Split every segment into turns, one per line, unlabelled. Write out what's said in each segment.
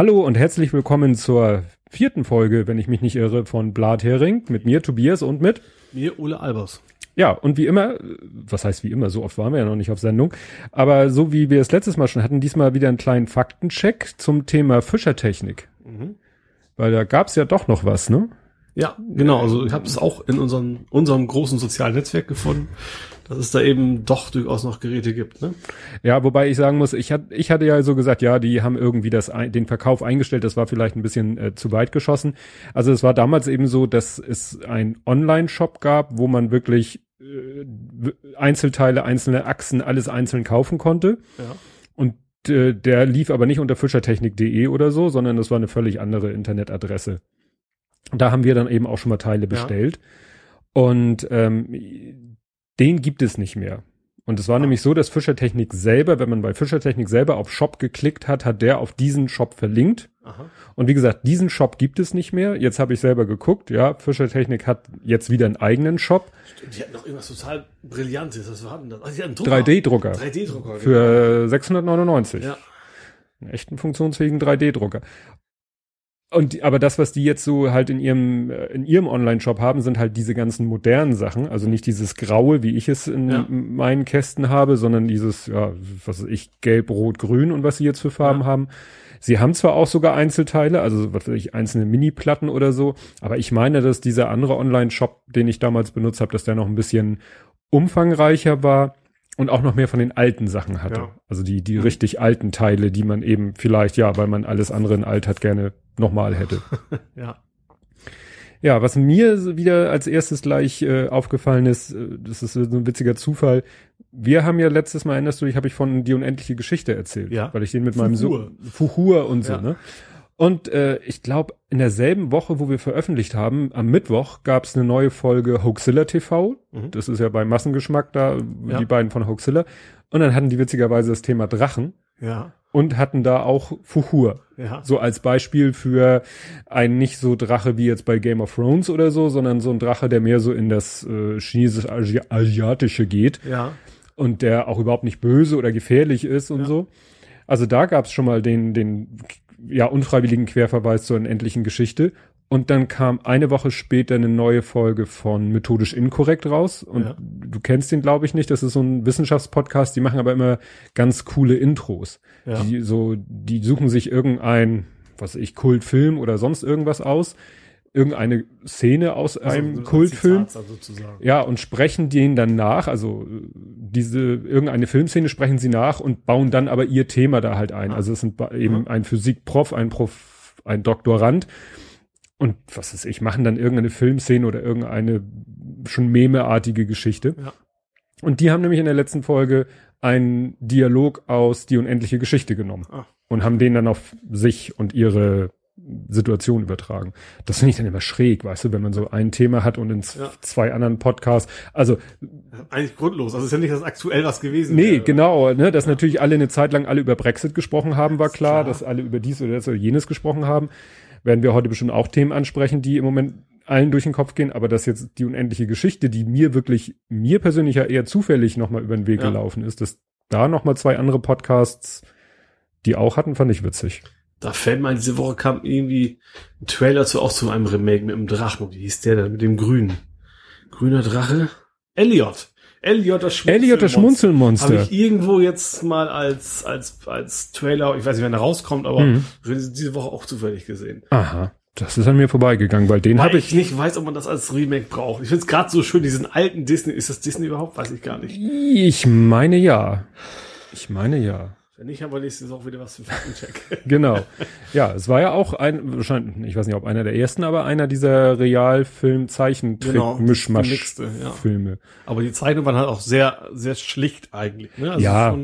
Hallo und herzlich willkommen zur vierten Folge, wenn ich mich nicht irre, von Blathering mit mir, Tobias und mit
mir, Ole Albers.
Ja, und wie immer, was heißt wie immer, so oft waren wir ja noch nicht auf Sendung, aber so wie wir es letztes Mal schon hatten, diesmal wieder einen kleinen Faktencheck zum Thema Fischertechnik. Mhm. Weil da gab's ja doch noch was, ne?
Ja, genau. Also ich habe es auch in unserem, unserem großen sozialen Netzwerk gefunden dass es da eben doch durchaus noch Geräte gibt. Ne?
Ja, wobei ich sagen muss, ich, hat, ich hatte ja so gesagt, ja, die haben irgendwie das den Verkauf eingestellt, das war vielleicht ein bisschen äh, zu weit geschossen. Also es war damals eben so, dass es ein Online-Shop gab, wo man wirklich äh, Einzelteile, einzelne Achsen, alles einzeln kaufen konnte. Ja. Und äh, der lief aber nicht unter fischertechnik.de oder so, sondern das war eine völlig andere Internetadresse. Da haben wir dann eben auch schon mal Teile bestellt. Ja. Und ähm, den gibt es nicht mehr. Und es war ah. nämlich so, dass Fischertechnik selber, wenn man bei Fischertechnik selber auf Shop geklickt hat, hat der auf diesen Shop verlinkt. Aha. Und wie gesagt, diesen Shop gibt es nicht mehr. Jetzt habe ich selber geguckt, ja, Fischertechnik hat jetzt wieder einen eigenen Shop.
Stimmt, die hatten noch irgendwas total Brillantes. Was war denn das? Also,
3D-Drucker. 3D-Drucker. Für genau. 699. Ja. Einen echten funktionsfähigen 3D-Drucker. Und aber das, was die jetzt so halt in ihrem äh, in ihrem Online-Shop haben, sind halt diese ganzen modernen Sachen. Also nicht dieses Graue, wie ich es in ja. meinen Kästen habe, sondern dieses, ja, was weiß ich, Gelb, Rot, Grün und was sie jetzt für Farben ja. haben. Sie haben zwar auch sogar Einzelteile, also was weiß ich, einzelne Mini-Platten oder so, aber ich meine, dass dieser andere Online-Shop, den ich damals benutzt habe, dass der noch ein bisschen umfangreicher war und auch noch mehr von den alten Sachen hatte. Ja. Also die, die richtig alten Teile, die man eben vielleicht, ja, weil man alles andere in alt hat, gerne nochmal hätte.
ja.
Ja, was mir wieder als erstes gleich äh, aufgefallen ist, äh, das ist so ein witziger Zufall. Wir haben ja letztes Mal, erinnerst du dich, habe ich von die unendliche Geschichte erzählt,
ja.
weil ich den mit Fuhur. meinem Sohn Fuhur und so, ja. ne? Und äh, ich glaube, in derselben Woche, wo wir veröffentlicht haben, am Mittwoch gab es eine neue Folge Hoaxilla TV. Mhm. Das ist ja bei Massengeschmack da, ja. die beiden von Hoaxilla. Und dann hatten die witzigerweise das Thema Drachen.
Ja.
Und hatten da auch Fuhur.
Ja.
So als Beispiel für ein nicht so Drache wie jetzt bei Game of Thrones oder so, sondern so ein Drache, der mehr so in das äh, chinesisch-asiatische geht.
Ja.
Und der auch überhaupt nicht böse oder gefährlich ist und ja. so. Also da gab es schon mal den, den ja, unfreiwilligen Querverweis zur unendlichen Geschichte. Und dann kam eine Woche später eine neue Folge von Methodisch Inkorrekt raus. Und ja. du kennst den, glaube ich, nicht. Das ist so ein Wissenschaftspodcast. Die machen aber immer ganz coole Intros. Ja. Die so, die suchen sich irgendein, was weiß ich, Kultfilm oder sonst irgendwas aus. Irgendeine Szene aus also, einem so Kultfilm. Ja, und sprechen den dann nach. Also diese, irgendeine Filmszene sprechen sie nach und bauen dann aber ihr Thema da halt ein. Ah. Also es sind eben ein Physikprof, ein Prof, ein Doktorand und was ist ich, machen dann irgendeine Filmszene oder irgendeine schon memeartige Geschichte. Ja. Und die haben nämlich in der letzten Folge einen Dialog aus Die unendliche Geschichte genommen ah. und haben den dann auf sich und ihre Situation übertragen. Das finde ich dann immer schräg, weißt du, wenn man so ein Thema hat und in ja. zwei anderen Podcasts. Also
eigentlich grundlos. Also ist ja nicht das aktuell was gewesen.
Nee, wäre. genau. Ne, dass ja. natürlich alle eine Zeit lang alle über Brexit gesprochen haben, war klar, klar. dass alle über dies oder das oder jenes gesprochen haben werden wir heute bestimmt auch Themen ansprechen, die im Moment allen durch den Kopf gehen, aber dass jetzt die unendliche Geschichte, die mir wirklich, mir persönlich ja eher zufällig nochmal über den Weg ja. gelaufen ist, dass da nochmal zwei andere Podcasts, die auch hatten, fand ich witzig.
Da fällt mir diese Woche kam irgendwie ein Trailer zu auch zu einem Remake mit dem Drachen. Wie hieß der denn? Mit dem Grünen. Grüner Drache? Elliot. Elliot das
Schmunzelmonster. Elliot das Schmunzelmonster.
Habe ich irgendwo jetzt mal als, als, als Trailer, ich weiß nicht, wenn er rauskommt, aber mhm. diese Woche auch zufällig gesehen.
Aha. Das ist an mir vorbeigegangen, weil den habe ich,
ich nicht weiß, ob man das als Remake braucht. Ich finde es gerade so schön, diesen alten Disney. Ist das Disney überhaupt? Weiß ich gar nicht.
Ich meine ja. Ich meine ja.
Wenn nicht, haben wir nächste Woche wieder was für Faktencheck.
genau. Ja, es war ja auch ein, wahrscheinlich, ich weiß nicht, ob einer der ersten, aber einer dieser Realfilm-Zeichentrick-Mischmasch-Filme.
Genau, ja. Aber die Zeichnungen waren halt auch sehr, sehr schlicht eigentlich. Ne?
Also ja.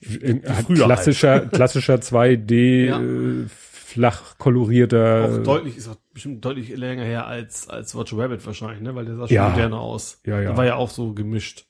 In, klassischer, halt. klassischer 2D, ja. äh, flach kolorierter.
Auch deutlich, ist auch bestimmt deutlich länger her als, als Watch Rabbit wahrscheinlich, ne? Weil der sah schon ja. moderner aus.
Ja, ja.
Der war ja auch so gemischt.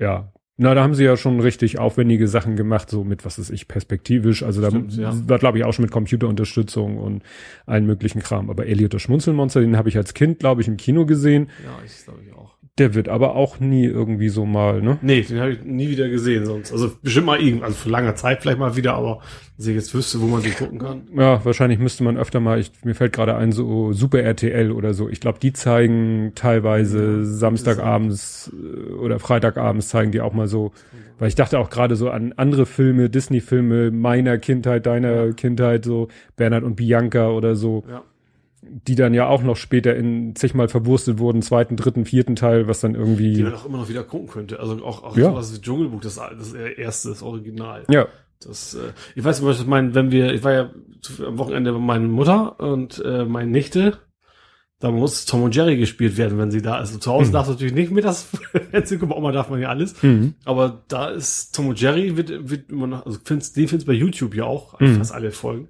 Ja, na, da haben sie ja schon richtig aufwendige Sachen gemacht, so mit, was ist ich, perspektivisch. Also Stimmt, da ja. war, glaube ich, auch schon mit Computerunterstützung und allen möglichen Kram. Aber Elliot das Schmunzelmonster, den habe ich als Kind, glaube ich, im Kino gesehen.
Ja, ich glaube ich.
Der wird aber auch nie irgendwie so mal, ne?
Nee, den habe ich nie wieder gesehen sonst. Also bestimmt mal irgendwann, also für langer Zeit vielleicht mal wieder, aber dass ich jetzt wüsste, wo man den gucken kann.
Ja, wahrscheinlich müsste man öfter mal, ich, mir fällt gerade ein, so Super RTL oder so. Ich glaube, die zeigen teilweise
Ja,
Samstagabends äh, oder Freitagabends zeigen die auch mal so, weil ich dachte auch gerade so an andere Filme, Disney-Filme meiner Kindheit, deiner. Kindheit, so Bernhard und Bianca oder so,
Ja.
Die dann ja auch noch später in zigmal verwurstet wurden, zweiten, dritten, vierten Teil, was dann
Die
irgendwie,
man auch immer noch wieder gucken könnte. Also auch, auch
Ja.
sowas wie Dschungelbuch, das, das erste, das Original.
ja,
Das, äh, ich weiß nicht, was ich meine, wenn wir, ich war ja am Wochenende bei meiner Mutter und äh, meine Nichte, da muss Tom und Jerry gespielt werden, wenn sie da ist. Also zu Hause
Mhm.
darf natürlich nicht mit das Fernsehen gucken, Oma darf man ja alles.
mhm.
Aber da ist Tom und Jerry wird, wird immer noch, also find's, den findest bei YouTube ja auch,
Mhm.
fast alle Folgen.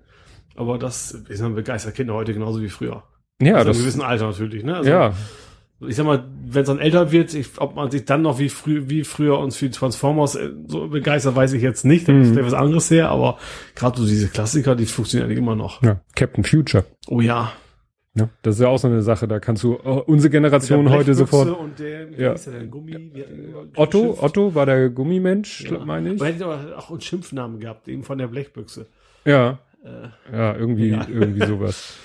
Aber das, ich sag mal, begeistert Kinder heute genauso wie früher.
ja,
also
das,
im gewissen Alter natürlich, ne? Also,
ja,
ich sag mal, wenn es dann älter wird, ich, ob man sich dann noch wie früh, wie früher uns für Transformers äh, so begeistert, weiß ich jetzt nicht. Da
Mhm.
ist vielleicht was anderes her, aber gerade so diese Klassiker, die funktionieren eigentlich immer noch.
ja, Captain Future.
Oh ja.
Ja, das ist ja auch so eine Sache, da kannst du oh, unsere Generation heute sofort.
Und der,
Ja.
der? Gummi,
Otto,
geschimpft?
Otto war der Gummimensch,
Ja.
meine ich.
Man hätte aber auch einen Schimpfnamen gehabt, eben von der Blechbüchse.
Ja,
Äh,
ja, irgendwie,
Ja.
irgendwie sowas.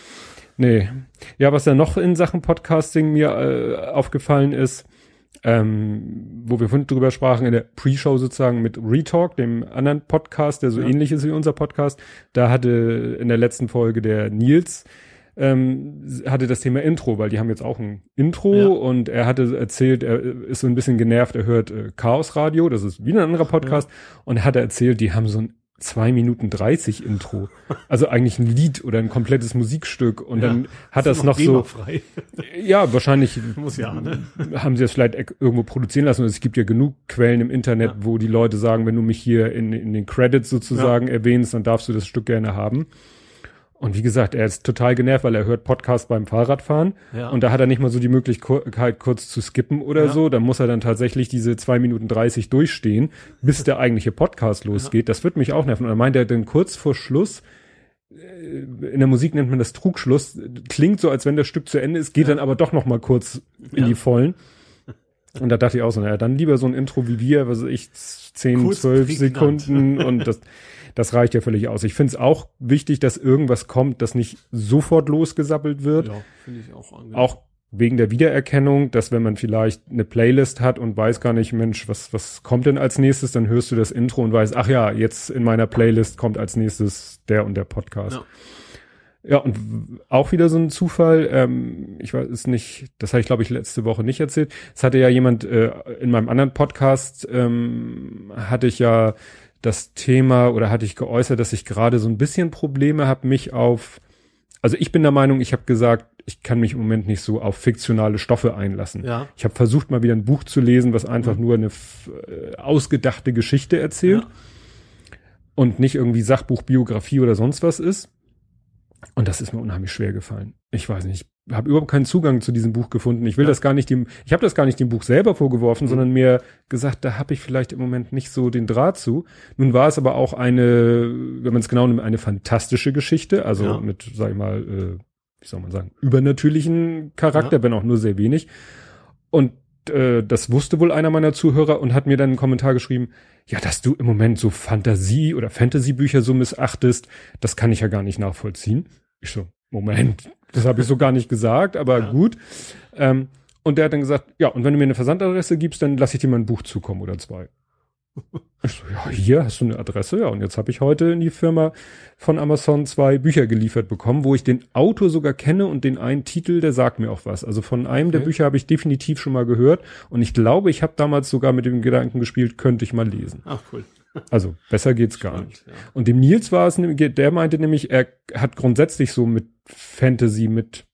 Nee. Ja, was ja noch in Sachen Podcasting mir äh, aufgefallen ist, ähm, wo wir vorhin drüber sprachen, in der Pre-Show sozusagen mit Retalk, dem anderen Podcast, der so
Ja.
ähnlich ist wie unser Podcast, da hatte in der letzten Folge der Nils ähm, hatte das Thema Intro, weil die haben jetzt auch ein Intro
Ja.
und er hatte erzählt, er ist so ein bisschen genervt, er hört äh, Chaos Radio, das ist wieder ein anderer Podcast und er hatte erzählt, die haben so ein zwei Minuten 30 Intro. Also eigentlich ein Lied oder ein komplettes Musikstück und
Ja.
dann hat das
ist
noch so, ja, wahrscheinlich
Muss ja, ne?
haben sie das vielleicht eck- irgendwo produzieren lassen und es gibt ja genug Quellen im Internet,
Ja.
wo die Leute sagen, wenn du mich hier in, in den Credits sozusagen erwähnst, dann darfst du das Stück gerne haben. Und wie gesagt, er ist total genervt, weil er hört Podcast beim Fahrradfahren
Ja.
und da hat er nicht mal so die Möglichkeit, kurz zu skippen oder
Ja.
so. Dann muss er dann tatsächlich diese zwei Minuten 30 durchstehen, bis der eigentliche Podcast losgeht. Das wird mich auch nerven. Und dann meint er dann kurz vor Schluss, äh, in der Musik nennt man das Trugschluss, klingt so, als wenn das Stück zu Ende ist, geht
Ja.
dann aber doch noch mal kurz in
Ja.
die Vollen. Und da dachte ich auch so, naja, dann lieber so ein Intro wie wir, was ich, 10,
Kurz
12
prägnant.
Sekunden und das, das reicht ja völlig aus. Ich finde es auch wichtig, dass irgendwas kommt, das nicht sofort losgesappelt wird.
Ja, finde ich auch angenehm.
Auch wegen der Wiedererkennung, dass wenn man vielleicht eine Playlist hat und weiß gar nicht, Mensch, was, was kommt denn als nächstes, dann hörst du das Intro und weißt, ach ja, jetzt in meiner Playlist kommt als nächstes der und der Podcast.
Ja.
Ja, und auch wieder so ein Zufall, ähm, ich weiß es nicht, das habe ich glaube ich letzte Woche nicht erzählt. Es hatte ja jemand äh, in meinem anderen Podcast, ähm, hatte ich ja das Thema oder hatte ich geäußert, dass ich gerade so ein bisschen Probleme habe, mich auf, also ich bin der Meinung, ich habe gesagt, ich kann mich im Moment nicht so auf fiktionale Stoffe einlassen.
Ja.
Ich habe versucht, mal wieder ein Buch zu lesen, was einfach
Mhm.
nur eine äh, ausgedachte Geschichte erzählt
Ja.
und nicht irgendwie Sachbuch, Biografie oder sonst was ist. Und das ist mir unheimlich schwer gefallen. Ich weiß nicht, ich habe überhaupt keinen Zugang zu diesem Buch gefunden. Ich will
Ja.
das gar nicht dem, ich habe das gar nicht dem Buch selber vorgeworfen,
Mhm.
sondern mir gesagt, da habe ich vielleicht im Moment nicht so den Draht zu. Nun war es aber auch eine, wenn man es genau nimmt, eine fantastische Geschichte, also
Ja.
mit, sag ich mal, äh, wie soll man sagen, übernatürlichen Charakter,
Ja.
wenn auch nur sehr wenig. Und äh, das wusste wohl einer meiner Zuhörer und hat mir dann einen Kommentar geschrieben, ja, dass du im Moment so Fantasie- oder Fantasy-Bücher so missachtest, das kann ich ja gar nicht nachvollziehen. Ich so, Moment, das habe ich so gar nicht gesagt, aber
Ja.
gut. Ähm, und der hat dann gesagt, ja, und wenn du mir eine Versandadresse gibst, dann lasse ich dir mal ein Buch zukommen oder zwei. Ich so, ja, hier hast du eine Adresse, ja, und jetzt habe ich heute in die Firma von Amazon zwei Bücher geliefert bekommen, wo ich den Autor sogar kenne und den einen Titel, der sagt mir auch was. Also von einem der
Okay.
Bücher habe ich definitiv schon mal gehört und ich glaube, ich habe damals sogar mit dem Gedanken gespielt, könnte ich mal lesen.
Ach, cool.
Also besser geht's gar nicht.
Spannend, Ja.
Und dem Nils war es, der meinte nämlich, er hat grundsätzlich so mit Fantasy, mit,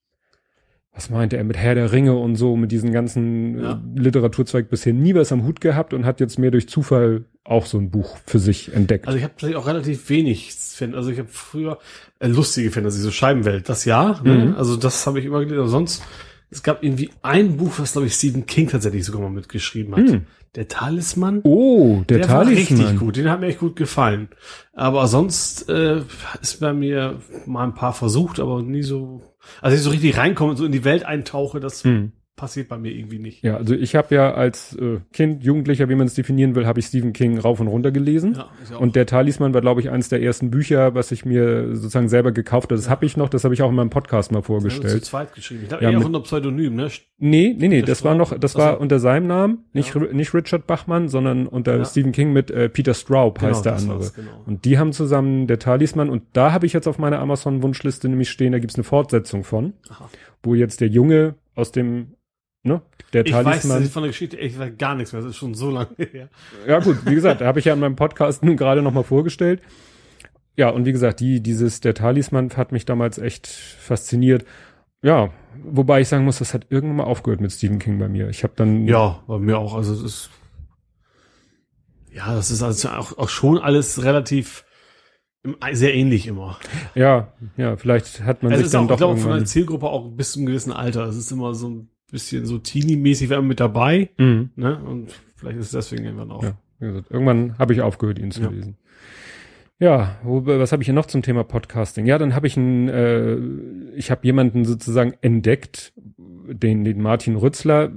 was meinte er, mit Herr der Ringe und so, mit diesen ganzen
Ja.
äh, Literaturzweig bisher nie was am Hut gehabt und hat jetzt mehr durch Zufall auch so ein Buch für sich entdeckt.
Also ich habe tatsächlich auch relativ wenig Fan, also ich habe früher äh, lustige Fantasy, so Scheibenwelt, das ja, ne?
Mhm.
also das habe ich immer gelesen, aber sonst, es gab irgendwie ein Buch, was glaube ich Stephen King tatsächlich sogar mal mitgeschrieben hat.
Hm.
Der Talisman.
oh, der,
war richtig
Talisman.
gut, den hat mir echt gut gefallen. Aber sonst äh, ist bei mir mal ein paar versucht, aber nie so, also ich so richtig reinkomme und so in die Welt eintauche, das
Hm.
Passiert bei mir irgendwie nicht.
Ja, also ich habe ja als äh, Kind, Jugendlicher, wie man es definieren will, habe ich Stephen King rauf und runter gelesen.
Ja, ja auch-
und der Talisman war, glaube ich, eines der ersten Bücher, was ich mir sozusagen selber gekauft habe. Das habe ich noch, das habe ich auch in meinem Podcast mal
haben wir zu
vorgestellt.
zweit geschrieben. Ich glaube,
Ja,
eher unter Pseudonym, ne?
Nee, nee, nee, das war noch, das war unter seinem Namen, nicht,
Ja.
Nicht Richard Bachmann, sondern unter
Ja.
Stephen King mit äh, Peter Straub
Genau,
heißt der andere.
genau.
Und die haben zusammen der Talisman und da habe ich jetzt auf meiner Amazon-Wunschliste nämlich stehen, da gibt's eine Fortsetzung von,
Aha.
wo jetzt der Junge aus dem, ne, der
Ich weiß
Talisman.
von der Geschichte echt gar nichts mehr. Das ist schon so lange her.
Ja gut, wie gesagt, da habe ich ja in meinem Podcast nun gerade nochmal vorgestellt. Ja, und wie gesagt, die, dieses, der Talisman hat mich damals echt fasziniert. Ja, wobei ich sagen muss, das hat irgendwann mal aufgehört mit Stephen King bei mir. Ich habe dann,
Ja, bei mir auch. Also das ist ja, das ist also auch, auch schon alles relativ sehr ähnlich immer.
ja, ja, vielleicht hat man
Es
sich dann
auch,
doch
ich glaube, von der Zielgruppe auch bis zum gewissen Alter. Es ist immer so ein bisschen so Teenie-mäßig, man mit dabei,
Mhm.
ne? Und vielleicht ist es deswegen irgendwann auch.
Ja, gesagt, irgendwann habe ich aufgehört, ihn zu
Ja.
lesen. Ja, wo, was habe ich hier noch zum Thema Podcasting? Ja, dann habe ich einen, äh, ich habe jemanden sozusagen entdeckt, den, den Martin Rützler.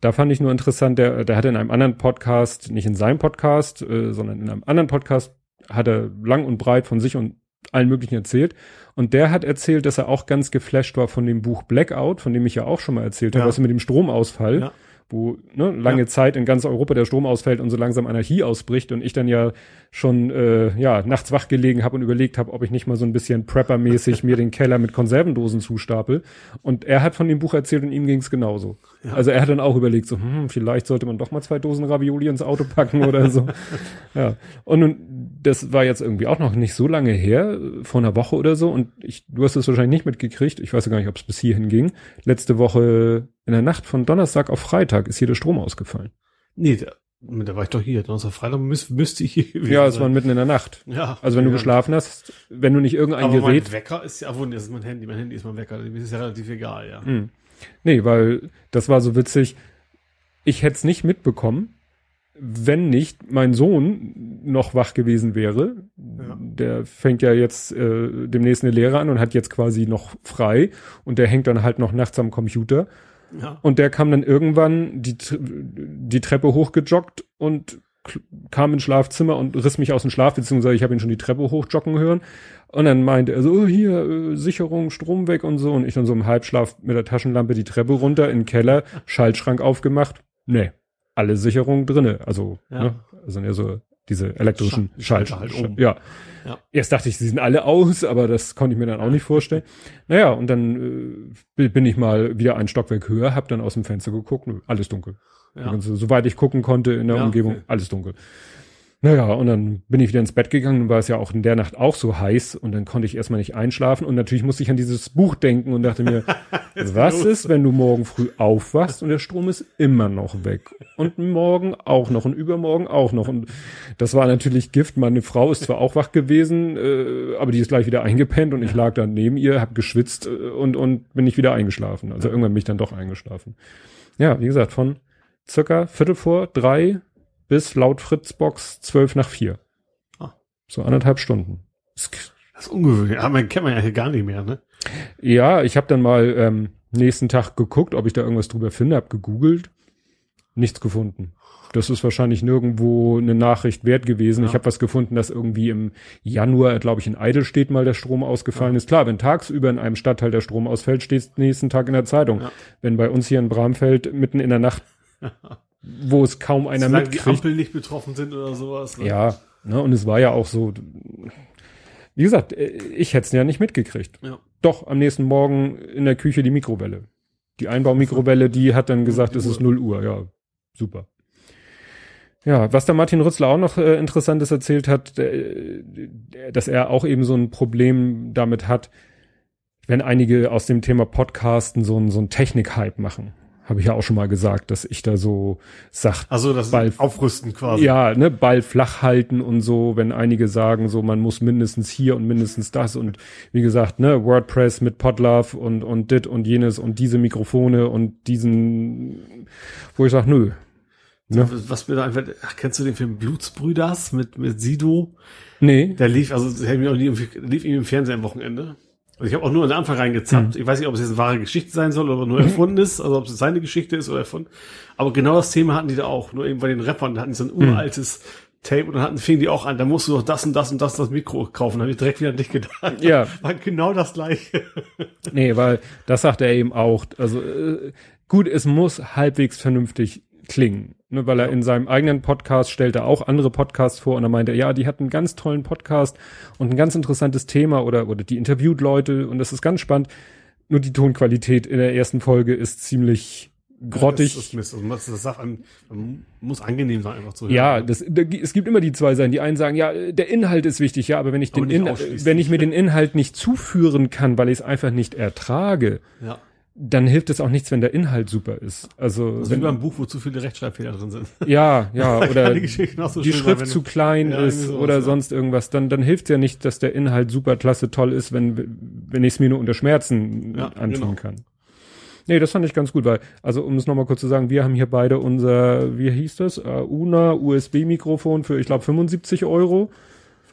Da fand ich nur interessant, der, der hatte in einem anderen Podcast, nicht in seinem Podcast, äh, sondern in einem anderen Podcast, hat er lang und breit von sich und allen möglichen erzählt. Und der hat erzählt, dass er auch ganz geflasht war von dem Buch Blackout, von dem ich ja auch schon mal erzählt habe,
Ja.
was mit dem Stromausfall
Ja.
wo ne, lange
Ja.
Zeit in ganz Europa der Strom ausfällt und so langsam Anarchie ausbricht und ich dann ja schon äh, ja nachts wach gelegen habe und überlegt habe, ob ich nicht mal so ein bisschen Prepper-mäßig mir den Keller mit Konservendosen zustapel. Und er hat von dem Buch erzählt und ihm ging es genauso.
Ja.
Also er hat dann auch überlegt, so hm, vielleicht sollte man doch mal zwei Dosen Ravioli ins Auto packen oder so. ja. Und nun, das war jetzt irgendwie auch noch nicht so lange her, vor einer Woche oder so. Und ich, du hast es wahrscheinlich nicht mitgekriegt. Ich weiß ja gar nicht, ob es bis hierhin ging. Letzte Woche in der Nacht von Donnerstag auf Freitag ist hier der Strom ausgefallen.
Nee, da, da war ich doch hier. Donnerstag, Freitag müß, müsste ich hier
Ja, es war mitten in der Nacht.
ja.
Also wenn du
ja.
geschlafen hast, wenn du nicht irgendein
Aber
Gerät.
mein Wecker ist ja, das ist mein Handy. Mein Handy ist mein Wecker. Dem ist ja relativ egal, ja.
Hm. Nee, weil das war so witzig. Ich hätte es nicht mitbekommen, wenn nicht mein Sohn noch wach gewesen wäre.
Ja.
Der fängt ja jetzt äh, demnächst eine Lehre an und hat jetzt quasi noch frei und der hängt dann halt noch nachts am Computer.
Ja.
Und der kam dann irgendwann die, die Treppe hochgejoggt und kam ins Schlafzimmer und riss mich aus dem Schlaf, beziehungsweise ich habe ihn schon die Treppe hochjoggen hören. Und dann meinte er so, oh, hier, äh, Sicherung, Strom weg und so. Und ich dann so im Halbschlaf mit der Taschenlampe die Treppe runter in den Keller, Schaltschrank aufgemacht. Nee, alle Sicherungen drinne. Also,
Ja.
ne, also ja so diese elektrischen
Schal-
Schalt,
Schalter halt um.
ja.
Ja.
Erst dachte ich, sie sind alle aus, aber das konnte ich mir dann auch nicht vorstellen. Naja, und dann äh, bin ich mal wieder ein Stockwerk höher, hab dann aus dem Fenster geguckt, alles dunkel.
Ja.
Also, soweit ich gucken konnte in der
Ja,
Umgebung,
okay.
alles dunkel. Naja, und dann bin ich wieder ins Bett gegangen und war es ja auch in der Nacht auch so heiß und dann konnte ich erstmal nicht einschlafen und natürlich musste ich an dieses Buch denken und dachte mir, was
los.
ist, wenn du morgen früh aufwachst und der Strom ist immer noch weg und morgen auch noch und übermorgen auch noch und das war natürlich Gift. Meine Frau ist zwar auch wach gewesen, äh, aber die ist gleich wieder eingepennt und ich lag dann neben ihr, habe geschwitzt äh, und und bin nicht wieder eingeschlafen. Also irgendwann bin ich dann doch eingeschlafen. Ja, wie gesagt, von circa Viertel vor drei bis laut Fritzbox zwölf nach vier.
Ah.
So anderthalb Stunden. Das-
ist ungewöhnlich. Aber man kennt man ja hier gar nicht mehr, ne?
Ja, ich habe dann mal ähm, nächsten Tag geguckt, ob ich da irgendwas drüber finde, habe gegoogelt, nichts gefunden. Das ist wahrscheinlich nirgendwo eine Nachricht wert gewesen.
Ja.
Ich habe was gefunden, dass irgendwie im Januar, glaube ich, in Eidelstedt mal der Strom ausgefallen ist. Klar, wenn tagsüber in einem Stadtteil der Strom ausfällt, steht es nächsten Tag in der Zeitung.
Ja.
Wenn bei uns hier in Bramfeld mitten in der Nacht, wo es kaum einer
Solange die
mitkriegt,
Ampeln nicht betroffen sind oder sowas. Ne?
ja, ne, und es war ja auch so, wie gesagt, äh, ich hätte es ja nicht mitgekriegt.
Ja.
Doch, am nächsten Morgen in der Küche die Mikrowelle. Die Einbaumikrowelle, die hat dann gesagt,
Die
es ist
Uhr.
0 Uhr, ja, super. Ja, was der Martin Rützler auch noch äh, Interessantes erzählt hat, äh, dass er auch eben so ein Problem damit hat, wenn einige aus dem Thema Podcasten so ein, so ein Technik-Hype machen. Habe ich ja auch schon mal gesagt, dass ich da so sag,
Also das
Ball-
Aufrüsten quasi.
ja, ne, Ball flach halten und so, wenn einige sagen, so man muss mindestens hier und mindestens das und wie gesagt, ne, WordPress mit Podlove und und dit und jenes und diese Mikrofone und diesen, wo ich sag, nö. Ne?
Was mir da einfach, ach, kennst du den Film Blutsbrüders mit, mit Sido?
Nee.
Der lief, also der lief, ihm im Fernsehen am Wochenende. Also ich habe auch nur an den Anfang reingezappt. Ich weiß nicht, ob es jetzt eine wahre Geschichte sein soll oder nur erfunden ist, also ob es seine Geschichte ist oder erfunden. Aber genau das Thema hatten die da auch. Nur eben bei den Rappern, hatten die so ein uraltes Tape und dann hatten, fingen die auch an, da musst du doch das und das und das das Mikro kaufen. Da habe ich direkt wieder an dich gedacht.
Ja.
War genau das gleiche.
Nee, weil das sagt er eben auch. Also äh, gut, es muss halbwegs vernünftig klingen. Ne, weil er in seinem eigenen Podcast stellt er auch andere Podcasts vor und er meinte, ja, die hatten einen ganz tollen Podcast und ein ganz interessantes Thema oder, oder die interviewt Leute und das ist ganz spannend. Nur die Tonqualität in der ersten Folge ist ziemlich grottig.
Das ist Mist. Also das, einem, man muss angenehm sein, einfach zu hören.
Ja, das, da, es gibt immer die zwei Seiten. Die einen sagen, ja, der Inhalt ist wichtig, ja, aber wenn ich
Aber
den
nicht
In
ausschließlich.
wenn ich mir den Inhalt nicht zuführen kann, weil ich es einfach nicht ertrage,
ja.
Dann hilft es auch nichts, wenn der Inhalt super ist. Also,
Das ist wie
wenn,
beim Buch, wo zu viele Rechtschreibfehler drin sind.
ja, ja, oder
die so
die
war,
Schrift
wenn
zu klein
Ja,
ist oder
ja.
sonst irgendwas, dann, dann hilft ja nicht, dass der Inhalt super klasse toll ist, wenn, wenn ich es mir nur unter Schmerzen
Ja,
antun
genau.
kann. Nee, das fand ich ganz gut, weil, also um es nochmal kurz zu sagen, wir haben hier beide unser, wie hieß das, uh, Una USB-Mikrofon für, ich glaube, 75 Euro.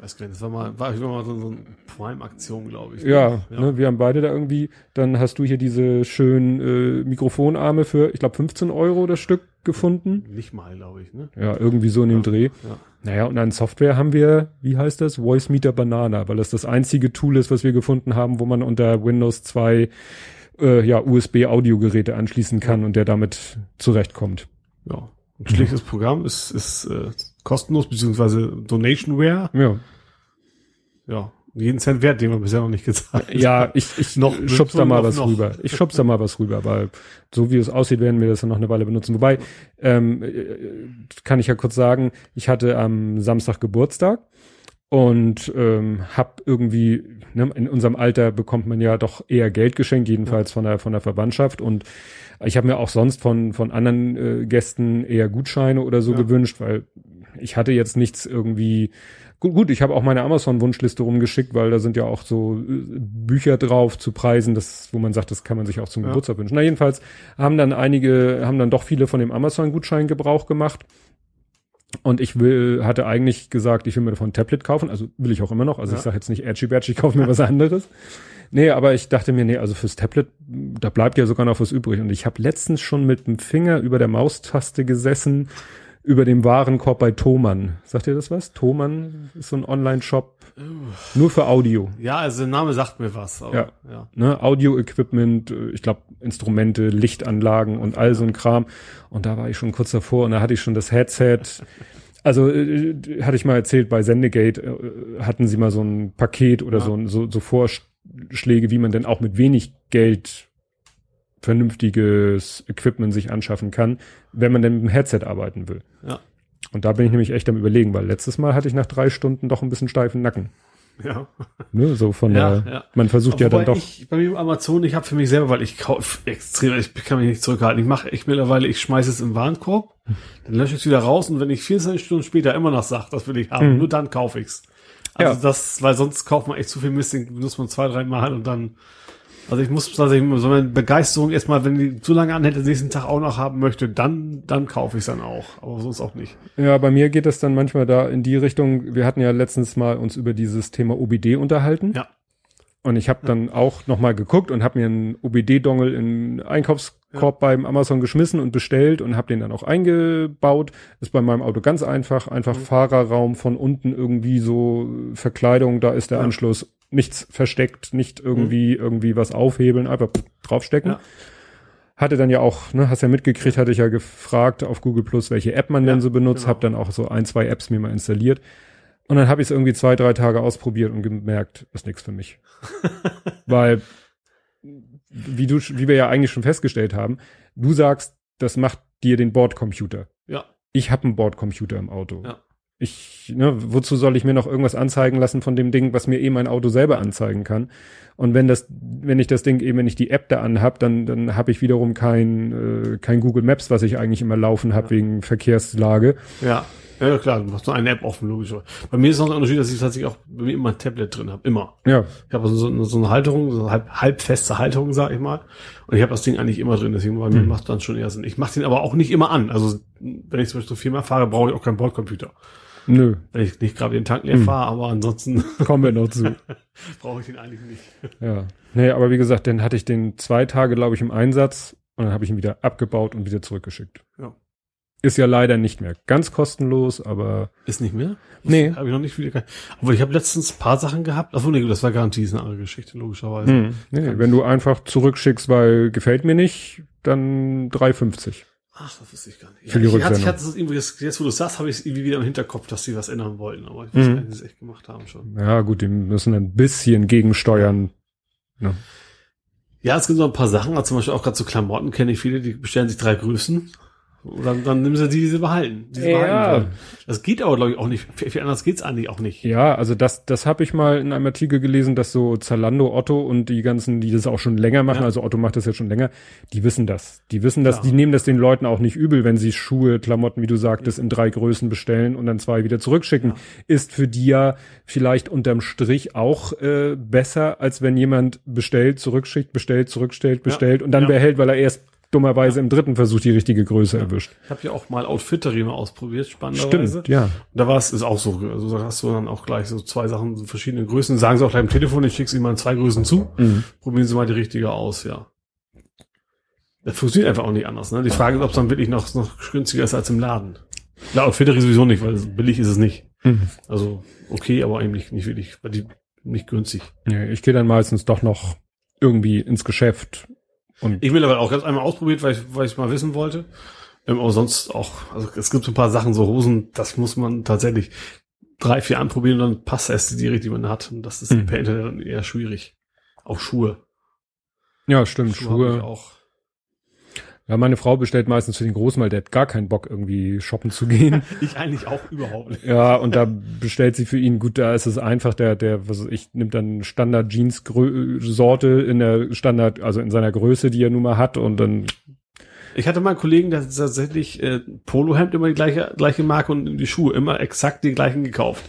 Weiß gar nicht, das war mal, war war mal so, so eine Prime-Aktion, glaube ich.
Ja,
ja.
Ne, wir haben beide da irgendwie, dann hast du hier diese schönen äh, Mikrofonarme für, ich glaube, 15 Euro das Stück gefunden.
Nicht mal, glaube ich, ne?
Ja, irgendwie so in dem Dreh.
Ja.
Naja, und an Software haben wir, wie heißt das? Voice Meter Banana, weil das das einzige Tool ist, was wir gefunden haben, wo man unter Windows 2 äh, ja, USB-Audiogeräte anschließen kann und der damit zurechtkommt.
Ja. Ein schlichtes Programm ist, ist äh, kostenlos, beziehungsweise Donationware.
Ja,
Ja. Jeden Cent wert, den wir bisher noch nicht gezahlt
ja ich, ich
Noch-
schub's da mal was
noch.
rüber. Ich schub's da mal was rüber, weil so wie es aussieht, werden wir das dann noch eine Weile benutzen. Wobei, ähm, äh, kann ich ja kurz sagen, ich hatte am Samstag Geburtstag und ähm, hab irgendwie ne, in unserem Alter bekommt man ja doch eher Geld geschenkt jedenfalls von der von der Verwandtschaft und ich habe mir auch sonst von von anderen äh, Gästen eher Gutscheine oder so
Ja.
gewünscht weil ich hatte jetzt nichts irgendwie gut gut ich habe auch meine Amazon Wunschliste rumgeschickt weil da sind ja auch so äh, Bücher drauf zu Preisen das wo man sagt das kann man sich auch zum
Ja.
Geburtstag wünschen na jedenfalls haben dann einige haben dann doch viele von dem Amazon Gutschein Gebrauch gemacht und ich will, hatte eigentlich gesagt, ich will mir davon ein Tablet kaufen, also will ich auch immer noch. Also
Ja.
ich sage jetzt nicht Edgy Badge, ich kaufe mir was anderes. Nee, aber ich dachte mir, nee, also fürs Tablet, da bleibt ja sogar noch was übrig. Und ich habe letztens schon mit dem Finger über der Maustaste gesessen, über dem Warenkorb bei Thomann. Sagt ihr das was? Thomann ist so ein Online-Shop, nur für Audio.
Ja, also der Name sagt mir was. Aber,
Ja.
ja.
Ne, Audio-Equipment, äh, ich glaube Instrumente, Lichtanlagen und all so ein Kram. Und da war ich schon kurz davor und da hatte ich schon das Headset. Also äh, hatte ich mal erzählt, bei Sendegate äh, hatten sie mal so ein Paket oder
Ja.
so, ein- so, so Vorschläge, wie man denn auch mit wenig Geld vernünftiges Equipment sich anschaffen kann, wenn man denn mit dem Headset arbeiten will.
Ja.
Und da bin ich nämlich echt am überlegen, weil letztes Mal hatte ich nach drei Stunden doch ein bisschen steifen Nacken.
Ja.
Ne, so von
Ja,
der,
ja.
man versucht ja
Wobei
dann doch.
Ich, bei mir Amazon, ich habe für mich selber, weil ich kaufe extrem, ich kann mich nicht zurückhalten. Ich mache echt mittlerweile, ich schmeiße es im Warenkorb, dann lösche ich es wieder raus und wenn ich 24 Stunden später immer noch sage, das will ich haben,
Mhm.
nur dann kaufe ich's. Also
Ja.
das, weil sonst kauft man echt zu viel Mist, den benutzt man zwei, drei Mal und dann, also ich muss tatsächlich so eine Begeisterung erstmal, wenn die zu lange anhält, den nächsten Tag auch noch haben möchte, dann, dann kaufe ich es dann auch, aber sonst auch nicht.
Ja, bei mir geht es dann manchmal da in die Richtung. Wir hatten ja letztens mal uns über dieses Thema OBD unterhalten.
Ja.
Und ich habe dann auch nochmal geguckt und habe mir einen OBD-Dongle in den Einkaufskorb beim Amazon geschmissen und bestellt und habe den dann auch eingebaut. Ist bei meinem Auto ganz einfach. Einfach
Mhm.
Fahrerraum von unten irgendwie so äh, Verkleidung, da ist der
Ja.
Anschluss. Nichts versteckt, nicht irgendwie irgendwie was aufhebeln, einfach draufstecken.
Ja.
Hatte dann ja auch, ne, hast ja mitgekriegt, hatte ich ja gefragt auf Google Plus, welche App man
Ja,
denn so benutzt,
genau.
habe dann auch so ein, zwei Apps mir mal installiert. Und dann habe ich es irgendwie zwei, drei Tage ausprobiert und gemerkt, ist nichts für mich. Weil, wie du, wie wir ja eigentlich schon festgestellt haben, du sagst, das macht dir den Bordcomputer.
Ja.
Ich habe einen Bordcomputer im Auto.
Ja.
Ich, ne, wozu soll ich mir noch irgendwas anzeigen lassen von dem Ding, was mir eh mein Auto selber anzeigen kann? Und wenn das, wenn ich das Ding eben, wenn ich die App da anhab, dann, dann habe ich wiederum kein, äh, kein Google Maps, was ich eigentlich immer laufen habe wegen Verkehrslage.
Ja. Ja, klar, du hast nur eine App offen, logisch. Bei mir ist noch ein Unterschied, dass ich tatsächlich auch bei mir immer ein Tablet drin habe. Immer.
Ja,
Ich habe also so, so eine Halterung, so eine halb, halbfeste Halterung, sag ich mal. Und ich habe das Ding eigentlich immer drin, deswegen bei mir
Mhm.
macht dann schon eher Sinn. Ich mache den aber auch nicht immer an. Also wenn ich zum Beispiel so viel mehr fahre, brauche ich auch keinen Bordcomputer.
nö,
Wenn ich nicht gerade den Tank leer
Mhm.
fahre, aber ansonsten
kommen wir noch zu.
brauche ich den eigentlich nicht.
Ja. Nee, aber wie gesagt, dann hatte ich den zwei Tage, glaube ich, im Einsatz und dann habe ich ihn wieder abgebaut und wieder zurückgeschickt.
Ja.
Ist ja leider nicht mehr ganz kostenlos, aber
Ist nicht mehr?
Nee.
Habe ich noch nicht wieder. Aber ich habe letztens ein paar Sachen gehabt. Achso, nee, das war Garantie, ist eine andere Geschichte, logischerweise.
hm, nee, wenn du einfach zurückschickst, weil gefällt mir nicht, dann 3,50.
Ach, das wusste ich gar nicht.
Für die
ich, hatte, ich hatte das irgendwie, jetzt, wo du es sagst, habe ich es irgendwie wieder im Hinterkopf, dass sie was ändern wollten. Aber ich weiß
Mhm.
gar nicht, wie sie es echt gemacht haben schon.
Ja, gut, die müssen ein bisschen gegensteuern. Ne?
Ja, es gibt so ein paar Sachen, also zum Beispiel auch gerade so Klamotten kenne ich viele, die bestellen sich drei Größen. Und dann, nehmen sie die, die sie behalten. Die sie
Ja.
behalten. Das geht aber, glaube ich, auch nicht. Viel, anders geht's eigentlich auch nicht.
Ja, also das, das habe ich mal in einem Artikel gelesen, dass so Zalando, Otto und die ganzen, die das auch schon länger machen,
Ja.
also Otto macht das ja schon länger, die wissen das. Die wissen das,
Ja.
die nehmen das den Leuten auch nicht übel, wenn sie Schuhe, Klamotten, wie du sagtest, in drei Größen bestellen und dann zwei wieder zurückschicken. Ist für die ja vielleicht unterm Strich auch äh, besser, als wenn jemand bestellt, zurückschickt, bestellt, zurückstellt, bestellt und dann behält, weil er erst dummerweise im dritten Versuch die richtige Größe erwischt.
Ich habe ja auch mal Outfittery mal ausprobiert, spannenderweise.
Stimmt, ja.
Und da war es, ist auch so, also da hast du dann auch gleich so zwei Sachen, so verschiedene Größen. Sagen sie auch gleich am Telefon, ich schicke sie mal in zwei Größen zu.
Mhm.
Probieren sie mal die richtige aus, ja. Das funktioniert einfach auch nicht anders, ne? Die Frage ist, ob es dann wirklich noch, noch günstiger ist als im Laden. Ja, Outfittery sowieso nicht, weil billig ist es nicht.
Mhm.
Also, okay, aber eigentlich nicht wirklich, weil die nicht günstig.
Ja, ich gehe dann meistens doch noch irgendwie ins Geschäft und
Ich will aber auch ganz einmal ausprobiert, weil ich, weil ich mal wissen wollte. Ähm, aber sonst auch, also es gibt so ein paar Sachen, so Hosen, das muss man tatsächlich drei, vier anprobieren und dann passt erst die, die man hat. Und das ist
Mhm.
per Internet dann eher schwierig. Auch Schuhe.
ja, stimmt,
Schuhe,
Schuhe.
ich auch.
Ja, meine Frau bestellt meistens für den Großen, weil der hat gar keinen Bock irgendwie shoppen zu gehen.
Ich eigentlich auch überhaupt nicht.
ja, und da bestellt sie für ihn, gut, da ist es einfach, der, der, was ich, nimmt dann Standard Jeans Grö- Sorte in der Standard, also in seiner Größe, die er nun mal hat und dann,
Ich hatte mal einen Kollegen, der tatsächlich äh, Polohemd immer die gleiche, gleiche Marke und die Schuhe immer exakt die gleichen gekauft.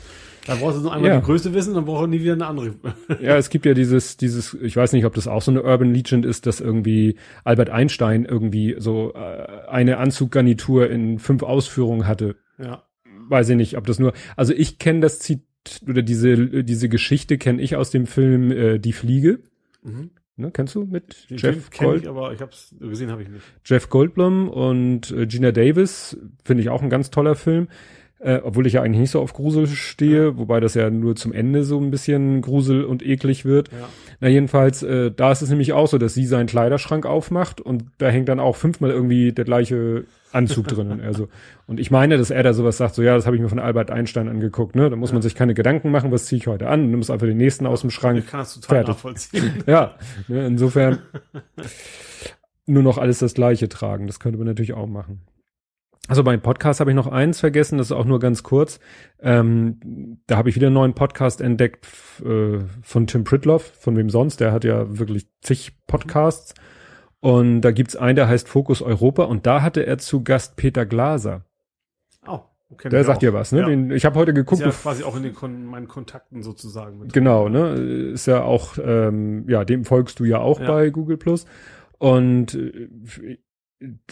Da brauchst du nur einmal
Ja.
die Größe wissen, dann brauchst du nie wieder eine andere.
ja, es gibt ja dieses, dieses, ich weiß nicht, ob das auch so eine Urban Legend ist, dass irgendwie Albert Einstein irgendwie so äh, eine Anzuggarnitur in fünf Ausführungen hatte.
ja.
weiß ich nicht, ob das nur, also ich kenne das Zit oder diese diese Geschichte kenne ich aus dem Film äh, Die Fliege.
Mhm.
Ne, kennst du mit
Den
Jeff Gold,
ich, aber ich hab's gesehen habe ich nicht.
Jeff Goldblum und äh, Gina Davis finde ich auch ein ganz toller Film. Äh, obwohl ich ja eigentlich nicht so auf Grusel stehe, wobei das ja nur zum Ende so ein bisschen grusel und eklig wird.
Ja.
Na jedenfalls, äh, da ist es nämlich auch so, dass sie seinen Kleiderschrank aufmacht und da hängt dann auch fünfmal irgendwie der gleiche Anzug drin. Und, er so, und ich meine, dass er da sowas sagt, so ja, das habe ich mir von Albert Einstein angeguckt, ne? Da muss man sich keine Gedanken machen, was ziehe ich heute an, nimmst einfach den nächsten aus dem Schrank.
Ich kann das total
Fertig.
nachvollziehen.
Ja, ne, insofern nur noch alles das Gleiche tragen. Das könnte man natürlich auch machen. Also beim Podcast habe ich noch eins vergessen, das ist auch nur ganz kurz. Ähm, da habe ich wieder einen neuen Podcast entdeckt äh, von Tim Pritloff, von wem sonst. Der hat ja wirklich zig Podcasts. Und da gibt's einen, der heißt Fokus Europa. Und da hatte er zu Gast Peter Glaser.
Oh, okay.
Der sagt dir was, ne?
Ja.
Den, ich habe heute
Ist
geguckt,
ja
bef-
quasi auch in den Kon meinen Kontakten sozusagen. Mit
Genau, ne? Ist ja auch, ähm, ja, dem folgst du ja auch
Ja.
bei Google Plus. Und äh,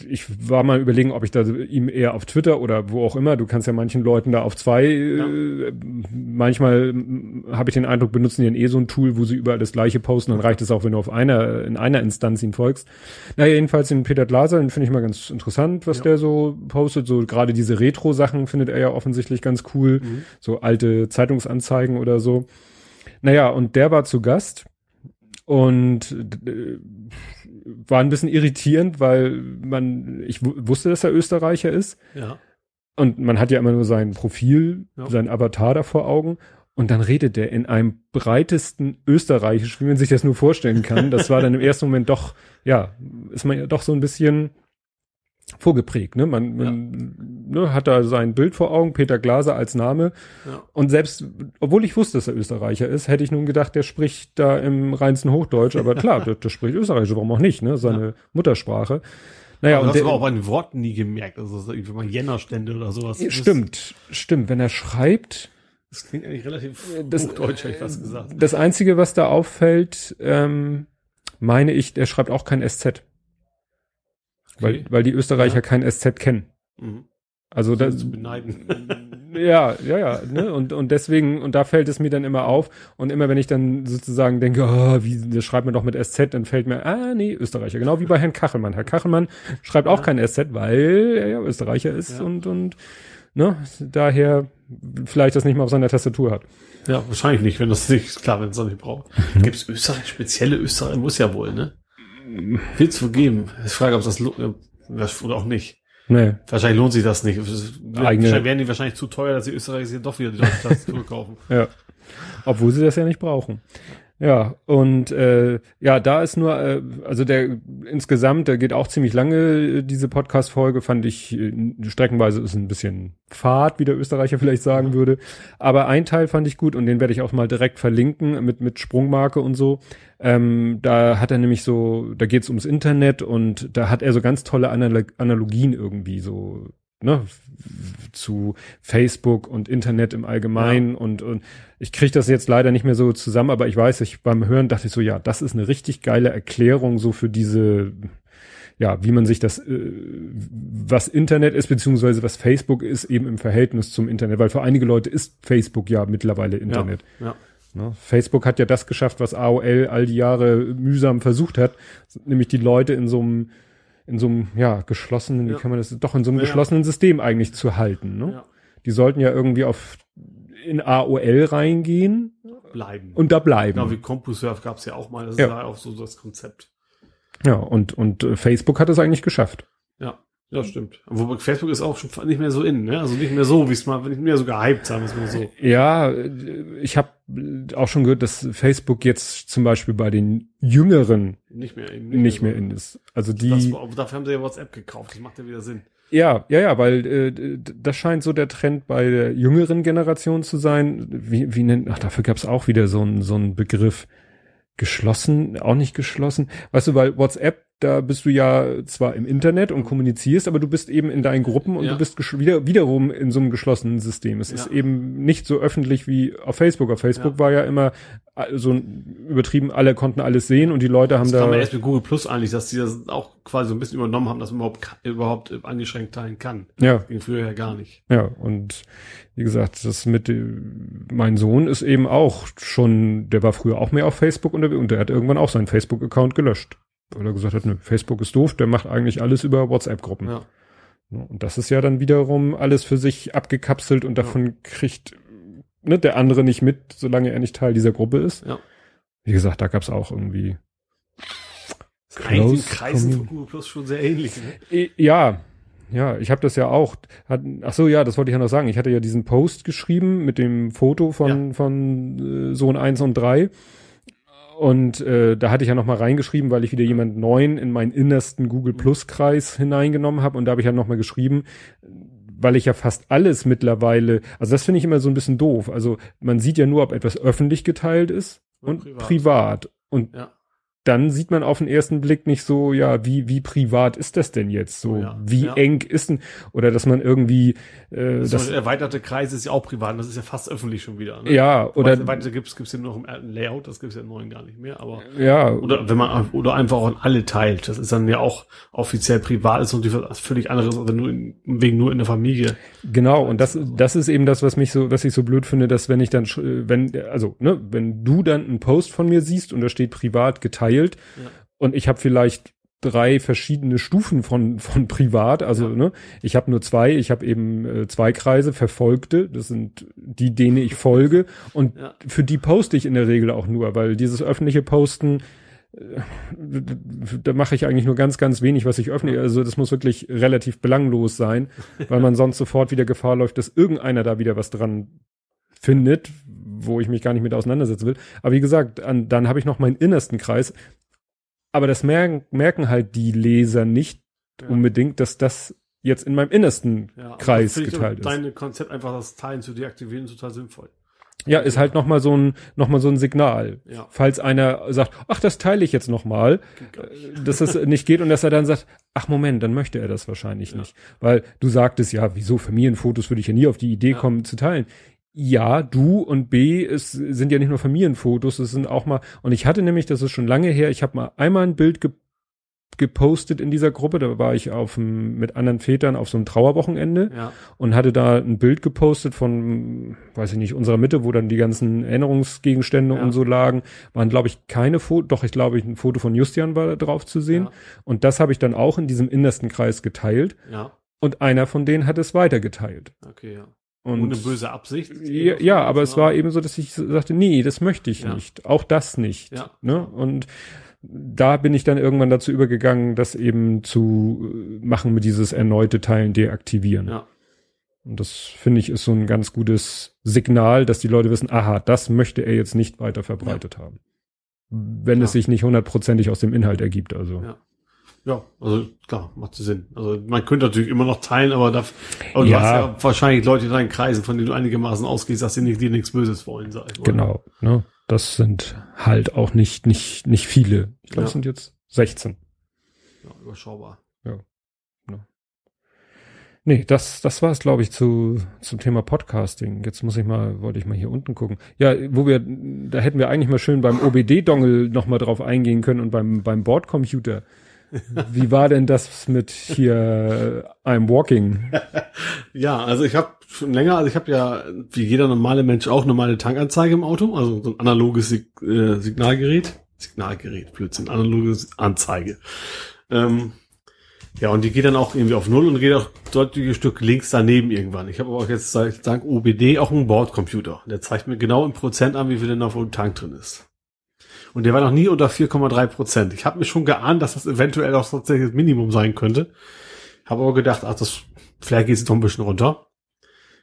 ich war mal überlegen, ob ich da ihm eher auf Twitter oder wo auch immer, du kannst ja manchen Leuten da auf zwei, äh, manchmal mm, habe ich den Eindruck, benutzen die dann eh so ein Tool, wo sie überall das gleiche posten, dann reicht es auch, wenn du auf einer, in einer Instanz ihn folgst. Naja, jedenfalls den Peter Glaser, den finde ich mal ganz interessant, was
Ja.
der so postet, so gerade diese Retro-Sachen findet er ja offensichtlich ganz cool,
Mhm.
so alte Zeitungsanzeigen oder so. Naja, und der war zu Gast und äh, war ein bisschen irritierend, weil man, ich wu- wusste, dass er Österreicher ist
Ja.
und man hat ja immer nur sein Profil,
Ja.
sein Avatar da vor Augen und dann redet er in einem breitesten Österreichisch, wie man sich das nur vorstellen kann. Das war dann im ersten Moment doch, ja, ist man ja doch so ein bisschen vorgeprägt, ne? Man, man ne, hat da sein Bild vor Augen, Peter Glaser als Name.
Ja.
Und selbst, obwohl ich wusste, dass er Österreicher ist, hätte ich nun gedacht, der spricht da im reinsten Hochdeutsch. Aber klar, der, der spricht Österreichisch, warum auch nicht, ne? Seine Muttersprache. Naja,
aber
und
das aber auch bei den Worten nie gemerkt. Also so irgendwie mal Jännerstände oder sowas.
Stimmt, stimmt. Wenn er schreibt,
Das klingt eigentlich relativ
das-
hochdeutsch, hätte ich fast gesagt.
das Einzige, was da auffällt, ähm, meine ich, der schreibt auch kein SZ. Weil,
Okay.
weil die Österreicher
Ja.
kein SZ kennen.
Mhm.
Also das
zu beneiden.
ja, ja, ja, ne? Und und deswegen und da fällt es mir dann immer auf und immer wenn ich dann sozusagen denke, oh, wie das schreibt man doch mit SZ, dann fällt mir ah nee, Österreicher, genau wie bei Herrn Kachelmann. Herr Kachelmann schreibt auch kein SZ, weil er ja Österreicher ist
Ja.
und und ne, daher vielleicht das nicht mal auf seiner Tastatur hat.
Ja, wahrscheinlich nicht, wenn das nicht, klar, wenn es das nicht braucht. Gibt es Österreich, spezielle Österreich, muss ja wohl, ne? Wird es wohl geben. Ich frage, ob das, oder auch nicht.
Nee.
Wahrscheinlich lohnt sich das nicht.
Eigene-
wären die wahrscheinlich zu teuer, dass die Österreicher doch wieder die deutsche Tastatur kaufen.
Ja. Obwohl sie das ja nicht brauchen. Ja, und äh, ja, da ist nur, äh, also der insgesamt, der geht auch ziemlich lange, äh, diese Podcast-Folge, fand ich äh, streckenweise ist ein bisschen fad, wie der Österreicher vielleicht sagen würde. Aber ein Teil fand ich gut und den werde ich auch mal direkt verlinken mit, mit Sprungmarke und so. Ähm, da hat er nämlich so, da geht's ums Internet und da hat er so ganz tolle Analog Analogien irgendwie so, ne, zu Facebook und Internet im Allgemeinen und, und ich kriege das jetzt leider nicht mehr so zusammen, aber ich weiß, ich beim Hören dachte ich so, ja, das ist eine richtig geile Erklärung so für diese, ja, wie man sich das, äh, was Internet ist, beziehungsweise was Facebook ist, eben im Verhältnis zum Internet, weil für einige Leute ist Facebook ja mittlerweile Internet.
Ja.
Ne? Facebook hat ja das geschafft, was AOL all die Jahre mühsam versucht hat, nämlich die Leute in so einem in so einem ja geschlossenen, wie
Ja.
kann man das doch in so einem
Ja.
geschlossenen System eigentlich zu halten. Ne?
Ja.
Die sollten ja irgendwie auf in AOL reingehen
Bleiben.
und da bleiben.
genau wie CompuServe gab es ja auch mal. Das ist ja auch so das Konzept.
ja und und äh, Facebook hat es eigentlich geschafft.
Ja. Ja, stimmt. Wobei Facebook ist auch schon nicht mehr so in, ne? Also nicht mehr so, wie es mal, nicht mehr so gehypt, wir es mal so.
Ja, ich habe auch schon gehört, dass Facebook jetzt zum Beispiel bei den Jüngeren
Nicht mehr in.
nicht mehr
so.
in ist. Also die
Das, dafür haben sie ja WhatsApp gekauft. Das macht ja wieder Sinn.
Ja, ja, ja, weil äh, das scheint so der Trend bei der jüngeren Generation zu sein. Wie, wie nennt, ach, dafür gab's auch wieder so einen so einen Begriff. Geschlossen, auch nicht geschlossen. Weißt du, weil WhatsApp, da bist du ja zwar im Internet und kommunizierst, aber du bist eben in deinen Gruppen und
Ja.
du bist wieder, wiederum in so einem geschlossenen System. Es ist
Ja.
eben nicht so öffentlich wie auf Facebook. Auf Facebook
Ja.
war ja immer so ein- übertrieben, alle konnten alles sehen und die Leute haben
Das
da.
kam ja erst mit Google Plus eigentlich, dass die das auch quasi so ein bisschen übernommen haben, dass man überhaupt, überhaupt äh, eingeschränkt teilen kann.
ja.
Ging früher ja gar nicht.
Ja, und wie gesagt, das mit dem, mein Sohn ist eben auch schon, der war früher auch mehr auf Facebook unterwegs und der hat irgendwann auch seinen Facebook-Account gelöscht. Weil er gesagt hat, ne, Facebook ist doof, der macht eigentlich alles über WhatsApp-Gruppen.
Ja.
Und das ist ja dann wiederum alles für sich abgekapselt und davon kriegt ne, der andere nicht mit, solange er nicht Teil dieser Gruppe ist.
Ja.
Wie gesagt, da gab's auch irgendwie.
Das
Close
Kreisen von Google Plus schon sehr ähnlich. Ne?
Ja, ja, ich habe das ja auch. Hat, ach so, ja, das wollte ich ja noch sagen. Ich hatte ja diesen Post geschrieben mit dem Foto von von äh, Sohn 1 und 3. Und äh, da hatte ich ja noch mal reingeschrieben, weil ich wieder jemand neuen in meinen innersten Google Plus Kreis hineingenommen habe und da habe ich ja noch mal geschrieben, weil ich ja fast alles mittlerweile, also das finde ich immer so ein bisschen doof. Also man sieht ja nur, ob etwas öffentlich geteilt ist
Und
und
privat.
privat. Und
Ja.
Dann sieht man auf den ersten Blick nicht so, ja, wie, wie privat ist das denn jetzt? So,
Oh ja,
wie
ja.
eng ist denn, oder dass man irgendwie, äh,
Das
das,
erweiterte Kreis ist ja auch privat, das ist ja fast öffentlich schon wieder. Ne?
ja,
Oder
oder,
weiter gibt's gibt's ja nur noch im alten Layout, das gibt's ja im neuen gar nicht mehr, aber
ja,
oder wenn man oder einfach auch an alle teilt, das ist dann ja auch offiziell privat ist und was völlig anderes, als wenn du in, wegen nur in der Familie.
genau, und das, das ist eben das, was mich so, was ich so blöd finde, dass wenn ich dann, äh, wenn, also, ne, wenn du dann einen Post von mir siehst und da steht privat geteilt
Ja.
und ich habe vielleicht drei verschiedene Stufen von von privat, also
Ja.
ne, ich habe nur zwei, ich habe eben äh, zwei Kreise verfolgte, das sind die, denen ich folge und
Ja.
für die poste ich in der Regel auch nur, weil dieses öffentliche Posten äh, da mache ich eigentlich nur ganz, ganz wenig, was ich öffne. Also das muss wirklich relativ belanglos sein, weil man sonst sofort wieder Gefahr läuft, dass irgendeiner da wieder was dran findet, wo ich mich gar nicht mit auseinandersetzen will. Aber wie gesagt, an, dann habe ich noch meinen innersten Kreis. Aber das merken, merken halt die Leser nicht
Ja.
unbedingt, dass das jetzt in meinem innersten
Ja,
Kreis geteilt ist.
Deine Konzept einfach das Teilen zu deaktivieren total sinnvoll.
Ja, ist halt noch mal so ein noch mal so ein Signal.
Ja.
Falls einer sagt, ach, das teile ich jetzt noch mal,
Geht gar nicht.
äh, dass es nicht geht und dass er dann sagt, ach Moment, dann möchte er das wahrscheinlich
Ja.
nicht, weil du sagtest ja, wieso Familienfotos würde ich ja nie auf die Idee
Ja.
kommen zu teilen. Ja, du und B, es sind ja nicht nur Familienfotos, es sind auch mal und ich hatte nämlich, das ist schon lange her, ich habe mal einmal ein Bild gepostet in dieser Gruppe. Da war ich auf dem, mit anderen Vätern auf so einem Trauerwochenende
Ja.
und hatte da ein Bild gepostet von, weiß ich nicht, unserer Mitte, wo dann die ganzen Erinnerungsgegenstände
Ja.
und so lagen. Waren, glaube ich, keine Foto, doch, ich glaube, ein Foto von Justian war da drauf zu sehen.
Ja.
Und das habe ich dann auch in diesem innersten Kreis geteilt.
Ja.
Und einer von denen hat es weitergeteilt.
Okay, ja.
Und
Ohne böse Absicht.
ja, ja, aber es war eben so, dass ich sagte, nee, das möchte ich
Ja.
nicht. Auch das nicht.
Ja.
Ne? Und da bin ich dann irgendwann dazu übergegangen, das eben zu äh, machen mit dieses erneute Teilen deaktivieren.
Ja.
Und das finde ich ist so ein ganz gutes Signal, dass die Leute wissen, aha, das möchte er jetzt nicht weiter verbreitet haben. Wenn es
Klar.
sich nicht hundertprozentig aus dem Inhalt ergibt, also.
Ja. Ja, also klar, macht Sinn. Also man könnte natürlich immer noch teilen, aber, da, aber du
Ja.
hast ja wahrscheinlich Leute in deinen Kreisen, von denen du einigermaßen ausgehst, dass sie nicht, dir nichts Böses wollen, sag ich mal.
Genau. Ne? Das sind halt auch nicht, nicht, nicht viele. Ich glaube,
Ja.
es sind jetzt 16.
Ja, überschaubar.
Nee, das, das war es, glaube ich, zu, zum Thema Podcasting. Jetzt muss ich mal, wollte ich mal hier unten gucken. Ja, wo wir, da hätten wir eigentlich mal schön beim OBD-Dongle noch mal drauf eingehen können und beim, beim Bordcomputer. Wie war denn das mit hier I'm Walking?
Ja, also ich habe schon länger, also ich habe ja wie jeder normale Mensch auch normale Tankanzeige im Auto, also so ein analoges Sig äh, Signalgerät. Signalgerät, Blödsinn, analoges Anzeige. Ähm, ja, und die geht dann auch irgendwie auf Null und geht auch deutliche Stück links daneben irgendwann. Ich habe aber auch jetzt dank OBD auch einen Bordcomputer. Der zeigt mir genau im Prozent an, wie viel denn auf dem Tank drin ist. Und der war noch nie unter 4,3 Prozent. Ich habe mir schon geahnt, dass das eventuell auch tatsächlich das Minimum sein könnte. Habe aber gedacht, ach, das vielleicht geht es doch ein bisschen runter.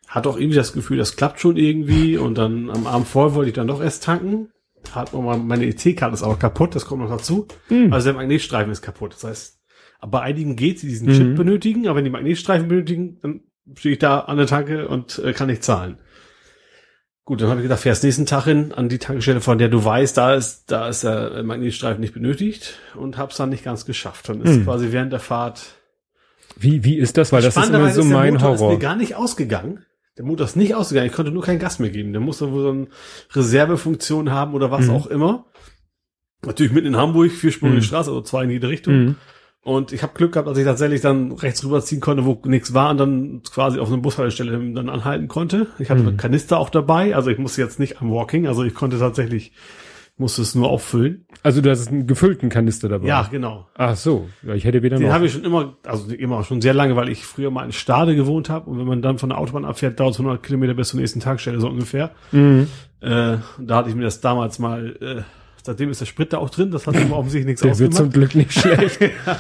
Hat auch irgendwie das Gefühl, das klappt schon irgendwie. Und dann am Abend vorher wollte ich dann doch erst tanken. Hat meine EC-Karte ist aber kaputt, das kommt noch dazu.
Hm.
Also der Magnetstreifen ist kaputt. Das heißt, bei einigen geht, die diesen
Mhm.
Chip benötigen, aber wenn die Magnetstreifen benötigen, dann stehe ich da an der Tanke und äh, kann nicht zahlen. Gut, dann habe ich gedacht, fährst nächsten Tag hin an die Tankstelle, von der du weißt, da ist, da ist der Magnetstreifen nicht benötigt und hab's dann nicht ganz geschafft. Dann ist
Hm.
quasi während der Fahrt
Wie, wie ist das? Weil das ist immer so
der
mein
Motor Ist
Horror.
mir gar nicht ausgegangen. Der Motor ist nicht ausgegangen. Ich konnte nur kein Gas mehr geben. Der musste wohl so eine Reservefunktion haben oder was
Mhm.
auch immer. Natürlich mitten in Hamburg, vierspurige
Mhm.
Straße, also zwei in jede Richtung.
Mhm.
Und ich habe Glück gehabt, dass ich tatsächlich dann rechts rüberziehen konnte, wo nichts war und dann quasi auf einer Bushaltestelle dann anhalten konnte. Ich hatte
Mhm.
einen Kanister auch dabei, also ich musste jetzt nicht am Walking, also ich konnte tatsächlich, musste es nur auffüllen.
Also du hast einen gefüllten Kanister dabei.
Ja, genau.
Ach so. Ja, ich hätte wieder
Den habe ich schon immer, also immer schon sehr lange, weil ich früher mal in Stade gewohnt habe und wenn man dann von der Autobahn abfährt, dauert es 100 Kilometer bis zur nächsten Tankstelle so ungefähr.
Mhm.
Äh, da hatte ich mir das damals mal, äh, seitdem ist der Sprit da auch drin, das hat immer offensichtlich nichts
Der wird zum
ausgemacht.
Glück nicht schlecht.
Ja,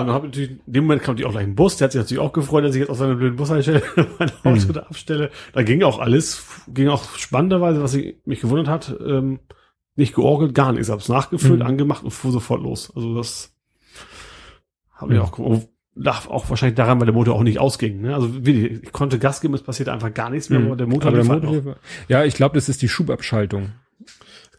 und dann habe ich natürlich, in dem Moment kam natürlich auch gleich ein Bus, der hat sich natürlich auch gefreut, dass ich jetzt auf seiner blöden Bushaltestelle mein Auto
Mhm.
da abstelle. Da ging auch alles, ging auch spannenderweise, was ich, mich gewundert hat, ähm, nicht georgelt, gar nichts. Ich hab's nachgefüllt,
Mhm.
angemacht und fuhr sofort los. Also das habe ich
Ja.
auch. Lag auch wahrscheinlich daran, weil der Motor auch nicht ausging. Ne? Also wie, ich konnte Gas geben, es passierte einfach gar nichts mehr,
Mhm.
aber der Motor
Aber der
halt
Motor Ja, ich glaube, das ist die Schubabschaltung.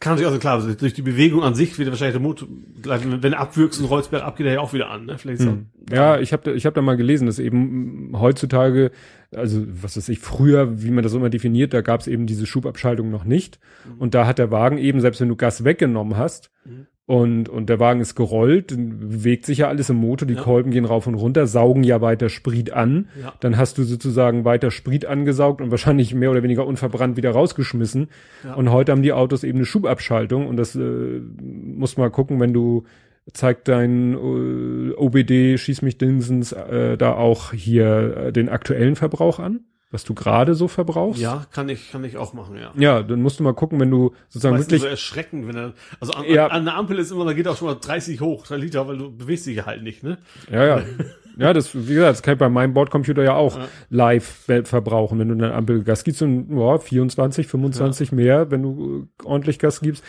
Kann natürlich also klar, also durch die Bewegung an sich wird wahrscheinlich der Motor, wenn er abwürgst und Rollsberg ab, geht er ja auch wieder an. Ne? Vielleicht
Hm. Ja, ich habe ich hab da mal gelesen, dass eben heutzutage, also was weiß ich, früher, wie man das immer definiert, da gab es eben diese Schubabschaltung noch nicht.
Mhm.
Und da hat der Wagen eben, selbst wenn du Gas weggenommen hast
Mhm.
Und, und der Wagen ist gerollt, bewegt sich ja alles im Motor, die
Ja.
Kolben gehen rauf und runter, saugen ja weiter Sprit an.
Ja.
Dann hast du sozusagen weiter Sprit angesaugt und wahrscheinlich mehr oder weniger unverbrannt wieder rausgeschmissen.
Ja.
Und heute haben die Autos eben eine Schubabschaltung und das äh, muss mal gucken, wenn du zeigt dein äh, OBD, schieß mich Dingsens, äh, da auch hier äh, den aktuellen Verbrauch an, was du gerade so verbrauchst.
Ja, kann ich, kann ich auch machen, ja.
Ja, dann musst du mal gucken, wenn du sozusagen
Meistens
wirklich
so erschreckend, wenn er, also an,
Ja.
an, an der Ampel ist immer, da geht auch schon mal 30 hoch, 3 Liter, weil du bewegst dich ja halt nicht, ne?
Ja, ja. Ja, das, wie gesagt, das kann ich bei meinem Bordcomputer ja auch
Ja.
live ver- verbrauchen. Wenn du dann Ampel Gas gibst und ja, 24, 25 mehr, wenn du äh, ordentlich Gas gibst,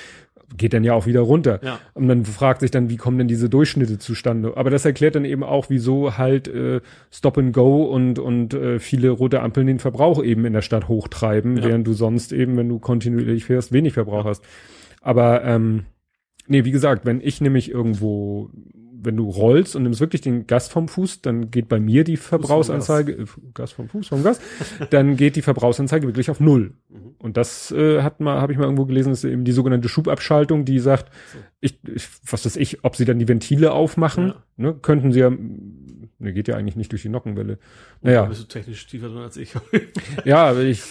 geht dann ja auch wieder runter.
Ja.
Und man fragt sich dann, wie kommen denn diese Durchschnitte zustande? Aber das erklärt dann eben auch, wieso halt äh, Stop and Go und und äh, viele rote Ampeln den Verbrauch eben in der Stadt hochtreiben,
Ja.
während du sonst eben, wenn du kontinuierlich fährst, wenig Verbrauch hast. Aber ähm, nee, wie gesagt, wenn ich nämlich irgendwo, wenn du rollst und nimmst wirklich den Gas vom Fuß, dann geht bei mir die Verbrauchsanzeige, äh, Gas vom Fuß, vom Gas, dann geht die Verbrauchsanzeige wirklich auf null.
Mhm.
Und das äh, hat mal, habe ich mal irgendwo gelesen, ist eben die sogenannte Schubabschaltung, die sagt,
So.
ich, ich, was weiß ich, ob sie dann die Ventile aufmachen,
Ja.
ne, könnten sie ja, ne, geht ja eigentlich nicht durch die Nockenwelle.
Da
Naja,
bist du technisch tiefer drin als ich.
ja, aber ich,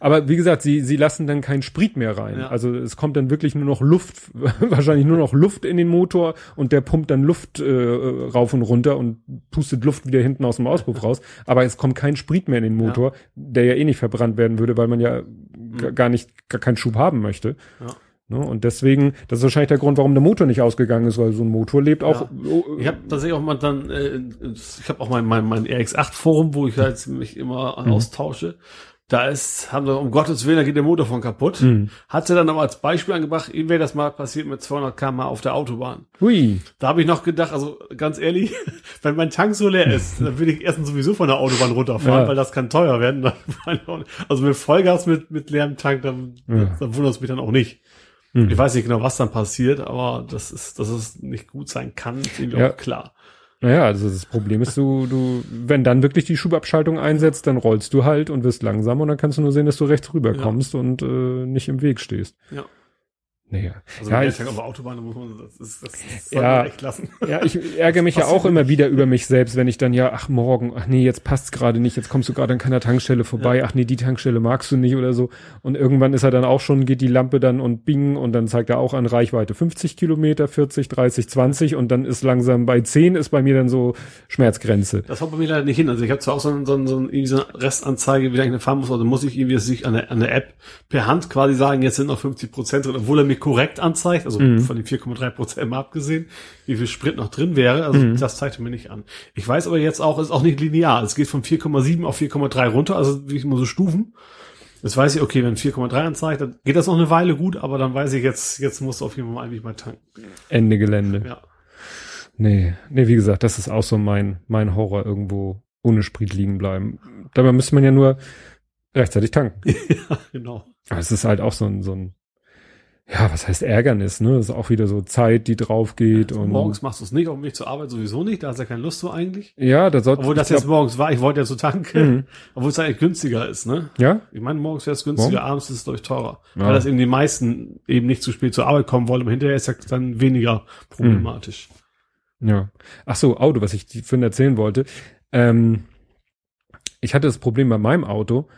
aber wie gesagt, sie, sie lassen dann keinen Sprit mehr rein.
Ja.
Also es kommt dann wirklich nur noch Luft, wahrscheinlich nur noch Luft in den Motor und der pumpt dann Luft äh, rauf und runter und pustet Luft wieder hinten aus dem Auspuff raus. Aber es kommt kein Sprit mehr in den Motor, der ja eh nicht verbrannt werden würde, weil man ja g- gar nicht, gar keinen Schub haben möchte.
Ja.
Ne? Und deswegen, das ist wahrscheinlich der Grund, warum der Motor nicht ausgegangen ist, weil so ein Motor lebt auch.
Ja. Ich habe tatsächlich auch mal dann, äh, ich habe auch mein, mein, mein RX8-Forum, wo ich halt mich immer austausche. Da ist, haben wir, um Gottes Willen, da geht der Motor von kaputt.
Mhm.
Hat sie dann aber als Beispiel angebracht, ihm wäre das mal passiert mit 200 km auf der Autobahn.
Hui.
Da habe ich noch gedacht, also ganz ehrlich, wenn mein Tank so leer ist, dann will ich erstens sowieso von der Autobahn runterfahren,
Ja.
weil das kann teuer werden. Also mit Vollgas mit, mit leerem Tank, dann,
Ja.
dann wundert es mich dann auch nicht.
Mhm.
Ich weiß nicht genau, was dann passiert, aber das ist, dass es nicht gut sein kann, ist irgendwie
Ja.
auch klar.
Naja, also das Problem ist, du, du, wenn dann wirklich die Schubabschaltung einsetzt, dann rollst du halt und wirst langsam und dann kannst du nur sehen, dass du rechts rüber kommst und äh, nicht im Weg stehst.
Ja.
Naja.
Also
ja,
ja,
ich,
auf der Autobahn, das ist, das, das
Ja.
echt lassen.
ja, ich ärgere mich ja auch immer wieder über mich selbst, wenn ich dann ja, ach morgen, ach nee, jetzt passt's gerade nicht, jetzt kommst du gerade an keiner Tankstelle vorbei, ach nee, die Tankstelle magst du nicht oder so. Und irgendwann ist er dann auch schon, geht die Lampe dann und bing und dann zeigt er auch an Reichweite 50 Kilometer, 40, 30, 20 und dann ist langsam bei 10 ist bei mir dann so Schmerzgrenze.
Das haut bei mir leider nicht hin. Also ich habe zwar auch so, ein, so, ein, so, ein, irgendwie so eine Restanzeige, wie lange ich fahren muss, also muss ich irgendwie sich an der, an der App per Hand quasi sagen, jetzt sind noch 50 Prozent drin, obwohl er mir korrekt anzeigt, also
Mhm.
von den 4,3 Prozent mal abgesehen, wie viel Sprit noch drin wäre. Also
Mhm.
das zeigt er mir nicht an. Ich weiß aber jetzt auch, ist auch nicht linear. Es geht von 4,7 auf 4,3 runter, also wie immer so Stufen. Jetzt weiß ich, okay, wenn 4,3 anzeigt, dann geht das noch eine Weile gut, aber dann weiß ich jetzt, jetzt muss auf jeden Fall eigentlich mal tanken.
Ende Gelände.
Ja.
Nee, nee, wie gesagt, das ist auch so mein, mein Horror, irgendwo ohne Sprit liegen bleiben. Dabei müsste man ja nur rechtzeitig tanken.
ja, genau.
Aber es ist halt auch so ein, so ein, ja, was heißt Ärgernis, ne? Das ist auch wieder so Zeit, die drauf geht und.
Morgens machst du es nicht, auf dem Weg zur Arbeit sowieso nicht, da hast du ja keine Lust zu eigentlich.
Ja, da sollte
Obwohl das jetzt morgens war, ich wollte ja so tanken,
Mhm.
obwohl es eigentlich günstiger ist, ne?
Ja?
Ich meine, morgens wäre es günstiger,
Morgen?
abends ist es, ich, teurer.
Ja.
Weil das eben die meisten eben nicht zu spät zur Arbeit kommen wollen, aber hinterher ist das dann weniger problematisch.
Ja. Ach so, Auto, was ich vorhin erzählen wollte. Ähm, ich hatte das Problem bei meinem Auto,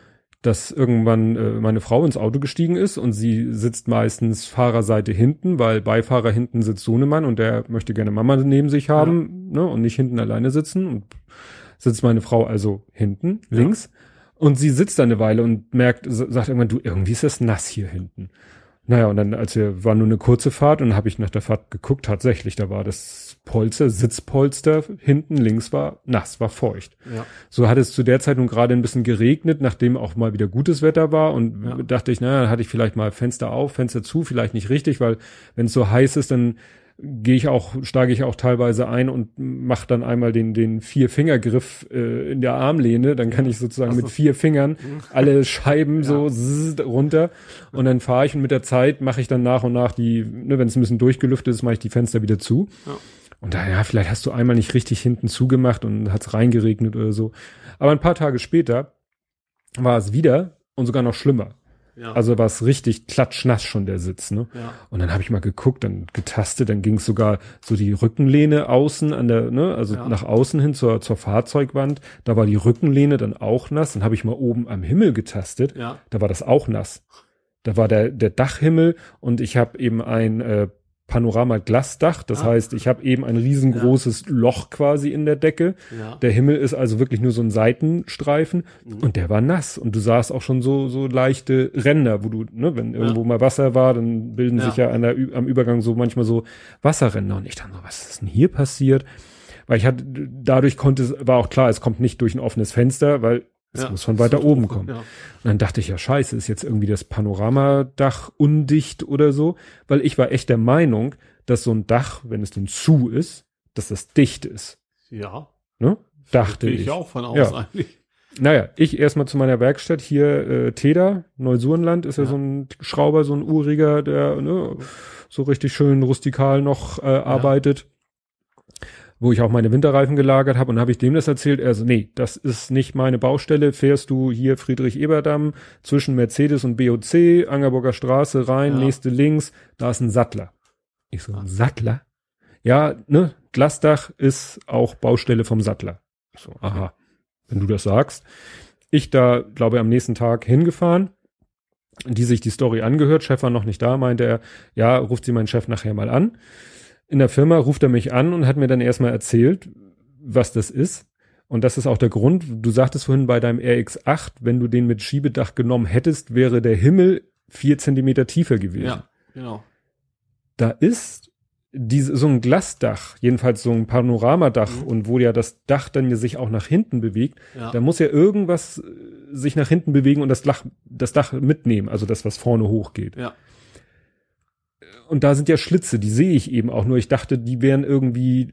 dass irgendwann äh, meine Frau ins Auto gestiegen ist und sie sitzt meistens Fahrerseite hinten, weil Beifahrer hinten sitzt Sohnemann und der möchte gerne Mama neben sich haben ne, und nicht hinten alleine sitzen. Und sitzt meine Frau also hinten,
Ja.
links. Und sie sitzt da eine Weile und merkt, sagt irgendwann, du, irgendwie ist das nass hier hinten. Naja, und dann, als wir, war nur eine kurze Fahrt und habe ich nach der Fahrt geguckt, tatsächlich, da war das Polster, Sitzpolster hinten links war nass, war feucht.
Ja.
So hat es zu der Zeit nun gerade ein bisschen geregnet, nachdem auch mal wieder gutes Wetter war und
Ja.
dachte ich, naja, dann hatte ich vielleicht mal Fenster auf, Fenster zu, vielleicht nicht richtig, weil wenn es so heiß ist, dann gehe ich auch, steige ich auch teilweise ein und mache dann einmal den, den Vier-Finger-Griff äh, in der Armlehne, dann kann ich sozusagen
so.
mit vier Fingern alle Scheiben so zzz, runter und dann fahre ich und mit der Zeit mache ich dann nach und nach die, ne, wenn es ein bisschen durchgelüftet ist, mache ich die Fenster wieder zu.
Ja.
Und da, ja, vielleicht hast du einmal nicht richtig hinten zugemacht und hat's reingeregnet oder so. Aber ein paar Tage später war es wieder und sogar noch schlimmer.
Ja.
Also war es richtig klatschnass schon der Sitz, ne?
ja.
Und dann habe ich mal geguckt, dann getastet, dann ging es sogar so die Rückenlehne außen an der, ne, also
Ja.
nach außen hin zur, zur Fahrzeugwand. Da war die Rückenlehne dann auch nass. Dann habe ich mal oben am Himmel getastet.
Ja.
Da war das auch nass. Da war der, der Dachhimmel und ich habe eben ein äh, Panorama-Glasdach. Das
Ah.
heißt, ich habe eben ein riesengroßes Loch quasi in der Decke.
Ja.
Der Himmel ist also wirklich nur so ein Seitenstreifen
Mhm.
und der war nass und du sahst auch schon so so leichte Ränder, wo du, ne, wenn irgendwo mal Wasser war, dann bilden
Ja.
sich ja an der, am Übergang so manchmal so Wasserränder und ich dachte so, was ist denn hier passiert? Weil ich hatte, dadurch konnte es, war auch klar, es kommt nicht durch ein offenes Fenster, weil es
Ja.
muss von weiter oben kommen.
Ja.
Und dann dachte ich, ja, scheiße, ist jetzt irgendwie das Panoramadach undicht oder so, weil ich war echt der Meinung, dass so ein Dach, wenn es denn zu ist, dass das dicht ist.
ja.
Ne? Dachte ich.
ich auch von aus
Ja.
eigentlich.
Naja, ich erstmal zu meiner Werkstatt hier, äh, Teda, Neusurenland, ist ja.
Ja.
so ein Schrauber, so ein Uriger, der ne, so richtig schön rustikal noch äh, arbeitet. Wo ich auch meine Winterreifen gelagert habe und habe ich dem das erzählt. Er so, nee, das ist nicht meine Baustelle. Fährst du hier Friedrich Eberdamm zwischen Mercedes und BOC, Angerburger Straße rein, ja. nächste links, da ist ein Sattler. Ich so, ein Sattler? Ja, ne, Glasdach ist auch Baustelle vom Sattler. Ich so, aha, wenn du das sagst. Ich da, glaube ich, am nächsten Tag hingefahren, die sich die Story angehört. Chef war noch nicht da, meinte er, ja, ruft sie meinen Chef nachher mal an in der Firma ruft er mich an und hat mir dann erstmal erzählt, was das ist. Und das ist auch der Grund, du sagtest vorhin bei deinem RX8, wenn du den mit Schiebedach genommen hättest, wäre der Himmel vier Zentimeter tiefer gewesen. Ja,
genau.
Da ist diese, so ein Glasdach, jedenfalls so ein Panoramadach mhm. und wo ja das Dach dann sich auch nach hinten bewegt, ja. da muss ja irgendwas äh, sich nach hinten bewegen und das Dach, das Dach mitnehmen, also das, was vorne hochgeht.
Ja
und da sind ja Schlitze, die sehe ich eben auch nur. Ich dachte, die wären irgendwie,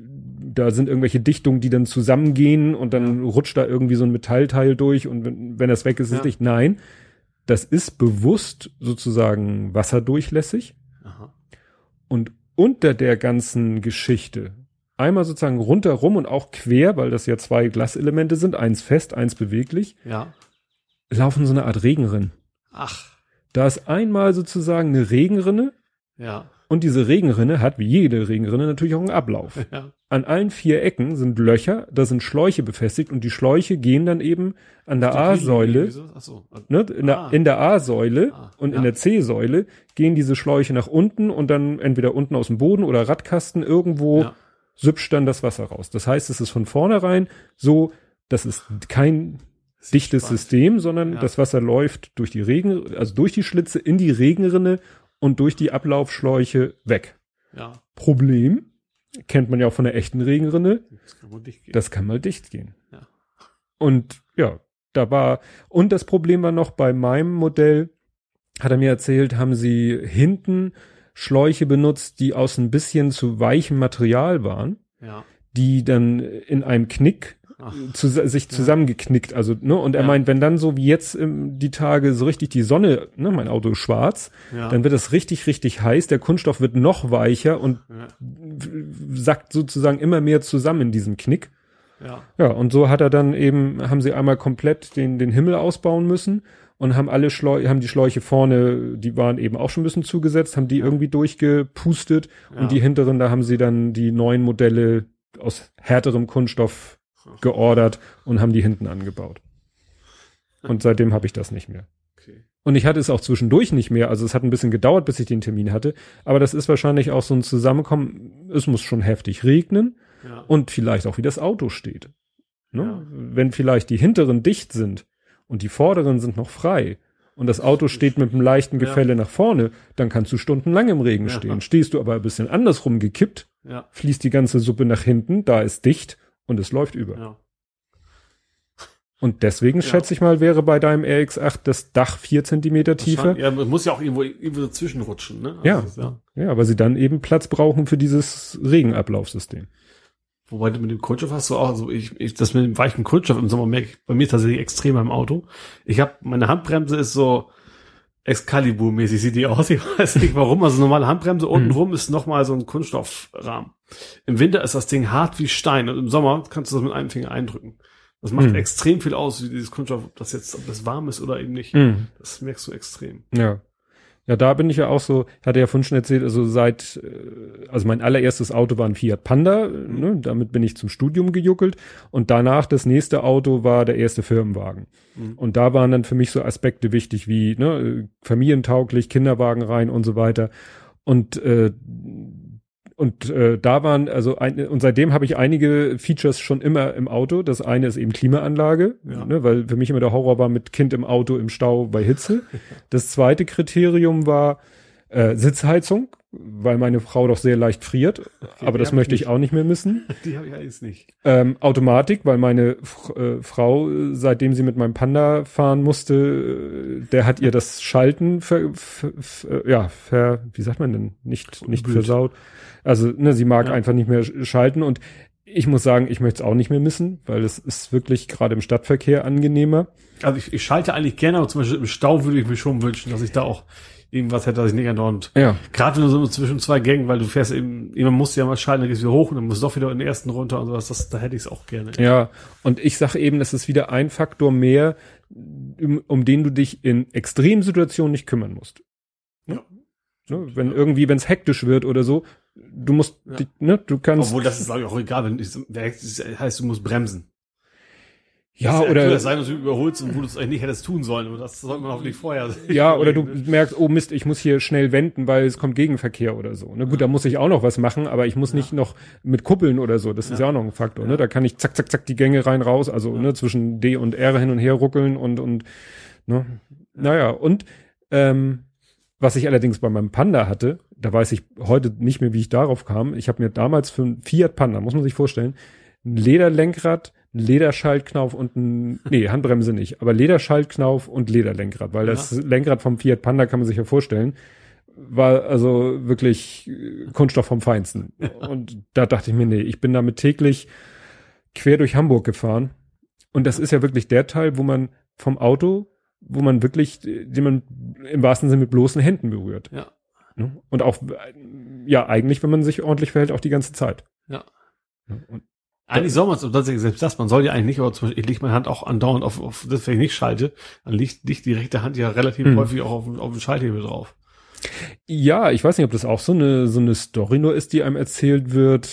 da sind irgendwelche Dichtungen, die dann zusammengehen und dann ja. rutscht da irgendwie so ein Metallteil durch und wenn, wenn das weg ist, ist ja. dicht. Nein, das ist bewusst sozusagen wasserdurchlässig. Aha. Und unter der ganzen Geschichte, einmal sozusagen rundherum und auch quer, weil das ja zwei Glaselemente sind, eins fest, eins beweglich,
ja.
laufen so eine Art Regenrinne.
Ach.
Da ist einmal sozusagen eine Regenrinne,
ja.
Und diese Regenrinne hat wie jede Regenrinne natürlich auch einen Ablauf.
Ja.
An allen vier Ecken sind Löcher, da sind Schläuche befestigt und die Schläuche gehen dann eben an der A-Säule,
so.
ne, in, ah. der, in der A-Säule ah. und ja. in der C-Säule gehen diese Schläuche nach unten und dann entweder unten aus dem Boden oder Radkasten irgendwo ja. süpscht dann das Wasser raus. Das heißt, es ist von vornherein so, das ist kein dichtes. System, sondern ja. das Wasser läuft durch die Regen, also durch die Schlitze in die Regenrinne und durch die Ablaufschläuche weg.
Ja.
Problem, kennt man ja auch von der echten Regenrinne.
Das kann mal dicht gehen.
Das kann mal dicht gehen.
Ja.
Und ja, da war, und das Problem war noch bei meinem Modell, hat er mir erzählt, haben sie hinten Schläuche benutzt, die aus ein bisschen zu weichem Material waren.
Ja.
Die dann in einem Knick zu, sich zusammengeknickt. Also, ne, und er ja. meint, wenn dann so wie jetzt ähm, die Tage so richtig die Sonne, ne, mein Auto ist schwarz, ja. dann wird es richtig, richtig heiß, der Kunststoff wird noch weicher und ja. sackt sozusagen immer mehr zusammen in diesem Knick.
Ja.
ja, und so hat er dann eben, haben sie einmal komplett den, den Himmel ausbauen müssen und haben alle Schläuche, haben die Schläuche vorne, die waren eben auch schon ein bisschen zugesetzt, haben die irgendwie durchgepustet und die hinteren, da haben sie dann die neuen Modelle aus härterem Kunststoff geordert und haben die hinten angebaut. Und seitdem habe ich das nicht mehr.
Okay.
Und ich hatte es auch zwischendurch nicht mehr. Also es hat ein bisschen gedauert, bis ich den Termin hatte. Aber das ist wahrscheinlich auch so ein Zusammenkommen. Es muss schon heftig regnen
ja.
und vielleicht auch wie das Auto steht. Ne?
Ja.
Wenn vielleicht die hinteren dicht sind und die vorderen sind noch frei und das Auto steht mit einem leichten Gefälle ja. nach vorne, dann kannst du stundenlang im Regen stehen. Stehst du aber ein bisschen andersrum gekippt, fließt die ganze Suppe nach hinten, da ist dicht und es läuft über.
Ja.
Und deswegen ja. schätze ich mal, wäre bei deinem RX8 das Dach vier Zentimeter tiefer.
Ja, man muss ja auch irgendwo, irgendwo dazwischen rutschen, ne?
Also ja. Ist, ja. Ja, aber sie dann eben Platz brauchen für dieses Regenablaufsystem.
Wobei du mit dem Kunststoff hast du auch, also ich, ich das mit dem weichen Kunststoff im Sommer merke ich bei mir tatsächlich extrem im Auto. Ich habe meine Handbremse ist so Excalibur-mäßig sieht die aus. Ich weiß nicht warum. Also normale Handbremse untenrum mhm. ist nochmal so ein Kunststoffrahmen. Im Winter ist das Ding hart wie Stein und im Sommer kannst du das mit einem Finger eindrücken. Das macht mhm. extrem viel aus, wie dieses Kunststoff, ob das jetzt, ob das warm ist oder eben nicht. Mhm. Das merkst du extrem.
Ja. Ja, da bin ich ja auch so, hatte ja vorhin schon erzählt, also seit, äh, also mein allererstes Auto war ein Fiat Panda, ne, damit bin ich zum Studium gejuckelt und danach das nächste Auto war der erste Firmenwagen. Mhm. Und da waren dann für mich so Aspekte wichtig wie ne, familientauglich, Kinderwagen rein und so weiter. Und äh, und äh, da waren, also ein, und seitdem habe ich einige Features schon immer im Auto. Das eine ist eben Klimaanlage, ja. ne, weil für mich immer der Horror war mit Kind im Auto im Stau bei Hitze. Das zweite Kriterium war äh, Sitzheizung, weil meine Frau doch sehr leicht friert. Okay, aber das möchte ich, auch nicht mehr missen.
Die habe ich alles nicht.
Ähm, Automatik, weil meine äh, Frau, seitdem sie mit meinem Panda fahren musste, äh, der hat ihr das Schalten ver, ver, ver, ja, ver, wie sagt man denn, nicht, nicht versaut. Also, ne, sie mag ja. einfach nicht mehr schalten und ich muss sagen, ich möchte es auch nicht mehr missen, weil es ist wirklich gerade im Stadtverkehr angenehmer.
Also ich, ich schalte eigentlich gerne, aber zum Beispiel im Stau würde ich mir schon wünschen, dass ich da auch irgendwas hätte sich nicht andauernd.
Ja.
Gerade wenn du so zwischen zwei Gängen, weil du fährst eben, immer musst du ja mal schalten, dann gehst du wieder hoch und dann musst du doch wieder in den ersten runter und sowas, das, da hätte ich es auch gerne.
Ja, und ich sage eben, das ist wieder ein Faktor mehr, um, um den du dich in Extremsituationen nicht kümmern musst.
Ja.
Ne? Wenn irgendwie, wenn es hektisch wird oder so, du musst,
Ja.
ne, du kannst.
Obwohl, das ist, glaube ich, auch egal, wenn es das heißt, du musst bremsen.
Ja,
Das
oder
sein, dass du überholst und wo du es eigentlich nicht hättest tun sollen, aber das sollte man hoffentlich vorher sehen.
Ja, oder du merkst, oh Mist, ich muss hier schnell wenden, weil es kommt Gegenverkehr oder so. Ne, gut, da muss ich auch noch was machen, aber ich muss nicht noch mit kuppeln oder so. Das ist ja auch noch ein Faktor. Ne, da kann ich zack, zack, zack die Gänge rein raus, also ne, zwischen D und R hin und her ruckeln und und ne, naja und ähm, was ich allerdings bei meinem Panda hatte, da weiß ich heute nicht mehr, wie ich darauf kam. Ich habe mir damals für einen Fiat Panda, muss man sich vorstellen, ein Lederlenkrad, Lederschaltknauf und ein, nee, Handbremse nicht, aber Lederschaltknauf und Lederlenkrad, weil das Lenkrad vom Fiat Panda kann man sich ja vorstellen, war also wirklich äh, Kunststoff vom Feinsten. Und da dachte ich mir, nee, ich bin damit täglich quer durch Hamburg gefahren. Und das ist ja wirklich der Teil, wo man vom Auto, wo man wirklich, den man im wahrsten Sinne mit bloßen Händen berührt.
Ja.
Ne? Und auch, äh, ja, eigentlich, wenn man sich ordentlich verhält, auch die ganze Zeit.
Ja.
Ne? Und
Eigentlich soll man es, tatsächlich selbst das, man soll ja eigentlich nicht, aber zum Beispiel, ich lege meine Hand auch andauernd auf, auf das, wenn ich nicht schalte, dann liegt, liegt die rechte Hand ja relativ
Hm.
häufig auch auf, dem- auf dem Schalthebel drauf.
Ja, ich weiß nicht, ob das auch so eine, so eine Story nur ist, die einem erzählt wird,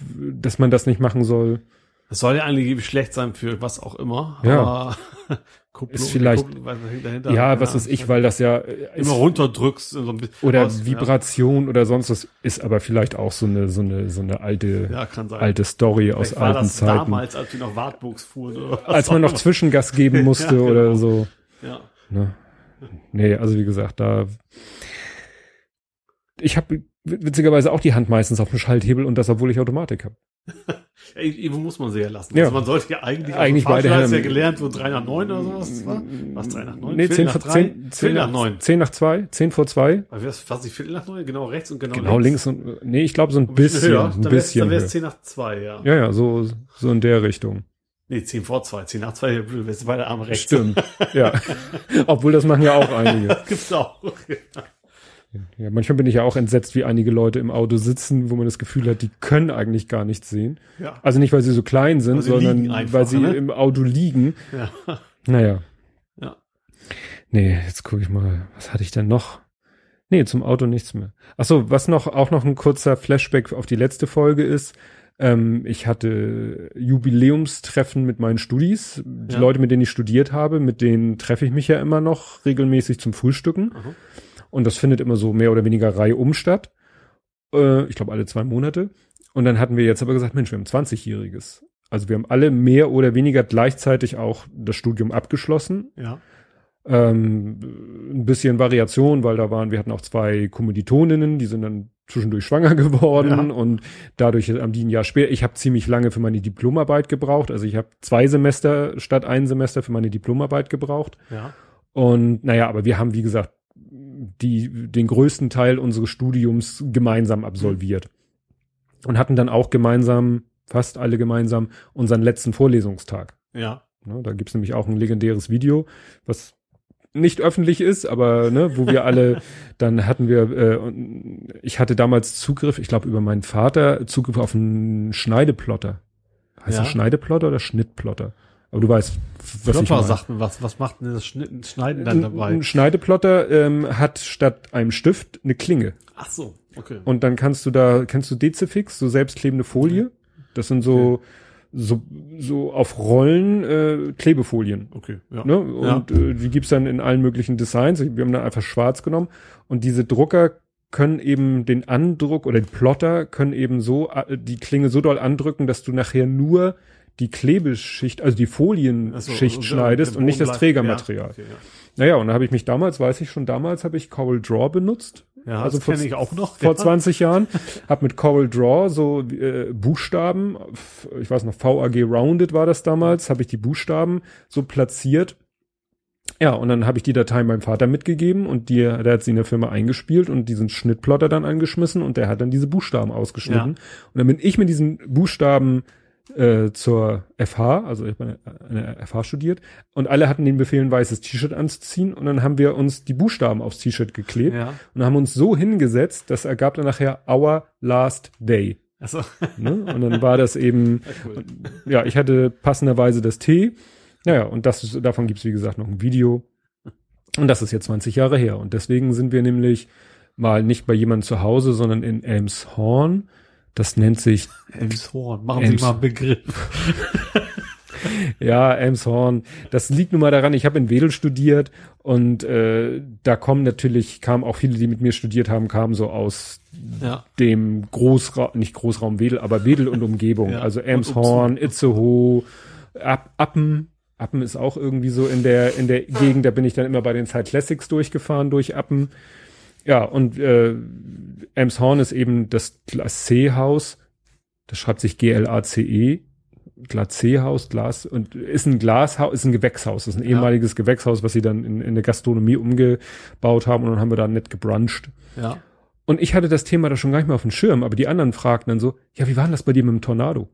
dass man das nicht machen soll.
Das soll ja eigentlich schlecht sein für was auch immer,
Ja.
aber Kupplung,
Ist vielleicht-
Kupplung, was
Ja, was weiß ich, weil das ja äh,
immer
ist,
runterdrückst und so ein bisschen.
oder
was,
Vibration oder sonst was ist aber vielleicht auch so eine so eine so eine alte
Ja, ja kann sein.
alte Story aus
Vielleicht war
alten
das
Zeiten,
damals, als wir noch Wartburgs fuhren.
Als man noch Zwischengas geben musste
Ja, genau.
oder so.
immer. Ja.
Ne? Nee, also wie gesagt, da ich habe witzigerweise auch die Hand meistens auf dem Schalthebel und das, obwohl ich Automatik habe.
Irgendwo muss man sie ja lassen.
Ja.
Also man sollte ja eigentlich,
Eigentlich
also
beide Hände.
ja gelernt, wo 3 nach 9 oder sowas war. Was, 3 nach 9?
Nee,
Viertel
10
nach
vor
3?
10, 10
Viertel nach
nach
9.
10 nach 2, 10 vor 2,
Aber wär's fast die Viertel nach 9? Genau rechts und genau,
genau links und nee, ich glaube so ein bisschen,
höher.
ein
Dann
bisschen.
dann wär's
höher.
10 nach 2, ja.
Ja, ja, so so in der Richtung.
Nee, 10 vor 2. 10 nach 2, du wärst beide Arme rechts.
Stimmt. ja. Obwohl das machen ja auch einige.
Das gibt's auch.
Ja, manchmal bin ich ja auch entsetzt, wie einige Leute im Auto sitzen, wo man das Gefühl hat, die können eigentlich gar nichts sehen.
Ja.
Also nicht, weil sie so klein sind, sondern
einfach,
weil sie
ne?
im Auto liegen.
Ja.
Naja.
Ja.
Nee, jetzt gucke ich mal, was hatte ich denn noch? Nee, zum Auto nichts mehr. Ach so, was noch, auch noch ein kurzer Flashback auf die letzte Folge ist. Ähm, ich hatte Jubiläumstreffen mit meinen Studis. Die
Ja.
Leute, mit denen ich studiert habe, mit denen treffe ich mich ja immer noch regelmäßig zum Frühstücken.
Aha.
Und das findet immer so mehr oder weniger reihum statt. Äh, ich glaube alle zwei Monate. Und dann hatten wir jetzt aber gesagt, Mensch, wir haben 20-Jähriges. Also wir haben alle mehr oder weniger gleichzeitig auch das Studium abgeschlossen.
Ja.
Ähm, ein bisschen Variation, weil da waren, wir hatten auch zwei Kommilitoninnen, die sind dann zwischendurch schwanger geworden
Ja.
und dadurch haben die ein Jahr später, ich habe ziemlich lange für meine Diplomarbeit gebraucht, also ich habe zwei Semester statt ein Semester für meine Diplomarbeit gebraucht
Ja.
und naja, aber wir haben, wie gesagt, die, den größten Teil unseres Studiums gemeinsam absolviert. Und hatten dann auch gemeinsam, fast alle gemeinsam, unseren letzten Vorlesungstag.
Ja.
Ne, da gibt's nämlich auch ein legendäres Video, was nicht öffentlich ist, aber ne, wo wir alle, dann hatten wir, äh, ich hatte damals Zugriff, ich glaube über meinen Vater, Zugriff auf einen Schneideplotter. Heißt
Ja.
das Schneideplotter oder Schnittplotter? Aber du weißt, was ich
Klopper
meine.
sagt mir was. Was macht denn das Schneiden dann dabei?
ein Schneideplotter ähm, hat statt einem Stift eine Klinge.
Ach so, okay.
Und dann kannst du da, kennst du Dezifix, so selbstklebende Folie? Das sind so, so, so auf Rollen äh, Klebefolien.
Okay, ja.
Ne? Und äh, die gibt's dann in allen möglichen Designs. Wir haben dann einfach schwarz genommen. Und diese Drucker können eben den Andruck oder die Plotter können eben so äh, die Klinge so doll andrücken, dass du nachher nur die Klebeschicht, also die
Ach so,
Folienschicht
und-
schneidest und nicht das Trägermaterial.
Ja, okay, ja.
Naja, und da habe ich mich damals, weiß ich schon, damals habe ich Coral Draw benutzt.
Ja,
Also
das
vor-
kenne ich auch noch.
Vor
ja.
20 Jahren. Hab mit Coral Draw so äh, Buchstaben, ich weiß noch, VAG Rounded war das damals, habe ich die Buchstaben so platziert. Ja, und dann habe ich die Datei meinem Vater mitgegeben und die, der hat sie in der Firma eingespielt und diesen Schnittplotter dann angeschmissen und der hat dann diese Buchstaben ausgeschnitten. Und dann bin ich mit diesen Buchstaben äh, zur FH, also ich habe eine, eine FH studiert, und alle hatten den Befehl, ein weißes T-Shirt anzuziehen und dann haben wir uns die Buchstaben aufs T-Shirt geklebt
Ja.
und haben uns so hingesetzt, das ergab dann nachher Our Last Day.
Achso.
Ne? Und dann war das eben,
Cool.
ja, ich hatte passenderweise das T. Naja, und das ist, davon gibt's wie gesagt noch ein Video. Und das ist jetzt 20 Jahre her. Und deswegen sind wir nämlich mal nicht bei jemandem zu Hause, sondern in Elmshorn. Das nennt sich,
Elmshorn. Machen
Elms-
Sie mal einen Begriff.
ja, Elmshorn. Das liegt nun mal daran, ich habe in Wedel studiert und äh, da kommen natürlich, kamen auch viele, die mit mir studiert haben, kamen so aus
Ja.
dem Großraum, nicht Großraum Wedel, aber Wedel und Umgebung.
Ja.
Also Elmshorn, Itzehoe, App, Appen. Appen ist auch irgendwie so in der, in der Gegend, da bin ich dann immer bei den Side Classics durchgefahren durch Appen. Ja, und äh, Elmshorn ist eben das Glacé-Haus. Das schreibt sich G-L-A-C-E. Glacé-Haus, Glas, und ist ein Glashaus, ist ein Gewächshaus, ist ein
Ja.
ehemaliges Gewächshaus, was sie dann in, in der Gastronomie umgebaut haben und dann haben wir da nett gebruncht.
Ja.
Und ich hatte das Thema da schon gar nicht mehr auf dem Schirm, aber die anderen fragten dann so, ja, wie war denn das bei dir mit dem Tornado?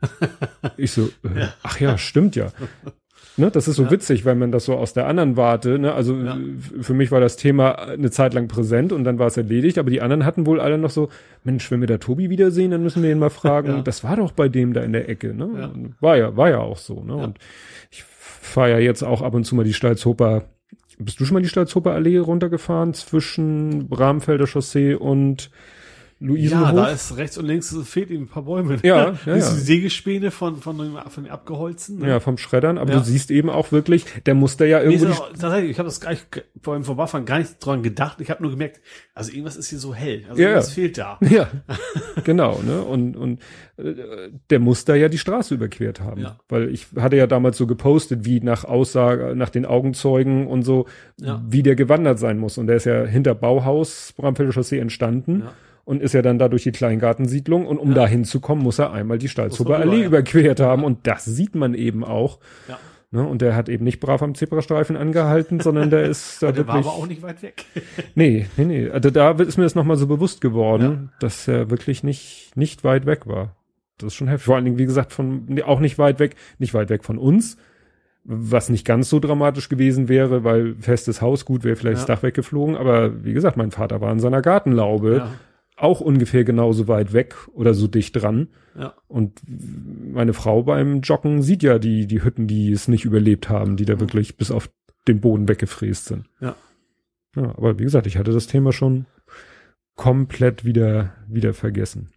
ich so, äh, ach ja, stimmt ja. Ne, das ist so
Ja.
witzig, wenn man das so aus der anderen Warte, ne, also
Ja.
für mich war das Thema eine Zeit lang präsent und dann war es erledigt, aber die anderen hatten wohl alle noch so, Mensch, wenn wir da Tobi wiedersehen, dann müssen wir ihn mal fragen,
Ja.
das war doch bei dem da in der Ecke, ne? War ja, war ja auch so, ne? Und ich fahre ja jetzt auch ab und zu mal die Stalzhoper, bist du schon mal die Stalzhoper Allee runtergefahren zwischen Bramfelder Chaussee und
Ja,
Luisenhof?
da ist rechts und links fehlt ihm ein paar Bäume.
Ja, ja, ja.
die Sägespäne von, von, dem, von dem abgeholzten? ne?
Ja, vom Schreddern, aber
Ja.
du siehst eben auch wirklich, der musste ja
Nee, ist
irgendwo.
auch, tatsächlich, ich habe das gar nicht beim Vorbeifahren gar nicht dran gedacht. Ich habe nur gemerkt, also irgendwas ist hier so hell. Also
Ja,
irgendwas
ja.
fehlt da.
ja, genau, ne? Und, und äh, der muss da ja die Straße überquert haben.
Ja.
Weil ich hatte ja damals so gepostet, wie nach Aussage, nach den Augenzeugen und so,
Ja.
wie der gewandert sein muss. Und der ist ja hinter Bauhaus Bramfelder Chaussee entstanden.
Ja.
Und ist ja dann da durch die Kleingartensiedlung und um
Ja.
da hinzukommen, muss er einmal die
er rüber,
Allee
ja.
überquert haben und das sieht man eben auch.
Ja.
Ne? Und der hat eben nicht brav am Zebrastreifen angehalten, sondern der ist da
Der war
wirklich.
aber auch nicht weit weg.
Nee, nee, nee. Also da ist mir das nochmal so bewusst geworden, dass er wirklich nicht, nicht weit weg war. Das ist schon heftig. Vor allen Dingen, wie gesagt, von, auch nicht weit weg, nicht weit weg von uns, was nicht ganz so dramatisch gewesen wäre, weil festes Haus, gut, wäre vielleicht
Ja.
das Dach weggeflogen, aber wie gesagt, mein Vater war in seiner Gartenlaube,
Ja.
Auch ungefähr genauso weit weg oder so dicht dran.
Ja.
Und meine Frau beim Joggen sieht ja die, die Hütten, die es nicht überlebt haben, die da
Mhm.
wirklich bis auf den Boden weggefräst sind.
Ja.
Ja, aber wie gesagt, ich hatte das Thema schon komplett wieder, wieder vergessen.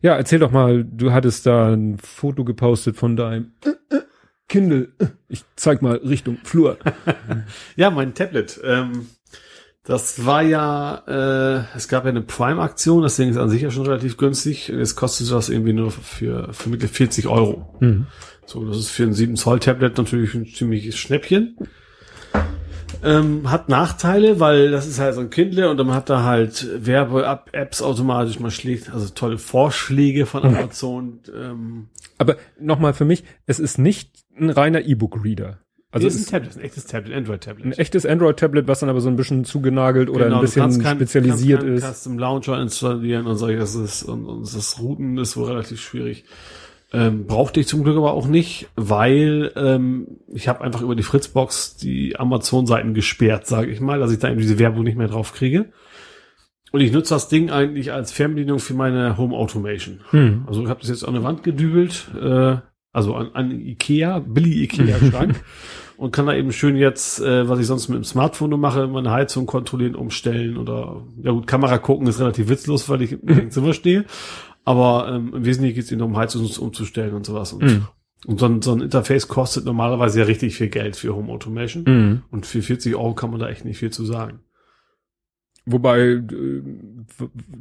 Ja, erzähl doch mal, du hattest da ein Foto gepostet von deinem Kindle. Ich zeig mal Richtung Flur.
Ja, mein Tablet. Ähm, das war ja, äh, es gab ja eine Prime-Aktion, das Ding ist an sich ja schon relativ günstig. Jetzt kostet das irgendwie nur für, für Mittel 40 Euro.
Mhm.
So, das ist für ein 7 Zoll Tablet natürlich ein ziemliches Schnäppchen. Ähm, hat Nachteile, weil das ist halt so ein Kindle und dann hat da halt Werbe-Apps automatisch, man schlägt, also tolle Vorschläge von Amazon. Ähm,
Aber nochmal für mich, es ist nicht ein reiner E-Book-Reader. Also es
ist ein
ist
Tablet, ein echtes Tablet, Android-Tablet.
ein echtes Android-Tablet, was dann aber so ein bisschen zugenagelt oder
Genau,
ein
du
bisschen
kannst kein-
spezialisiert
kannst keinen
ist.
Custom Launcher installieren und solches ist, und, und das Routen ist wohl relativ schwierig. Ähm, brauchte ich zum Glück aber auch nicht, weil ähm, ich habe einfach über die Fritzbox die Amazon-Seiten gesperrt, sage ich mal, dass ich da eben diese Werbung nicht mehr drauf kriege. Und ich nutze das Ding eigentlich als Fernbedienung für meine Home Automation.
Hm.
Also ich habe das jetzt an eine Wand gedübelt, äh, also an, an Ikea, Billy Ikea Schrank und kann da eben schön jetzt, äh, was ich sonst mit dem Smartphone nur mache, meine Heizung kontrollieren, umstellen oder ja gut, Kamera gucken ist relativ witzlos, weil ich im Zimmer stehe. Aber ähm, im Wesentlichen geht es eben um Heizung umzustellen und sowas. Und,
Mhm.
und so, ein, so ein Interface kostet normalerweise ja richtig viel Geld für Home Automation.
Mhm.
Und für 40 Euro kann man da echt nicht viel zu sagen.
Wobei, äh,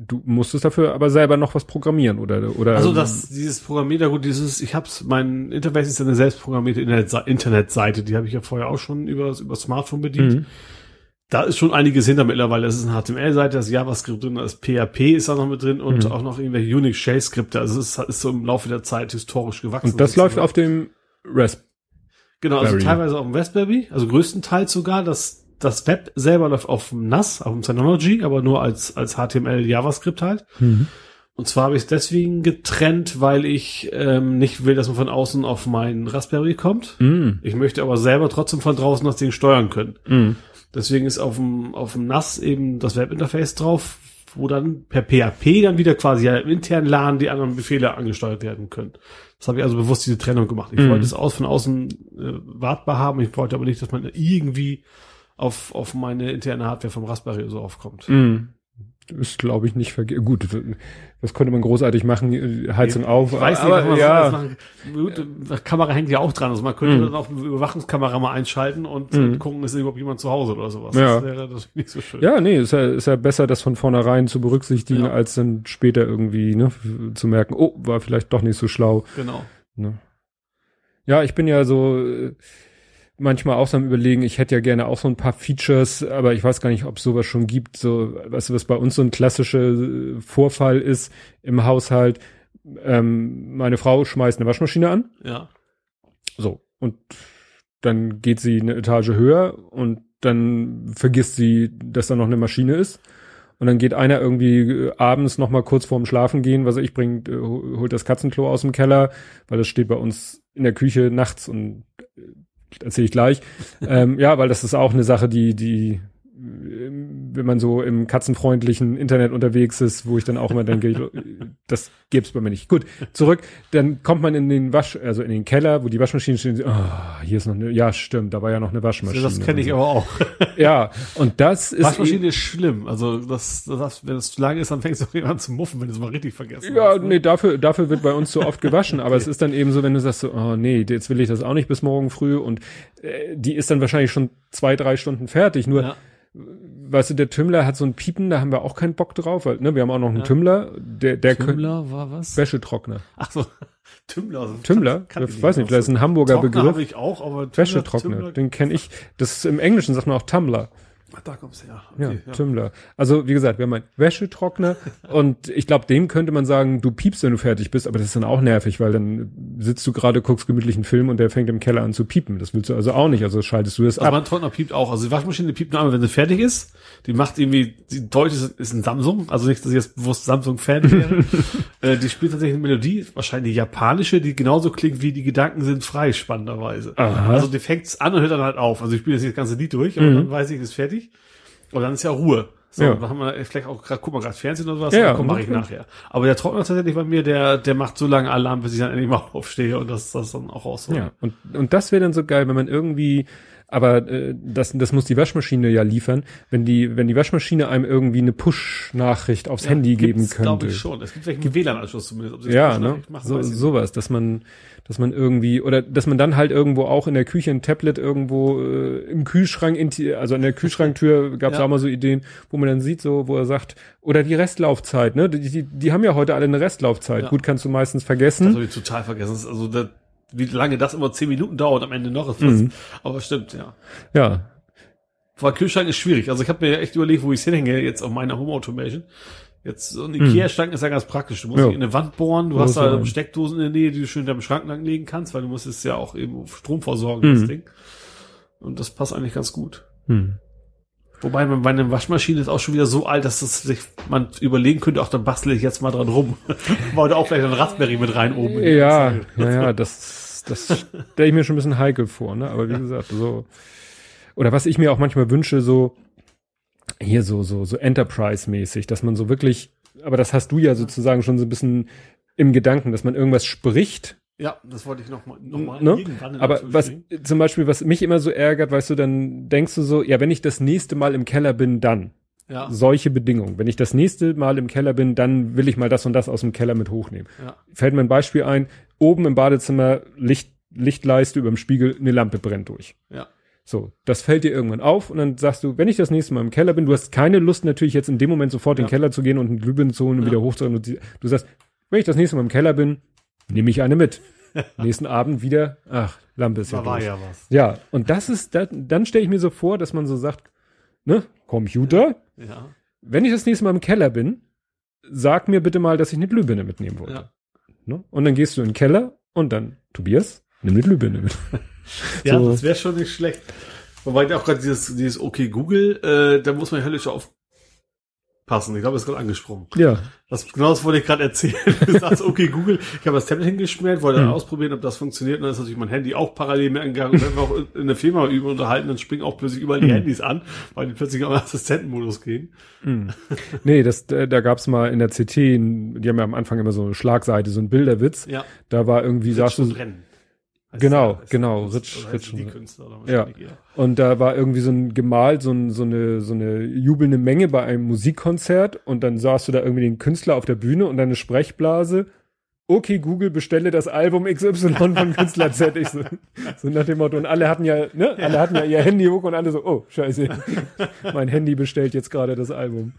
du musstest dafür aber selber noch was programmieren, oder? oder
Also das, dieses Programmieren, ja gut, dieses, ich hab's, mein Interface ist eine selbstprogrammierte Internetse- Internetseite, die habe ich ja vorher auch schon über, über Smartphone bedient.
Mhm.
Da ist schon einiges hinter mittlerweile. Das ist eine HTML-Seite, da ist JavaScript drin, da ist PHP ist da noch mit drin und
Mhm.
auch noch irgendwelche Unix-Shell-Skripte. Also es ist, ist so im Laufe der Zeit historisch gewachsen.
Und das läuft
sozusagen.
auf dem Rasp.
Genau, also teilweise auf dem Raspberry, also größtenteils sogar. Das, das Web selber läuft auf dem NAS, auf dem Synology, aber nur als, als HTML JavaScript halt.
Mhm.
Und zwar habe ich es deswegen getrennt, weil ich ähm, nicht will, dass man von außen auf meinen Raspberry kommt.
Mm.
Ich möchte aber selber trotzdem von draußen das Ding steuern können.
Mm.
Deswegen ist auf dem, auf dem NAS eben das Webinterface drauf, wo dann per PHP dann wieder quasi ja, im internen LAN die anderen Befehle angesteuert werden können. Das habe ich also bewusst diese Trennung gemacht. Ich
Mhm.
wollte es aus von außen äh, wartbar haben. Ich wollte aber nicht, dass man irgendwie auf, auf meine interne Hardware vom Raspberry so aufkommt.
Mm. Ist, glaube ich, nicht verge Gut, das könnte man großartig machen, äh, Heizung auf.
Ich weiß nicht,
aber,
was man
ja.
Gut, Kamera hängt ja auch dran. Also man könnte
Mhm.
dann auch eine Überwachungskamera mal einschalten und äh, gucken, ist überhaupt jemand zu Hause oder sowas.
Ja.
Das wäre natürlich nicht so schön.
Ja, nee, ist ja, ist ja besser, das von vornherein zu berücksichtigen,
Ja.
als dann später irgendwie ne, zu merken, oh, war vielleicht doch nicht so schlau.
Genau.
Ne? Ja, ich bin ja so äh, manchmal auch so am überlegen, ich hätte ja gerne auch so ein paar Features, aber ich weiß gar nicht, ob es sowas schon gibt. So, weißt du, was bei uns so ein klassischer äh, Vorfall ist im Haushalt. Ähm, meine Frau schmeißt eine Waschmaschine an.
Ja.
So. Und dann geht sie eine Etage höher und dann vergisst sie, dass da noch eine Maschine ist. Und dann geht einer irgendwie äh, abends noch mal kurz vorm Schlafen gehen, was weiß ich bringt, äh, holt das Katzenklo aus dem Keller, weil das steht bei uns in der Küche nachts und erzähle ich gleich. ähm, ja, weil das ist auch eine Sache, die, die, wenn man so im katzenfreundlichen Internet unterwegs ist, wo ich dann auch immer denke, das gibt's bei mir nicht. Gut, zurück, dann kommt man in den Wasch, also in den Keller, wo die Waschmaschine steht, ah, hier ist noch eine, ja stimmt, da war ja noch eine Waschmaschine.
Das kenne ich aber auch.
Ja, und das ist
Waschmaschine ist schlimm. Also das, das, wenn es zu lange ist, dann fängst du irgendwann an zu muffen, wenn du es mal richtig vergessen
Ja,
hast. ne?
nee, dafür, dafür wird bei uns so oft gewaschen, aber es ist dann eben so, wenn du sagst so, oh nee, jetzt will ich das auch nicht bis morgen früh und äh, die ist dann wahrscheinlich schon zwei, drei Stunden fertig. Nur,
Ja.
Weißt du, der Tümmler hat so ein Piepen, da haben wir auch keinen Bock drauf, weil, ne, wir haben auch noch einen
Ja.
Tümmler, der, der
Tümmler war was?
Wäschetrockner.
Ach so, Tümmler. also
Tümmler?
kann- kann
ich weiß nicht, vielleicht ist ein Hamburger
Trockner
Begriff.
habe ich auch, aber Tümmler-
Wäschetrockner,
Tümmler-
den kenne ich. Das ist, im Englischen sagt man auch Tumbler.
Ach, da kommst du.
Ja,
Okay, ja.
Tümmler. Also wie gesagt, wir haben einen Wäschetrockner und ich glaube, dem könnte man sagen, du piepst, wenn du fertig bist, aber das ist dann auch nervig, weil dann sitzt du gerade, guckst gemütlich einen Film und der fängt im Keller an zu piepen. Das willst du also auch nicht, also schaltest du das
Also
ab.
mein Trockner piept auch. Also die Waschmaschine piept nur einmal, wenn sie fertig ist. Die macht irgendwie, die Deutsche ist, ist ein Samsung. Also nicht, dass ich jetzt bewusst Samsung-Fan wäre. äh, die spielt tatsächlich eine Melodie, wahrscheinlich japanische, die genauso klingt wie die Gedanken sind frei, spannenderweise.
Aha.
Also die fängt's an und hört dann halt auf. Also ich spiele jetzt das ganze Lied durch, aber
Mhm.
dann weiß ich, ist fertig. Und dann ist ja Ruhe. So,
Ja.
haben wir vielleicht auch gerade, guck mal, gerade Fernsehen oder sowas,
Ja,
ja,
ja,
komm, mache ich nachher. Aber der Trockner tatsächlich bei mir, der, der macht so lange Alarm, bis ich dann endlich mal aufstehe und das, das dann auch raus.
Ja, und, und das wäre dann so geil, wenn man irgendwie, aber äh, das, das muss die Waschmaschine ja liefern, wenn die, wenn die Waschmaschine einem irgendwie eine Push-Nachricht aufs Handy geben
Glaube
könnte.
ich schon. Es gibt vielleicht einen WLAN-Anschluss zumindest. Ob sie
Ja, ne?
Machen,
So, sowas, dass man, dass man irgendwie, oder dass man dann halt irgendwo auch in der Küche ein Tablet irgendwo äh, im Kühlschrank, also an der Kühlschranktür gab es
Ja.
auch mal so Ideen, wo man dann sieht, so, wo er sagt, oder die Restlaufzeit, ne? Die, die, die haben ja heute alle eine Restlaufzeit.
Ja.
Gut, kannst du meistens
Das
vergessen.
habe ich total vergessen. Das Also da, wie lange das immer zehn Minuten dauert am Ende noch, ist das,
Mhm.
aber stimmt, ja.
Ja.
Weil Kühlschrank ist schwierig. Also ich habe mir echt überlegt, wo ich hinhänge jetzt auf meiner Home Automation. Jetzt so ein Ikea-Schrank ist ja ganz praktisch. Du musst
Mhm. Ja.
in eine Wand bohren, du
Muss
hast da
sein.
Steckdosen in der Nähe, die du schön in deinem Schrank langlegen kannst, weil du musst es ja auch eben Strom versorgen, das
Mhm.
Ding. Und das passt eigentlich ganz gut.
Hm.
Wobei meine Waschmaschine ist auch schon wieder so alt, dass das sich man überlegen könnte, auch dann bastel ich jetzt mal dran rum. Da auch vielleicht ein Raspberry mit rein oben.
Ja,
ganze-
ja, ja, das, das stelle ich mir schon ein bisschen heikel vor, ne? Aber wie gesagt, so. Oder was ich mir auch manchmal wünsche, so, hier so, so, so Enterprise-mäßig, dass man so wirklich, aber das hast du ja sozusagen schon so ein bisschen im Gedanken, dass man irgendwas spricht,
Ja, das wollte ich noch mal, noch mal
Ne? aber was
Anführungsstrichen.
zum Beispiel, was mich immer so ärgert, weißt du, dann denkst du so, ja, wenn ich das nächste Mal im Keller bin, dann.
ja,
Solche Bedingungen. Wenn ich das nächste Mal im Keller bin, dann will ich mal das und das aus dem Keller mit hochnehmen.
ja,
fällt mir ein Beispiel ein, oben im Badezimmer Licht, Lichtleiste über dem Spiegel, eine Lampe brennt durch.
ja,
So, das fällt dir irgendwann auf und dann sagst du, wenn ich das nächste Mal im Keller bin, du hast keine Lust natürlich jetzt in dem Moment sofort in den
Ja.
Keller zu gehen und eine Glühbirne zu holen und
Ja.
wieder hochzuholen. Und du sagst, wenn ich das nächste Mal im Keller bin, nehme ich eine mit. Nächsten Abend wieder, ach, Lampe ist ja
da war
durch.
ja was.
Ja, und das ist, da, dann stelle ich mir so vor, dass man so sagt, ne, Computer,
Ja,
wenn ich das nächste Mal im Keller bin, sag mir bitte mal, dass ich eine Glühbirne mitnehmen wollte.
ja.
Ne? Und dann gehst du in den Keller und dann, Tobias, nimm eine Glühbirne mit.
Ja,
So.
das wäre schon nicht schlecht. Wobei auch gerade dieses, dieses Okay Google, äh, da muss man höllisch passen. Ich glaube, es ist gerade angesprungen.
Ja.
Das, genau das wollte ich gerade erzählen. Sagst, okay, Google, ich habe das Tablet hingeschmiert, wollte
Hm.
ausprobieren, ob das funktioniert. Und dann ist natürlich mein Handy auch parallel mir angegangen. Und wenn wir auch in- in der Firma über unterhalten, dann springen auch plötzlich überall
Hm.
die Handys an, weil die plötzlich am Assistentenmodus gehen.
Nee, das, da, da gab's mal in der CT, die haben ja am Anfang immer so eine Schlagseite, so ein Bilderwitz.
Ja.
Da war irgendwie, sagst du,
Rennen.
Genau,
der-
genau, Ritsch- Ritsch
die
und-
Künstler
Ja. Und da war irgendwie so ein gemalt, so, ein, so, eine, so eine jubelnde Menge bei einem Musikkonzert und dann sahst du da irgendwie den Künstler auf der Bühne und dann eine Sprechblase. Okay, Google, bestelle das Album XY von Künstler Z. Ich so, so nach dem Motto. Und alle hatten ja, ne, alle hatten ja ihr Handy hoch und alle so, oh, scheiße. mein Handy bestellt jetzt gerade das Album.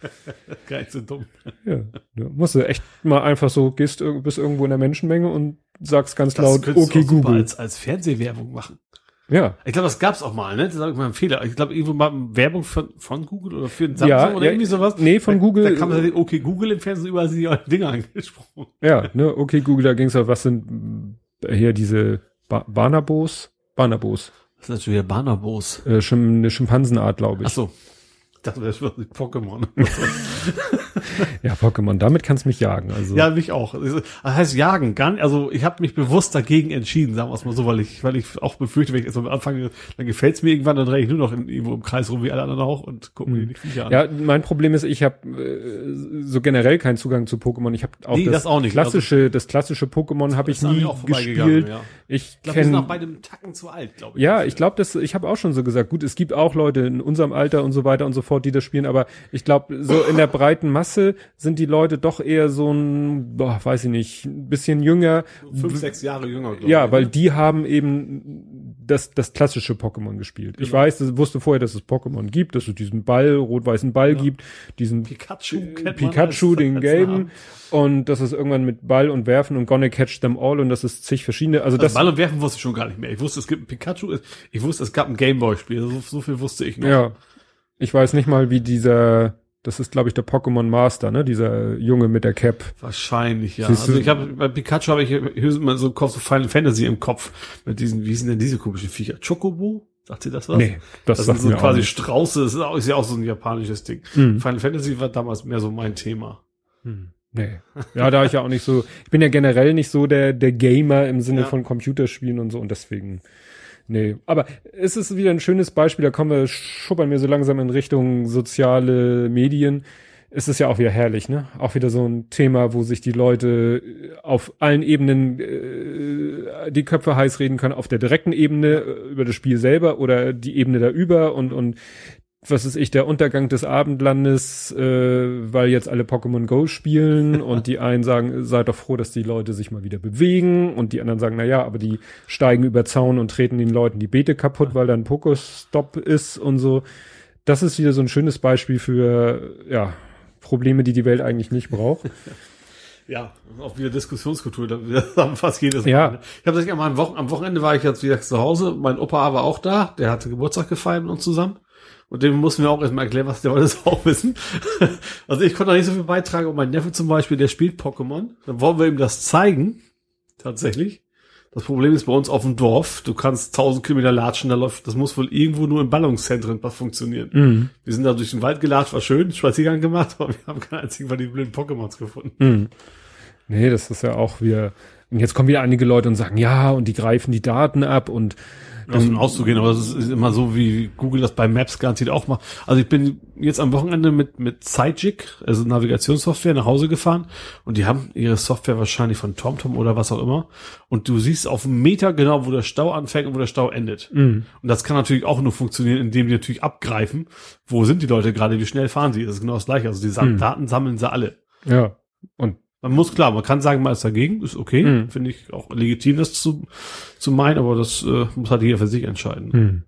Nicht so dumm.
Ja, ja. musst du echt mal einfach so, gehst ir- bis irgendwo in der Menschenmenge und sagst ganz laut,
könntest du
okay, Google.
Als, als Fernsehwerbung machen.
Ja,
Ich glaube, das gab's auch mal, ne? Das ist mal ein Fehler. Ich glaube, irgendwo mal Werbung von, von Google oder für Samsung
Ja,
oder
ja,
irgendwie sowas.
nee, von
da,
Google-
Da kam man sagen, okay, Google im Fernsehen, überall sind die Dinger angesprochen.
Ja, ne, okay, Google, da ging's auch, was sind hier diese ba Barnabos? Barnabos.
Das ist natürlich der Bannerbos.
Äh, Schim eine Schimpansenart, glaube ich.
Ach so. Ich dachte, das wäre Pokémon.
Ja, Pokémon, damit kannst mich jagen. Also.
ja, mich auch. Das heißt jagen, gar nicht, also ich habe mich bewusst dagegen entschieden, sagen wir es mal so, weil ich, weil ich auch befürchte, wenn ich jetzt am Anfang, dann gefällt's mir irgendwann, dann drehe ich nur noch in, irgendwo im Kreis rum wie alle anderen auch und gucke mir die Viecher an.
Ja, mein Problem ist, ich habe äh, so generell keinen Zugang zu Pokémon. Ich habe auch,
Nee,
das,
das auch nicht.
klassische, das klassische Pokémon habe ich nie gespielt.
ja.
Ich
Ich glaube, wir sind auch beide einen Tacken zu alt, glaube ich.
Ja, ich glaube, das, ich habe auch schon so gesagt, gut, es gibt auch Leute in unserem Alter und so weiter und so fort, die das spielen, aber ich glaube, so in der breiten Masse sind die Leute doch eher so ein, boah, weiß ich nicht, ein bisschen jünger.
fünf, sechs Jahre jünger,
Ja,
ich.
weil die haben eben das, das klassische Pokémon gespielt. Ich
Genau.
weiß, das wusste vorher, dass es Pokémon gibt, dass es diesen Ball, rot-weißen Ball gibt, diesen
Pikachu man
Pikachu, den gelben,
Namen.
und das ist irgendwann mit Ball und Werfen und Gonna Catch Them All und das ist zig verschiedene, also das,
Das Ball und Werfen wusste ich schon gar nicht mehr. Ich wusste, es gibt ein Pikachu, ich wusste, es gab ein Gameboy-Spiel. So, so viel wusste ich noch.
Ja. Ich weiß nicht mal, wie dieser, das ist glaube ich der Pokémon Master, ne? Dieser Junge mit der Cap.
Wahrscheinlich, ja.
Siehst
Also ich habe bei Pikachu habe ich höchstens mal so im Kopf so Final Fantasy im Kopf mit diesen, wie sind denn diese komischen Viecher? Chocobo? Sagt ihr das was?
Nee, das,
Das, sind so quasi. Strauße, das ist, auch, ist ja auch so ein japanisches Ding.
Mhm.
Final Fantasy war damals mehr so mein Thema.
Hm, Nee. Ja, da ich ja auch nicht so, ich bin ja generell nicht so der, der Gamer im Sinne
Ja.
von Computerspielen und so und deswegen, nee. Aber es ist wieder ein schönes Beispiel, da kommen wir, schuppern wir so langsam in Richtung soziale Medien. Es ist ja auch wieder herrlich, ne? Auch wieder so ein Thema, wo sich die Leute äh, auf allen Ebenen äh, die Köpfe heiß reden können, auf der direkten Ebene äh, über das Spiel selber oder die Ebene da über und, und was ist ich, der Untergang des Abendlandes, äh, weil jetzt alle Pokémon Go spielen und die einen sagen, seid doch froh, dass die Leute sich mal wieder bewegen und die anderen sagen, na ja, aber die steigen über Zaun und treten den Leuten die Beete kaputt, weil da ein Pokestop ist und so. Das ist wieder so ein schönes Beispiel für, ja, Probleme, die die Welt eigentlich nicht braucht.
Ja, auch wieder Diskussionskultur, da haben fast jedes
Ja.
Mal. Ich habe das am Wochenende war ich jetzt wieder zu Hause, mein Opa war auch da, der hatte Geburtstag gefeiert mit uns zusammen. Und dem mussten wir auch erstmal erklären, was der das auch wissen. Also ich konnte da nicht so viel beitragen und mein Neffe zum Beispiel, der spielt Pokémon. Dann wollen wir ihm das zeigen. Tatsächlich. Das Problem ist bei uns auf dem Dorf, du kannst 1000 Kilometer latschen, da läuft, das muss wohl irgendwo nur in Ballungszentren was funktionieren.
Mhm.
Wir sind da durch den Wald gelatscht, war schön, Spaziergang gemacht, aber wir haben keinen einzigen von den blöden Pokémons gefunden.
Mhm. Nee, das ist ja auch wieder, und jetzt kommen wieder einige Leute und sagen, ja, und die greifen die Daten ab und
davon auszugehen, aber das ist immer so, wie Google das bei Maps garantiert auch macht. Also ich bin jetzt am Wochenende mit, mit Sidejic, also Navigationssoftware, nach Hause gefahren und die haben ihre Software wahrscheinlich von TomTom oder was auch immer und du siehst auf einen Meter genau, wo der Stau anfängt und wo der Stau endet.
Mhm.
Und das kann natürlich auch nur funktionieren, indem die natürlich abgreifen, wo sind die Leute gerade, wie schnell fahren sie. Das ist genau das gleiche. Also die
Mhm.
Daten sammeln sie alle.
ja, und
Man muss klar, man kann sagen, man ist dagegen, ist okay,
Mhm.
finde ich auch legitim, das zu, zu meinen, aber das äh, muss halt jeder für sich entscheiden.
Hm.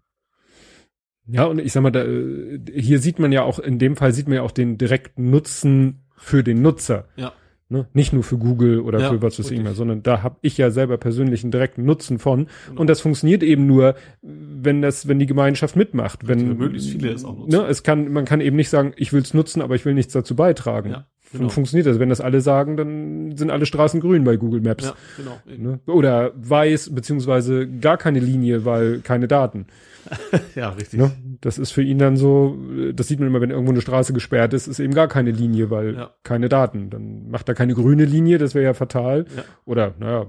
Ja, und ich sag mal, da, äh, hier sieht man ja auch, in dem Fall sieht man ja auch den direkten Nutzen für den Nutzer.
Ja.
Ne? Nicht nur für Google oder
Ja,
für was weiß ich immer, sondern da habe ich ja selber persönlich einen direkten Nutzen von.
Genau.
Und das funktioniert eben nur, wenn das, wenn die Gemeinschaft mitmacht. Wenn
wenn möglichst viele es auch nutzen.
Ne, es kann, man kann eben nicht sagen, ich will es nutzen, aber ich will nichts dazu beitragen.
Ja.
Dann funktioniert das. Wenn das alle sagen, dann sind alle Straßen grün bei Google Maps.
Ja, genau.
Ne? Oder weiß, beziehungsweise gar keine Linie, weil keine Daten.
ja, richtig.
Ne? Das ist für ihn dann so, das sieht man immer, wenn irgendwo eine Straße gesperrt ist, ist eben gar keine Linie, weil
Ja.
keine Daten. Dann macht er keine grüne Linie, das wäre ja fatal.
Ja.
Oder, naja,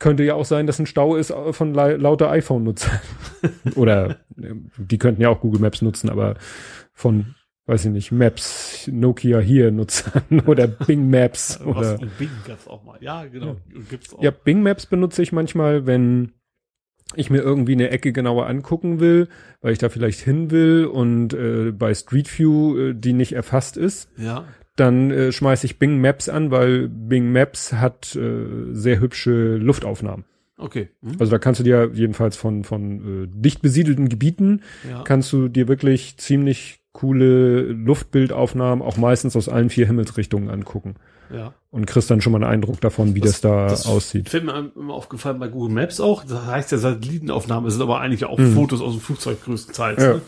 könnte ja auch sein, dass ein Stau ist von la lauter iPhone-Nutzern. Oder äh, die könnten ja auch Google Maps nutzen, aber von, weiß ich nicht, Maps, Nokia hier Nutzern oder Bing Maps
Was
oder
und Bing gab's auch mal. Ja, genau. Gibt's auch.
ja, Bing Maps benutze ich manchmal, wenn ich mir irgendwie eine Ecke genauer angucken will, weil ich da vielleicht hin will und äh, bei Street View äh, die nicht erfasst ist,
ja.
dann äh, schmeiße ich Bing Maps an, weil Bing Maps hat äh, sehr hübsche Luftaufnahmen.
Okay. Hm?
Also da kannst du dir jedenfalls von von äh, dicht besiedelten Gebieten
Ja.
kannst du dir wirklich ziemlich coole Luftbildaufnahmen auch meistens aus allen vier Himmelsrichtungen angucken
ja.
und kriegst dann schon mal einen Eindruck davon, wie das, da
das
aussieht.
Fällt mir immer aufgefallen bei Google Maps auch. Das heißt ja Satellitenaufnahmen sind aber eigentlich auch
Mhm.
Fotos aus dem Flugzeug größtenteils.
Ja.
Ne?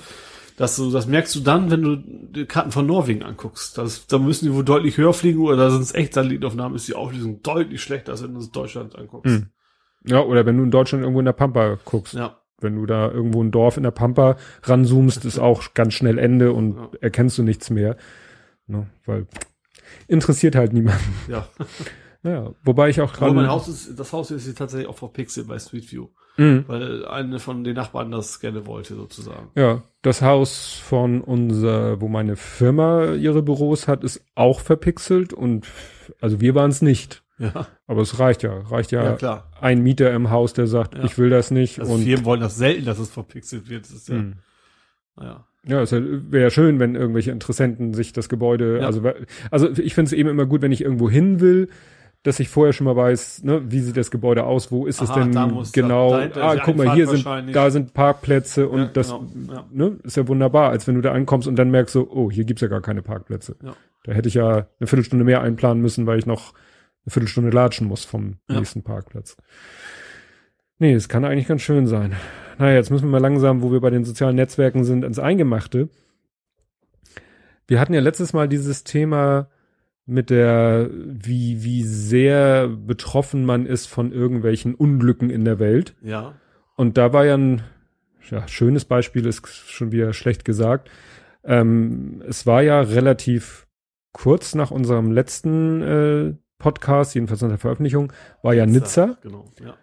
Das, so, das merkst du dann, wenn du die Karten von Norwegen anguckst. Das, da müssen die wohl deutlich höher fliegen oder da sind es echt Satellitenaufnahmen, ist die Auflösung deutlich schlechter, als wenn du es Deutschland anguckst.
Mhm. Ja, oder wenn du in Deutschland irgendwo in der Pampa guckst.
Ja,
Wenn du da irgendwo ein Dorf in der Pampa ranzoomst, ist auch ganz schnell Ende und
Ja.
erkennst du nichts mehr. Ne, weil interessiert halt niemanden.
ja.
Naja, wobei ich auch
Aber
gerade.
mein Haus ist, das Haus ist hier tatsächlich auch verpixelt bei Street View,
Mhm.
weil eine von den Nachbarn das gerne wollte, sozusagen.
Ja, das Haus von unser, wo meine Firma ihre Büros hat, ist auch verpixelt und also wir waren es nicht.
Ja,
Aber es reicht ja. Reicht ja,
ja, klar.
ein Mieter im Haus, der sagt,
Ja.
ich will das nicht.
Also
und
Firmen wollen das selten, dass es verpixelt wird. Das ist ja,
Mhm.
naja.
Ja, es wäre ja schön, wenn irgendwelche Interessenten sich das Gebäude,
Ja.
also also ich finde es eben immer gut, wenn ich irgendwo hin will, dass ich vorher schon mal weiß, ne, wie sieht das Gebäude aus, wo ist es
Aha,
denn
da muss-
genau?
da- ist
ah, guck mal, hier sind da sind Parkplätze und
Ja,
das
genau, ja.
ne, ist ja wunderbar, als wenn du da ankommst und dann merkst so, oh, hier gibt's ja gar keine Parkplätze.
Ja.
Da hätte ich ja eine Viertelstunde mehr einplanen müssen, weil ich noch eine Viertelstunde latschen muss vom
Ja.
nächsten Parkplatz. Nee, es kann eigentlich ganz schön sein. Naja, jetzt müssen wir mal langsam, wo wir bei den sozialen Netzwerken sind, ins Eingemachte. Wir hatten ja letztes Mal dieses Thema mit der, wie, wie sehr betroffen man ist von irgendwelchen Unglücken in der Welt.
Ja,
Und da war ja ein ja, schönes Beispiel, ist schon wieder schlecht gesagt. Ähm, es war ja relativ kurz nach unserem letzten äh, Podcast, jedenfalls nach der Veröffentlichung, war ja Nizza.
Genau, ja.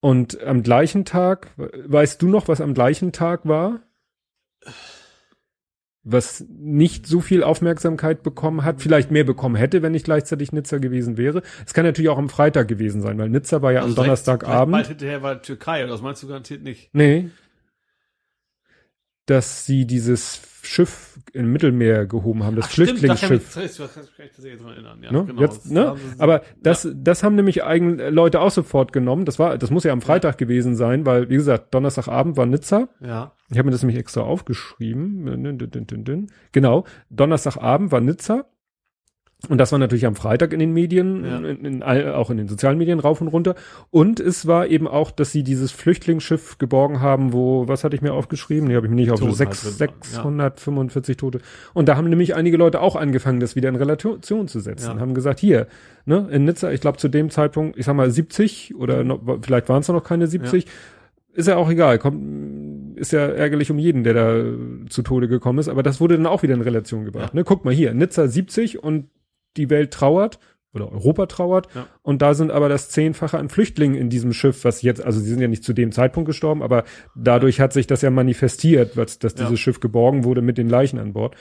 Und am gleichen Tag, weißt du noch, was am gleichen Tag war? Was nicht so viel Aufmerksamkeit bekommen hat, vielleicht mehr bekommen hätte, wenn nicht gleichzeitig Nizza gewesen wäre. Es kann natürlich auch am Freitag gewesen sein, weil Nizza war ja am
Also direkt
Donnerstagabend.
Bald hinterher war Türkei, oder das meinst du garantiert nicht?
Nee. Dass sie dieses Schiff im Mittelmeer gehoben haben, das
Ach, stimmt,
Flüchtlingsschiff.
Das kann ich das tatsächlich dran erinnern. Ja,
Ne?
genau.
Jetzt, ne? Aber das, das haben nämlich eigen Leute auch sofort genommen. Das war, das muss ja am Freitag gewesen sein, weil, wie gesagt, Donnerstagabend war Nizza.
Ja,
Ich habe mir das nämlich extra aufgeschrieben. Genau, Donnerstagabend war Nizza. Und das war natürlich am Freitag in den Medien,
Ja.
in, in, auch in den sozialen Medien rauf und runter. Und es war eben auch, dass sie dieses Flüchtlingsschiff geborgen haben, wo, was hatte ich mir aufgeschrieben? Nee, habe ich mir nicht aufgeschrieben.
halt
Sechs,
drin waren, ja.
645 Tote. Und da haben nämlich einige Leute auch angefangen, das wieder in Relation zu setzen.
Ja.
Haben gesagt, hier, ne, in Nizza, ich glaube zu dem Zeitpunkt, ich sag mal 70 oder noch, vielleicht waren es noch keine 70, ist ja auch egal, kommt, ist ja ärgerlich um jeden, der da zu Tode gekommen ist, aber das wurde dann auch wieder in Relation gebracht. Ne? Guck mal hier, Nizza 70 und die Welt trauert oder Europa trauert
Ja.
und da sind aber das Zehnfache an Flüchtlingen in diesem Schiff, was jetzt, also sie sind ja nicht zu dem Zeitpunkt gestorben, aber dadurch hat sich das ja manifestiert, was, dass
Ja.
dieses Schiff geborgen wurde mit den Leichen an Bord.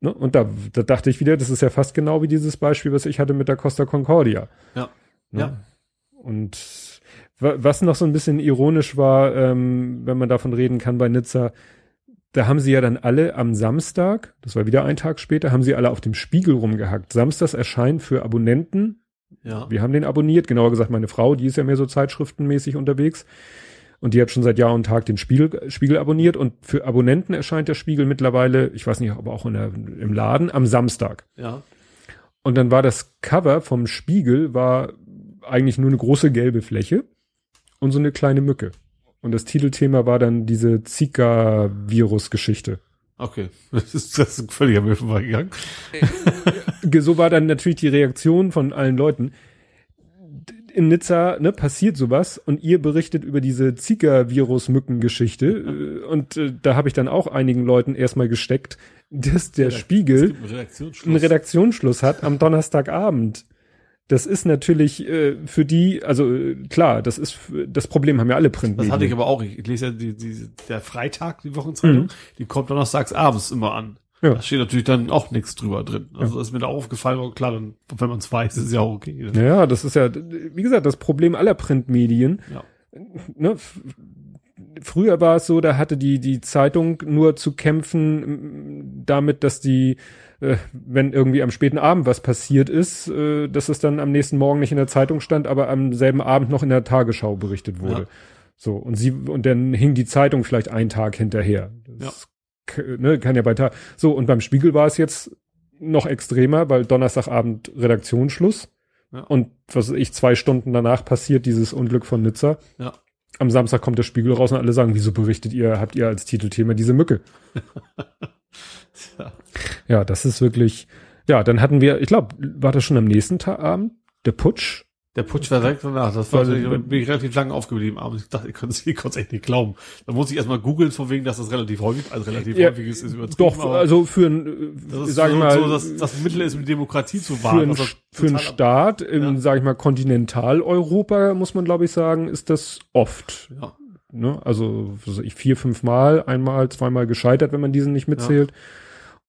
Ne? Und da, da dachte ich wieder, das ist ja fast genau wie dieses Beispiel, was ich hatte mit der Costa Concordia.
Ja.
Ne?
Ja.
Und wa- was noch so ein bisschen ironisch war, ähm, wenn man davon reden kann bei Nizza, da haben sie ja dann alle am Samstag, das war wieder ein Tag später, haben sie alle auf dem Spiegel rumgehackt. Samstags erscheint für Abonnenten,
ja.
wir haben den abonniert, genauer gesagt meine Frau, die ist ja mehr so zeitschriftenmäßig unterwegs. Und die hat schon seit Jahr und Tag den Spiegel, Spiegel abonniert. Und für Abonnenten erscheint der Spiegel mittlerweile, ich weiß nicht, aber auch der, im Laden, am Samstag.
Ja.
Und dann war das Cover vom Spiegel war eigentlich nur eine große gelbe Fläche und so eine kleine Mücke. Und das Titelthema war dann diese Zika-Virus-Geschichte.
Okay, das ist, das ist völlig am mir vorbeigegangen.
so war dann natürlich die Reaktion von allen Leuten. In Nizza ne, passiert sowas und ihr berichtet über diese Zika-Virus-Mücken-Geschichte. Äh, und äh, da habe ich dann auch einigen Leuten erstmal gesteckt, dass der
Redakt-
Spiegel
einen Redaktionsschluss.
einen Redaktionsschluss hat am Donnerstagabend. Das ist natürlich äh, für die, also äh, klar, das ist das Problem haben ja alle
Das
Printmedien.
hatte ich aber auch. Ich lese ja die, die, der Freitag, die Wochenzeitung,
Mhm.
die kommt donnerstags abends immer an.
Ja.
Da steht natürlich dann auch nichts drüber drin. Also das ist mir da aufgefallen, aber klar, dann, wenn man es weiß, ist es ja auch okay. Ne?
ja, das ist ja, wie gesagt, das Problem aller Printmedien.
Ja.
Ne, früher war es so, da hatte die die Zeitung nur zu kämpfen damit, dass die äh, wenn irgendwie am späten Abend was passiert ist, äh, dass es dann am nächsten Morgen nicht in der Zeitung stand, aber am selben Abend noch in der Tagesschau berichtet wurde.
Ja.
So und sie und dann hing die Zeitung vielleicht einen Tag hinterher. Das k- ne, kann ja bei Tag. So und beim Spiegel war es jetzt noch extremer, weil Donnerstagabend Redaktionsschluss
Ja.
und was weiß ich zwei Stunden danach passiert dieses Unglück von Nizza.
Ja.
Am Samstag kommt der Spiegel raus und alle sagen, wieso berichtet ihr, habt ihr als Titelthema diese Mücke?
Ja.
Ja, das ist wirklich, ja, dann hatten wir, ich glaube, war das schon am nächsten Tag Abend, der Putsch.
Der Putsch war direkt danach. Das war,
Also,
bin ich relativ lange aufgeblieben. Aber ich dachte, ich konnte es ich konnte echt nicht glauben. Da muss ich erstmal googeln, von wegen, dass das relativ häufig, also relativ
Ja,
häufig ist, ist übertrieben.
Doch, also für ein,
das ist
sag ich mal,
so dass das Mittel ist, um die Demokratie zu
für,
wahren.
ein, für einen
total ab-
Staat
Ja.
sag ich mal, Kontinentaleuropa, muss man glaube ich sagen, ist das oft.
Ja.
Ne? Also ich, vier, fünf Mal, einmal, zweimal gescheitert, wenn man diesen nicht mitzählt.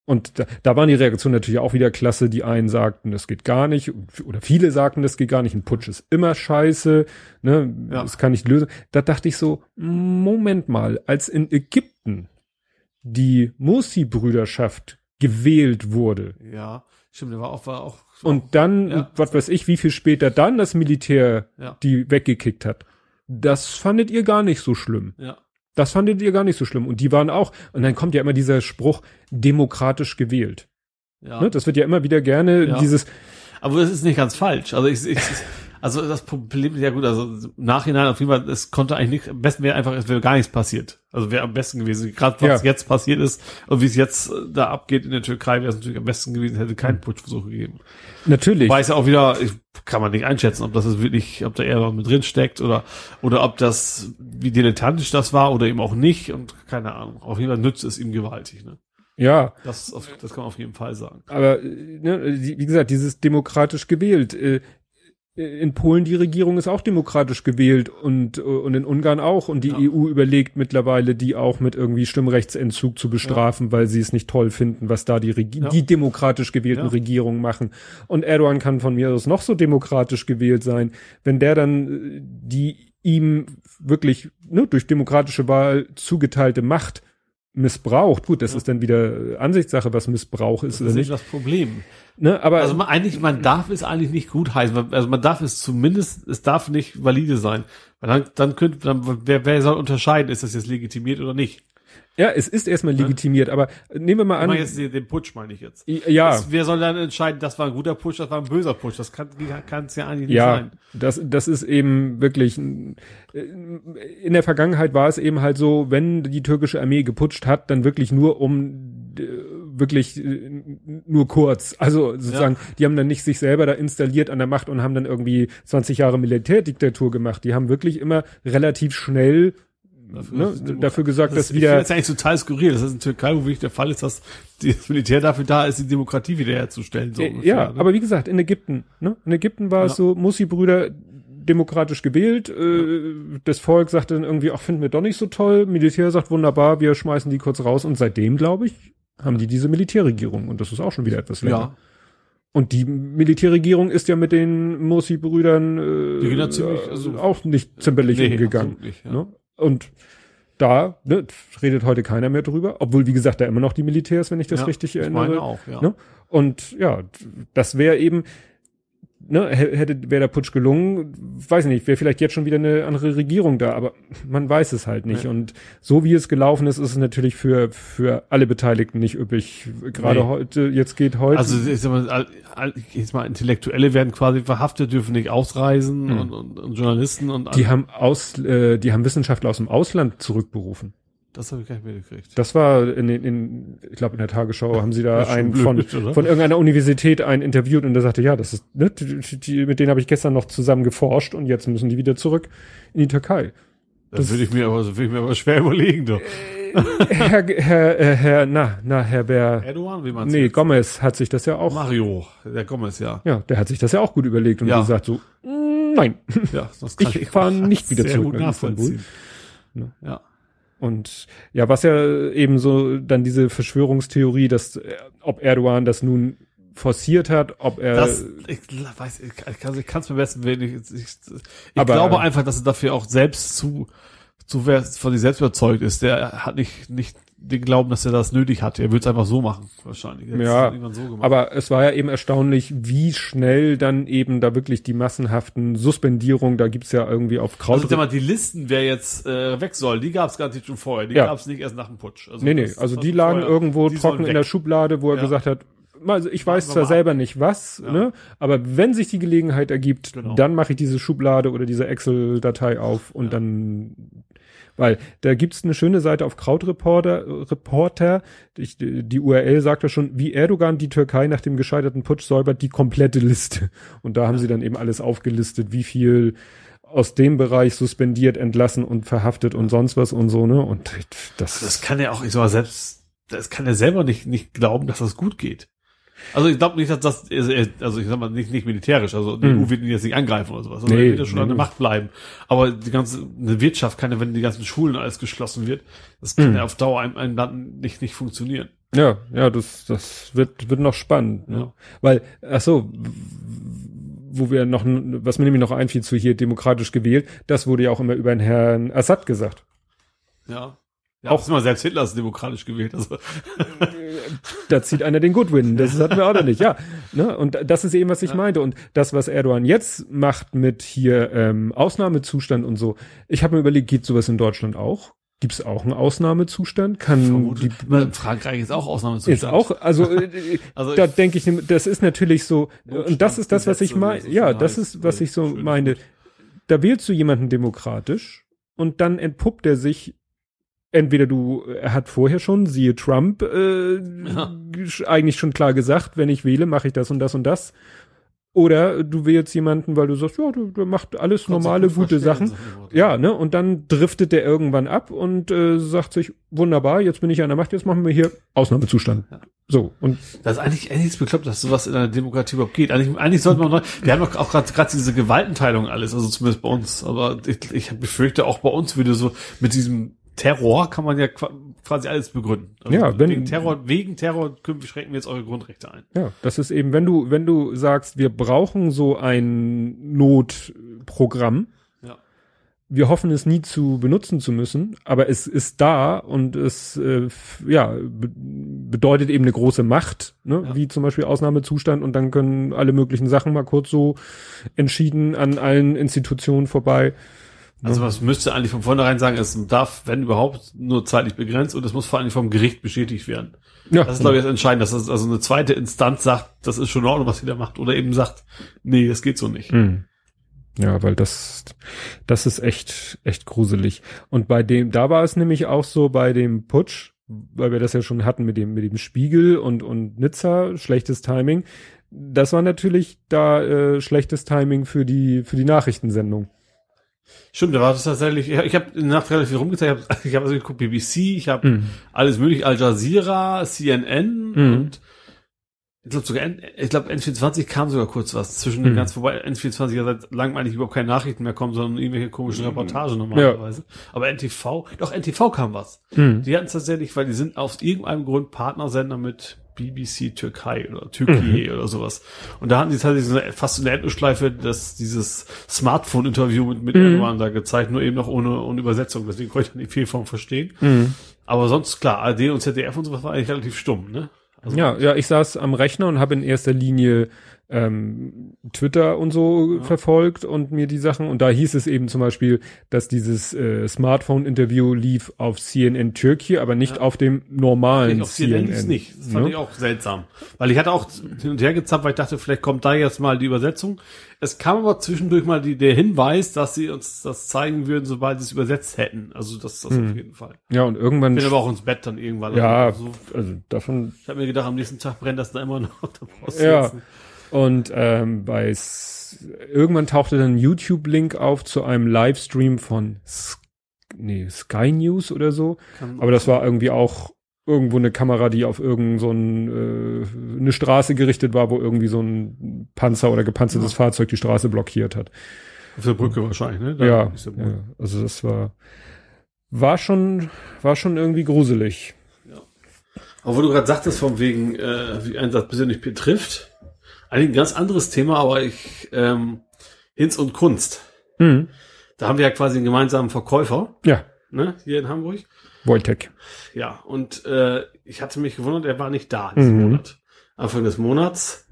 Und da, da waren die Reaktionen natürlich auch wieder klasse. Die einen sagten, das geht gar nicht, oder viele sagten, das geht gar nicht. Ein Putsch ist immer scheiße, ne,
Ja.
das kann nicht lösen. Da dachte ich so, Moment mal, als in Ägypten die Mursi-Brüderschaft gewählt wurde
Ja, stimmt, der war auch, war auch.
und dann,
Ja.
was weiß ich, wie viel später dann das Militär
Ja.
die weggekickt hat. Das fandet ihr gar nicht so schlimm.
Ja.
Das fandet ihr gar nicht so schlimm. Und die waren auch, und dann kommt ja immer dieser Spruch, demokratisch gewählt.
Ja.
Ne? Das wird ja immer wieder gerne
Ja.
dieses,
Aber das ist nicht ganz falsch. Also ich, ich also das Problem ist ja gut, also im Nachhinein auf jeden Fall, es konnte eigentlich nicht, am besten wäre einfach, es wäre gar nichts passiert. Also wäre am besten gewesen. Gerade was
Ja.
jetzt passiert ist und wie es jetzt äh, da abgeht in der Türkei, wäre es natürlich am besten gewesen, hätte keinen Putschversuch gegeben.
natürlich.
Weiß ja auch wieder, ich, kann man nicht einschätzen, ob das jetzt wirklich, ob da eher was mit drin steckt oder, oder ob das, wie dilettantisch das war oder eben auch nicht und keine Ahnung. Auf jeden Fall nützt es ihm gewaltig, ne?
Ja,
Das, das kann man auf jeden Fall sagen.
aber äh, ne, wie gesagt, dieses demokratisch gewählt. Äh, in Polen die Regierung ist auch demokratisch gewählt und, äh, und in Ungarn auch. Und die
Ja.
EU überlegt mittlerweile, die auch mit irgendwie Stimmrechtsentzug zu bestrafen, weil sie es nicht toll finden, was da die, Regi
Ja.
die demokratisch gewählten
Ja.
Regierungen machen. Und Erdogan kann von mir aus noch so demokratisch gewählt sein. Wenn der dann äh, die ihm wirklich ne, durch demokratische Wahl zugeteilte Macht missbraucht, gut, das
Ja.
ist dann wieder äh, Ansichtssache, was Missbrauch ist
Das
oder
ist
nicht.
das Problem.
Ne, aber
Also man, eigentlich, man darf es eigentlich nicht gut heißen. Also man darf es zumindest, es darf nicht valide sein. Weil dann, dann könnte, dann, wer, wer soll unterscheiden, ist das jetzt legitimiert oder nicht?
Ja, es ist erstmal legitimiert, aber nehmen wir mal
Ich
an,
meine jetzt den, Putsch, meine ich jetzt.
ja,
Das, wer soll dann entscheiden, das war ein guter Putsch, das war ein böser Putsch? Das kann es ja eigentlich nicht
ja,
sein.
das, das ist eben wirklich, in der Vergangenheit war es eben halt so, wenn die türkische Armee geputscht hat, dann wirklich nur um, wirklich äh, nur kurz. Also sozusagen, die haben dann nicht sich selber da installiert an der Macht und haben dann irgendwie 20 Jahre Militärdiktatur gemacht. Die haben wirklich immer relativ schnell
Dafür,
ne, dafür gesagt,
das,
dass
ich finde
wieder
das eigentlich total skurril. Das ist in Türkei, wo wirklich der Fall ist, dass das Militär dafür da ist, die Demokratie wiederherzustellen. So
Äh,
ungefähr,
ja,
ne?
aber wie gesagt, in Ägypten, ne? In Ägypten war es
Ja.
so, Musi-Brüder demokratisch gewählt, äh, das Volk sagte dann irgendwie, ach, finden wir doch nicht so toll, Militär sagt wunderbar, wir schmeißen die kurz raus und seitdem, glaube ich, haben die diese Militärregierung und das ist auch schon wieder etwas länger.
ja.
Und die Militärregierung ist ja mit den Musi-Brüdern äh,
ja ziemlich, also-
auch nicht zimperlich
Nee,
umgegangen.
nicht, ja.
Ne? Und da ne, redet heute keiner mehr drüber, obwohl, wie gesagt, da immer noch die Militärs, wenn ich das
Ja,
richtig
ich
erinnere.
meine auch, ja.
Ne? Und ja, das wäre eben, ne, hä- hätte, wäre der Putsch gelungen, weiß ich nicht, wäre vielleicht jetzt schon wieder eine andere Regierung da, aber man weiß es halt nicht.
Nee.
Und so wie es gelaufen ist, ist es natürlich für, für alle Beteiligten nicht üppig. Gerade
Nee.
heute, jetzt geht heute.
Also ich sag mal, jetzt mal Intellektuelle werden quasi verhaftet, dürfen nicht ausreisen
Mhm.
und, und, und Journalisten und
die haben aus, äh, die haben Wissenschaftler aus dem Ausland zurückberufen.
Das habe ich gar nicht mitgekriegt.
Das war in, in, in ich glaube in der Tagesschau haben sie da
Das
einen
blöd,
von,
oder?
von irgendeiner Universität einen interviewt und der sagte, ja, das ist, ne, die, die, mit denen habe ich gestern noch zusammen geforscht und jetzt müssen die wieder zurück in die Türkei.
Das würde ich mir aber, würde ich mir aber schwer überlegen, doch.
Herr, Herr, äh, Herr, na, na, Herr Bär,
Erdogan, wie man
nee, Gomez hat sich das ja auch,
Mario, der Gomez, ja.
ja, der hat sich das ja auch gut überlegt und
Ja.
gesagt so, mm, nein.
Ja, das
Ich fahre nicht wieder
sehr
zurück
gut
nach Istanbul.
nachvollziehen. Ja.
Und ja, was ja eben so dann diese Verschwörungstheorie, dass äh, ob Erdogan das nun forciert hat, ob er
Das, ich weiß, ich kann, ich es mir besten Willen nicht. Ich, ich
Aber,
glaube
äh,
einfach, dass er dafür auch selbst zu, zu wer von sich selbst überzeugt ist. Der hat nicht, nicht den Glauben, dass er das nötig hat. Er wird es einfach so machen, wahrscheinlich. Er
Ja,
so
aber es war ja eben erstaunlich, wie schnell dann eben da wirklich die massenhaften Suspendierungen, da gibt's ja irgendwie auf Kraut.
also sag mal, die Listen, wer jetzt äh, weg soll, die gab es garantiert schon vorher. Die
Ja.
gab es nicht erst nach dem Putsch. Also
nee, nee, also die lagen
vorher.
irgendwo
Die
trocken in der Schublade, wo er
Ja.
gesagt hat, also ich weiß zwar selber nicht was,
Ja.
ne, aber wenn sich die Gelegenheit ergibt,
Genau.
dann mache ich diese Schublade oder diese Excel-Datei auf und
Ja.
dann, weil da gibt's eine schöne Seite auf Krautreporter, Reporter, ich, die URL sagt ja schon, wie Erdogan die Türkei nach dem gescheiterten Putsch säubert, die komplette Liste. Und da haben sie dann eben alles aufgelistet, wie viel aus dem Bereich suspendiert, entlassen und verhaftet und sonst was und so, ne, und das,
Das kann er auch, ich sag mal, selbst, das kann er selber nicht, nicht glauben, dass das gut geht. Also ich glaube nicht, dass das, also ich sag mal, nicht, nicht militärisch, also die
Hm.
EU wird ihn jetzt nicht angreifen oder sowas. Also
Nee,
er wird ja schon
nee,
an der. Macht bleiben. Aber die ganze, eine Wirtschaft kann ja, wenn die ganzen Schulen alles geschlossen wird, das kann
Hm.
ja auf Dauer einem, einem Land nicht, nicht funktionieren.
Ja, ja, das, das wird, wird noch spannend. Ne?
Ja.
Weil, ach so, wo wir noch, was mir nämlich noch einfiel zu hier demokratisch gewählt, das wurde ja auch immer über den Herrn Assad gesagt.
Ja. Ja,
Auch-
immer selbst Hitler ist demokratisch gewählt. Also,
Da zieht einer den Goodwin, das hatten wir auch noch nicht, ja. Ne? Und das ist eben, was ich
Ja.
meinte. Und das, was Erdogan jetzt macht mit hier ähm, Ausnahmezustand und so, ich habe mir überlegt, geht sowas in Deutschland auch? Gibt es auch einen Ausnahmezustand? Kann die,
In Frankreich ist auch Ausnahmezustand.
ist auch, also, äh,
Also
da denke ich, das ist natürlich so, und das ist das, was ich meine, ja, das ist, was ich so meine. Da wählst du jemanden demokratisch und dann entpuppt er sich, entweder du, er hat vorher schon, siehe Trump, äh,
Ja.
eigentlich schon klar gesagt, wenn ich wähle, mache ich das und das und das. Oder du wählst jemanden, weil du sagst, ja, du, du macht alles
Kann sich
normale,
gut
gute Sachen. Ja, ne? Und dann driftet der irgendwann ab und äh, sagt sich, wunderbar, jetzt bin ich an der Macht, jetzt machen wir hier Ausnahmezustand.
Ja.
So, und
Das ist eigentlich eigentlich bekloppt, dass sowas in einer Demokratie überhaupt geht. Eigentlich, eigentlich sollte man noch, wir haben doch auch gerade gerade diese Gewaltenteilung alles, also zumindest bei uns. Aber ich, ich befürchte auch bei uns würde so mit diesem Terror kann man ja qua- quasi alles begründen. Also
Ja, wenn-
wegen Terror, wegen Terror können- schränken wir jetzt eure Grundrechte ein.
Ja, das ist eben, wenn du, wenn du sagst, wir brauchen so ein Notprogramm,
Ja.
wir hoffen es nie zu benutzen zu müssen, aber es ist da und es äh, ja be bedeutet eben eine große Macht, ne?
Ja.
wie zum Beispiel Ausnahmezustand und dann können alle möglichen Sachen mal kurz so entschieden an allen Institutionen vorbei.
Also was müsste eigentlich von vornherein sagen, es darf, wenn überhaupt, nur zeitlich begrenzt und es muss vor allem vom Gericht bestätigt werden.
Ja,
Das ist, glaube ich, das Entscheidende, dass das also eine zweite Instanz sagt, das ist schon in Ordnung, was ihr da macht, oder eben sagt, nee, das geht so nicht.
Mhm. Ja, weil das, das ist echt, echt gruselig. Und bei dem, da war es nämlich auch so bei dem Putsch, weil wir das ja schon hatten mit dem, mit dem Spiegel und, und Nizza, schlechtes Timing. Das war natürlich da äh, schlechtes Timing für die, für die Nachrichtensendung.
Stimmt, da war das tatsächlich, ich habe in der Nacht relativ viel rumgezeigt, ich habe ich hab also geguckt, BBC, ich habe
Mhm.
alles mögliche, Al Jazeera, CNN
Mhm.
und ich glaube sogar, N- ich glaube N24 kam sogar kurz was zwischen den
Mhm.
ganz, wobei N24 ja seit langem eigentlich überhaupt keine Nachrichten mehr kommen, sondern irgendwelche komischen
Mhm.
Reportagen normalerweise. Aber NTV, doch NTV kam was.
Mhm.
Die hatten es tatsächlich, weil die sind aus irgendeinem Grund Partnersender mit BBC Türkei oder Türkei
Mhm.
oder sowas. Und da hatten die tatsächlich so eine, fast in der Endlosschleife das, dieses Smartphone-Interview mit, mit
Mhm.
Erdogan da gezeigt, nur eben noch ohne, ohne Übersetzung. Deswegen konnte ich dann die Fehlform verstehen.
Mhm.
Aber sonst, klar, ARD und ZDF und sowas war eigentlich relativ stumm, ne? Also,
Ja, ja, ich saß am Rechner und habe in erster Linie ähm, Twitter und so
Ja.
verfolgt und mir die Sachen. Und da hieß es eben zum Beispiel, dass dieses äh, Smartphone-Interview lief auf CNN Türkei, aber nicht
Ja.
auf dem normalen
auf CNN lief's nicht. Das fand
ne?
ich auch seltsam. Weil ich hatte auch hin und her gezappt, weil ich dachte, vielleicht kommt da jetzt mal die Übersetzung. Es kam aber zwischendurch mal die, der Hinweis, dass sie uns das zeigen würden, sobald sie es übersetzt hätten. Also das, das
Hm.
auf jeden Fall.
Ja, und irgendwann,
Ich bin aber auch ins Bett dann irgendwann.
ja,
Also,
also davon
ich habe mir gedacht, am nächsten Tag brennt das da immer noch. Da
Ja.
nicht.
Und ähm, bei S irgendwann tauchte dann ein YouTube-Link auf zu einem Livestream von S nee, Sky News oder so.
Kann-
Aber das war irgendwie auch irgendwo eine Kamera, die auf irgend so ein, äh, eine Straße gerichtet war, wo irgendwie so ein Panzer oder gepanzertes Fahrzeug die Straße blockiert hat.
Auf der Brücke wahrscheinlich, ne? Da
ja, ja, also das war war schon war schon irgendwie gruselig.
Aber wo du gerade sagtest, von wegen, äh, wie ein das persönlich betrifft, ein ganz anderes Thema, aber ich, ähm, Hinz und Kunst.
Mhm.
Da haben wir ja quasi einen gemeinsamen Verkäufer,
Ja,
ne, hier in Hamburg.
Wojtek.
Ja, und äh, ich hatte mich gewundert, er war nicht da diesen
Mhm.
Monat. Anfang des Monats.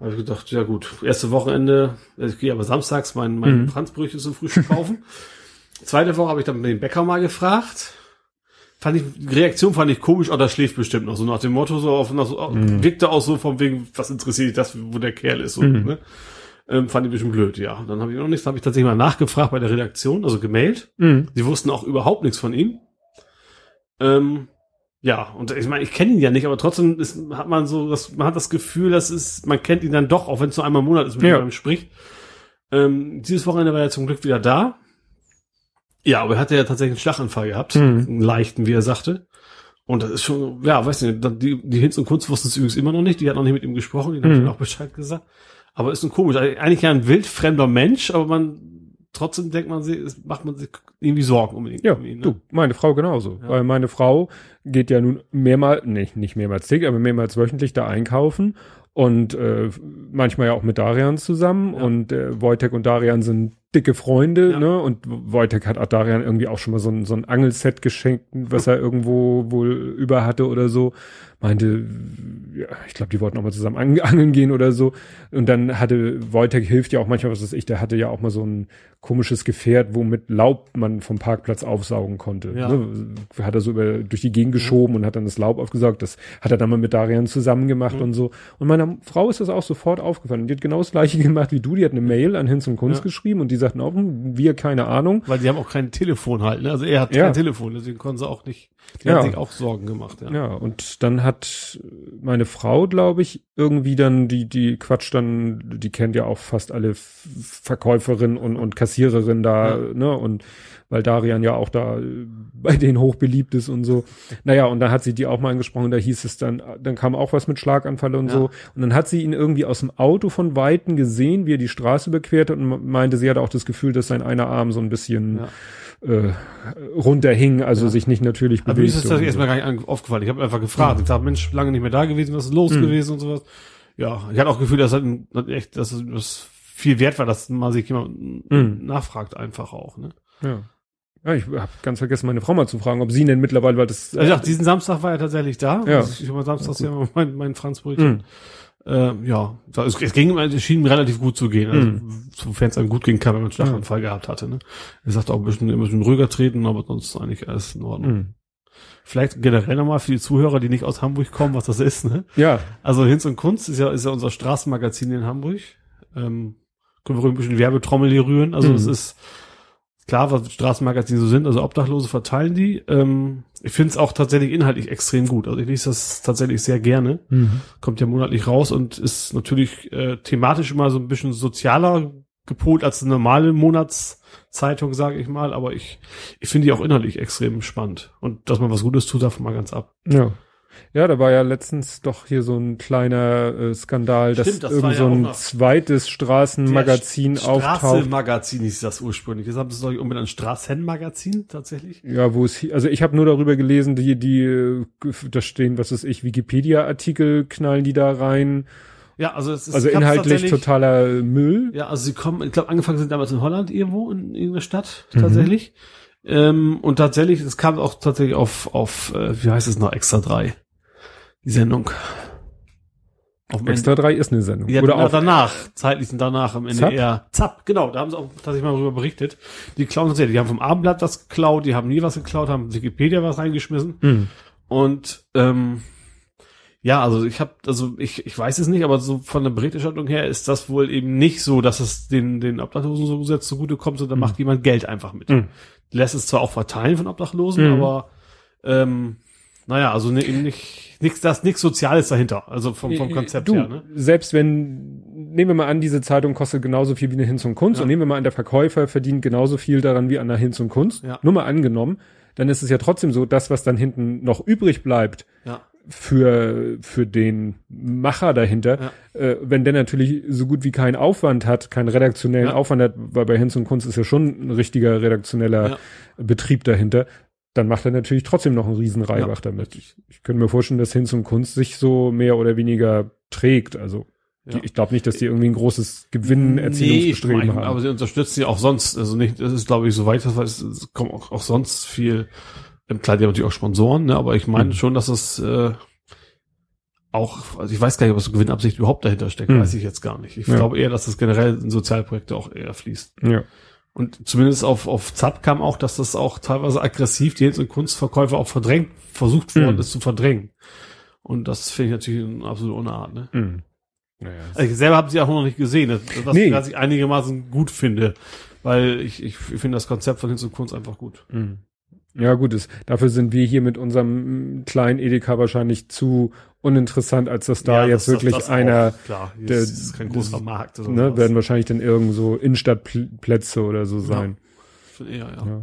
habe ich gedacht, ja gut, erste Wochenende, ich gehe aber samstags mein, mein
Mhm.
Franzbrötchen zum Frühstück kaufen. Zweite Woche habe ich dann den Bäcker mal gefragt. Fand ich, die Reaktion fand ich komisch, aber das schläft bestimmt noch. So nach dem Motto, so auf, nach so,
Mhm.
wirkte auch so von wegen, was interessiert dich das, wo der Kerl ist, so,
Mhm.
ne? Ähm, fand ich ein bisschen blöd, ja. Dann habe ich noch nichts, habe ich tatsächlich mal nachgefragt bei der Redaktion, also gemailt.
Mhm.
Sie wussten auch überhaupt nichts von ihm. Ähm, ja, und ich meine, ich kenne ihn ja nicht, aber trotzdem ist, hat man so, das, man hat das Gefühl, das ist, man kennt ihn dann doch, auch wenn es nur einmal im Monat ist, mit
Ja.
ihm spricht. Ähm, dieses Wochenende war er zum Glück wieder da. Ja, aber er hatte ja tatsächlich einen Schlaganfall gehabt,
Mhm.
einen leichten, wie er sagte. Und das ist schon, ja, weiß nicht, die, die Hinz und Kunst wussten es übrigens immer noch nicht, die hat noch nicht mit ihm gesprochen, die
Mhm.
auch Bescheid gesagt. Aber ist ein komisch, eigentlich ja ein wildfremder Mensch, aber man, trotzdem denkt man sich, es macht man sich irgendwie Sorgen unbedingt
Ja,
um ihn. Ne?
du, meine Frau genauso.
Ja.
Weil meine Frau geht ja nun mehrmals, nicht, nicht mehrmals täglich, aber mehrmals wöchentlich da einkaufen und äh, manchmal ja auch mit Darian zusammen
Ja.
und äh, Wojtek und Darian sind dicke Freunde,
Ja.
ne? Und Wojtek hat auch Darian irgendwie auch schon mal so ein, so ein Angelset geschenkt, was er irgendwo wohl über hatte oder so. Meinte, ja, ich glaube, die wollten auch mal zusammen an, angeln gehen oder so. Und dann hatte Wojtek hilft ja auch manchmal, was weiß ich, der hatte ja auch mal so ein komisches Gefährt, womit Laub man vom Parkplatz aufsaugen konnte.
Ja.
Ne? Hat er so über, durch die Gegend geschoben und hat dann das Laub aufgesaugt. Das hat er dann mal mit Darian zusammen gemacht
Mhm.
und so. Und meiner Frau ist das auch sofort aufgefallen. Die hat genau das gleiche gemacht wie du. Die hat eine Mail an Hinz und Kunst
Ja.
geschrieben und die sagten auch, wir keine Ahnung.
Weil die haben auch kein Telefon halt, ne? Also er hat
Ja.
kein Telefon, deswegen konnten sie auch nicht, die
Ja.
hat sich auch Sorgen gemacht, ja.
Ja, und dann hat meine Frau, glaube ich, irgendwie dann die, die Quatsch dann, die kennt ja auch fast alle Verkäuferinnen und, und Kassiererinnen da,
Ja.
ne, und weil Darian ja auch da äh, bei denen hochbeliebt ist und so. Naja, und dann hat sie die auch mal angesprochen, da hieß es dann, dann kam auch was mit Schlaganfall und
Ja.
so. Und dann hat sie ihn irgendwie aus dem Auto von Weitem gesehen, wie er die Straße überquerte und meinte, sie hatte auch das Gefühl, dass sein einer Arm so ein bisschen
Ja.
Äh, runterhing, also
Ja.
sich nicht natürlich
Aber mir ist
bewegt.
das
so.
erstmal gar nicht aufgefallen. Ich habe einfach gefragt. Ich dachte, Mensch, lange nicht mehr da gewesen, was ist los
Mhm.
gewesen und sowas. Ja, ich hatte auch das Gefühl, dass das echt, dass es das viel wert war, dass mal sich jemand
Mhm.
nachfragt einfach auch, ne?
Ja. Ja, ich habe ganz vergessen, meine Frau mal zu fragen, ob sie denn mittlerweile, weil das.
Also ich dachte, diesen Samstag war er tatsächlich da.
Ja.
Also ich war samstags ja mein, mein Franzbrötchen.
Mhm.
Ähm, ja, es, es ging, es schien relativ gut zu gehen, also
Mhm.
sofern es einem gut gehen kann, wenn man einen Schlaganfall gehabt hatte. Ne? Er sagte auch ein bisschen, ein bisschen ruhiger treten, aber sonst ist eigentlich alles in Ordnung.
Mhm.
Vielleicht generell nochmal für die Zuhörer, die nicht aus Hamburg kommen, was das ist. Ne?
Ja,
Also Hinz und Kunst ist ja, ist ja unser Straßenmagazin in Hamburg. Ähm, können wir ein bisschen Werbetrommel hier rühren. Also
Mhm.
es ist klar, was Straßenmagazine so sind. Also Obdachlose verteilen die. Ähm, ich finde es auch tatsächlich inhaltlich extrem gut. Also ich lese das tatsächlich sehr gerne.
mhm.
Kommt ja monatlich raus und ist natürlich äh, thematisch immer so ein bisschen sozialer gepolt als eine normale Monatszeitung, sage ich mal. Aber ich, ich finde die auch inhaltlich extrem spannend. Und dass man was Gutes tut, davon mal ganz ab.
ja. Ja, da war ja letztens doch hier so ein kleiner äh, Skandal, dass
Stimmt, das
irgend so
ja
ein zweites Straßenmagazin auftaucht.
Straße-Magazin hieß das ursprünglich. Jetzt haben sie es doch umbenannt Straßen-Magazin tatsächlich.
Ja, wo es, also ich habe nur darüber gelesen, die, die, äh, da stehen, was ist ich, Wikipedia-Artikel knallen die da rein.
Ja, also es ist
Also inhaltlich totaler Müll.
Ja, also sie kommen, ich glaube, angefangen sind damals in Holland irgendwo, in irgendeiner Stadt,
Mhm.
tatsächlich. Ähm, und tatsächlich, es kam auch tatsächlich auf, auf, äh, wie heißt es noch, Extra 3. Die Sendung. Auf
Extra 3 ist eine Sendung.
Ja,
Oder auf,
danach, zeitlich sind danach im? NDR. Zapp, genau, da haben sie auch tatsächlich mal darüber berichtet. Die klauen tatsächlich, die haben vom Abendblatt was geklaut, die haben nie was geklaut, haben Wikipedia was reingeschmissen.
Hm.
Und ähm, ja, also ich habe, also ich, ich weiß es nicht, aber so von der Berichterstattung her ist das wohl eben nicht so, dass es den, den Obdachlosen so gesetzt zugute kommt, sondern da macht jemand Geld einfach mit.
Mhm.
Lässt es zwar auch verteilen von Obdachlosen,
Mhm.
aber ähm, naja, also ne, eben nicht, nichts, da ist nichts Soziales dahinter, also vom, vom Konzept
du,
her, ne?
Selbst wenn, nehmen wir mal an, diese Zeitung kostet genauso viel wie eine Hinz und Kunst
Ja.
und nehmen wir mal an, der Verkäufer verdient genauso viel daran wie an der Hinz und Kunst.
Ja.
Nur mal angenommen, dann ist es ja trotzdem so, das, was dann hinten noch übrig bleibt,
Ja.
Für, für den Macher dahinter, äh, wenn der natürlich so gut wie keinen Aufwand hat, keinen redaktionellen
Ja.
Aufwand hat, weil bei Hinz und Kunst ist ja schon ein richtiger redaktioneller
Ja.
Betrieb dahinter, dann macht er natürlich trotzdem noch einen riesen Reibach
Ja,
damit. Ich, ich könnte mir vorstellen, dass Hinz und Kunst sich so mehr oder weniger trägt. Also
Ja.
die, ich glaube nicht, dass die irgendwie ein großes
Nee,
Gewinnerzielungsbestreben
ich mein,
haben.
aber sie unterstützen ja auch sonst, also nicht, das ist glaube ich soweit, das weiß, es kommt auch, auch sonst viel, klar, die haben natürlich auch Sponsoren, ne, aber ich meine
Mhm.
schon, dass es äh, auch, also ich weiß gar nicht, ob so Gewinnabsicht überhaupt dahinter steckt,
Mhm.
weiß ich jetzt gar nicht. Ich
Ja.
glaube eher, dass das generell in Sozialprojekte auch eher fließt.
ja.
Und zumindest auf, auf ZAP kam auch, dass das auch teilweise aggressiv die Hinz- und Kunstverkäufer auch verdrängt, versucht worden
Mhm.
ist zu verdrängen. Und das finde ich natürlich eine absolute Unart, ne?
Mhm. Naja,
Also ich selber habe sie auch noch nicht gesehen, das, das
Nee.
was ich einigermaßen gut finde, weil ich, ich finde das Konzept von Hinz und Kunst einfach gut.
Mhm. Ja, gut, ist, dafür sind wir hier mit unserem mm, kleinen Edeka wahrscheinlich zu uninteressant, als dass da
Ja,
jetzt
das-
wirklich
das- das
einer,
auch, klar, das
der-
ist kein großer Markt oder
ne, werden wahrscheinlich dann irgend so Innenstadtplätze oder so sein.
Eher, ja.
Ja.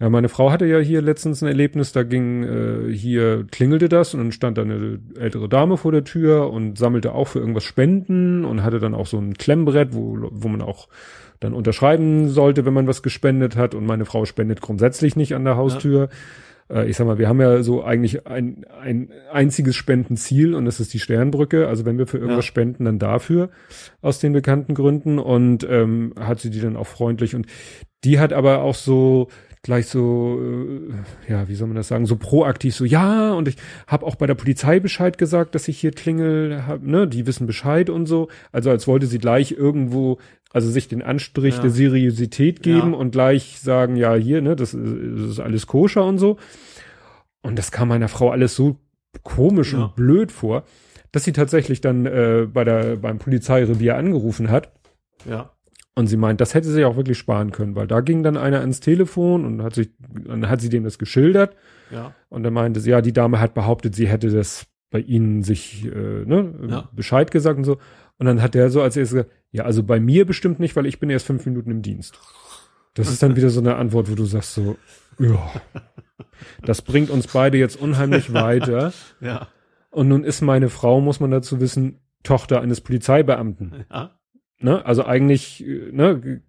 ja, meine Frau hatte ja hier letztens ein Erlebnis, da ging, äh, hier klingelte das und dann stand da eine ältere Dame vor der Tür und sammelte auch für irgendwas Spenden und hatte dann auch so ein Klemmbrett, wo, wo man auch dann unterschreiben sollte, wenn man was gespendet hat und meine Frau spendet grundsätzlich nicht an der Haustür. Äh, Ich sag mal, wir haben ja so eigentlich ein, ein einziges Spendenziel und das ist die Sternbrücke. Also wenn wir für irgendwas
Ja.
spenden, dann dafür aus den bekannten Gründen und ähm, hat sie die dann auch freundlich und die hat aber auch so gleich so, äh, ja, wie soll man das sagen, so proaktiv so, ja, und ich habe auch bei der Polizei Bescheid gesagt, dass ich hier klingel, hab, ne, die wissen Bescheid und so. Also als wollte sie gleich irgendwo, also sich den Anstrich
Ja.
der Seriosität geben
Ja.
und gleich sagen, ja, hier, ne, das, ist- das ist alles koscher und so. Und das kam meiner Frau alles so komisch
Ja.
und blöd vor, dass sie tatsächlich dann äh, bei der beim Polizeirevier angerufen hat
ja.
und sie meint, das hätte sie auch wirklich sparen können, weil da ging dann einer ans Telefon und hat sich, dann hat sie dem das geschildert
Ja.
und dann meinte sie, ja, die Dame hat behauptet, sie hätte das bei ihnen sich äh, ne,
Ja.
Bescheid gesagt und so. Und dann hat der so als erstes gesagt, ja, also bei mir bestimmt nicht, weil ich bin erst fünf Minuten im Dienst. Das ist dann wieder so eine Antwort, wo du sagst so, ja, das bringt uns beide jetzt unheimlich weiter.
Ja.
Und nun ist meine Frau, muss man dazu wissen, Tochter eines Polizeibeamten.
Ja.
Ne? Also eigentlich äh, ne,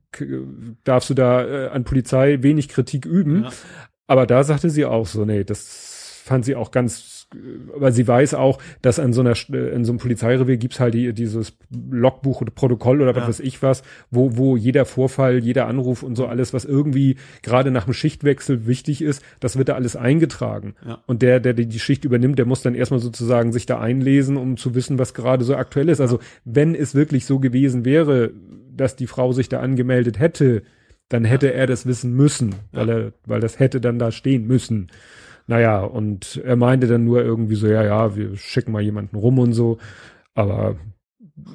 darfst du da äh, an Polizei wenig Kritik üben.
Ja.
Aber da sagte sie auch so, nee, das fand sie auch ganz, weil sie weiß auch, dass an so einer, äh, in so einem Polizeirevier gibt's halt die, dieses Logbuch oder Protokoll oder was
Ja.
weiß ich was, wo, wo jeder Vorfall, jeder Anruf und so alles, was irgendwie gerade nach dem Schichtwechsel wichtig ist, das wird da alles eingetragen.
Ja.
Und der, der die die Schicht übernimmt, der muss dann erstmal sozusagen sich da einlesen, um zu wissen, was gerade so aktuell ist. Also wenn es wirklich so gewesen wäre, dass die Frau sich da angemeldet hätte, dann hätte er das wissen müssen, weil er, weil das hätte dann da stehen müssen. Naja, und er meinte dann nur irgendwie so, ja, ja, wir schicken mal jemanden rum und so. Aber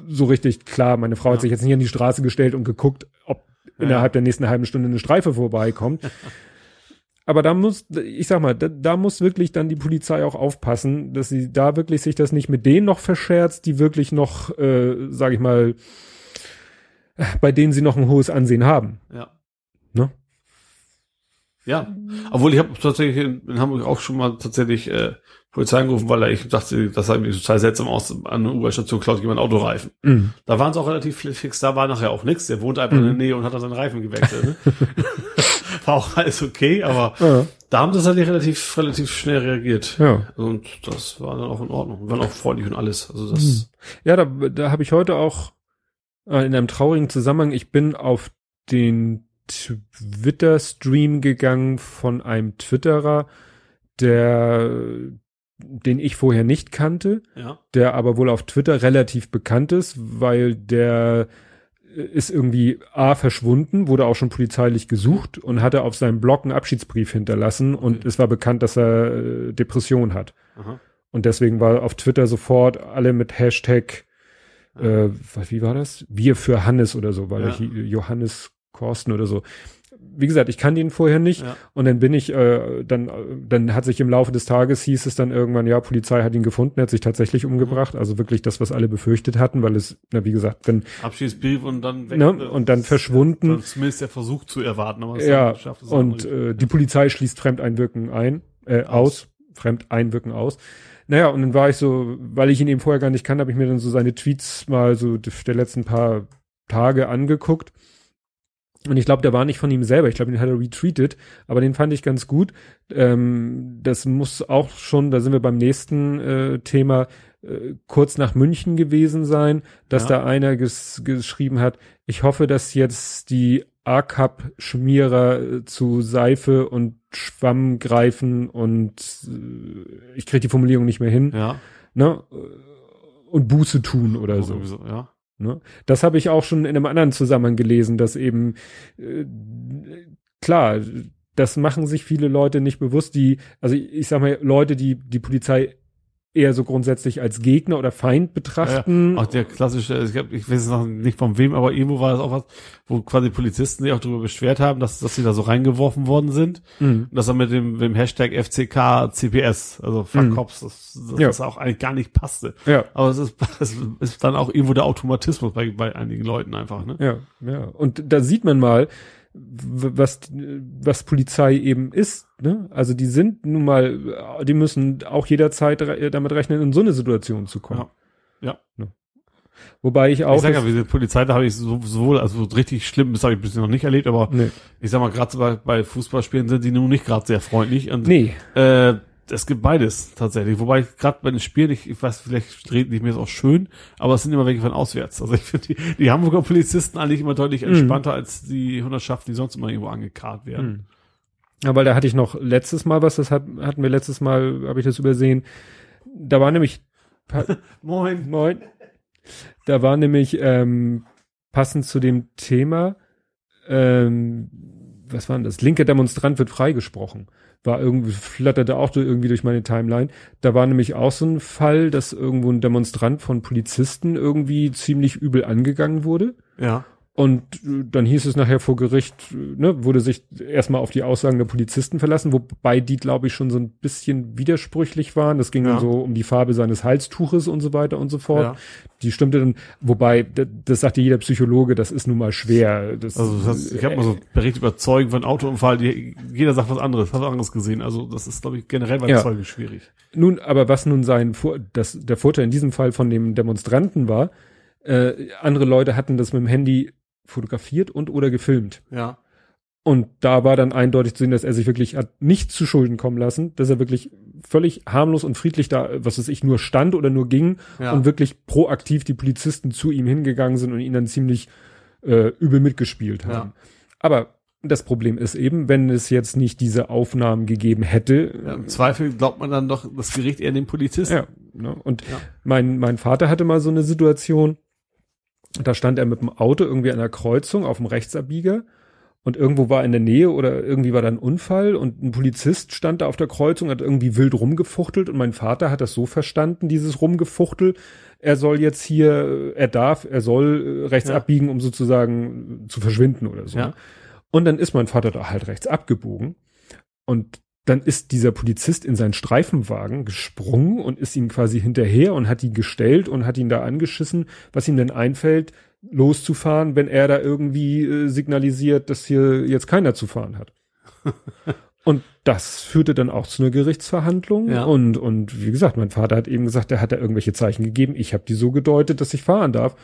so richtig klar, meine Frau hat
Ja.
sich jetzt nicht an die Straße gestellt und geguckt, ob
Ja.
innerhalb der nächsten halben Stunde eine Streife vorbeikommt. Aber da muss, ich sag mal, da, da muss wirklich dann die Polizei auch aufpassen, dass sie da wirklich sich das nicht mit denen noch verscherzt, die wirklich noch, äh, sag ich mal, bei denen sie noch ein hohes Ansehen haben.
Ja. Ja. Obwohl ich habe tatsächlich in, Hamburg auch schon mal tatsächlich äh, Polizei angerufen, weil ich dachte, das sah irgendwie total seltsam aus. An der U-Bahn-Station klaut jemand Autoreifen.
Mhm.
Da waren es auch relativ fix, da war nachher auch nichts. Der wohnt einfach in der Nähe und hat dann seinen Reifen gewechselt. Ne? war auch alles okay, aber
Ja.
da haben sie tatsächlich relativ, relativ schnell reagiert.
Ja.
Und das war dann auch in Ordnung. Wir waren auch freundlich und alles. Also das,
Ja, da, da habe ich heute auch äh, in einem traurigen Zusammenhang, ich bin auf den Twitter-Stream gegangen von einem Twitterer, der den ich vorher nicht kannte,
Ja.
der aber wohl auf Twitter relativ bekannt ist, weil der äh, ist irgendwie A verschwunden, wurde auch schon polizeilich gesucht und hatte auf seinem Blog einen Abschiedsbrief hinterlassen und es war bekannt, dass er äh, Depression hat.
Aha.
Und deswegen war auf Twitter sofort alle mit Hashtag, äh, was, wie war das? Wir für Hannes oder so, weil
Ja.
ich Johannes Korsten oder so. Wie gesagt, ich kannte ihn vorher nicht
Ja.
und dann bin ich, äh, dann, dann hat sich im Laufe des Tages hieß es dann irgendwann, ja, Polizei hat ihn gefunden, er hat sich tatsächlich umgebracht, also wirklich das, was alle befürchtet hatten, weil es, na, wie gesagt, wenn,
Abschiedsbrief und dann
Ne,
äh,
und dann verschwunden.
Dann zumindest der Versuch zu erwarten, aber es
ja,
schafft es
und äh, die Polizei schließt Fremdeinwirken ein, äh, aus, Fremdeinwirken aus. Naja, und dann war ich so, weil ich ihn eben vorher gar nicht kannte, habe ich mir dann so seine Tweets mal so der letzten paar Tage angeguckt. Und ich glaube, der war nicht von ihm selber. Ich glaube, den hat er retweetet, aber den fand ich ganz gut. Ähm, das muss auch schon, da sind wir beim nächsten äh, Thema, äh, kurz nach München gewesen sein, dass
Ja.
da einer ges geschrieben hat, ich hoffe, dass jetzt die A-Cup-Schmierer äh, zu Seife und Schwamm greifen und äh, ich kriege die Formulierung nicht mehr hin,
ja.
ne? Und Buße tun oder so.
Ja.
Ne? Das habe ich auch schon in einem anderen Zusammenhang gelesen, dass eben äh, klar, das machen sich viele Leute nicht bewusst, die, also ich, ich sag mal, Leute, die die Polizei eher so grundsätzlich als Gegner oder Feind betrachten.
Auch der klassische, ich, glaub, ich weiß noch nicht von wem, aber irgendwo war das auch was, wo quasi Polizisten sich auch darüber beschwert haben, dass, dass sie da so reingeworfen worden sind.
Mhm.
Und das dann mit dem, mit dem Hashtag FCK CPS, also Fuck
Mhm.
Cops, das, das,
Ja.
das auch eigentlich gar nicht passte.
Ja,
Aber es ist, es ist dann auch irgendwo der Automatismus bei, bei einigen Leuten einfach, ne?
ja, ja. Und da sieht man mal, was, was Polizei eben ist. Ne? Also die sind nun mal, die müssen auch jederzeit re- damit rechnen, in so eine Situation zu kommen.
Ja. Ja.
Wobei ich auch.
ich sag ja, diese Polizei, da habe ich so, sowohl, also so richtig schlimm, das habe ich bisher noch nicht erlebt, aber
nee.
ich sag mal, gerade bei, bei Fußballspielen sind die nun nicht gerade sehr freundlich. Und
nee.
Äh, es gibt beides tatsächlich. Wobei gerade bei den Spielen, ich, ich weiß, vielleicht reden die mir das auch schön, aber es sind immer welche von auswärts. Also ich finde die, die Hamburger Polizisten eigentlich immer deutlich entspannter als die Hundertschaften, die sonst immer irgendwo angekarrt werden.
Hm. Ja, weil da hatte ich noch letztes Mal was, das hat, hatten wir letztes Mal, habe ich das übersehen. Da war nämlich,
Moin.
moin, da war nämlich ähm, passend zu dem Thema, ähm, was war denn das? Linker Demonstrant wird freigesprochen. War irgendwie, flatterte auch irgendwie durch meine Timeline. Da war nämlich auch so ein Fall, dass irgendwo ein Demonstrant von Polizisten irgendwie ziemlich übel angegangen wurde.
Ja.
Und äh, dann hieß es nachher vor Gericht, äh, ne, wurde sich erstmal auf die Aussagen der Polizisten verlassen, wobei die, glaube ich, schon so ein bisschen widersprüchlich waren. Das ging
Ja.
dann so um die Farbe seines Halstuches und so weiter und so fort.
Ja.
Die stimmte dann, wobei, das, das sagte jeder Psychologe, das ist nun mal schwer. Das,
Also das heißt, ich habe mal so Bericht über Zeugen von Autounfall, jeder sagt was anderes, hat was anderes gesehen. Also das ist, glaube ich, generell bei
Ja.
Zeugen schwierig.
Nun, aber was nun sein das, der Vorteil in diesem Fall von dem Demonstranten war, äh, andere Leute hatten das mit dem Handy fotografiert und oder gefilmt.
Ja.
Und da war dann eindeutig zu sehen, dass er sich wirklich hat nicht zu Schulden kommen lassen, dass er wirklich völlig harmlos und friedlich da, was weiß ich, nur stand oder nur ging
Ja.
und wirklich proaktiv die Polizisten zu ihm hingegangen sind und ihn dann ziemlich äh, übel mitgespielt haben.
Ja.
Aber das Problem ist eben, wenn es jetzt nicht diese Aufnahmen gegeben hätte,
ja. Im Zweifel glaubt man dann doch das Gericht eher den Polizisten.
ja, ne? Und mein, mein Vater hatte mal so eine Situation, da stand er mit dem Auto irgendwie an der Kreuzung auf dem Rechtsabbieger und irgendwo war in der Nähe oder irgendwie war da ein Unfall und ein Polizist stand da auf der Kreuzung, hat irgendwie wild rumgefuchtelt und mein Vater hat das so verstanden, dieses Rumgefuchtel, er soll jetzt hier, er darf, er soll äh, rechts
Ja.
abbiegen, um sozusagen zu verschwinden oder so.
Ja.
Und dann ist mein Vater da halt rechts abgebogen und dann ist dieser Polizist in seinen Streifenwagen gesprungen und ist ihm quasi hinterher und hat ihn gestellt und hat ihn da angeschissen, was ihm denn einfällt, loszufahren, wenn er da irgendwie äh, signalisiert, dass hier jetzt keiner zu fahren hat. und das führte dann auch zu einer Gerichtsverhandlung
Ja.
und und wie gesagt, mein Vater hat eben gesagt, er hat da irgendwelche Zeichen gegeben, ich habe die so gedeutet, dass ich fahren darf.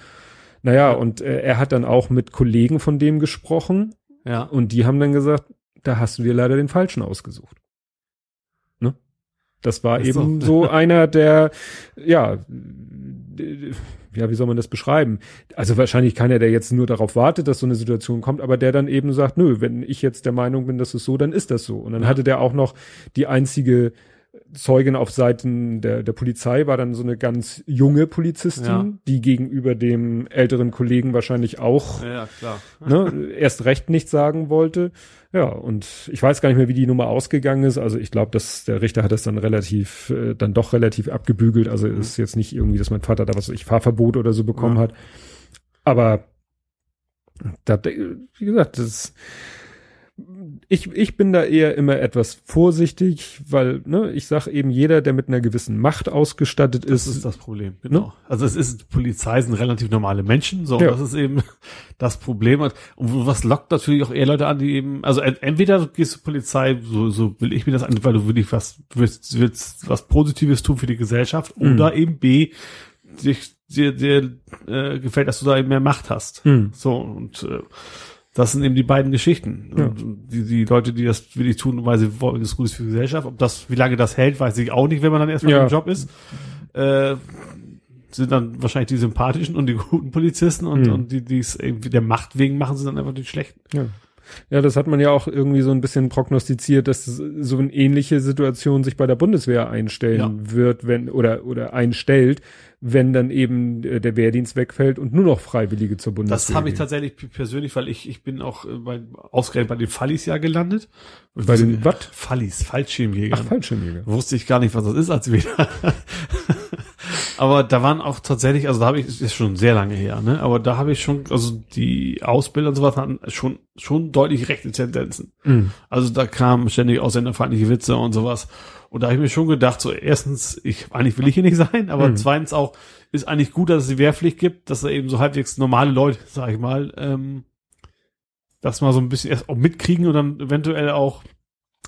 Naja, und äh, er hat dann auch mit Kollegen von dem gesprochen
Ja.
und die haben dann gesagt, da hast du dir leider den falschen ausgesucht. Das war
Ist
eben so einer, der, ja, ja, wie soll man das beschreiben? Also wahrscheinlich keiner, der jetzt nur darauf wartet, dass so eine Situation kommt, aber der dann eben sagt, nö, wenn ich jetzt der Meinung bin, dass es so, dann ist das so. Und dann
Ja.
hatte der auch noch die einzige Zeugin auf Seiten der, der Polizei war dann so eine ganz junge Polizistin,
Ja.
die gegenüber dem älteren Kollegen wahrscheinlich auch
Ja,
ne, erst recht nichts sagen wollte. Ja, und ich weiß gar nicht mehr, wie die Nummer ausgegangen ist. Also ich glaube, dass der Richter hat das dann relativ, äh, dann doch relativ abgebügelt. Also
Mhm.
ist jetzt nicht irgendwie, dass mein Vater da was, ich Fahrverbot oder so bekommen
Ja.
hat. Aber da, wie gesagt, das ich, ich bin da eher immer etwas vorsichtig, weil, ne, ich sag eben, jeder, der mit einer gewissen Macht ausgestattet
Das
ist,
ist das Problem, genau. Also es ist, Polizei sind relativ normale Menschen, so,
Ja.
das ist eben das Problem. Und was lockt natürlich auch eher Leute an, die eben, also ent- entweder gehst du Polizei, so, so will ich mir das an, weil du wirklich was, willst, willst was Positives tun für die Gesellschaft,
Mhm.
oder eben B, dich, dir, dir äh, gefällt, dass du da eben mehr Macht hast.
Mhm.
So, und äh, das sind eben die beiden Geschichten.
Ja.
Die, die Leute, die das wirklich tun, weil sie wollen, das Gutes für die Gesellschaft. Ob das, wie lange das hält, weiß ich auch nicht, wenn man dann erstmal
Ja.
im Job ist. Äh, sind dann wahrscheinlich die sympathischen und die guten Polizisten und,
Mhm.
und die, die es irgendwie der Macht wegen machen, sind dann einfach die schlechten.
Ja. Ja, das hat man ja auch irgendwie so ein bisschen prognostiziert, dass so eine ähnliche Situation sich bei der Bundeswehr einstellen wird, wenn oder oder einstellt, wenn dann eben äh, der Wehrdienst wegfällt und nur noch Freiwillige zur Bundeswehr.
Das habe ich tatsächlich persönlich, weil ich, ich bin auch äh, bei, ausgerechnet bei den Fallis ja gelandet.
Bei den was?
Fallis, Fallschirmjägern.
Ach, Fallschirmjäger.
Wusste ich gar nicht, was das ist als wieder. Aber da waren auch tatsächlich, also da habe ich, das ist schon sehr lange her, ne? Aber da habe ich schon, also die Ausbilder und sowas hatten schon, schon deutlich rechte Tendenzen.
Mhm.
Also da kamen ständig ausländerfeindliche Witze und sowas. Und da habe ich mir schon gedacht, so erstens, ich, eigentlich will ich hier nicht sein, aber
Mhm.
zweitens auch, ist eigentlich gut, dass es die Wehrpflicht gibt, dass da eben so halbwegs normale Leute, sag ich mal, ähm, das mal so ein bisschen erst auch mitkriegen und dann eventuell auch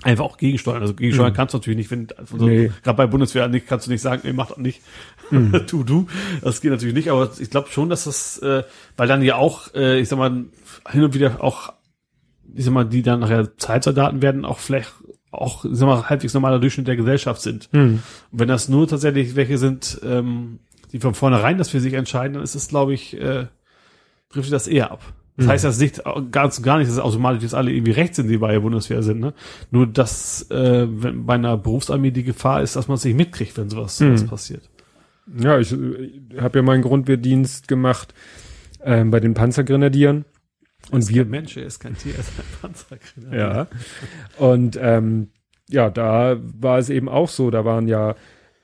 einfach auch gegensteuern. Also gegensteuern
Mhm.
kannst du natürlich nicht, wenn, also
Nee.
gerade bei Bundeswehr nicht, kannst du nicht sagen, nee, mach das nicht.
Mhm.
tu, du. Das geht natürlich nicht, aber ich glaube schon, dass das, äh, weil dann ja auch, äh, ich sag mal, hin und wieder auch, ich sag mal, die dann nachher Zeitsoldaten werden, auch vielleicht auch, sag mal, halbwegs normaler Durchschnitt der Gesellschaft sind.
Mhm.
Und wenn das nur tatsächlich welche sind, ähm, die von vornherein das für sich entscheiden, dann ist es, glaube ich, äh, trifft das eher ab. Das
Mhm.
heißt das nicht ganz und gar nicht, dass es automatisch jetzt alle irgendwie rechts sind, die bei der Bundeswehr sind. Ne? Nur dass äh, wenn bei einer Berufsarmee die Gefahr ist, dass man es nicht mitkriegt, wenn sowas, sowas
Mhm.
passiert.
Ja, ich, ich habe ja meinen Grundwehrdienst gemacht ähm, bei den Panzergrenadieren. Und
ist
wir,
kein Mensch, er ist kein Tier, er ist ein Panzergrenadier.
ja. Und ähm, ja, da war es eben auch so. Da waren ja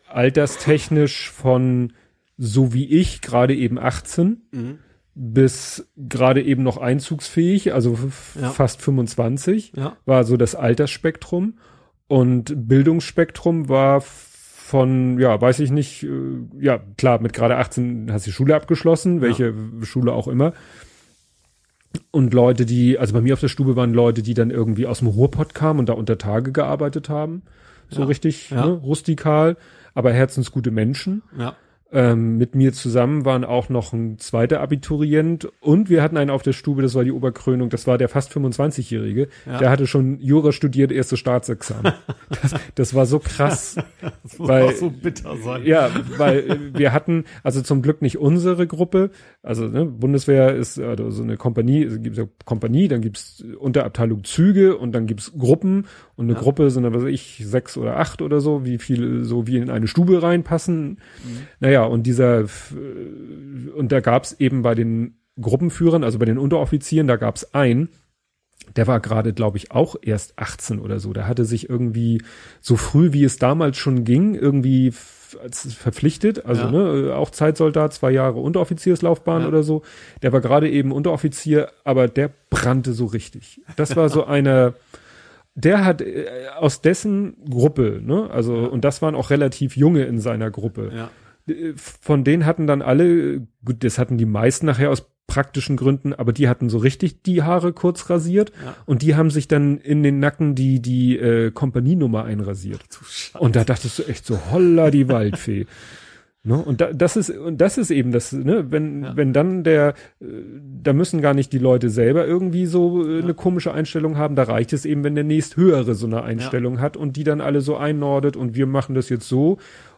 alterstechnisch von so wie ich gerade eben 18
Mhm.
bis gerade eben noch einzugsfähig, also
Ja.
fast 25,
Ja.
war so das Altersspektrum. Und Bildungsspektrum war von, ja, weiß ich nicht, äh, ja, klar, mit gerade 18 hast du die Schule abgeschlossen, welche Schule auch immer. Und Leute, die, also bei mir auf der Stube waren Leute, die dann irgendwie aus dem Ruhrpott kamen und da unter Tage gearbeitet haben. So
Ja.
richtig,
Ja.
ne, rustikal, aber herzensgute Menschen.
Ja.
Ähm, mit mir zusammen waren auch noch ein zweiter Abiturient und wir hatten einen auf der Stube, das war die Oberkrönung, das war der fast 25-Jährige.
Ja.
Der hatte schon Jura studiert, erstes Staatsexamen. das, das war so krass.
Das muss
Weil-
auch so bitter sein.
Ja, weil äh, wir hatten, also zum Glück nicht unsere Gruppe, also ne, Bundeswehr ist also so eine Kompanie, es gibt ja Kompanie, dann gibt's Unterabteilung Züge und dann gibt's Gruppen und eine
Ja.
Gruppe sind weiß ich, sechs oder acht oder so, wie viele so wie in eine Stube reinpassen. Naja, und dieser, und da gab's eben bei den Gruppenführern, also bei den Unteroffizieren, da gab's einen, der war gerade, glaube ich, auch erst 18 oder so. Der hatte sich irgendwie so früh, wie es damals schon ging, irgendwie verpflichtet, also
Ja.
ne, auch Zeitsoldat, zwei Jahre Unteroffizierslaufbahn
Ja.
oder so. Der war gerade eben Unteroffizier, aber der brannte so richtig. Das war so einer, der hat äh, aus dessen Gruppe, ne, also
Ja.
und das waren auch relativ junge in seiner Gruppe
Ja.
äh, von denen hatten dann alle, gut, das hatten die meisten nachher aus praktischen Gründen, aber die hatten so richtig die Haare kurz rasiert
Ja.
und die haben sich dann in den Nacken die die äh, Kompanienummer einrasiert. Und da dachtest du echt so, holla die Waldfee. Ne? Und da, das ist und das ist eben das, ne, wenn
Ja.
wenn dann der, äh, da müssen gar nicht die Leute selber irgendwie so äh, eine komische Einstellung haben. Da reicht es eben, wenn der nächsthöhere so eine Einstellung hat und die dann alle so einnordet und wir machen das jetzt so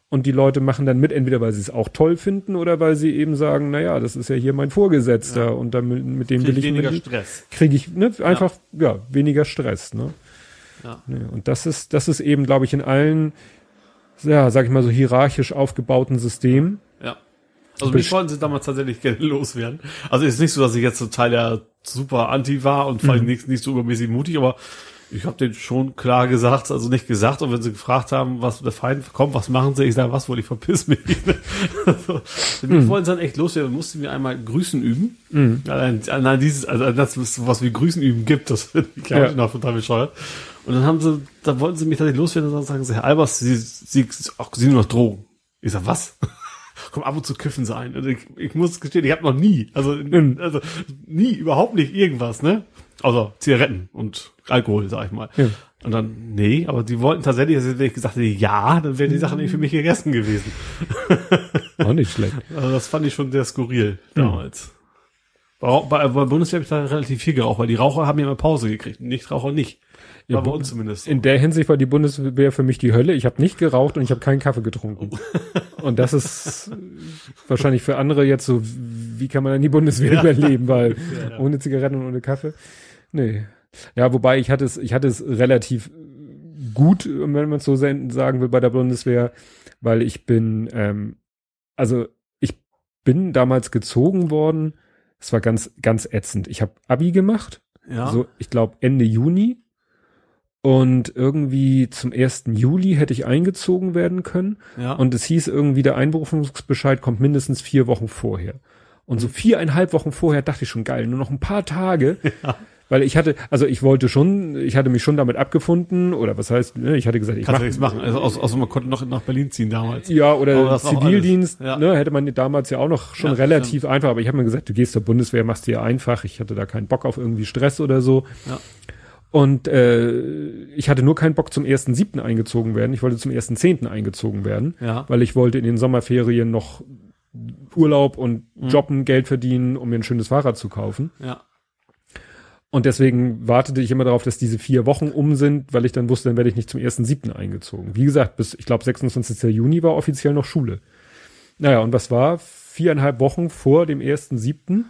und die Leute machen dann mit, entweder weil sie es auch toll finden oder weil sie eben sagen, na ja, das ist ja hier mein Vorgesetzter
Ja.
und damit mit dem
Krieg
will ich
weniger
mit,
Stress.
kriege ich ne, einfach ja. weniger Stress. Ne?
Ja.
Ne, und das ist, das ist eben, glaube ich, in allen ja, sag ich mal so hierarchisch aufgebauten System.
Ja. Also mich wollten sie damals tatsächlich gerne loswerden. Also ist nicht so, dass ich jetzt total der super anti war und vor allem nicht, nicht so übermäßig mutig, aber ich habe denen schon klar gesagt, also nicht gesagt, und wenn sie gefragt haben, was der Feind kommt, was machen sie, ich sage, was wohl, ich verpiss mich. also, wir
Mhm.
wollen dann echt loswerden, mussten wir einmal Grüßen üben.
Mhm.
Allein, allein dieses, also das sowas wie Grüßen üben gibt, das finde ich
Ja.
ja. noch total bescheuert. Und dann haben sie, da wollten sie mich tatsächlich loswerden und sagen sie, Herr Albers, sie, sie, ach, sie nur noch Drogen. Ich sag, was? Komm, ab und zu kiffen sie ein. Und ich, ich muss gestehen, ich habe noch nie, also,
Mhm.
also nie, überhaupt nicht irgendwas, ne? Außer Zigaretten und Alkohol, sag ich mal.
Ja.
Und dann, nee, aber die wollten tatsächlich, also wenn ich gesagt hätte, ja, dann wären die Sachen nicht für mich gegessen gewesen.
Auch nicht schlecht.
Also das fand ich schon sehr skurril damals. Bei, bei, bei Bundeswehr habe ich da relativ viel geraucht, weil die Raucher haben ja immer Pause gekriegt, Nichtraucher nicht. War bei uns zumindest.
In der Hinsicht war die Bundeswehr für mich die Hölle. Ich habe nicht geraucht und ich habe keinen Kaffee getrunken. Und das ist wahrscheinlich für andere jetzt so, wie kann man dann die Bundeswehr
Ja.
überleben, weil
Ja, ja.
ohne Zigaretten und ohne Kaffee. Nee. Ja, wobei ich hatte es, ich hatte es relativ gut, wenn man es so sagen will, bei der Bundeswehr, weil ich bin, ähm, also ich bin damals gezogen worden. Es war ganz, ganz ätzend. Ich habe Abi gemacht
ja.
so, ich glaube, Ende Juni. Und irgendwie zum 1. Juli hätte ich eingezogen werden können.
ja.
Und es hieß irgendwie, der Einberufungsbescheid kommt mindestens vier Wochen vorher. Und so viereinhalb Wochen vorher dachte ich schon, geil, nur noch ein paar Tage. Weil ich hatte, also ich wollte schon, ich hatte mich schon damit abgefunden, oder was heißt, ne, ich hatte gesagt, ich
Kannst
mach,
nichts machen. Also außer, außer man konnte noch nach Berlin ziehen damals.
ja, oder Zivildienst.
Ja.
ne, hätte man damals ja auch noch schon
Ja,
relativ einfach, aber ich habe mir gesagt, du gehst zur Bundeswehr, machst dir einfach, ich hatte da keinen Bock auf irgendwie Stress oder so.
Ja.
Und äh, ich hatte nur keinen Bock zum 1.7. eingezogen werden, ich wollte zum 1.10. eingezogen werden,
Ja.
weil ich wollte in den Sommerferien noch Urlaub und
Mhm.
Jobben, Geld verdienen, um mir ein schönes Fahrrad zu kaufen.
Ja.
Und deswegen wartete ich immer darauf, dass diese vier Wochen um sind, weil ich dann wusste, dann werde ich nicht zum 1.7. eingezogen. Wie gesagt, bis, ich glaube, 26. Juni war offiziell noch Schule. Naja, und was war? Viereinhalb Wochen vor dem 1.7.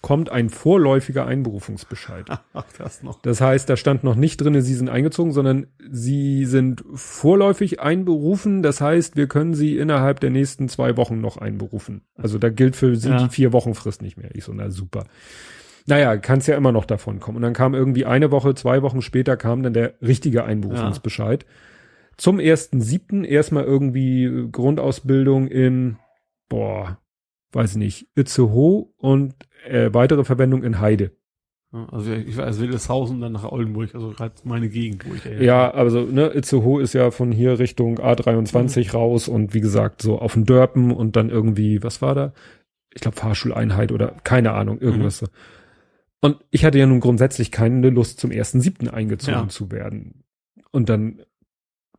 kommt ein vorläufiger Einberufungsbescheid.
Ach, das noch.
Das heißt, da stand noch nicht drinne, Sie sind eingezogen, sondern Sie sind vorläufig einberufen. Das heißt, wir können Sie innerhalb der nächsten zwei Wochen noch einberufen. Also da gilt für Sie
Ja.
die vier Wochen Frist nicht mehr. Ich so, na super. Naja, kann es ja immer noch davon kommen. Und dann kam irgendwie eine Woche, zwei Wochen später kam dann der richtige Einberufungsbescheid. Zum ersten siebten erstmal irgendwie Grundausbildung in, boah, weiß nicht, Itzehoe und äh, weitere Verwendung in Heide.
Ja, Also ich war als Wildeshausen dann nach Oldenburg, also gerade meine Gegend, wo ich da
Ja, also ne, Itzehoe ist ja von hier Richtung A23 raus und wie gesagt, so auf den Dörpen und dann irgendwie, was war da? Ich glaube Fahrschuleinheit oder keine Ahnung, irgendwas so. Und ich hatte ja nun grundsätzlich keine Lust, zum ersten siebten eingezogen
Ja.
zu werden. Und dann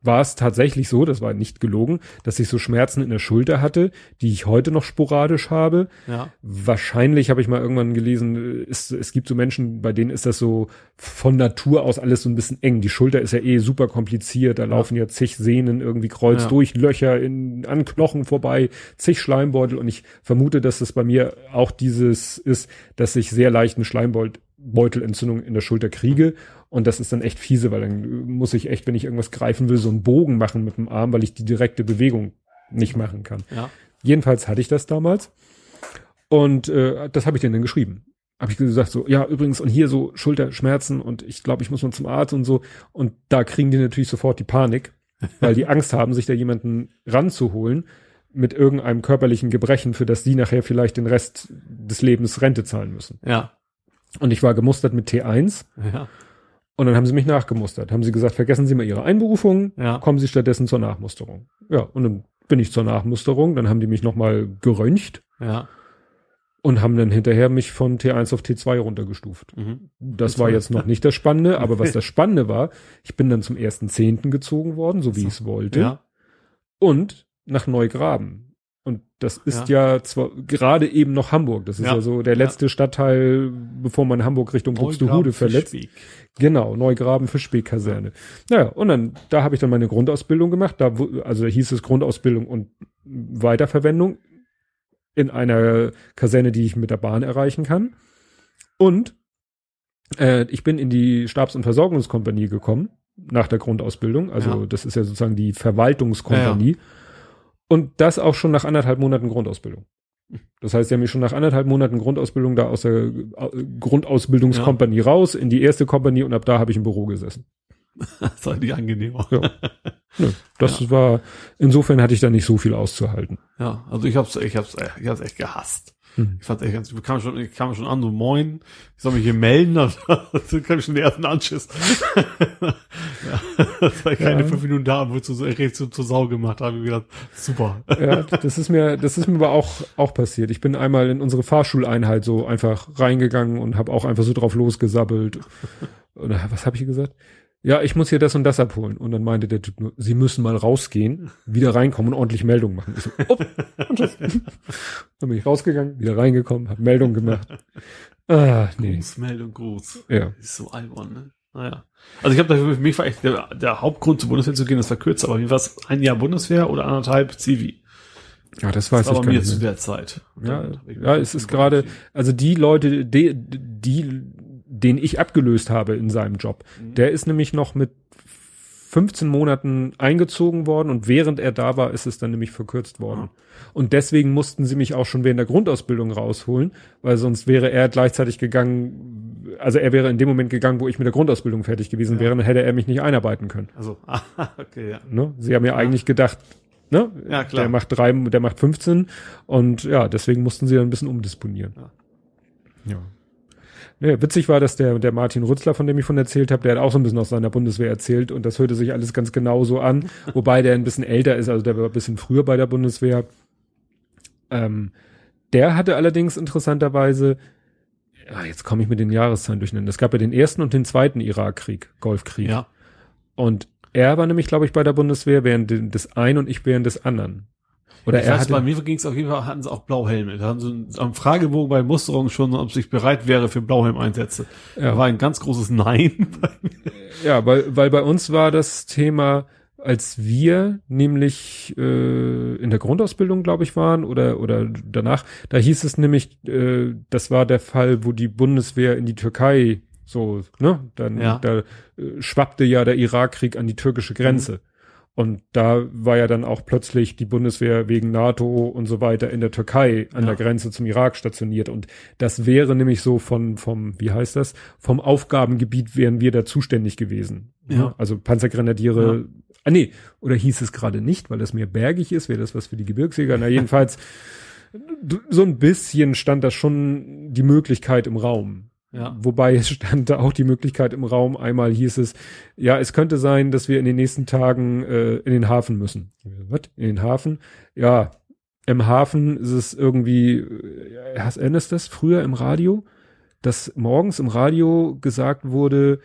war es tatsächlich so, das war nicht gelogen, dass ich so Schmerzen in der Schulter hatte, die ich heute noch sporadisch habe.
Ja.
Wahrscheinlich habe ich mal irgendwann gelesen, ist, es gibt so Menschen, bei denen ist das so von Natur aus alles so ein bisschen eng. Die Schulter ist ja eh super kompliziert, da laufen ja zig Sehnen irgendwie kreuz
Ja.
durch, Löcher in, an Knochen vorbei, zig Schleimbeutel und ich vermute, dass es bei mir auch dieses ist, dass ich sehr leichten Schleimbeutelentzündung in der Schulter kriege und das ist dann echt fiese, weil dann muss ich echt, wenn ich irgendwas greifen will, so einen Bogen machen mit dem Arm, weil ich die direkte Bewegung nicht machen kann.
Ja.
Jedenfalls hatte ich das damals. Und äh, das habe ich denen dann geschrieben. Habe ich gesagt, so, ja, übrigens, und hier so Schulterschmerzen und ich glaube, ich muss mal zum Arzt und so. Und da kriegen die natürlich sofort die Panik, weil die Angst haben, sich da jemanden ranzuholen mit irgendeinem körperlichen Gebrechen, für das sie nachher vielleicht den Rest des Lebens Rente zahlen müssen.
Ja.
Und ich war gemustert mit T1
Ja.
Und dann haben sie mich nachgemustert. Haben sie gesagt, vergessen Sie mal Ihre Einberufung,
Ja.
kommen Sie stattdessen zur Nachmusterung. Ja, und dann bin ich zur Nachmusterung, dann haben die mich nochmal geröntgt
Ja.
und haben dann hinterher mich von T1 auf T2 runtergestuft.
Mhm.
Das war jetzt noch nicht das Spannende, aber was das Spannende war, ich bin dann zum ersten Zehnten gezogen worden, so wie ich es wollte,
Ja.
und nach Neugraben. Und das ist ja, zwar gerade eben noch Hamburg. Das ist ja,
Ja.
so der letzte Stadtteil, bevor man Hamburg Richtung Buxtehude verletzt.
Fischbeek.
Genau, Neugraben Fischbeek-Kaserne. Naja, und dann, da habe ich dann meine Grundausbildung gemacht. Da, also da hieß es Grundausbildung und Weiterverwendung in einer Kaserne, die ich mit der Bahn erreichen kann. Und äh, ich bin in die Stabs- und Versorgungskompanie gekommen. nach der Grundausbildung. Also ja. das ist ja sozusagen die Verwaltungskompanie. Ja, Und das auch schon nach anderthalb Monaten Grundausbildung. Das heißt, sie haben mich schon nach anderthalb Monaten Grundausbildung da aus der äh, Grundausbildungskompanie raus in die erste Kompanie und ab da habe ich im Büro gesessen.
Das war nicht angenehm.
Ja. Nö, das ja. war, insofern hatte ich da nicht so viel auszuhalten.
Ja, also ich hab's, ich hab's, ich hab's echt gehasst. Hm. Ich fand echt ganz, ich kam schon, ich kam schon an, so moin, ich soll mich hier melden, dann kam ich schon den ersten Anschiss. ja, das war keine ja. fünf Minuten da, wo ich so, so zu, zur Sau gemacht habe, ich gedacht, super.
ja, das ist mir, das ist mir aber auch, auch passiert. Ich bin einmal in unsere Fahrschuleinheit so einfach reingegangen und habe auch einfach so drauf losgesabbelt. Oder was habe ich gesagt? Ja, ich muss hier das und das abholen. Und dann meinte der Typ nur, Sie müssen mal rausgehen, wieder reinkommen und ordentlich Meldung machen. Ich so, oh, und das. dann bin ich rausgegangen, wieder reingekommen, habe Meldung gemacht.
Ah, nee. Grußmeldung, Gruß.
Ja.
Das ist so albern, ne? Naja. Also ich habe dafür für mich war echt der, der Hauptgrund zur Bundeswehr zu gehen, das war kürzer, aber wie war es ein Jahr Bundeswehr oder anderthalb Zivi?
Ja, das weiß
das
ich gar
nicht. zu der Zeit.
Ja, ja, es ist gerade, also die Leute, die, die den ich abgelöst habe in seinem Job. Mhm. Der ist nämlich noch mit 15 Monaten eingezogen worden und während er da war, ist es dann nämlich verkürzt worden. Mhm. Und deswegen mussten sie mich auch schon während der Grundausbildung rausholen, weil sonst wäre er gleichzeitig gegangen, also er wäre in dem Moment gegangen, wo ich mit der Grundausbildung fertig gewesen ja. wäre, dann hätte er mich nicht einarbeiten können.
Also, okay, ja.
Ne? Sie haben ja, ja. eigentlich gedacht, ne?
Ja, klar.
Der macht drei, der macht 15 und ja, deswegen mussten sie dann ein bisschen umdisponieren. Ja. Ja. Ja, witzig war, dass der, der Martin Rützler, von dem ich von erzählt habe, der hat auch so ein bisschen aus seiner Bundeswehr erzählt und das hörte sich alles ganz genau so an, wobei der ein bisschen älter ist, also der war ein bisschen früher bei der Bundeswehr. Ähm, der hatte allerdings interessanterweise, ja, jetzt komme ich mit den Jahreszahlen durcheinander. Es gab ja den ersten und den zweiten Irakkrieg, Golfkrieg.
Ja.
Und er war nämlich, glaube ich, bei der Bundeswehr während des einen und ich während des anderen.
Oder ich er weiß, hatte, bei mir ging es auf jeden Fall, hatten sie auch Blauhelme. Da hatten sie am Fragebogen bei Musterung schon, ob sich bereit wäre für Blauhelm-Einsätze. Ja. Da war ein ganz großes Nein.
Ja, weil, weil bei uns war das Thema, als wir nämlich äh, in der Grundausbildung, glaube ich, waren oder oder danach, da hieß es nämlich, äh, das war der Fall, wo die Bundeswehr in die Türkei so, ne, dann
ja.
da äh, schwappte ja der Irakkrieg an die türkische Grenze. Mhm. Und da war ja dann auch plötzlich die Bundeswehr wegen NATO und so weiter in der Türkei an ja. der Grenze zum Irak stationiert. Und das wäre nämlich so von, vom, wie heißt das? Vom Aufgabengebiet wären wir da zuständig gewesen.
Ja.
Also Panzergrenadiere, ja. ah nee, oder hieß es gerade nicht, weil das mehr bergig ist, wäre das was für die Gebirgsjäger. Na jedenfalls, so ein bisschen stand da schon die Möglichkeit im Raum.
Ja.
Wobei es stand da auch die Möglichkeit im Raum. Einmal hieß es, ja, es könnte sein, dass wir in den nächsten Tagen äh, in den Hafen müssen. Was? In den Hafen? Ja, im Hafen ist es irgendwie, äh, hast erinnerst das früher im Radio, dass morgens im Radio gesagt wurde,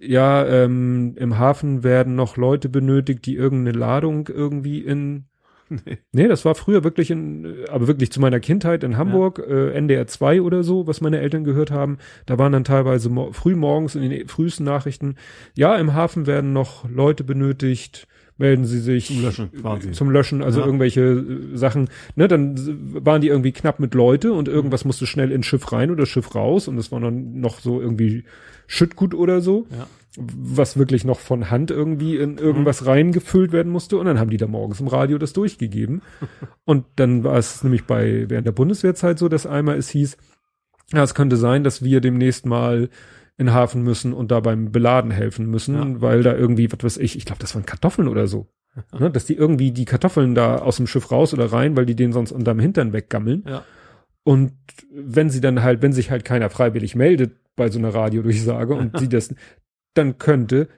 ja, ähm, im Hafen werden noch Leute benötigt, die irgendeine Ladung irgendwie in Nee. nee, das war früher wirklich in, aber wirklich zu meiner Kindheit in Hamburg, ja. äh, NDR 2 oder so, was meine Eltern gehört haben. Da waren dann teilweise mo früh morgens in den frühesten Nachrichten, ja, im Hafen werden noch Leute benötigt, melden sie sich
zum Löschen, quasi.
zum Löschen also ja. irgendwelche äh, Sachen, ne, dann waren die irgendwie knapp mit Leute und irgendwas musste schnell ins Schiff rein oder Schiff raus und es war dann noch so irgendwie Schüttgut oder so.
Ja
was wirklich noch von Hand irgendwie in irgendwas mhm. reingefüllt werden musste. Und dann haben die da morgens im Radio das durchgegeben. und dann war es nämlich bei während der Bundeswehrzeit so, dass einmal es hieß, ja, es könnte sein, dass wir demnächst mal in Hafen müssen und da beim Beladen helfen müssen, ja. weil da irgendwie, was weiß ich, ich glaube, das waren Kartoffeln oder so. ne, dass die irgendwie die Kartoffeln da aus dem Schiff raus oder rein, weil die den sonst unterm Hintern weggammeln.
Ja.
Und wenn sie dann halt, wenn sich halt keiner freiwillig meldet bei so einer Radiodurchsage und sie das, dann könnte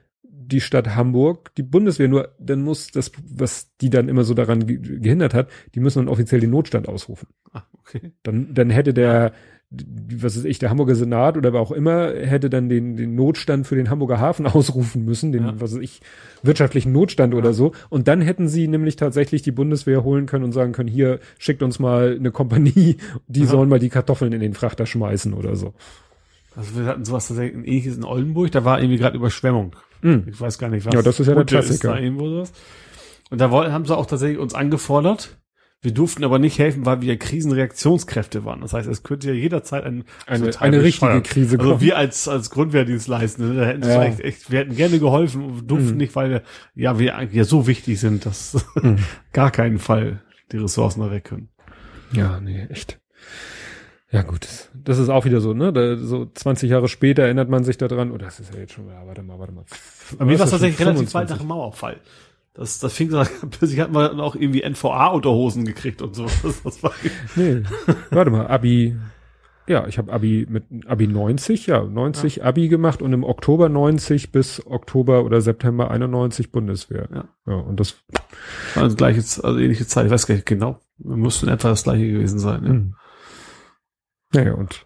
die Stadt Hamburg, die Bundeswehr nur, dann muss das, was die dann immer so daran gehindert hat, die müssen dann offiziell den Notstand ausrufen.
Ah, okay.
Dann, dann hätte der, was ist ich, der Hamburger Senat oder wer auch immer, hätte dann den, den Notstand für den Hamburger Hafen ausrufen müssen, den, ja. was ist ich, wirtschaftlichen Notstand ja. oder so. Und dann hätten sie nämlich tatsächlich die Bundeswehr holen können und sagen können, hier, schickt uns mal eine Kompanie, die Aha. sollen mal die Kartoffeln in den Frachter schmeißen oder so.
Also wir hatten sowas tatsächlich in ähnliches in Oldenburg, da war irgendwie gerade Überschwemmung.
Mm.
Ich weiß gar nicht, was.
Ja, das ist ja der Klassiker.
Und da haben sie auch tatsächlich uns angefordert, Wir durften aber nicht helfen, weil wir Krisenreaktionskräfte waren. Das heißt, es könnte ja jederzeit ein,
eine, eine richtige Krise
kommen. Also wir als, als Grundwehrdienstleistende, da hätten ja. echt, wir hätten gerne geholfen, durften mhm. nicht, weil ja, wir ja so wichtig sind, dass mhm. gar keinen Fall die Ressourcen da weg können.
Ja, nee, echt. Ja, gut. Das ist auch wieder so, ne? Da, so 20 Jahre später erinnert man sich daran, oh, das ist ja jetzt schon, ja, warte mal, warte mal.
Bei mir war es tatsächlich relativ bald nach dem Mauerfall. Das, das fing so, plötzlich hat man auch irgendwie NVA-Unterhosen gekriegt und so. Das, das war
nee, warte mal, Abi, ja, ich habe Abi mit Abi 90, ja, 90 ja. Abi gemacht und im Oktober 90 bis Oktober oder September 91 Bundeswehr. Ja. Ja, und das
also gleiches, also ähnliche Zeit, ich weiß gar nicht genau. Müsste in etwa das gleiche gewesen sein. Mhm.
Naja, und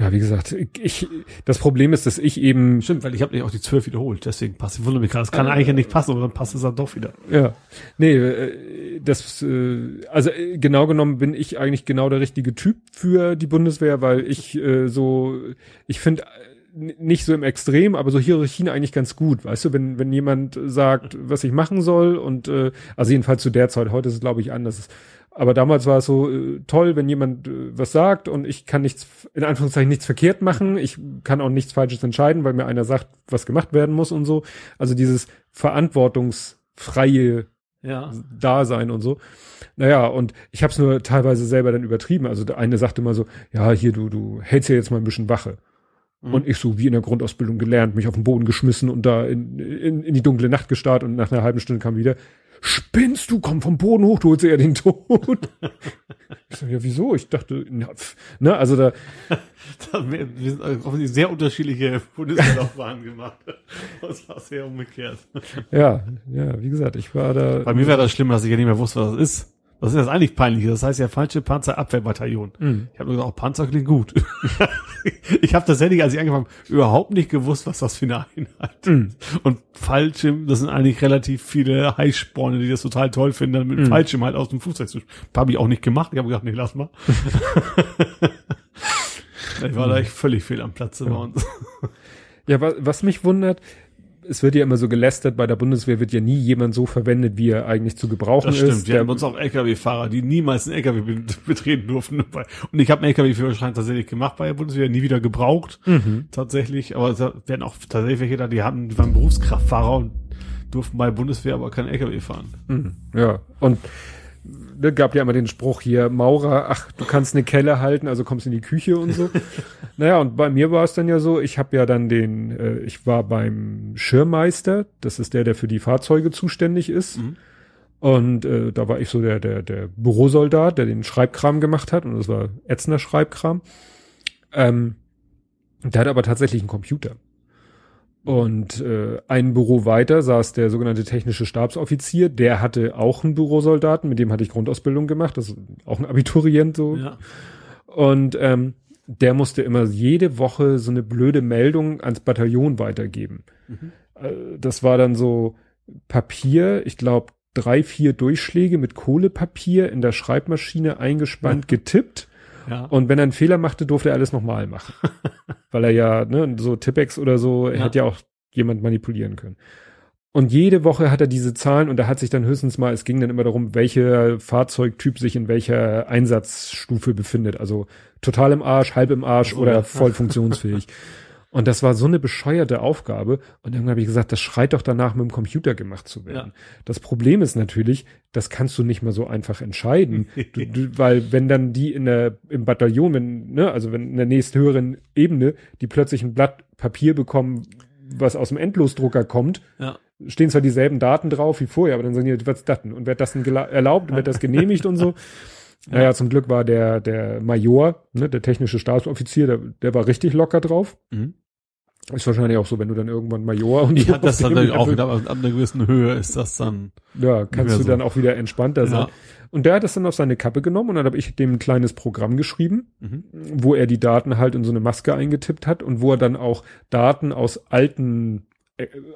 ja, wie gesagt, ich, das Problem ist, dass ich eben.
Stimmt, weil ich habe nicht auch die zwölf wiederholt, deswegen passt. Ich wundere mich gerade, das kann äh, eigentlich nicht passen, aber dann passt es dann doch wieder.
Ja. Nee, äh, das, äh, also äh, genau genommen bin ich eigentlich genau der richtige Typ für die Bundeswehr, weil ich so, ich finde nicht so im Extrem, aber so Hierarchien eigentlich ganz gut, weißt du, wenn, wenn jemand sagt, was ich machen soll und äh, also jedenfalls zu der Zeit, heute ist es glaube ich anders. Aber damals war es so äh, toll, wenn jemand äh, was sagt und ich kann nichts, in Anführungszeichen nichts verkehrt machen. Ich kann auch nichts Falsches entscheiden, weil mir einer sagt, was gemacht werden muss und so. Also dieses verantwortungsfreie ja. Dasein und so. Naja, und ich habe es nur teilweise selber dann übertrieben. Also der eine sagte mal so, ja, hier, du, du hältst ja jetzt mal ein bisschen Wache. Mhm. Und ich so wie in der Grundausbildung gelernt, mich auf den Boden geschmissen und da in, in, in die dunkle Nacht gestarrt und nach einer halben Stunde kam wieder, spinnst du, komm vom Boden hoch, du holst ja den Tod. ich so, ja, wieso? Ich dachte, na, pf, ne, also da.
wir sind offensichtlich sehr unterschiedliche Bundeswehrlaufbahnen gemacht. Das war sehr umgekehrt.
Ja, ja, wie gesagt, ich war da.
Bei mir war das schlimm, dass ich ja nicht mehr wusste, was das ist. Was ist das eigentlich peinlich? Das heißt ja falsche Panzerabwehrbataillon. Mhm. Ich habe nur gesagt, auch Panzer klingt gut. ich habe tatsächlich, als ich angefangen habe, überhaupt nicht gewusst, was das für eine Einheit mhm. ist. Und Fallschirm, das sind eigentlich relativ viele Heißsporne, die das total toll finden, dann mit dem mhm. Fallschirm halt aus dem Flugzeug zu Habe ich auch nicht gemacht. Ich habe gedacht, nee, lass mal. ich war da echt völlig fehl am Platze ja. bei uns.
ja, was mich wundert, es wird ja immer so gelästert, bei der Bundeswehr wird ja nie jemand so verwendet, wie er eigentlich zu gebrauchen das stimmt. ist.
Wir haben uns auch LKW-Fahrer, die niemals einen LKW betreten durften. Und ich habe einen LKW-Führerschein tatsächlich gemacht bei der Bundeswehr, nie wieder gebraucht, mhm. tatsächlich. Aber es werden auch tatsächlich welche da, die haben, die waren Berufskraftfahrer und durften bei der Bundeswehr aber kein LKW fahren.
Mhm. Ja, und ne, gab ja immer den Spruch hier, Maurer, ach, du kannst eine Kelle halten, also kommst in die Küche und so. naja, und bei mir war es dann ja so, ich habe ja dann den, äh, ich war beim Schirmmeister, das ist der, der für die Fahrzeuge zuständig ist. Mhm. Und äh, da war ich so der, der, der Bürosoldat, der den Schreibkram gemacht hat, und das war ätzender Schreibkram. Ähm, der hat aber tatsächlich einen Computer. Und äh, ein Büro weiter saß der sogenannte technische Stabsoffizier, der hatte auch einen Bürosoldaten, mit dem hatte ich Grundausbildung gemacht, das ist auch ein Abiturient so. Ja. Und ähm, der musste immer jede Woche so eine blöde Meldung ans Bataillon weitergeben. Mhm. Äh, das war dann so Papier, ich glaube drei, vier Durchschläge mit Kohlepapier in der Schreibmaschine eingespannt, getippt. Ja. Und wenn er einen Fehler machte, durfte er alles nochmal machen. Weil er ja, ne, so Tippex oder so, er ja. hätte ja auch jemand manipulieren können. Und jede Woche hat er diese Zahlen und er hat sich dann höchstens mal, es ging dann immer darum, welcher Fahrzeugtyp sich in welcher Einsatzstufe befindet. Also total im Arsch, halb im Arsch oh, oder voll funktionsfähig. Und das war so eine bescheuerte Aufgabe. Und dann habe ich gesagt, das schreit doch danach, mit dem Computer gemacht zu werden. Ja. Das Problem ist natürlich, das kannst du nicht mehr so einfach entscheiden. du, du, weil wenn dann die in der, im Bataillon, wenn, ne, also wenn in der nächsthöheren Ebene, die plötzlich ein Blatt Papier bekommen, was aus dem Endlosdrucker kommt, ja. stehen zwar dieselben Daten drauf wie vorher, aber dann sagen die, was das denn? Und wird das denn erlaubt und wird das genehmigt und so? Naja, zum Glück war der, der Major, ne, der technische Stabsoffizier, der, der war richtig locker drauf. Mhm. Ist wahrscheinlich auch so, wenn du dann irgendwann Major
und ja, das dann auch wieder ab einer gewissen Höhe ist das dann.
Ja, kannst du so. dann auch wieder entspannter sein. Ja. Und der hat das dann auf seine Kappe genommen und dann habe ich dem ein kleines Programm geschrieben, mhm. wo er die Daten halt in so eine Maske eingetippt hat und wo er dann auch Daten aus alten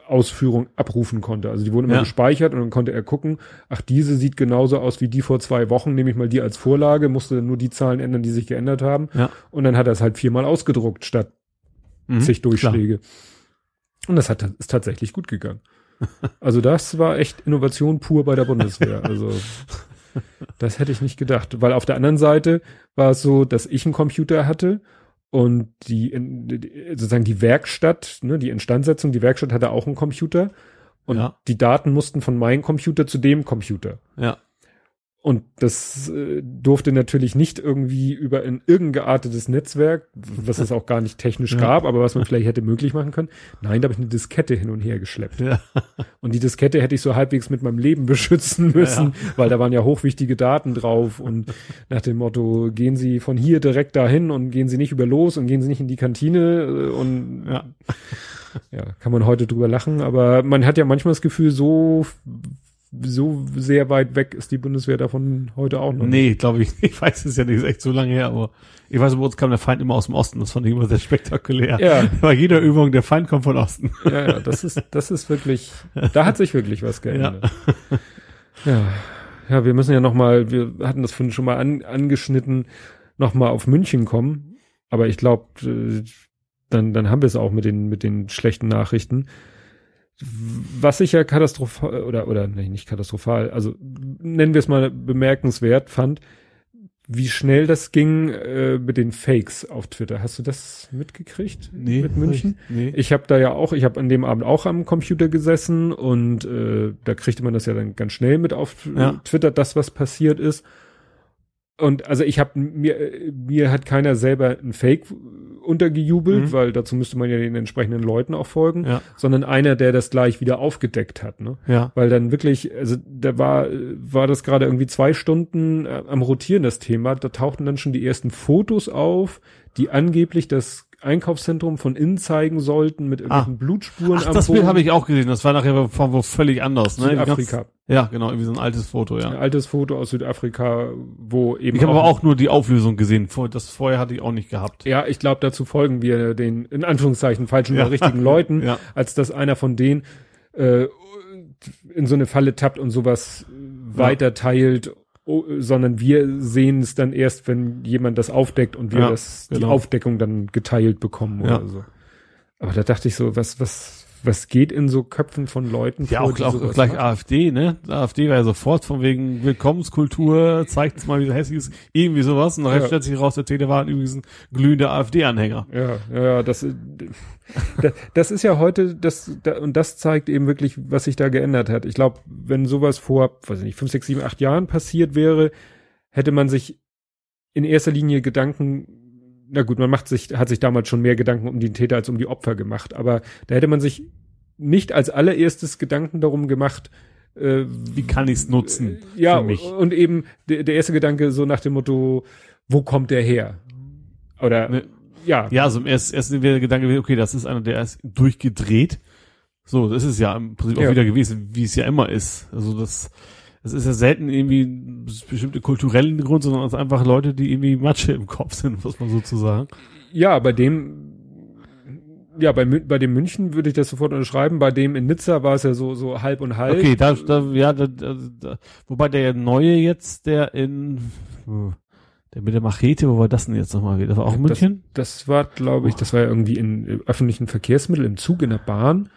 Ausführung abrufen konnte. Also die wurden immer ja. gespeichert und dann konnte er gucken, ach, diese sieht genauso aus wie die vor zwei Wochen, nehme ich mal die als Vorlage, musste dann nur die Zahlen ändern, die sich geändert haben. Ja. Und dann hat er es halt viermal ausgedruckt statt mhm, zig Durchschläge. Klar. Und das hat, ist tatsächlich gut gegangen. Also das war echt Innovation pur bei der Bundeswehr. Also Das hätte ich nicht gedacht, weil auf der anderen Seite war es so, dass ich einen Computer hatte und die, sozusagen die Werkstatt, ne, die Instandsetzung, die Werkstatt hatte auch einen Computer und
Ja.
die Daten mussten von meinem Computer zu dem Computer.
Ja.
Und das äh, durfte natürlich nicht irgendwie über ein irgendein geartetes Netzwerk, was es auch gar nicht technisch
Ja.
gab, aber was man vielleicht hätte möglich machen können. Nein, da habe ich eine Diskette hin und her geschleppt.
Ja.
Und die Diskette hätte ich so halbwegs mit meinem Leben beschützen müssen, weil da waren ja hochwichtige Daten drauf und nach dem Motto, gehen Sie von hier direkt dahin und gehen Sie nicht über los und gehen Sie nicht in die Kantine äh, und
Ja.
ja, kann man heute drüber lachen, aber man hat ja manchmal das Gefühl, so so sehr weit weg ist die Bundeswehr davon heute auch noch.
Nee, glaube ich. Ich weiß es ja nicht, ist echt so lange her, aber ich weiß, bei uns kam der Feind immer aus dem Osten. Das fand ich immer sehr spektakulär.
Ja.
Bei jeder Übung, der Feind kommt von Osten.
Ja, ja, das ist, das ist wirklich, da hat sich wirklich was geändert. Ja, ja, wir müssen ja noch mal, wir hatten das vorhin schon mal an, angeschnitten, noch mal auf München kommen. Aber ich glaube, dann, dann haben wir es auch mit den, mit den schlechten Nachrichten. Was ich ja katastrophal, oder, oder, nee, nicht katastrophal, also nennen wir es mal bemerkenswert fand, wie schnell das ging äh, mit den Fakes auf Twitter. Hast du das mitgekriegt? Mit München?
Nee.
Ich habe da ja auch, ich habe an dem Abend auch am Computer gesessen und äh, da kriegte man das ja dann ganz schnell mit auf
Ja.
Twitter, das was passiert ist. Und also ich habe mir mir hat keiner selber ein Fake untergejubelt,
Mhm.
weil dazu müsste man ja den entsprechenden Leuten auch folgen,
Ja.
sondern einer, der das gleich wieder aufgedeckt hat, ne?
Ja.
Weil dann wirklich, also da war, war das gerade irgendwie zwei Stunden äh, am Rotieren, das Thema. Da tauchten dann schon die ersten Fotos auf, die angeblich das Einkaufszentrum von innen zeigen sollten mit irgendwelchen Blutspuren
Ah. Ach, das
Boden.
Bild habe ich auch gesehen. Das war nachher von wo völlig anders. Ne?
Südafrika.
Ja, genau, irgendwie so ein altes Foto,
Ein
ja.
altes Foto aus Südafrika, wo eben
Ich habe aber auch nur die Auflösung gesehen. Das vorher hatte ich auch nicht gehabt.
Ja, ich glaube, dazu folgen wir den, in Anführungszeichen, falschen
Ja.
oder richtigen Leuten,
Ja.
als dass einer von denen äh, in so eine Falle tappt und sowas weiter teilt, oh, sondern wir sehen es dann erst, wenn jemand das aufdeckt und wir
Ja,
das, die
genau.
Aufdeckung dann geteilt bekommen
Ja.
oder so. Aber da dachte ich so, was, was, was geht in so Köpfen von Leuten
Ja,
vor,
auch, auch
sowas
gleich
machen?
AfD, ne? AfD war ja sofort von wegen Willkommenskultur, zeigt mal, wie hässlich ist, irgendwie sowas. Und nachher
Ja.
stellt sich raus, der Täter war übrigens ein glühender AfD-Anhänger.
Ja, ja, das, das, das ist ja heute, das, da, und das zeigt eben wirklich, was sich da geändert hat. Ich glaube, wenn sowas vor, weiß ich nicht, fünf, sechs, sieben, acht Jahren passiert wäre, hätte man sich in erster Linie Gedanken, na gut, man macht sich, hat sich damals schon mehr Gedanken um die Täter als um die Opfer gemacht, aber da hätte man sich nicht als allererstes Gedanken darum gemacht, äh,
Wie kann ich's nutzen?
ja,
für mich?
und eben der, der erste Gedanke so nach dem Motto, wo kommt der her? Oder,
Ne.
ja,
Ja, also im ersten, ersten der Gedanke, okay, das ist einer, der ist durchgedreht. So, das ist ja im Prinzip
Ja.
auch wieder gewesen, wie es ja immer ist. Also das, das ist ja selten irgendwie bestimmte kulturellen Grund, sondern es einfach Leute, die irgendwie Matsche im Kopf sind, muss man sozusagen.
Ja, bei dem, ja, bei, bei dem München würde ich das sofort unterschreiben. Bei dem in Nizza war es ja so, so halb und halb.
Okay, da, da ja, da, da, wobei der neue jetzt, der in, der mit der Machete, wo war das denn jetzt nochmal? Das war auch in München?
Das, das war, glaube ich, das war ja irgendwie in äh, öffentlichen Verkehrsmitteln, im Zug, in der Bahn.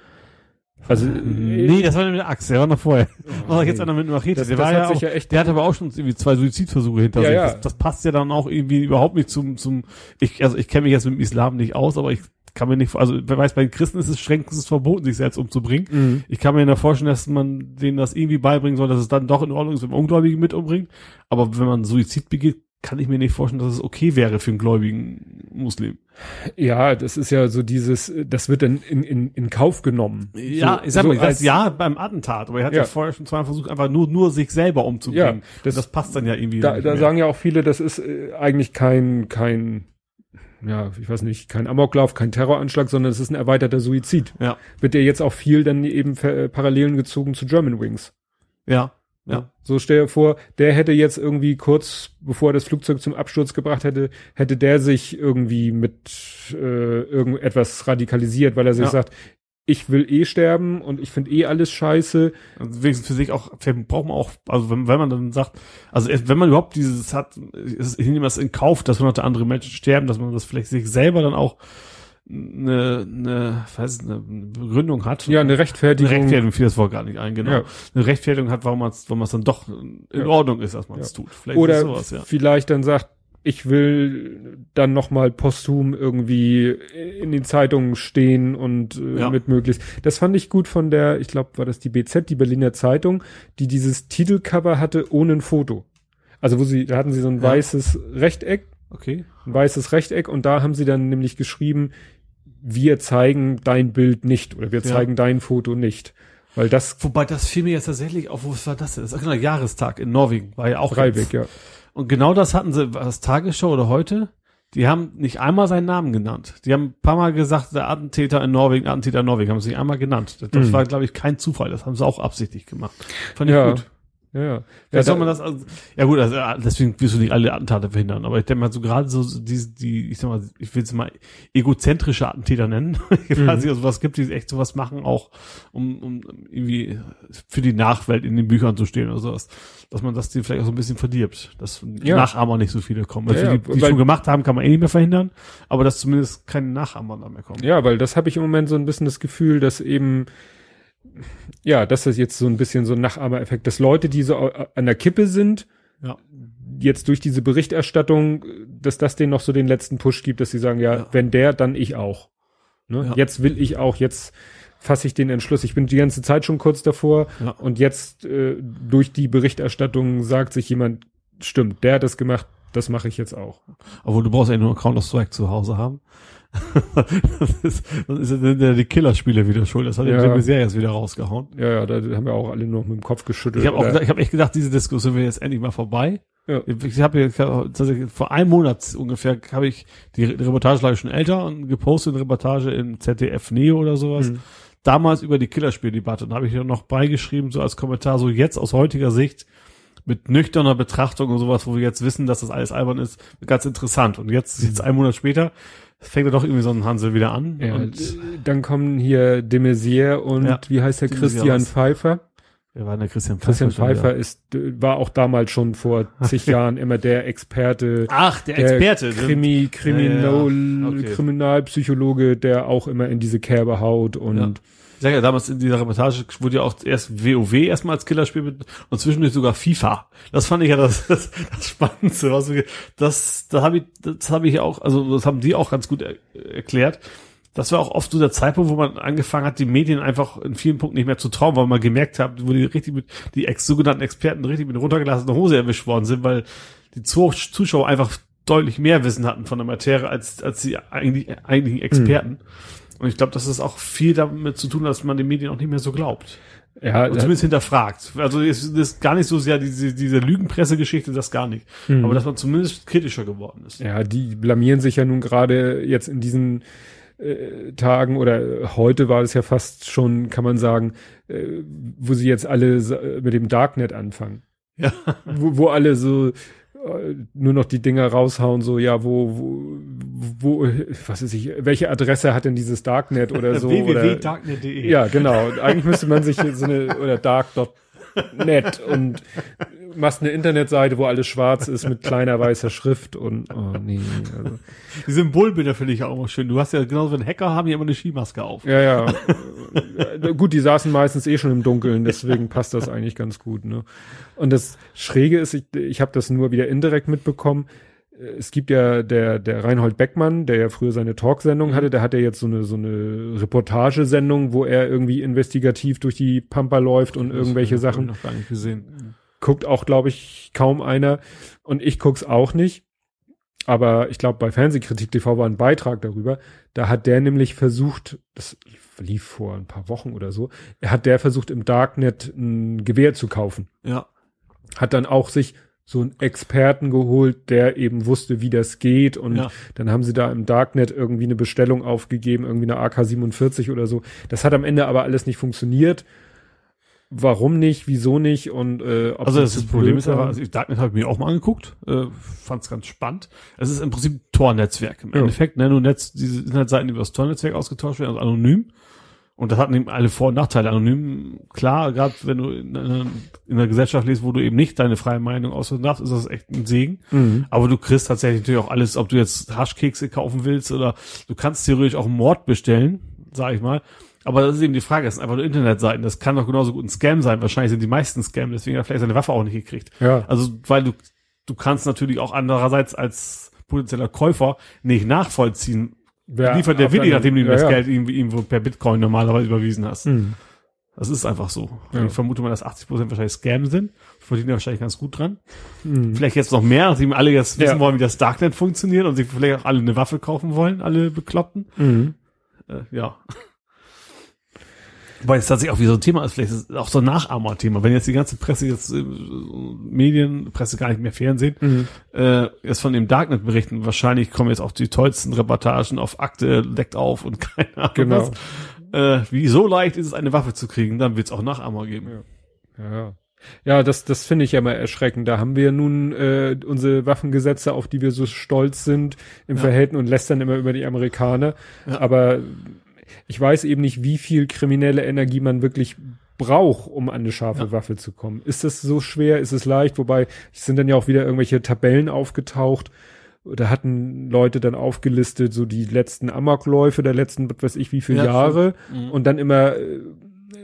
Also,
Nee, das war der mit der Axt, der war noch vorher. war jetzt einer mit Machete.
Das-
der
das
war
hat
ja auch,
ja echt-
der hatte aber auch schon irgendwie zwei Suizidversuche hinter
Ja,
sich. Das, das passt ja dann auch irgendwie überhaupt nicht zum, zum, ich, also ich kenne mich jetzt mit dem Islam nicht aus, aber ich kann mir nicht, also wer weiß, bei den Christen ist es strengstens verboten, sich selbst umzubringen.
Mhm.
Ich kann mir ja vorstellen, dass man denen das irgendwie beibringen soll, dass es dann doch in Ordnung ist, wenn man Ungläubige mit umbringt. Aber wenn man Suizid begeht, kann ich mir nicht vorstellen, dass es okay wäre für einen gläubigen Muslim.
Ja, das ist ja so dieses, das wird dann in, in, in Kauf genommen.
Ja,
so,
ich sag
so
mal,
als-
ja, beim Attentat, aber er hat ja,
Ja.
vorher schon zweimal versucht, einfach nur, nur sich selber umzubringen.
Ja,
das,
das-
passt dann ja irgendwie.
Da, da sagen ja auch viele, das ist äh, eigentlich kein, kein, ja, ich weiß nicht, kein Amoklauf, kein Terroranschlag, sondern es ist ein erweiterter Suizid.
ja,
Wird ja jetzt auch viel dann eben Parallelen gezogen zu German Wings.
ja, ja.
So stell dir vor, der hätte jetzt irgendwie kurz bevor er das Flugzeug zum Absturz gebracht hätte, hätte der sich irgendwie mit äh, irgendetwas radikalisiert, weil er sich
Ja.
sagt, ich will eh sterben und ich finde eh alles scheiße.
Also wenigstens für sich auch, vielleicht braucht man auch, also wenn, wenn man dann sagt, also wenn man überhaupt dieses hat, ist- ich nehme das in Kauf, dass hunderte andere Menschen sterben, dass man das vielleicht sich selber dann auch eine, eine, weiß, eine Begründung hat.
Ja, eine Rechtfertigung.
Eine Rechtfertigung fiel das Wort gar nicht ein, genau.
Ja.
Eine Rechtfertigung hat, warum man es warum man's dann doch in
Ja.
Ordnung ist, dass man es
Ja.
tut. Vielleicht
Oder
sowas, ja.
vielleicht dann sagt, ich will dann nochmal posthum irgendwie in den Zeitungen stehen und äh,
Ja.
mit möglichst. Das fand ich gut von der, ich glaube, war das die BZ, die Berliner Zeitung, die dieses Titelcover hatte ohne ein Foto. Also wo sie, da hatten sie so ein weißes Rechteck,
Okay.
ein weißes Rechteck und da haben sie dann nämlich geschrieben, wir zeigen dein Bild nicht oder wir
Ja.
zeigen dein Foto nicht. Weil das
Wobei das fiel mir jetzt tatsächlich auf, wo war das denn? Das ist genau Jahrestag in Norwegen, war ja auch
Breivik,
jetzt.
ja.
Und genau das hatten sie, war das Tagesschau oder heute? Die haben nicht einmal seinen Namen genannt. Die haben ein paar Mal gesagt, der Attentäter in Norwegen, Attentäter in Norwegen, haben sie nicht einmal genannt. Das, das
Mhm.
war, glaube ich, kein Zufall. Das haben sie auch absichtlich gemacht. Fand ich
Ja.
gut.
Ja, ja. Ja,
soll man das, also, ja gut, also, ja, deswegen wirst du nicht alle Attentate verhindern, aber ich denke mal so gerade so die, die, ich sag mal, ich will es mal egozentrische Attentäter nennen. ich weiß
Mhm.
nicht, also was gibt, die echt sowas machen, auch um, um irgendwie für die Nachwelt in den Büchern zu stehen oder sowas. Dass man das die vielleicht auch so ein bisschen verdirbt, dass
Ja.
Nachahmer nicht so viele kommen. Also
Ja,
die, die
weil-
schon gemacht haben, kann man eh nicht mehr verhindern, aber dass zumindest keine Nachahmer da mehr kommen.
Ja, weil das habe ich im Moment so ein bisschen das Gefühl, dass eben, ja, das jetzt so ein bisschen so ein Nachahmereffekt, dass Leute, die so an der Kippe sind,
Ja.
jetzt durch diese Berichterstattung, dass das denen noch so den letzten Push gibt, dass sie sagen, ja,
Ja.
wenn der, dann ich auch. Ne?
Ja.
Jetzt will ich auch, jetzt fasse ich den Entschluss. Ich bin die ganze Zeit schon kurz davor und jetzt äh, durch die Berichterstattung sagt sich jemand, stimmt, der hat das gemacht, das mache ich jetzt auch.
Obwohl du brauchst ja nur Counter-Strike zu Hause haben. Das ist, dann ist ja die Killerspiele wieder schuld. Das hat
Ja.
ja. die Serie jetzt wieder rausgehauen.
Ja, ja, da haben wir auch alle noch mit dem Kopf geschüttelt.
Ich habe auch ich habe echt gedacht, diese Diskussion wäre jetzt endlich mal vorbei.
Ja.
Ich habe jetzt tatsächlich vor einem Monat ungefähr habe ich die, Reportage ich schon älter und gepostet eine Reportage in ZDF Neo oder sowas.
Mhm.
Damals über die Killerspieldebatte und habe ich ja noch beigeschrieben so als Kommentar so jetzt aus heutiger Sicht mit nüchterner Betrachtung und sowas, wo wir jetzt wissen, dass das alles albern ist, ganz interessant. Und jetzt, jetzt ein Monat später, fängt er doch irgendwie so ein Hansel wieder an.
Ja,
und
dann kommen hier de Maizière und
Ja,
wie heißt der Christian? Pfeiffer?
wer war denn der Christian Pfeiffer?
Christian Pfeiffer ist war auch damals schon vor zig Jahren immer der Experte,
Ach, der
der
Experte.
Krimi, Kriminal,
Ja, ja, ja. Okay.
Kriminalpsychologe, der auch immer in diese Kerbe haut und
Ja. Ich sag ja, damals in dieser Reportage wurde ja auch erst WoW erstmal als Killerspiel mit und zwischendurch sogar FIFA. Das fand ich ja das, das, das Spannendste. Was wir, das, da habe ich, das habe ich auch, also das haben die auch ganz gut er, erklärt. Das war auch oft so der Zeitpunkt, wo man angefangen hat, die Medien einfach in vielen Punkten nicht mehr zu trauen, weil man gemerkt hat, wo die richtig mit, die ex, sogenannten Experten richtig mit runtergelassener Hose erwischt worden sind, weil die Zu- Zuschauer einfach deutlich mehr Wissen hatten von der Materie als, als die eigentlich, eigentlichen Experten. Und ich glaube, dass es auch viel damit zu tun hat, dass man den Medien auch nicht mehr so glaubt.
ja,
Und zumindest hinterfragt. Also es ist gar nicht so sehr diese, diese Lügenpressegeschichte, das gar nicht.
Mhm.
Aber dass man zumindest kritischer geworden ist.
ja, die blamieren sich ja nun gerade jetzt in diesen äh, Tagen oder heute war es ja fast schon, kann man sagen, äh, wo sie jetzt alle mit dem Darknet anfangen.
Ja.
wo, wo alle so nur noch die Dinger raushauen, so, ja, wo, wo, wo, was weiß ich, welche Adresse hat denn dieses Darknet oder so?
www.darknet.de
ja, genau. Eigentlich müsste man sich so eine, oder dark.net und machst eine Internetseite, wo alles schwarz ist mit kleiner weißer Schrift und, oh nee, also,
Die Symbolbilder finde ich ja auch schön. Du hast ja genauso, wenn Hacker haben, die immer eine Skimaske auf.
ja, ja. Äh, Gut, die saßen meistens eh schon im Dunkeln, deswegen passt das eigentlich ganz gut, ne? Und das Schräge ist, ich, ich habe das nur wieder indirekt mitbekommen. Äh, Es gibt ja der, der Reinhold Beckmann, der ja früher seine Talksendung hatte, der hat ja jetzt so eine, so eine Reportagesendung, wo er irgendwie investigativ durch die Pampa läuft und irgendwelche Sachen.
noch gar nicht gesehen.
Guckt auch, glaube ich, kaum einer. Und ich guck's auch nicht. Aber ich glaube, bei Fernsehkritik TV war ein Beitrag darüber. Da hat der nämlich versucht, das lief vor ein paar Wochen oder so, er hat der versucht, im Darknet ein Gewehr zu kaufen.
Ja.
Hat dann auch sich so einen Experten geholt, der eben wusste, wie das geht. Und
Ja.
dann haben sie da im Darknet irgendwie eine Bestellung aufgegeben, irgendwie eine AK-47 oder so. Das hat am Ende aber alles nicht funktioniert. Warum nicht, wieso nicht und äh, ob
Also das, das Problem ist aber, also ich Darknet habe ich mir auch mal angeguckt, äh, fand es ganz spannend. Es ist im Prinzip ein Tor-Netzwerk. Im
Ja.
Endeffekt, ne, nur Netz, diese Internetseiten, die über das Tor-Netzwerk ausgetauscht werden, also anonym. Und das hat eben alle Vor- und Nachteile. Anonym, klar, gerade wenn du in, einer- in einer Gesellschaft lebst, wo du eben nicht deine freie Meinung äußern darfst, ist das echt ein Segen.
Mhm.
Aber du kriegst tatsächlich natürlich auch alles, ob du jetzt Haschkekse kaufen willst oder du kannst theoretisch auch Mord bestellen, sag ich mal. Aber das ist eben die Frage, das sind einfach nur Internetseiten. Das kann doch genauso gut ein Scam sein. Wahrscheinlich sind die meisten Scam, deswegen hat er vielleicht seine Waffe auch nicht gekriegt.
Ja.
Also, weil du, du kannst natürlich auch andererseits als potenzieller Käufer nicht nachvollziehen,
Wer
liefert der
deine-
nachdem du ihm
ja,
das
ja.
Geld ihm, ihm per Bitcoin normalerweise überwiesen hast.
Mhm.
Das ist einfach so.
Ja.
Ich vermute mal, dass 80 Prozent wahrscheinlich Scam sind. Verdienen wahrscheinlich ganz gut dran.
Mhm.
Vielleicht jetzt noch mehr, nachdem alle jetzt wissen wollen, wie das Darknet funktioniert und sich vielleicht auch alle eine Waffe kaufen wollen, alle Bekloppten.
Mhm.
Äh, ja. Weil es tatsächlich auch wieder so ein Thema ist, vielleicht ist es auch so ein Nachahmer-Thema. Wenn jetzt die ganze Presse jetzt, äh, Medien, Presse gar nicht mehr Fernsehen,
Mhm.
äh, jetzt von dem Darknet berichten, wahrscheinlich kommen jetzt auch die tollsten Reportagen auf Akte, deckt auf und keine Ahnung
Genau.
was. Äh, wie so leicht ist es, eine Waffe zu kriegen, dann wird es auch Nachahmer geben.
Ja. Ja, ja. Ja, das, das finde ich ja mal erschreckend. Da haben wir nun äh, unsere Waffengesetze, auf die wir so stolz sind, im
Ja.
Verhältnis und lästern immer über die Amerikaner.
Ja.
Aber ich weiß eben nicht, wie viel kriminelle Energie man wirklich braucht, um an eine scharfe
Ja.
Waffe zu kommen. Ist das so schwer? Ist es leicht? Wobei, es sind dann ja auch wieder irgendwelche Tabellen aufgetaucht. Da hatten Leute dann aufgelistet, so die letzten Amokläufe der letzten, was weiß ich, wie viele
Ja,
Jahre.
Mhm.
Und dann immer, äh,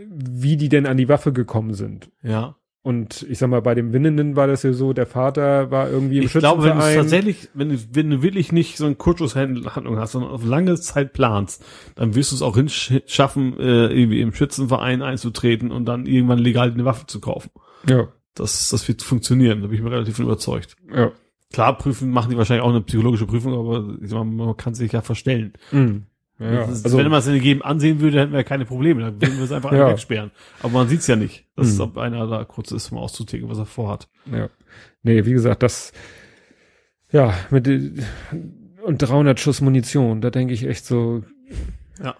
wie die denn an die Waffe gekommen sind.
Ja.
Und ich sag mal, bei dem Winnenden war das ja so, der Vater war irgendwie im
Ich glaube, wenn du tatsächlich, wenn du, wenn du wirklich nicht so eine Kurzschusshandlung hast, sondern auf lange Zeit planst, dann wirst du es auch hinschaffen, äh, irgendwie im Schützenverein einzutreten und dann irgendwann legal eine Waffe zu kaufen.
ja,
Das, das wird funktionieren, da bin ich mir relativ von überzeugt.
ja.
Klar, prüfen, machen die wahrscheinlich auch eine psychologische Prüfung, aber ich sag mal, man kann sich ja verstellen.
Mhm. Ja.
Das ist,
Also,
wenn man es in jedem ansehen würde, hätten wir keine Probleme, dann würden wir es einfach
Ja.
wegsperren. Aber man sieht's ja nicht, dass
Mhm.
ob einer da kurz ist, um auszutägen, was er vorhat.
ja. Nee, wie gesagt, das, ja, mit, und 300 Schuss Munition, da denke ich echt so,
Ja.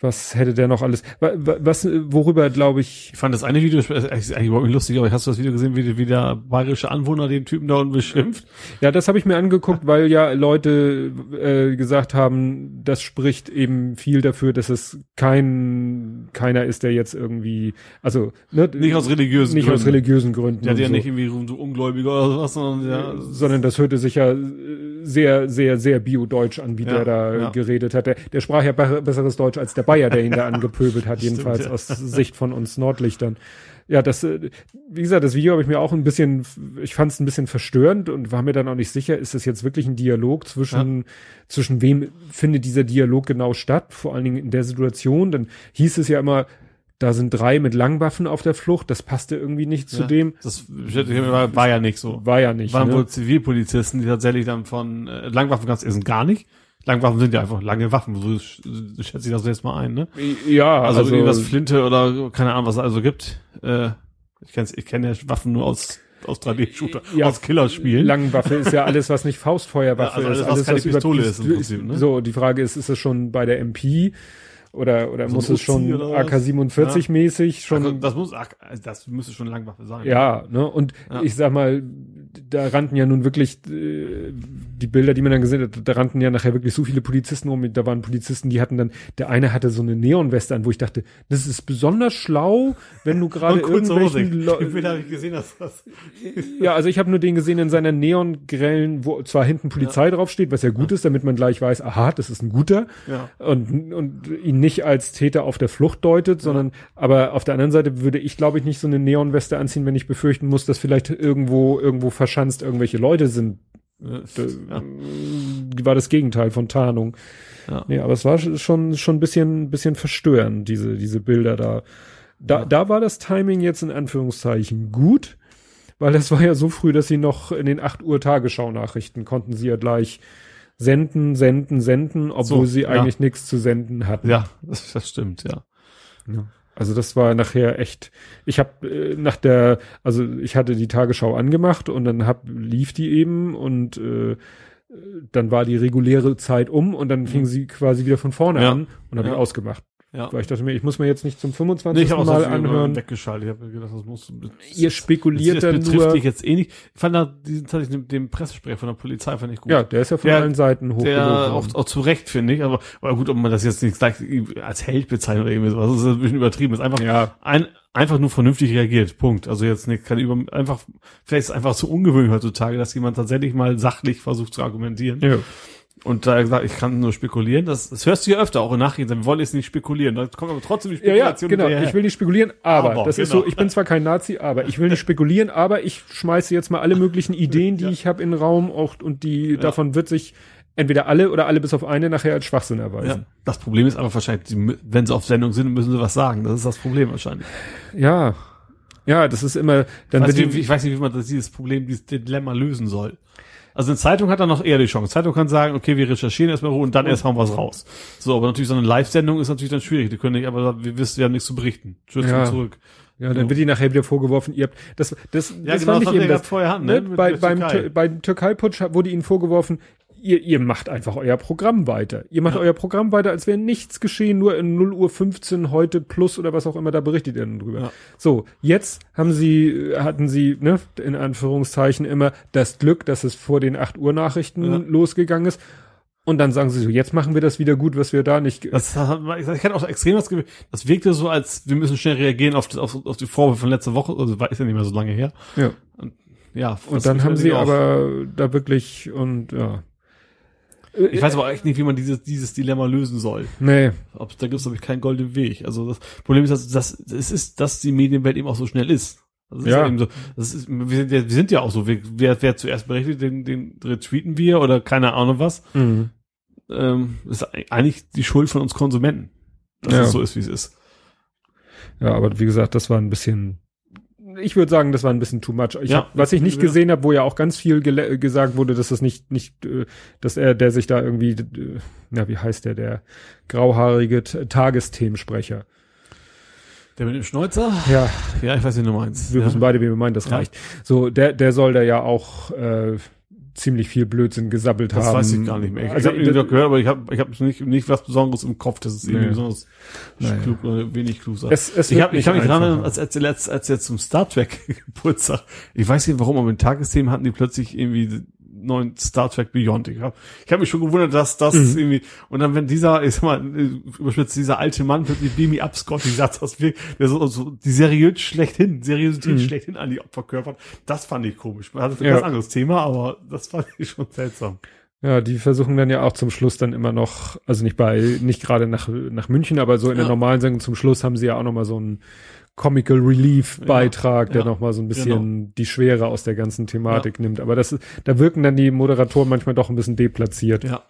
Was hätte der noch alles, wa- wa- was, worüber glaube ich,
Ich fand das eine Video, das ist eigentlich überhaupt nicht lustig, aber hast du das Video gesehen, wie, wie der bayerische Anwohner den Typen da unten beschimpft?
ja, das habe ich mir angeguckt, weil ja Leute äh, gesagt haben, das spricht eben viel dafür, dass es kein, keiner ist, der jetzt irgendwie, also, ne,
Nicht aus religiösen
nicht aus
Gründen.
religiösen Gründen.
Der hat ja
so.
nicht irgendwie so Ungläubiger oder sowas, sondern ja,
sondern das hörte sich ja äh, sehr, sehr, sehr bio-deutsch an, wie
Ja,
der da äh,
ja.
geredet hat. Der, der sprach ja be besseres Deutsch als der Bayer, der ihn da angepöbelt hat,
Stimmt,
jedenfalls
ja.
aus Sicht von uns Nordlichtern. Ja, das, äh, wie gesagt, das Video habe ich mir auch ein bisschen, ich fand es ein bisschen verstörend und war mir dann auch nicht sicher, ist das jetzt wirklich ein Dialog zwischen, zwischen wem findet dieser Dialog genau statt, vor allen Dingen in der Situation. Dann hieß es ja immer, da sind drei mit Langwaffen auf der Flucht, das passte irgendwie nicht zu
ja,
dem.
Das war, war ja nicht so.
War ja nicht.
Waren
ne?
wohl Zivilpolizisten, die tatsächlich dann von äh, Langwaffen ganz essen gar nicht. Langwaffen sind ja einfach lange Waffen, so sch- schätze ich das jetzt mal ein, ne?
Ja,
Also,
also,
irgendwas Flinte oder keine Ahnung, was es also gibt. Äh, ich kenne ich kenn ja Waffen nur aus aus 3D-Shooter,
Ja,
aus Killerspielen.
Langwaffe ist ja alles, was nicht Faustfeuerwaffe
Ja, also
ist.
alles, was keine
über-
Pistole ist im Prinzip, ne?
So, die Frage ist, ist es schon bei der MP oder, oder
So
muss
ein
es schon
Uzi oder was?
AK-47 mäßig schon,
Also, das muss, ach, das müsste schon Langwaffe sein.
ja, ne, und
Ja.
ich sag mal, da rannten ja nun wirklich, äh, die Bilder, die man dann gesehen hat, da rannten ja nachher wirklich so viele Polizisten rum, da waren Polizisten, die hatten dann, der eine hatte so eine Neonweste an, wo ich dachte, das ist besonders schlau, wenn du gerade irgendwelchen Leu-
Den Bild habe ich gesehen, dass das.
Ja, also ich habe nur den gesehen in seiner neongrellen, wo zwar hinten Polizei draufsteht, was ja gut ist, damit man gleich weiß, aha, das ist ein guter
Ja.
und, und ihn nicht als Täter auf der Flucht deutet, sondern aber auf der anderen Seite würde ich, glaube ich, nicht so eine Neonweste anziehen, wenn ich befürchten muss, dass vielleicht irgendwo irgendwo verschanzt irgendwelche Leute sind.
Ja.
Die war das Gegenteil von Tarnung.
Ja.
Nee, aber es war schon schon ein bisschen bisschen verstörend diese diese Bilder da. Da,
Ja.
da war das Timing jetzt in Anführungszeichen gut, weil das war ja so früh, dass sie noch in den 8 Uhr Tagesschau-Nachrichten konnten sie ja gleich senden, senden, senden, obwohl
So,
sie
ja.
eigentlich nichts zu senden hatten.
Ja, das, das stimmt, ja.
Also das war nachher echt. Ich habe äh, nach der, also ich hatte die Tagesschau angemacht und dann hab, lief die eben und äh, dann war die reguläre Zeit um und dann fing sie quasi wieder von vorne
Mhm. Ja.
an und habe
Ja.
ich ausgemacht. Ja. Weil ich dachte mir, ich muss mir jetzt nicht zum 25.
Nee, ich
Mal anhören.
weggeschaltet. Ich habe gedacht, das muss.
Ihr spekuliert
das,
das
betrifft nur. dich jetzt eh nicht. Ich fand da diesen tatsächlich den, den Pressesprecher von der Polizei fand ich gut.
Ja, der ist ja von
der,
allen Seiten
hoch. Der auch, auch zu Recht finde ich. Aber, aber gut, ob man das jetzt nicht gleich als Held bezeichnet oder irgendwie sowas, das ist ein bisschen übertrieben. Das ist einfach ja. ein einfach nur vernünftig reagiert. Punkt. Also jetzt nicht keine über einfach vielleicht ist es einfach zu ungewöhnlich heutzutage, dass jemand tatsächlich mal sachlich versucht zu argumentieren. Ja. Und da gesagt, ich kann nur spekulieren. Das, das hörst du ja öfter auch im Nachhinein. Wir wollen jetzt nicht spekulieren. Da kommt aber trotzdem die
Spekulation. Ja, ja genau. Ich will nicht spekulieren, aber, aber das genau. ist so, ich bin zwar kein Nazi, aber ich will nicht spekulieren, aber ich schmeiße jetzt mal alle möglichen Ideen, die ja. ich habe in den Raum auch, und die ja. davon wird sich entweder alle oder alle bis auf eine nachher als Schwachsinn erweisen. Ja.
Das Problem ist aber wahrscheinlich, wenn sie auf Sendung sind, müssen sie was sagen. Das ist das Problem wahrscheinlich.
Ja. Ja, das ist immer,
dann ich weiß, nicht, ich weiß nicht, wie man das, dieses Problem, dieses Dilemma lösen soll. Also eine Zeitung hat dann noch eher die Chance. Zeitung kann sagen, okay, wir recherchieren erstmal und dann erst hauen wir was raus. So, aber natürlich so eine Live-Sendung ist natürlich dann schwierig. Die können nicht, aber wir wissen, wir haben nichts zu berichten.
Schützen ja. zurück. Ja, dann wird die nachher wieder vorgeworfen, ihr habt das das
ja, das genau, fand ich eben das, vorher hatten, ne?
ne? Bei, beim Türkei. beim Türkei-Putsch wurde ihnen vorgeworfen, ihr, ihr macht einfach euer Programm weiter. Ihr macht ja. euer Programm weiter, als wäre nichts geschehen, nur in 0 Uhr 15 heute plus oder was auch immer, da berichtet ihr dann drüber. Ja. So, jetzt haben sie, hatten sie, ne, in Anführungszeichen immer das Glück, dass es vor den 8 Uhr Nachrichten ja. losgegangen ist. Und dann sagen sie so, jetzt machen wir das wieder gut, was wir da nicht.
Das, hat, ich hatte auch extrem das Gefühl, das wirkte so, als wir müssen schnell reagieren auf, auf, auf die Vorwürfe von letzter Woche, also ist ja nicht mehr so lange her.
Ja. Und, ja. Und dann haben sie aber da wirklich und ja.
Ich weiß aber echt nicht, wie man dieses, dieses Dilemma lösen soll.
Nee.
Ob, da gibt es, glaube ich, keinen goldenen Weg. Also das Problem ist, dass, dass es ist, dass die Medienwelt eben auch so schnell ist. Das ist ja. ja eben so. Das ist, wir, sind ja, wir sind ja auch so. Wir, wer, wer zuerst berichtet, den, den retweeten wir oder keine Ahnung was. Mhm. Ähm, ist eigentlich die Schuld von uns Konsumenten. Dass ja. es so ist, wie es ist.
Ja, aber wie gesagt, das war ein bisschen ich würde sagen, das war ein bisschen too much. Ich ja, hab, was ich nicht ja. gesehen habe, wo ja auch ganz viel gesagt wurde, dass das nicht, nicht, äh, dass er, der sich da irgendwie, äh, na, wie heißt der, der grauhaarige Tagesthemensprecher.
Der mit dem Schnäuzer?
Ja.
Ja, ich weiß nicht, du meinst.
Wir ja. wissen beide, wie wir meinen, das reicht. So, der, der soll da ja auch äh, ziemlich viel Blödsinn gesabbelt
das
haben.
Das weiß ich gar nicht mehr. Ich, also, ich habe gehört, aber ich habe ich hab nicht, nicht was Besonderes im Kopf, dass es nee. irgendwie besonders naja. klug oder wenig klug.
Es, es
ich habe ich hab mich dran, als, als, als, als jetzt zum Star Trek Geburtstag, ich weiß nicht warum, aber in Tagesthemen hatten die plötzlich irgendwie neuen Star Trek Beyond. Ich habe ich hab mich schon gewundert, dass das mhm. irgendwie und dann wenn dieser, ich sag mal, überspitzt dieser alte Mann plötzlich Beam Me Up Scott, ich sag das wirklich, der so, so die seriös schlechthin, Seriosität mhm. schlechthin an die Opfer körpert, das fand ich komisch. Man hatte ein ja. ganz anderes Thema, aber das fand ich schon seltsam.
Ja, die versuchen dann ja auch zum Schluss dann immer noch, also nicht bei, nicht gerade nach, nach München, aber so in ja. der normalen Sendung zum Schluss haben sie ja auch noch mal so ein Comical Relief Beitrag, ja, der ja, noch mal so ein bisschen genau. die Schwere aus der ganzen Thematik ja. nimmt. Aber das ist, da wirken dann die Moderatoren manchmal doch ein bisschen deplatziert.
Ja.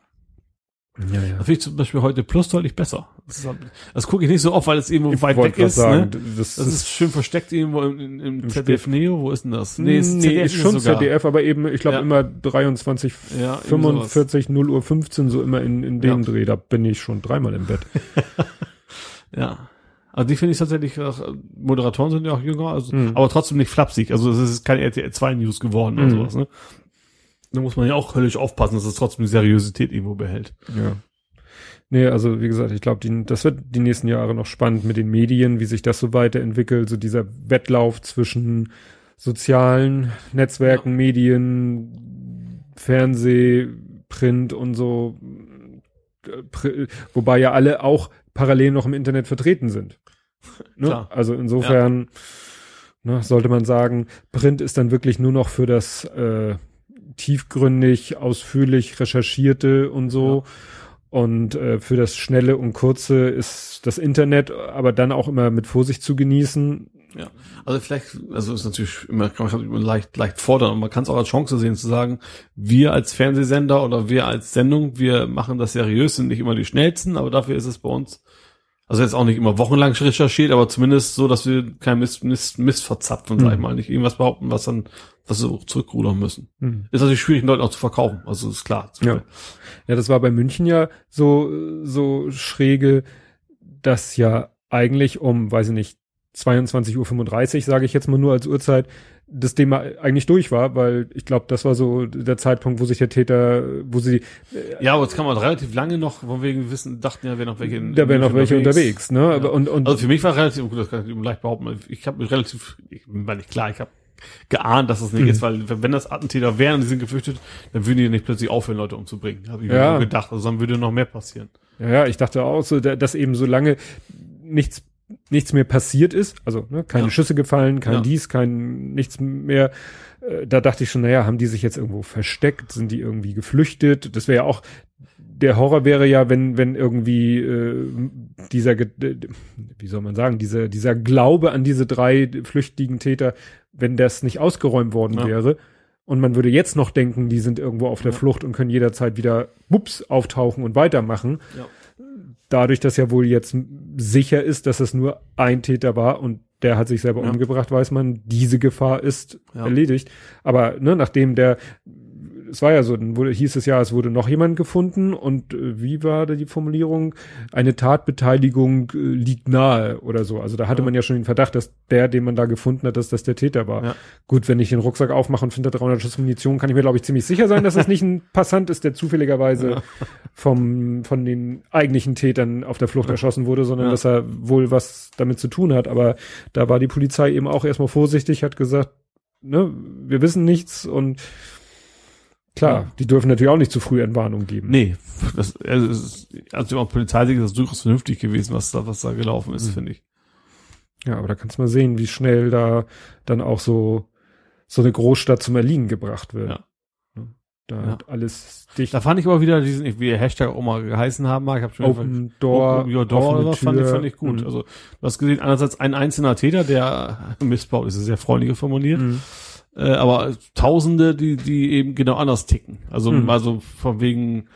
Ja, ja. Das finde ich zum Beispiel heute Plus deutlich besser. Das, das gucke ich nicht so oft, weil es irgendwo ich weit weg ist. Sagen, ne? das, das, ist schön versteckt irgendwo im, im, im ZDF Spiel. Neo. Wo ist denn das?
Nee, ist, nee, ist schon sogar. ZDF, aber eben, ich glaube ja. immer 23, ja, 45, 0 Uhr 15, so immer in, in dem Dreh. Da bin ich schon dreimal im Bett.
ja. Also die finde ich tatsächlich, auch, Moderatoren sind ja auch jünger, also, mhm. aber trotzdem nicht flapsig. Also es ist kein RTL 2 News geworden mhm. oder sowas, ne? Da muss man ja auch höllisch aufpassen, dass es trotzdem die Seriosität irgendwo behält.
Ja. Nee, also wie gesagt, ich glaube, das wird die nächsten Jahre noch spannend mit den Medien, wie sich das so weiterentwickelt, so dieser Wettlauf zwischen sozialen Netzwerken, ja. Medien, Fernseh, Print und so, wobei ja alle auch parallel noch im Internet vertreten sind. Ne? Also insofern ja. ne, sollte man sagen, Print ist dann wirklich nur noch für das äh, tiefgründig, ausführlich recherchierte und so. Ja. Und äh, für das Schnelle und Kurze ist das Internet, aber dann auch immer mit Vorsicht zu genießen.
Ja, also vielleicht, also ist natürlich immer, kann man immer leicht, leicht fordern und man kann es auch als Chance sehen zu sagen, wir als Fernsehsender oder wir als Sendung, wir machen das seriös, sind nicht immer die schnellsten, aber dafür ist es bei uns also jetzt auch nicht immer wochenlang recherchiert, aber zumindest so, dass wir kein Mist, Mist, Mist verzapfen, mhm. sag ich hm. mal, nicht irgendwas behaupten, was dann, was wir zurückrudern müssen. Mhm. Ist natürlich schwierig, den Leuten auch zu verkaufen, also ist klar.
Ja. ja, das war bei München ja so, so schräge, dass ja eigentlich um, weiß ich nicht, 22.35 Uhr, sage ich jetzt mal nur als Uhrzeit, das Thema eigentlich durch war, weil ich glaube, das war so der Zeitpunkt, wo sich der Täter, wo sie
äh, ja, aber jetzt kann man relativ lange noch, von wegen wissen, dachten ja, wäre noch welche.
In, da wären noch welche unterwegs, ne? Ja. Und, und
also für mich war relativ gut, das kann ich leicht behaupten. Ich habe mich relativ, ich meine nicht klar, ich habe geahnt, dass das nicht mhm. ist, weil wenn das Attentäter wären die sind geflüchtet, dann würden die nicht plötzlich aufhören, Leute umzubringen. Habe ich ja. mir gedacht. Also dann würde noch mehr passieren.
Ja, ja, ich dachte auch so, dass eben so lange nichts nichts mehr passiert ist, also ne, keine ja. Schüsse gefallen, kein ja. dies, kein nichts mehr. Äh, da dachte ich schon, naja, haben die sich jetzt irgendwo versteckt, sind die irgendwie geflüchtet? Das wäre ja auch der Horror wäre ja, wenn wenn irgendwie äh, dieser wie soll man sagen, dieser dieser Glaube an diese drei flüchtigen Täter, wenn das nicht ausgeräumt worden ja. wäre und man würde jetzt noch denken, die sind irgendwo auf der Flucht und können jederzeit wieder bups auftauchen und weitermachen. Ja dadurch, dass ja wohl jetzt sicher ist, dass es nur ein Täter war und der hat sich selber ja. umgebracht, weiß man, diese Gefahr ist ja. erledigt. Aber ne, nachdem der es war ja so, dann wurde, hieß es ja, es wurde noch jemand gefunden und äh, wie war da die Formulierung? Eine Tatbeteiligung äh, liegt nahe oder so. Also da hatte ja. man ja schon den Verdacht, dass der, den man da gefunden hat, dass das der Täter war. Ja. Gut, wenn ich den Rucksack aufmache und finde da 300 Schuss Munition, kann ich mir glaube ich ziemlich sicher sein, dass das nicht ein Passant ist, der zufälligerweise ja. vom von den eigentlichen Tätern auf der Flucht erschossen wurde, sondern dass er wohl was damit zu tun hat. Aber da war die Polizei eben auch erstmal vorsichtig, hat gesagt, ne, wir wissen nichts und Klar, ja. die dürfen natürlich auch nicht zu früh Entwarnung geben.
Nee, das, also, ist, also auch Polizeisicht ist das durchaus vernünftig gewesen, was da, was da gelaufen ist, mhm. finde ich.
Ja, aber da kannst du mal sehen, wie schnell da dann auch so, so eine Großstadt zum Erliegen gebracht wird. Ja. Ne? Da ja. hat alles
dicht. Da fand ich aber wieder diesen, wie der Hashtag auch mal geheißen haben mag, ich habe schon
Open Door,
Open Your Door, das fand ich, fand ich gut. Mhm. Also, du hast gesehen, einerseits ein einzelner Täter, der missbaut, ist sehr freundlich formuliert. Mhm äh, aber Tausende, die, die eben genau anders ticken. Also, mhm. also von wegen,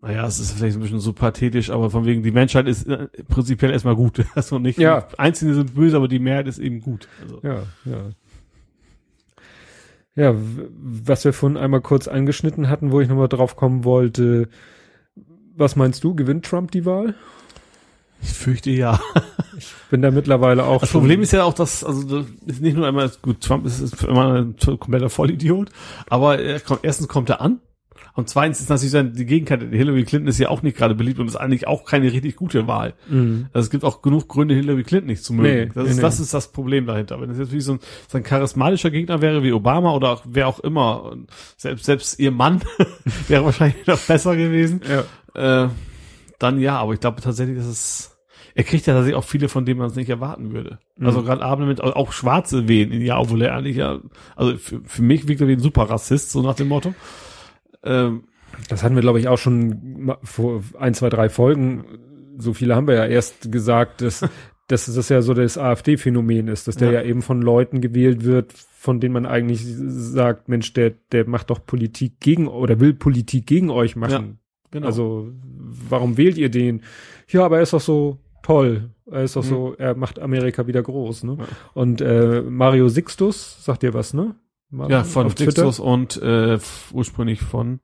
naja, es ist vielleicht ein bisschen so pathetisch, aber von wegen, die Menschheit ist äh, prinzipiell erstmal gut. Also nicht,
ja.
Einzelne sind böse, aber die Mehrheit ist eben gut.
Also. Ja, ja. Ja, was wir vorhin einmal kurz angeschnitten hatten, wo ich nochmal drauf kommen wollte. Was meinst du, gewinnt Trump die Wahl?
Ich fürchte ja.
Ich bin da mittlerweile auch.
Das Problem ist ja auch, dass, also das ist nicht nur einmal, gut, Trump ist, ist immer ein kompletter Vollidiot, aber er kommt, erstens kommt er an und zweitens ist natürlich sein, die Gegenkante, Hillary Clinton ist ja auch nicht gerade beliebt und ist eigentlich auch keine richtig gute Wahl. Mhm. Also es gibt auch genug Gründe, Hillary Clinton nicht zu mögen. Nee, das, ist, nee. das ist das Problem dahinter. Wenn es jetzt wie so ein, so ein charismatischer Gegner wäre wie Obama oder auch, wer auch immer, selbst, selbst ihr Mann wäre wahrscheinlich noch besser gewesen. Ja. Äh, dann ja, aber ich glaube tatsächlich, dass es er kriegt ja tatsächlich auch viele, von denen man es nicht erwarten würde. Mhm. Also gerade Abende mit auch Schwarze wählen, ja, obwohl er eigentlich ja, also für, für mich wirkt er wie ein super Rassist, so nach dem Motto.
Ähm, das hatten wir, glaube ich, auch schon vor ein, zwei, drei Folgen. So viele haben wir ja erst gesagt, dass, dass das ja so das AfD-Phänomen ist, dass der ja. ja eben von Leuten gewählt wird, von denen man eigentlich sagt, Mensch, der, der macht doch Politik gegen oder will Politik gegen euch machen. Ja, genau. Also, warum wählt ihr den? Ja, aber er ist doch so toll. Er ist doch mhm. so, er macht Amerika wieder groß, ne? Ja. Und äh, Mario Sixtus, sagt dir was, ne?
Mal ja, von Sixtus und äh, ursprünglich von,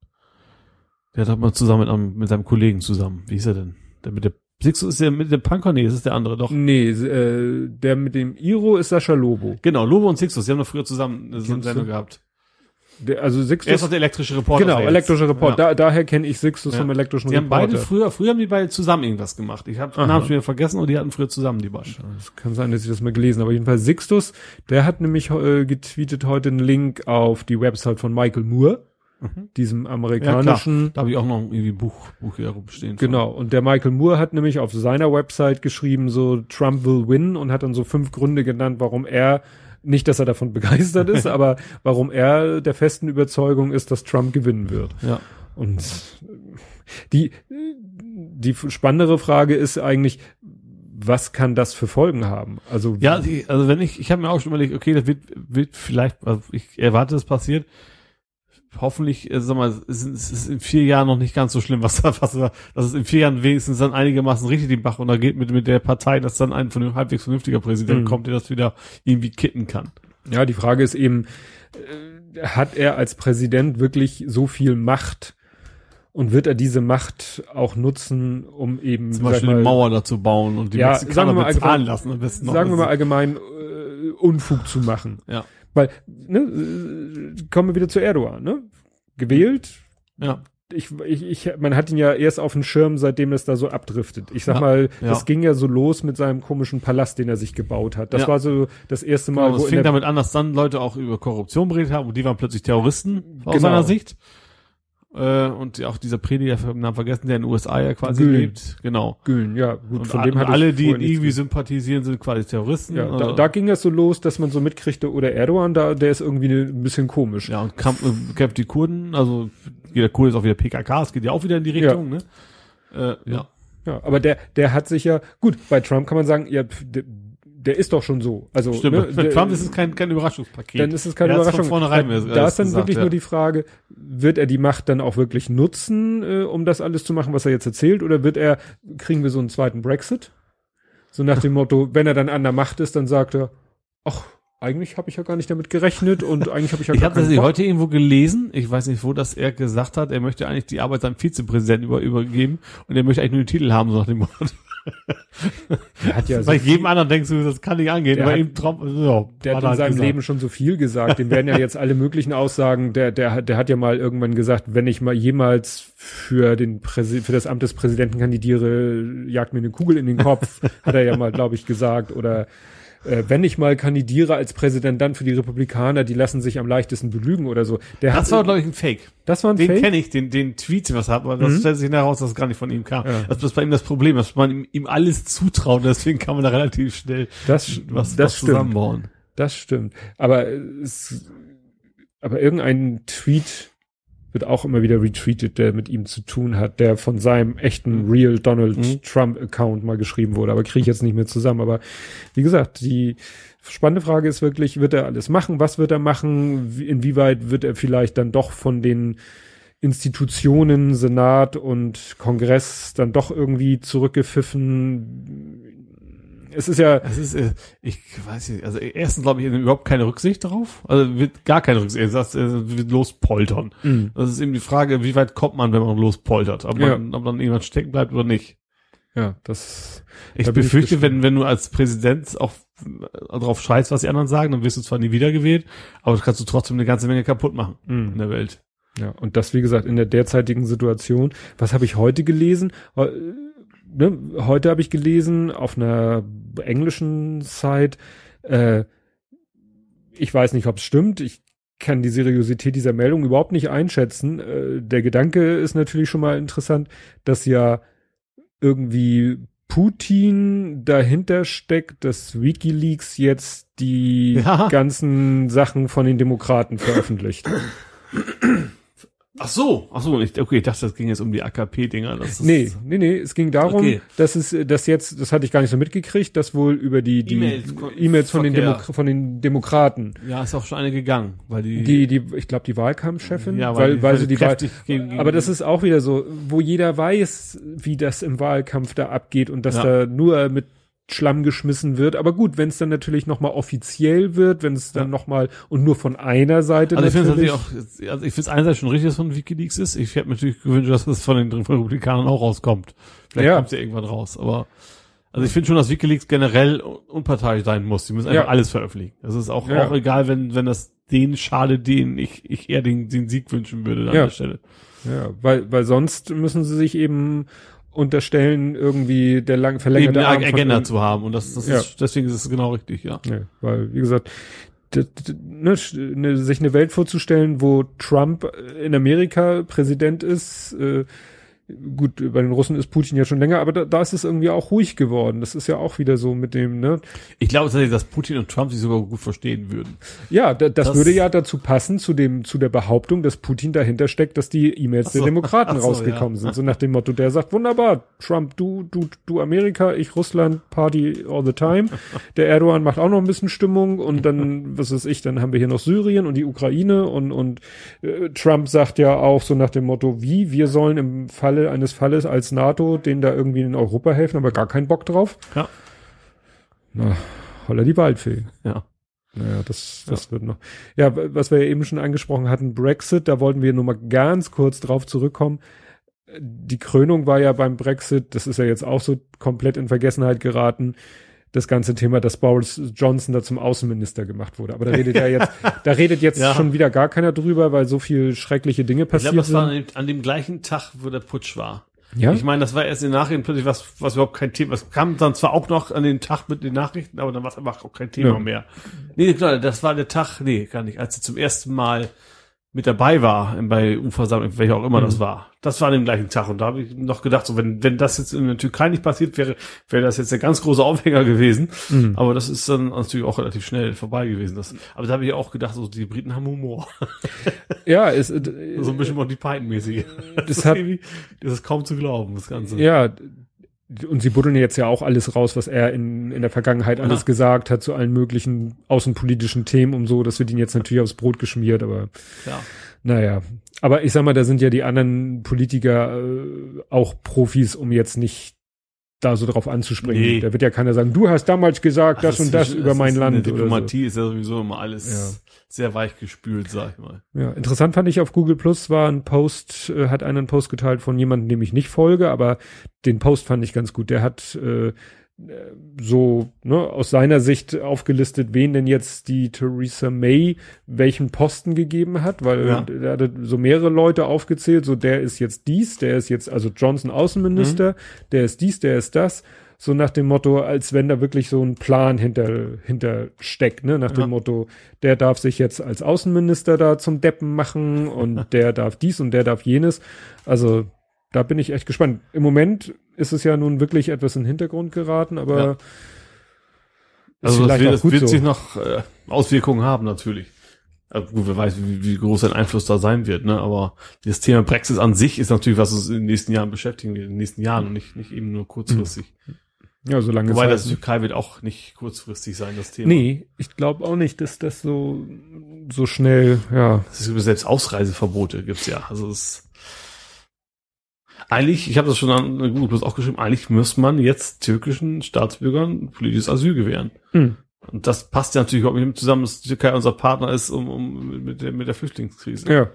der hat mal zusammen mit, mit seinem Kollegen zusammen. Wie hieß er denn? Der mit der Sixtus ist der mit dem Punker? Nee, das ist der andere doch.
Nee, äh, der mit dem Iro ist Sascha Lobo.
Genau, Lobo und Sixtus, die haben doch früher zusammen eine Sendung gehabt.
Der, also Sixtus.
Er ist auch der elektrische Reporter.
Genau, elektrischer Reporter. Ja. Da, daher kenne ich Sixtus ja. vom elektrischen
die Reporter. Die haben beide früher, früher haben die beide zusammen irgendwas gemacht. Ich habe den Namen schon wieder vergessen und die hatten früher zusammen die Bosch.
Das kann sein, dass ich das mal gelesen habe. Aber jedenfalls Sixtus, der hat nämlich äh, getweetet heute einen Link auf die Website von Michael Moore. Mhm. Diesem amerikanischen.
Ja, da habe ich auch noch irgendwie Buch, Buch hier rumstehen.
Genau. Und der Michael Moore hat nämlich auf seiner Website geschrieben, so Trump will win und hat dann so fünf Gründe genannt, warum er nicht, dass er davon begeistert ist, aber warum er der festen Überzeugung ist, dass Trump gewinnen wird.
Ja.
Und die, die spannendere Frage ist eigentlich, was kann das für Folgen haben? Also
ja, also wenn ich, ich habe mir auch schon überlegt, okay, das wird, wird vielleicht, also ich erwarte, das passiert, hoffentlich, äh, sag mal, es ist, in vier Jahren noch nicht ganz so schlimm, was da, was da, dass es in vier Jahren wenigstens dann einigermaßen richtig den Bach runtergeht mit, mit der Partei, dass dann ein von dem halbwegs vernünftiger Präsident mhm. kommt, der das wieder irgendwie kitten kann.
Ja, die Frage ist eben, äh, hat er als Präsident wirklich so viel Macht, Und wird er diese Macht auch nutzen, um eben
Zum Beispiel
sag
eine
mal,
Mauer dazu bauen und die
Ja,
Mexikaner
sagen wir mal
bezahlen lassen. Am besten noch.
sagen wir mal allgemein, äh, Unfug zu machen.
Ja.
Weil, ne, kommen wir wieder zu Erdogan, ne? Gewählt,
Ja.
ich, ich, ich, man hat ihn ja erst auf dem Schirm, seitdem es da so abdriftet. Ich sag
Ja,
mal,
ja.
das ging ja so los mit seinem komischen Palast, den er sich gebaut hat. Das
Ja.
war so das erste Mal,
Genau, es
wo in
fing damit an, dass dann Leute auch über Korruption berichtet haben und die waren plötzlich Terroristen aus
Genau.
seiner Sicht. Äh, und auch dieser Prediger, ich Namen vergessen, der in den USA ja quasi
Gülen.
lebt. Genau.
Gülen, ja, gut,
Und,
von
a-
dem hatte
alle, die irgendwie sympathisieren, sind quasi Terroristen.
ja, da,
Also-
da ging das so los, dass man so mitkriegte, oder Erdogan, da, der ist irgendwie ein bisschen komisch.
ja, und Kampf, äh, kämpft die Kurden, also jeder Kurde ist auch wieder PKK, es geht ja auch wieder in die Richtung, ne? Äh, ja.
Ja, aber der, der hat sich ja, gut, bei Trump kann man sagen, ja, der, ist doch schon so. Also,
Stimmt.
ne,
Für
der,
Trump ist es kein, kein Überraschungspaket.
dann ist es keine
Er
Überraschung.
Von vornherein
da, da ist dann
gesagt,
wirklich
ja.
nur die Frage, wird er die Macht dann auch wirklich nutzen, äh, um das alles zu machen, was er jetzt erzählt, oder wird er, kriegen wir so einen zweiten Brexit? So nach dem Motto, wenn er dann an der Macht ist, dann sagt er, ach, eigentlich habe ich ja gar nicht damit gerechnet und eigentlich habe ich ja
Ich
gar
habe das heute irgendwo gelesen, ich weiß nicht, wo das er gesagt hat, er möchte eigentlich die Arbeit seinem Vizepräsidenten über, übergeben und er möchte eigentlich nur den Titel haben, so nach dem Motto.
Er hat ja
Bei jedem anderen denkst du, das kann nicht angehen,
Der
aber
hat-
ihm Trump, ja,
Der hat in
halt
seinem
gesagt.
Leben schon so viel gesagt. Dem werden ja jetzt alle möglichen Aussagen. Der, der, hat- der hat ja mal irgendwann gesagt, wenn ich mal jemals für den Präsi für das Amt des Präsidenten kandidiere, jagt mir eine Kugel in den Kopf. hat er ja mal, glaube ich, gesagt. Oder äh, wenn ich mal kandidiere als Präsident, dann für die Republikaner, die lassen sich am leichtesten belügen oder so. Der
Das
hat,
war, glaube ich, ein Fake.
das war ein
Den
Fake.
kenne ich, den, den Tweet, was hat, aber das
Mhm.
stellt sich heraus, dass es gar nicht von ihm kam.
Ja.
Das ist bei ihm das Problem, dass man ihm, ihm alles zutraut, deswegen kann man da relativ schnell
Das,
was,
das
was
stimmt.
zusammenbauen.
Das stimmt. Aber es, aber irgendein Tweet wird auch immer wieder retweetet, der mit ihm zu tun hat, der von seinem echten Real Donald
Mhm.
Trump Account mal geschrieben wurde. Aber kriege ich jetzt nicht mehr zusammen. Aber wie gesagt, die spannende Frage ist wirklich, wird er alles machen? Was wird er machen? Wie- Inwieweit wird er vielleicht dann doch von den Institutionen, Senat und Kongress dann doch irgendwie zurückgepfiffen? Es ist ja,
Es ist, äh, ich weiß nicht, also erstens glaube ich überhaupt keine Rücksicht drauf. Also wird gar keine Rücksicht. Er sagt, er wird lospoltern.
mh,
Das ist eben die Frage, wie weit kommt man, wenn man lospoltert? Ob,
Ja.
man, ob dann jemand stecken bleibt oder nicht.
ja, das,
Ich
Da ich
befürchte,
gespannt.
wenn, wenn du als Präsident auch äh, drauf scheißt, was die anderen sagen, dann wirst du zwar nie wiedergewählt, aber das kannst du trotzdem eine ganze Menge kaputt machen
mh.
in der Welt.
Ja, und das, wie gesagt, in der derzeitigen Situation. Was habe ich heute gelesen? Ne, heute habe ich gelesen auf einer englischen Site, äh, ich weiß nicht, ob es stimmt, ich kann die Seriosität dieser Meldung überhaupt nicht einschätzen. Äh, der Gedanke ist natürlich schon mal interessant, dass ja irgendwie Putin dahinter steckt, dass WikiLeaks jetzt die
Ja.
ganzen Sachen von den Demokraten veröffentlicht.
Ach so, ach so, ich, okay, ich dachte, das ging jetzt um die AKP-Dinger.
Nee, nee, nee, es ging darum,
Okay.
dass es, dass jetzt, das hatte ich gar nicht so mitgekriegt, dass wohl über die, die
E-Mails-
E-Mails von den. Demo von den Demokraten,
Ja, ist auch schon eine gegangen, weil die,
die, die, ich glaube, die Wahlkampfchefin,
ja,
weil, weil, sie die Wahl,
gegen,
aber das ist auch wieder so, wo jeder weiß, wie das im Wahlkampf da abgeht und dass
Ja.
da nur mit Schlamm geschmissen wird. Aber gut, wenn es dann natürlich nochmal offiziell wird, wenn es dann
Ja.
nochmal und nur von einer Seite
Also ich finde es auch, also ich finde es einerseits schon richtig, dass es von WikiLeaks ist. Ich hätte mir natürlich gewünscht, dass es von den Republikanern auch rauskommt. Vielleicht
Ja.
kommt es ja irgendwann raus, aber also ich finde schon, dass WikiLeaks generell un- unparteiisch sein muss. Die müssen einfach
Ja.
alles veröffentlichen. Das ist auch,
Ja.
auch egal, wenn, wenn das den schade, den ich, ich eher den, den Sieg wünschen würde an der Stelle.
ja, weil, weil sonst müssen sie sich eben unterstellen, irgendwie der lang
Eben
verlängerte
eine
Arm von
Agenda zu haben. Und das, das
Ja.
ist, deswegen ist es genau richtig, ja.
Ja, weil, wie gesagt, ne, ne, sich eine Welt vorzustellen, wo Trump in Amerika Präsident ist, äh, gut, bei den Russen ist Putin ja schon länger, aber da, da ist es irgendwie auch ruhig geworden. Das ist ja auch wieder so mit dem, ne?
Ich glaube tatsächlich, dass Putin und Trump sich sogar gut verstehen würden.
Ja, da, das,
Das-
würde ja dazu passen, zu dem, zu der Behauptung, dass Putin dahinter steckt, dass die E-Mails
so.
der Demokraten
so,
rausgekommen
ja.
sind. So nach dem Motto, der sagt, wunderbar, Trump, du, du, du Amerika, ich Russland, Party all the time. Der Erdogan macht auch noch ein bisschen Stimmung und dann, was weiß ich, dann haben wir hier noch Syrien und die Ukraine und, und äh, Trump sagt ja auch so nach dem Motto, wie, wir sollen im Falle eines Falles als NATO denen da irgendwie in Europa helfen, aber gar keinen Bock drauf.
Ja.
Na, holla die Waldfee.
Ja.
Naja, das, das wird noch. Ja, was wir ja eben schon angesprochen hatten, Brexit, da wollten wir nur mal ganz kurz drauf zurückkommen. die Krönung war ja beim Brexit, das ist ja jetzt auch so komplett in Vergessenheit geraten, das ganze Thema, dass Boris Johnson da zum Außenminister gemacht wurde. Aber da redet ja jetzt, da redet jetzt ja. schon wieder gar keiner drüber, weil so viel schreckliche Dinge passiert
ich glaub,
das
sind. War an dem gleichen Tag, wo der Putsch war. Ja. Ich meine, das war erst in den Nachrichten plötzlich was, was überhaupt kein Thema. Es kam dann zwar auch noch an den Tag mit den Nachrichten, aber dann war es einfach auch kein Thema ja. mehr. Nee, klar, das war der Tag, nee, gar nicht, als sie zum ersten Mal mit dabei war bei U-Versammlung, welcher auch immer mhm. das war. Das war an dem gleichen Tag. Und da habe ich noch gedacht, so wenn, wenn das jetzt in der Türkei nicht passiert wäre, wäre das jetzt der ganz große Aufhänger gewesen. Mhm. Aber das ist dann natürlich auch relativ schnell vorbei gewesen. Das, aber da habe ich auch gedacht, so die Briten haben Humor.
Ja, ist äh,
so ein bisschen die Python-mäßige.
Das, das, hat,
das ist kaum zu glauben, das Ganze.
Ja, und sie buddeln jetzt ja auch alles raus, was er in, in der Vergangenheit alles Aha. gesagt hat zu allen möglichen außenpolitischen Themen und so. Das wird ihn jetzt natürlich aufs Brot geschmiert, aber ja. naja. Aber ich sag mal, da sind ja die anderen Politiker äh, auch Profis, um jetzt nicht da so drauf anzuspringen. Nee. Da wird ja keiner sagen, du hast damals gesagt, Ach, das, das und das über mein Land.
Diplomatie so. ist ja sowieso immer alles. Sehr weich gespült, sag ich mal.
Ja, interessant fand ich auf Google Plus war ein Post, äh, hat einen Post geteilt von jemandem, dem ich nicht folge, aber den Post fand ich ganz gut. Der hat äh, so ne, aus seiner Sicht aufgelistet, wen denn jetzt die Theresa May welchen Posten gegeben hat, weil ja. er hatte so mehrere Leute aufgezählt, so der ist jetzt dies, der ist jetzt also Johnson Außenminister, mhm. der ist dies, der ist das, so nach dem Motto, als wenn da wirklich so ein Plan hinter hinter steckt, ne, nach ja. dem Motto, der darf sich jetzt als Außenminister da zum Deppen machen und der darf dies und der darf jenes, also da bin ich echt gespannt. Im Moment ist es ja nun wirklich etwas in den Hintergrund geraten, aber ja.
also das wird, das wird so. sich noch äh, Auswirkungen haben natürlich. Also gut, wer weiß, wie, wie groß sein Einfluss da sein wird, ne? Aber das Thema Brexit an sich ist natürlich, was uns in den nächsten Jahren beschäftigen wird, in den nächsten Jahren und nicht, nicht eben nur kurzfristig.
Ja, solange
Wobei das Türkei wird auch nicht kurzfristig sein, das Thema.
Nee, ich glaube auch nicht, dass das so, so schnell, ja.
Es gibt selbst Ausreiseverbote, gibt's ja. Also es eigentlich, ich habe das schon an Google Plus auch geschrieben, eigentlich muss man jetzt türkischen Staatsbürgern politisches Asyl gewähren. Hm. Und das passt ja natürlich auch mit dem zusammen, dass die Türkei unser Partner ist um, um mit, der, mit der Flüchtlingskrise.
Ja.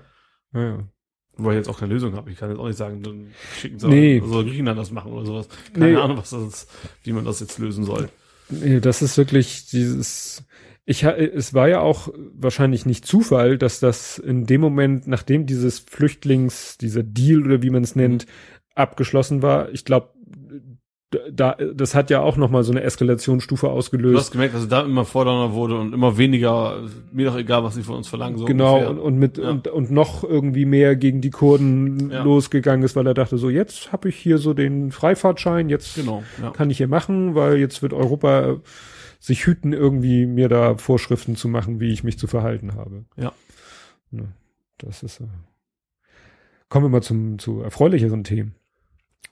ja, ja.
Wo ich jetzt auch keine Lösung habe. Ich kann jetzt auch nicht sagen, dann schicken sie
nee.
soll Griechenland das machen oder sowas. Keine nee. Ahnung, was das ist, wie man das jetzt lösen soll.
Nee, das ist wirklich dieses, ich es war ja auch wahrscheinlich nicht Zufall, dass das in dem Moment, nachdem dieses Flüchtlings, dieser Deal oder wie man es nennt, mhm. abgeschlossen war, ich glaube, da, das hat ja auch nochmal so eine Eskalationsstufe ausgelöst. Du
hast gemerkt, dass es da immer fordernder wurde und immer weniger, mir doch egal, was sie von uns verlangen. So
genau, und, und, mit, ja. und, und noch irgendwie mehr gegen die Kurden ja. losgegangen ist, weil er dachte so, jetzt habe ich hier so den Freifahrtschein, jetzt genau, ja. kann ich hier machen, weil jetzt wird Europa sich hüten, irgendwie mir da Vorschriften zu machen, wie ich mich zu verhalten habe.
Ja.
ja das ist. Kommen wir mal zum, zu erfreulicheren Themen.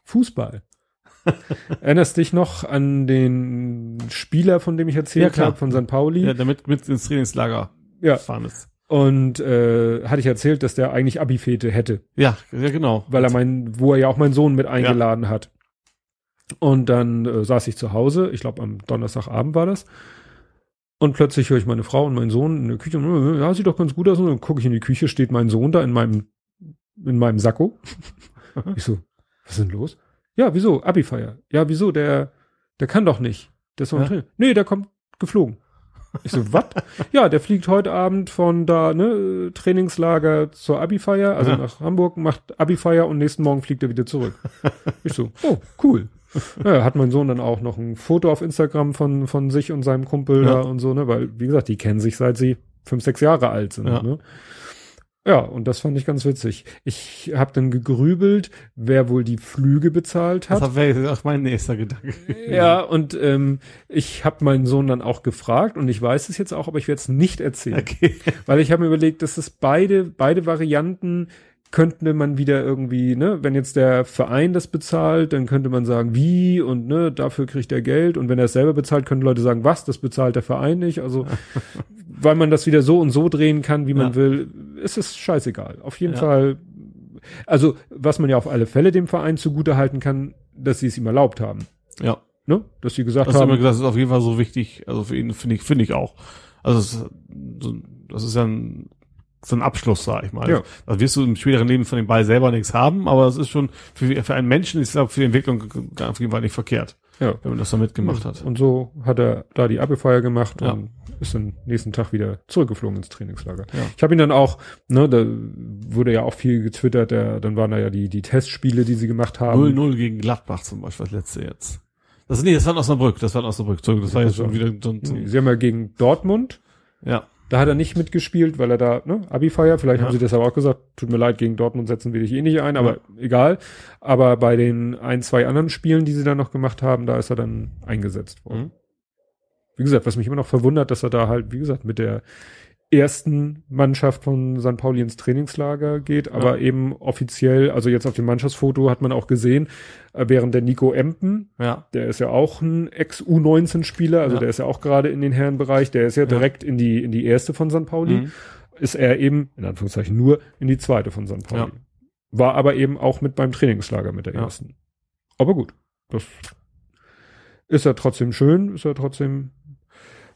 Fußball. Erinnerst dich noch an den Spieler, von dem ich erzählt ja, habe, von St. Pauli?
Ja, damit mit ins Trainingslager
ja. fahren ist. Und äh, hatte ich erzählt, dass der eigentlich Abi-Fete hätte.
Ja, ja, genau.
Weil er mein, wo er ja auch meinen Sohn mit eingeladen ja. hat. Und dann äh, saß ich zu Hause, ich glaube am Donnerstagabend war das. Und plötzlich höre ich meine Frau und meinen Sohn in der Küche, äh, ja, sieht doch ganz gut aus. Und dann gucke ich in die Küche, steht mein Sohn da in meinem, in meinem Sakko. ich so, was ist denn los? Ja, wieso? Abi-Feier. Ja, wieso? Der, der kann doch nicht. Der ist ja? Nee, der kommt geflogen. Ich so, was? ja, der fliegt heute Abend von da, ne, Trainingslager zur Abi-Feier, also ja. nach Hamburg, macht Abi-Feier und nächsten Morgen fliegt er wieder zurück. Ich so, oh, cool. Ja, hat mein Sohn dann auch noch ein Foto auf Instagram von, von sich und seinem Kumpel ja. da und so, ne, weil, wie gesagt, die kennen sich seit sie fünf, sechs Jahre alt sind, ne. Ja, und das fand ich ganz witzig. Ich habe dann gegrübelt, wer wohl die Flüge bezahlt hat.
Das wäre auch mein nächster Gedanke.
Ja, und ähm, ich habe meinen Sohn dann auch gefragt und ich weiß es jetzt auch, aber ich werde es nicht erzählen. Okay. Weil ich habe mir überlegt, dass es beide, beide Varianten könnte man wieder irgendwie, ne, wenn jetzt der Verein das bezahlt, dann könnte man sagen, wie und ne, dafür kriegt er Geld und wenn er es selber bezahlt, können Leute sagen, was, das bezahlt der Verein nicht, also weil man das wieder so und so drehen kann, wie man ja. will, ist es scheißegal. Auf jeden ja. Fall, also was man ja auf alle Fälle dem Verein zugute halten kann, dass sie es ihm erlaubt haben.
Ja.
Ne? Dass sie gesagt
das
haben.
Gesagt, das ist auf jeden Fall so wichtig, also für ihn finde ich, finde ich auch. Also das ist ja ein so ein Abschluss, sag ich mal.
Ja.
Da wirst du im späteren Leben von dem Ball selber nichts haben, aber es ist schon für, für einen Menschen, ich glaube, für die Entwicklung auf jeden Fall nicht verkehrt,
Ja.
wenn man das da mitgemacht hat.
Und so hat er da die Abi-Feier gemacht
Ja.
und ist dann nächsten Tag wieder zurückgeflogen ins Trainingslager.
Ja.
Ich habe ihn dann auch, ne, da wurde ja auch viel getwittert, der, dann waren da ja die, die Testspiele, die sie gemacht haben.
0-0 gegen Gladbach zum Beispiel, das letzte jetzt. Das, nee, das war in Osnabrück, das war in Osnabrück. Das war jetzt schon wieder so ein, so
Sie haben ja gegen Dortmund,
ja.
Da hat er nicht mitgespielt, weil er da, ne, Abi-Feier, vielleicht
Ja.
haben sie deshalb auch gesagt, tut mir leid, gegen Dortmund setzen wir dich eh nicht ein, aber egal. Aber bei den ein, zwei anderen Spielen, die sie dann noch gemacht haben, da ist er dann eingesetzt worden.
Mhm.
Wie gesagt, was mich immer noch verwundert, dass er da halt, wie gesagt, mit der ersten Mannschaft von St. Pauli ins Trainingslager geht, aber eben offiziell, also jetzt auf dem Mannschaftsfoto hat man auch gesehen, äh, während der Nico Empen,
Ja.
der ist ja auch ein Ex-U19-Spieler, also
Ja.
der ist ja auch gerade in den Herrenbereich, der ist ja,
Ja.
direkt in die, in die erste von St. Pauli,
Mhm.
ist er eben, in Anführungszeichen, nur in die zweite von St. Pauli.
Ja.
War aber eben auch mit beim Trainingslager mit der
Ja.
ersten. Aber gut, das ist ja trotzdem schön, ist ja trotzdem,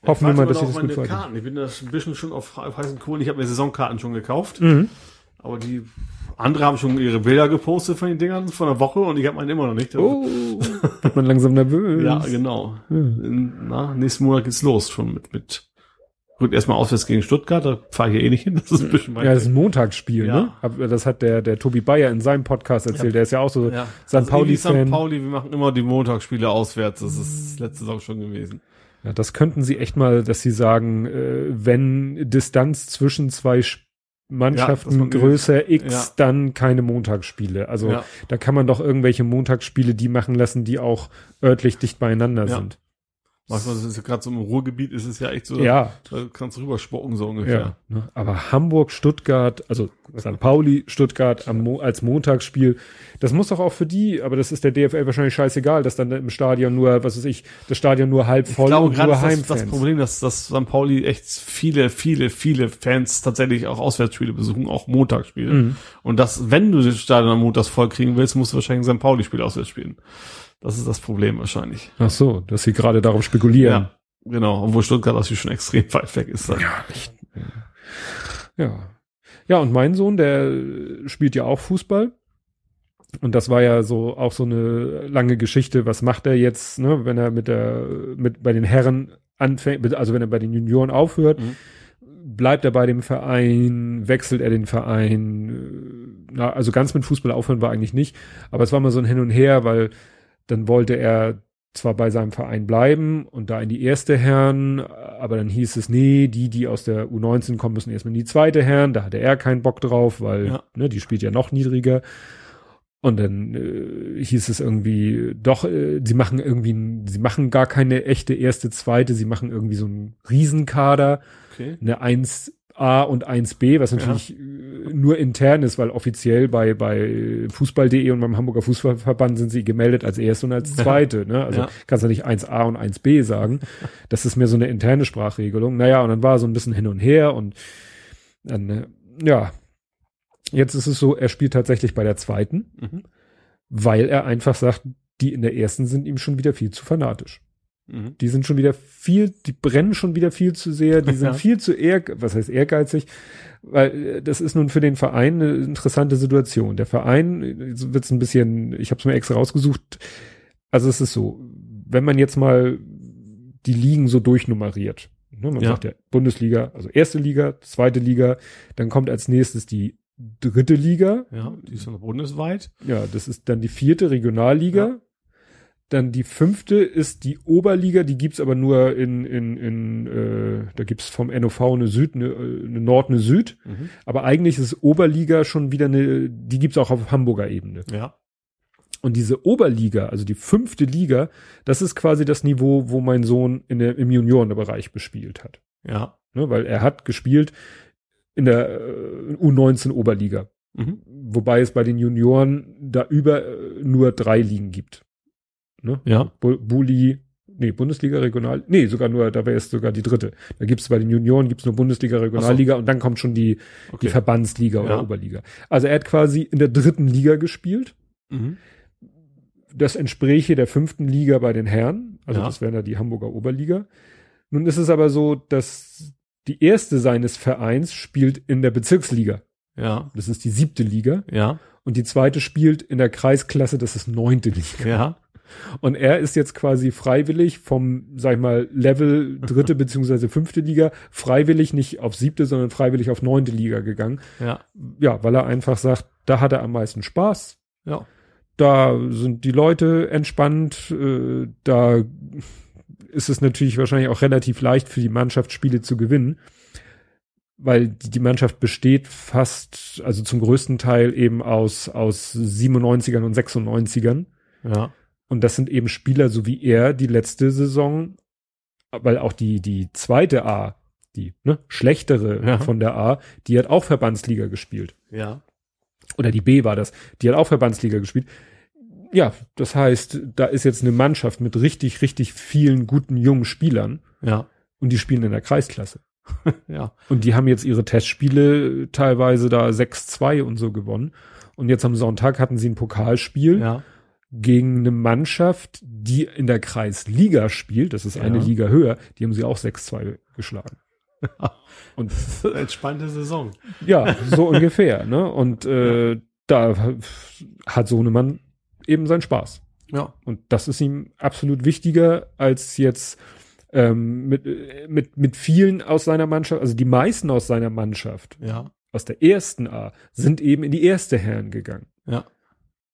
hoffen wir mal, dass
noch
das gut.
Karten. Ich bin da ein bisschen schon auf, heißen Kohlen. Ich habe mir Saisonkarten schon gekauft.
Mhm.
Aber die andere haben schon ihre Bilder gepostet von den Dingern von der Woche und ich habe meine immer noch nicht.
Oh, wird man langsam nervös.
Ja, genau.
Ja.
In, na, nächsten Monat geht's los schon mit, mit rückt erstmal auswärts gegen Stuttgart, da fahre ich ja eh nicht hin. Das ist ein bisschen weit
Ja, das ist ein Montagsspiel,
Ja.
ne? Das hat der, der Tobi Bayer in seinem Podcast erzählt. Der ist ja auch so
ja.
St.
Also
Pauli-Fan.
St. Pauli, wir machen immer die Montagsspiele auswärts. Das ist letzte Saison schon gewesen.
Ja, das könnten sie echt mal, dass sie sagen, äh, wenn Distanz zwischen zwei
Ja,
Mannschaften
man-
größer X,
Ja.
dann keine Montagsspiele. Also
Ja.
da kann man doch irgendwelche Montagsspiele die machen lassen, die auch örtlich dicht beieinander
Ja.
sind.
Manchmal ist es ja gerade so im Ruhrgebiet, ist es ja echt so,
Ja,
da kannst du rüberspucken so ungefähr.
ja. ne? Aber Hamburg, Stuttgart, also St. Pauli, Stuttgart am Mo als Montagsspiel, das muss doch auch für die, aber das ist der DFL wahrscheinlich scheißegal, dass dann im Stadion nur, was weiß ich, das Stadion nur halb voll
ich glaube
und
gerade
nur
ist das,
Heimfans.
das Problem, dass, dass St. Pauli echt viele, viele, viele Fans tatsächlich auch Auswärtsspiele besuchen, auch Montagsspiele.
Mhm.
Und das, wenn du das Stadion am Montags voll kriegen willst, musst du wahrscheinlich ein St. Pauli-Spiel auswärts spielen. Das ist das Problem wahrscheinlich.
Ach so, dass sie gerade darauf spekulieren.
Ja, genau. Obwohl Stuttgart natürlich schon extrem weit weg ist. Dann.
Ja, echt. Ja. Ja, und mein Sohn, der spielt ja auch Fußball. Und das war ja so auch so eine lange Geschichte. Was macht er jetzt, ne, wenn er mit der, mit bei den Herren anfängt, also wenn er bei den Junioren aufhört,
Mhm.
bleibt er bei dem Verein, wechselt er den Verein. Na, also ganz mit Fußball aufhören war eigentlich nicht. Aber es war mal so ein Hin und Her, weil dann wollte er zwar bei seinem Verein bleiben und da in die erste Herren, aber dann hieß es, nee, die, die aus der U19 kommen, müssen erstmal in die zweite Herren. Da hatte er keinen Bock drauf, weil
Ja.
ne, die spielt ja noch niedriger. Und dann äh, hieß es irgendwie, doch, äh, sie machen irgendwie, sie machen gar keine echte erste, zweite, sie machen irgendwie so einen Riesenkader,
Okay.
eine 1a und 1b, was natürlich äh, nur intern ist, weil offiziell bei, bei Fußball.de und beim Hamburger Fußballverband sind sie gemeldet als erste und als
Ja.
zweite. Ne? Also
Ja.
kannst du nicht 1a und 1b sagen. Das ist mehr so eine interne Sprachregelung. Naja, und dann war so ein bisschen hin und her und dann, äh, ja, jetzt ist es so, er spielt tatsächlich bei der zweiten,
Mhm.
weil er einfach sagt, die in der ersten sind ihm schon wieder viel zu fanatisch.
Mhm.
Die sind schon wieder viel, die brennen schon wieder viel zu sehr, die sind
Ja.
viel zu ehr, was heißt ehrgeizig, weil äh, das ist nun für den Verein eine interessante Situation. Der Verein äh, wird's ein bisschen, ich habe es mir extra rausgesucht. Also es ist so, wenn man jetzt mal die Ligen so durchnummeriert, ne, man
Ja.
sagt ja Bundesliga, also erste Liga, zweite Liga, dann kommt als nächstes die dritte Liga,
Ja, die ist noch bundesweit.
ja, das ist dann die vierte Regionalliga.
Ja.
Dann die fünfte ist die Oberliga, die gibt's aber nur in, in, in äh, da gibt's vom NOV eine Süd, eine, äh, eine Nord, eine Süd.
Mhm.
Aber eigentlich ist Oberliga schon wieder eine, die gibt's auch auf Hamburger Ebene.
Ja.
Und diese Oberliga, also die fünfte Liga, das ist quasi das Niveau, wo mein Sohn in der, im Juniorenbereich bespielt hat.
Ja.
Ne, weil er hat gespielt in der äh, U19 Oberliga
Mhm.
wobei es bei den Junioren da über äh, nur drei Ligen gibt. Ne?
Ja.
Bu Bulli, nee, Bundesliga, Regional, nee, sogar nur, da wäre es sogar die dritte. Da gibt es bei den Junioren gibt's nur Bundesliga, Regionalliga und dann kommt schon die, die
Okay.
Verbandsliga oder
Ja.
Oberliga. Also er hat quasi in der dritten Liga gespielt.
Mhm.
Das entspräche der fünften Liga bei den Herren. Also
Ja.
das wäre da die Hamburger Oberliga. Nun ist es aber so, dass die erste seines Vereins spielt in der Bezirksliga.
Ja.
Das ist die siebte Liga.
Ja.
Und die zweite spielt in der Kreisklasse, das ist neunte Liga.
Ja.
Und er ist jetzt quasi freiwillig vom, sag ich mal, Level dritte beziehungsweise fünfte Liga, freiwillig nicht auf siebte, sondern freiwillig auf neunte Liga gegangen.
Ja.
Ja, weil er einfach sagt, da hat er am meisten Spaß.
Ja.
Da sind die Leute entspannt, äh, da ist es natürlich wahrscheinlich auch relativ leicht für die Mannschaft Spiele zu gewinnen, weil die, Mannschaft besteht fast, also zum größten Teil eben aus, aus 97ern und 96ern.
Ja.
Und das sind eben Spieler, so wie er die letzte Saison, weil auch die, die zweite A, die ne, schlechtere
Ja.
von der A, die hat auch Verbandsliga gespielt.
Ja.
Oder die B war das, die hat auch Verbandsliga gespielt. Ja, das heißt, da ist jetzt eine Mannschaft mit richtig, richtig vielen guten jungen Spielern
Ja.
und die spielen in der Kreisklasse.
Ja.
Und die haben jetzt ihre Testspiele teilweise da 6-2 und so gewonnen. Und jetzt am Sonntag hatten sie ein Pokalspiel
Ja.
Gegen eine Mannschaft, die in der Kreisliga spielt, das ist eine
Ja.
Liga höher, die haben sie auch 6-2 geschlagen. Und
Entspannte Saison.
ja, so ungefähr, ne? Und äh, da hat Sohnemann eben seinen Spaß.
Ja.
Und das ist ihm absolut wichtiger als jetzt ähm, mit, äh, mit, mit vielen aus seiner Mannschaft, also die meisten aus seiner Mannschaft,
Ja.
aus der ersten A, sind eben in die erste Herren gegangen.
Ja.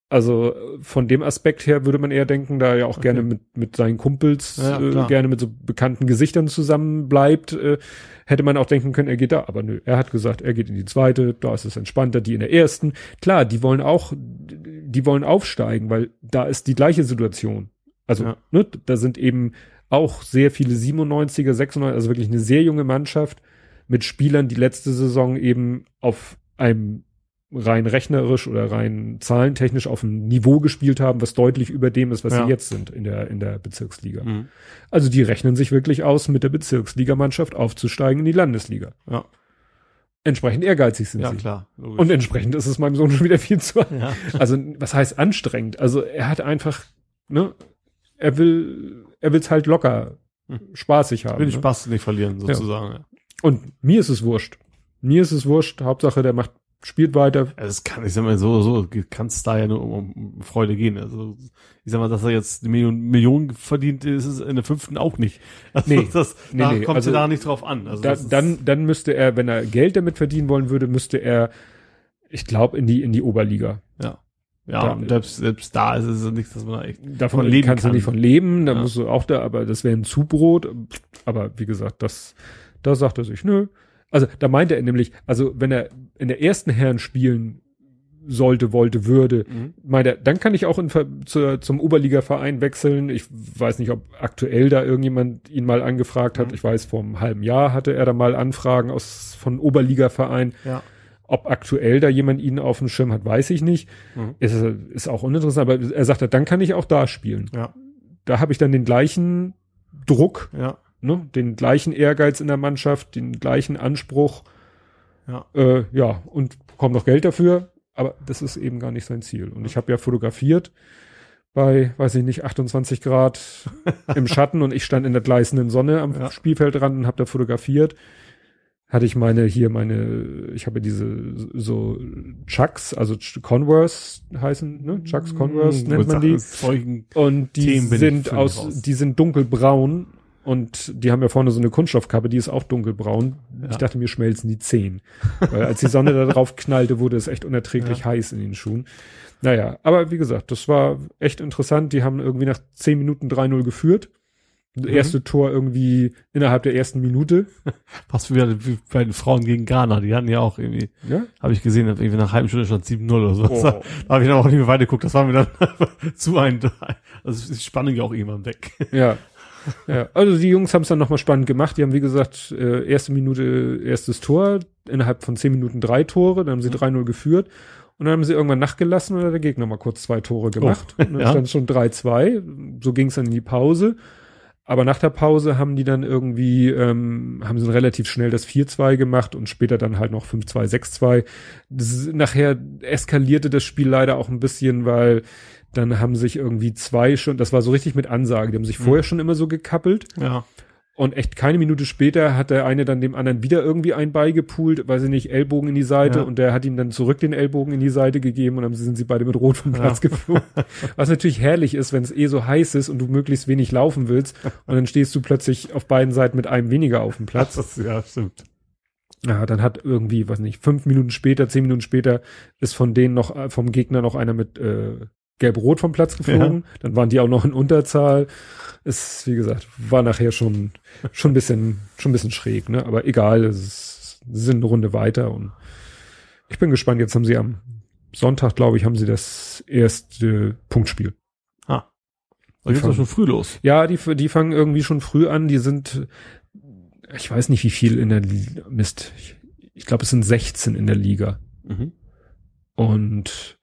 Also von dem Aspekt her würde man eher denken, da er ja auch
Okay.
gerne mit, mit seinen Kumpels,
Ja,
äh, gerne mit so bekannten Gesichtern zusammen bleibt, äh, hätte man auch denken können, er geht da. Aber nö, er hat gesagt, er geht in die zweite, da ist es entspannter, die in der ersten. Klar, die wollen auch, die wollen aufsteigen, weil da ist die gleiche Situation. Also,
Ja.
ne, da sind eben auch sehr viele 97er, 96er, also wirklich eine sehr junge Mannschaft mit Spielern, die letzte Saison eben auf einem rein rechnerisch oder rein zahlentechnisch auf einem Niveau gespielt haben, was deutlich über dem ist, was
Ja.
sie jetzt sind in der, in der Bezirksliga.
Mhm.
Also die rechnen sich wirklich aus, mit der Bezirksligamannschaft aufzusteigen in die Landesliga.
Ja.
Entsprechend ehrgeizig sind
Ja,
sie.
klar. Logisch.
Und entsprechend ist es meinem Sohn schon wieder viel zu.
ja.
Also, was heißt anstrengend? Also, er hat einfach, ne, er will, er will's halt locker,
Hm.
spaßig haben.
Will den
ne?
Spaß nicht verlieren, sozusagen. Ja.
Und mir ist es wurscht. Mir ist es wurscht. Hauptsache, der macht, spielt weiter.
Also es kann, ich sag mal, so, so kann es da ja nur um, um Freude gehen. Also ich sag mal, dass er jetzt eine Million, Million verdient, ist es in der fünften auch nicht. Also
Nee.
das,
Nee,
da
nee,
kommt
also
ja da nicht drauf an. Also
Da, dann, dann müsste er, wenn er Geld damit verdienen wollen würde, müsste er, ich glaube, in die, in die Oberliga.
ja. Ja,
da-
selbst, selbst da ist es nicht, dass man da echt
Davon
Von leben
kannst
kann.
du nicht von leben, da
Ja.
musst du auch da, aber das wäre ein Zubrot. Aber wie gesagt, das, da sagt er sich, nö. Also da meinte er nämlich, also wenn er in der ersten Herren spielen sollte, wollte, würde,
Mhm.
meinte er, dann kann ich auch in, zur, zum Oberliga-Verein wechseln. Ich weiß nicht, ob aktuell da irgendjemand ihn mal angefragt hat.
Mhm.
Ich weiß, vor einem halben Jahr hatte er da mal Anfragen aus von Oberliga-Verein.
Ja.
Ob aktuell da jemand ihn auf dem Schirm hat, weiß ich nicht.
Mhm.
Ist, ist auch uninteressant, aber er sagte, dann kann ich auch da spielen.
Ja.
Da habe ich dann den gleichen Druck,
Ja.
Ne, den gleichen Ehrgeiz in der Mannschaft, den gleichen Anspruch,
Ja.
äh, ja, und bekomme noch Geld dafür, aber das ist eben gar nicht sein Ziel. Und ich habe ja fotografiert bei, weiß ich nicht, 28 Grad im Schatten und ich stand in der gleißenden Sonne am
Ja.
Spielfeldrand und habe da fotografiert. Hatte ich meine, hier meine, ich habe diese so Chucks, also Converse heißen, ne? Chucks Converse nennt man die. Und die sind aus,
raus.
die sind dunkelbraun und die haben ja vorne so eine Kunststoffkappe, die ist auch dunkelbraun.
Ja.
Ich dachte, mir schmelzen die Zehen. Weil als die Sonne da drauf knallte, wurde es echt unerträglich heiß in den Schuhen. Naja, aber wie gesagt, das war echt interessant. Die haben irgendwie nach 10 Minuten 3-0 geführt. Das
Mhm.
erste Tor irgendwie innerhalb der ersten Minute.
Fast wie wie bei den Frauen gegen Ghana. Die hatten ja auch irgendwie,
Ja?
habe ich gesehen, irgendwie nach halben Stunde stand 7-0 oder so.
Oh.
Da habe ich dann auch nicht mehr weitergeguckt. Das war mir dann zu ein, also die Spannung ja auch irgendwann weg.
Ja. Ja, also die Jungs haben es dann nochmal spannend gemacht. Die haben, wie gesagt, äh, erste Minute erstes Tor, innerhalb von zehn Minuten drei Tore, dann haben sie 3-0 geführt und dann haben sie irgendwann nachgelassen und hat der Gegner mal kurz zwei Tore gemacht. und dann
ja.
stand es schon 3-2. So ging es dann in die Pause. Aber nach der Pause haben die dann irgendwie, ähm, haben sie dann relativ schnell das 4-2 gemacht und später dann halt noch 5-2, 6-2. Das ist- Nachher eskalierte das Spiel leider auch ein bisschen, weil dann haben sich irgendwie zwei schon, das war so richtig mit Ansage, die haben sich vorher schon immer so gekappelt
Ja.
Und echt keine Minute später hat der eine dann dem anderen wieder irgendwie ein beigepult, weiß ich nicht, Ellbogen in die Seite
Ja.
und der hat ihm dann zurück den Ellbogen in die Seite gegeben und dann sind sie beide mit Rot vom Platz geflogen. Was natürlich herrlich ist, wenn es eh so heiß ist und du möglichst wenig laufen willst und dann stehst du plötzlich auf beiden Seiten mit einem weniger auf dem Platz.
Das, ja, stimmt.
Ja, dann hat irgendwie, was nicht, fünf Minuten später, zehn Minuten später ist von denen noch, äh, vom Gegner noch einer mit äh, Gelb-Rot vom Platz geflogen. Dann waren die auch noch in Unterzahl. Ist, wie gesagt, war nachher schon, schon ein bisschen, schon ein bisschen schräg, ne? Aber egal, es sind eine Runde weiter und ich bin gespannt. Jetzt haben sie am Sonntag, glaube ich, haben sie das erste Punktspiel.
Ah. Da geht's doch schon früh los.
Ja, die, die fangen irgendwie schon früh an. Die sind, ich weiß nicht, wie viel in der Liga, Mist. Ich, ich glaube, es sind 16 in der Liga.
Mhm.
Und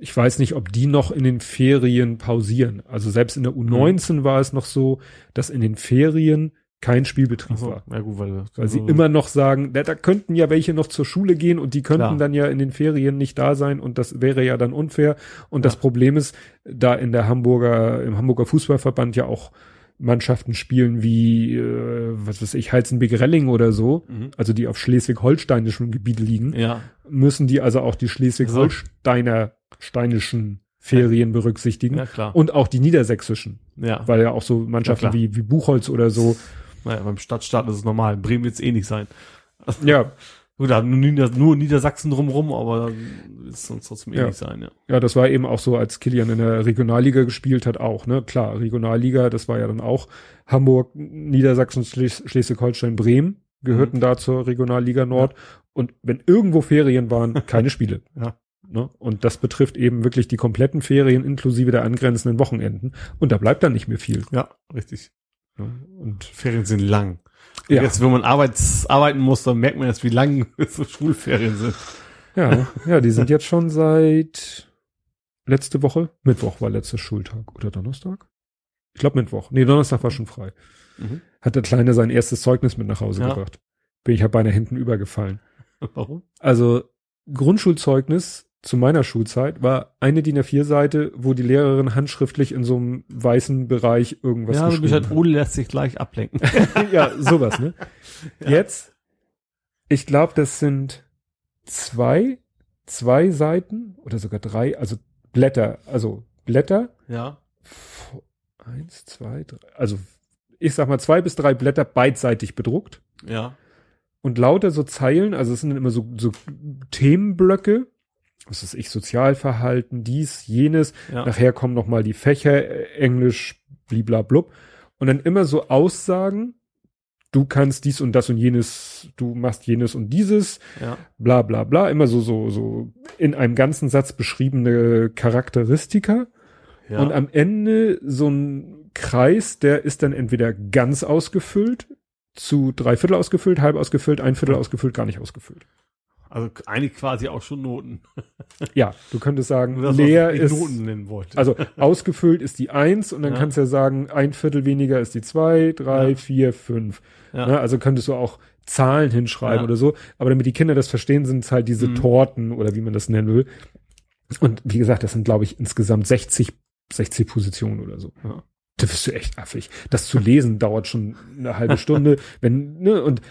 ich weiß nicht, ob die noch in den Ferien pausieren. Also selbst in der U19 war es noch so, dass in den Ferien kein Spielbetrieb
so,
war.
ja gut, weil,
Weil sie immer noch sagen, da, da könnten ja welche noch zur Schule gehen und die könnten
Klar.
dann ja in den Ferien nicht da sein und das wäre ja dann unfair. Und das
Ja.
Problem ist, da in der Hamburger, im Hamburger Fußballverband ja auch Mannschaften spielen wie, äh, was weiß ich, Heizenbeck-Relling oder so,
Mhm.
also die auf schleswig-holsteinischem Gebiet liegen,
Ja.
müssen die also auch die Schleswig-Holsteiner steinischen Ferien berücksichtigen
Ja, klar.
und auch die niedersächsischen,
ja.
weil ja auch so Mannschaften
Ja,
wie, wie Buchholz oder so,
Naja, beim Stadtstaat ist es normal. In Bremen wird es eh nicht sein.
ja,
Gut, da Nieder nur Niedersachsen drumrum, aber es sonst trotzdem eh
Ja.
nicht sein, ja.
Ja, das war eben auch so, als Kilian in der Regionalliga gespielt hat, auch, ne? Klar, Regionalliga, das war ja dann auch Hamburg, Niedersachsen, Schles Schleswig-Holstein, Bremen gehörten da zur Regionalliga Nord. Und wenn irgendwo Ferien waren, keine Spiele.
Ja.
Ne? Und das betrifft eben wirklich die kompletten Ferien inklusive der angrenzenden Wochenenden. Und da bleibt dann nicht mehr viel.
Ja, richtig.
Ne? Und
Ferien sind lang. Und
Ja.
Jetzt, wenn man arbeits, arbeiten muss, dann merkt man erst, wie lang so Schulferien sind.
ja, ja, die sind jetzt schon seit letzte Woche. Mittwoch war letzter Schultag oder Donnerstag? Ich glaube Mittwoch. Nee, Donnerstag war schon frei.
Mhm.
hat der Kleine sein erstes Zeugnis mit nach Hause
Ja.
gebracht. Bin ich ja beinahe hinten übergefallen.
Warum?
Also Grundschulzeugnis zu meiner Schulzeit war eine DIN A4-Seite, wo die Lehrerin handschriftlich in so einem weißen Bereich irgendwas
ja, du bist
geschrieben
halt, Ole lässt sich gleich ablenken.
hat. ja, sowas, ne?
Ja.
Jetzt, ich glaube, das sind zwei, zwei Seiten oder sogar drei, also Blätter, also Blätter,
ja.
eins, zwei, drei, also ich sag mal zwei bis drei Blätter beidseitig bedruckt.
Ja.
und lauter so Zeilen, also es sind immer so, so Themenblöcke, was ist ich, Sozialverhalten, dies, jenes,
Ja.
nachher kommen noch mal die Fächer, äh, Englisch, bliblablub, und dann immer so Aussagen, du kannst dies und das und jenes, du machst jenes und dieses,
Ja.
bla bla bla, immer so, so, so in einem ganzen Satz beschriebene Charakteristika.
ja.
Und am Ende so ein Kreis, der ist dann entweder ganz ausgefüllt, zu drei Viertel ausgefüllt, halb ausgefüllt, ein Viertel ausgefüllt, gar nicht ausgefüllt.
Also eigentlich quasi auch schon Noten.
Ja, du könntest sagen,
das,
leer ist,
Noten nennen wollte.
also ausgefüllt ist die eins und dann
Ja.
kannst du ja sagen, ein Viertel weniger ist die zwei, drei,
Ja.
vier, fünf.
ja.
Ne? Also könntest du auch Zahlen hinschreiben oder so. Aber damit die Kinder das verstehen, sind es halt diese
Mhm.
Torten oder wie man das nennen will. Und wie gesagt, das sind, glaube ich, insgesamt 60, 60 Positionen oder so. Da wirst du echt affig. Das zu lesen dauert schon eine halbe Stunde. Wenn, ne, und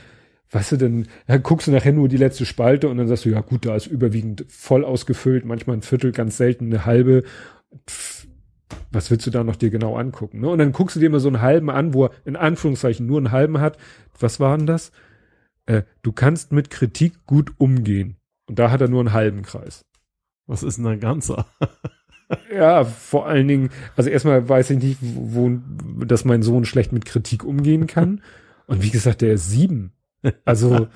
weißt du, dann, dann guckst du nachher nur die letzte Spalte und dann sagst du, ja gut, da ist überwiegend voll ausgefüllt, manchmal ein Viertel, ganz selten eine halbe. Pff, was willst du da noch dir genau angucken? Ne? Und dann guckst du dir mal so einen halben an, wo er in Anführungszeichen nur einen halben hat. Was war denn das? Äh, du kannst mit Kritik gut umgehen. Und da hat er nur einen halben Kreis.
Was ist denn ein ganzer?
Ja, vor allen Dingen, also erstmal weiß ich nicht, wo, dass mein Sohn schlecht mit Kritik umgehen kann. Und wie gesagt, der ist sieben. Also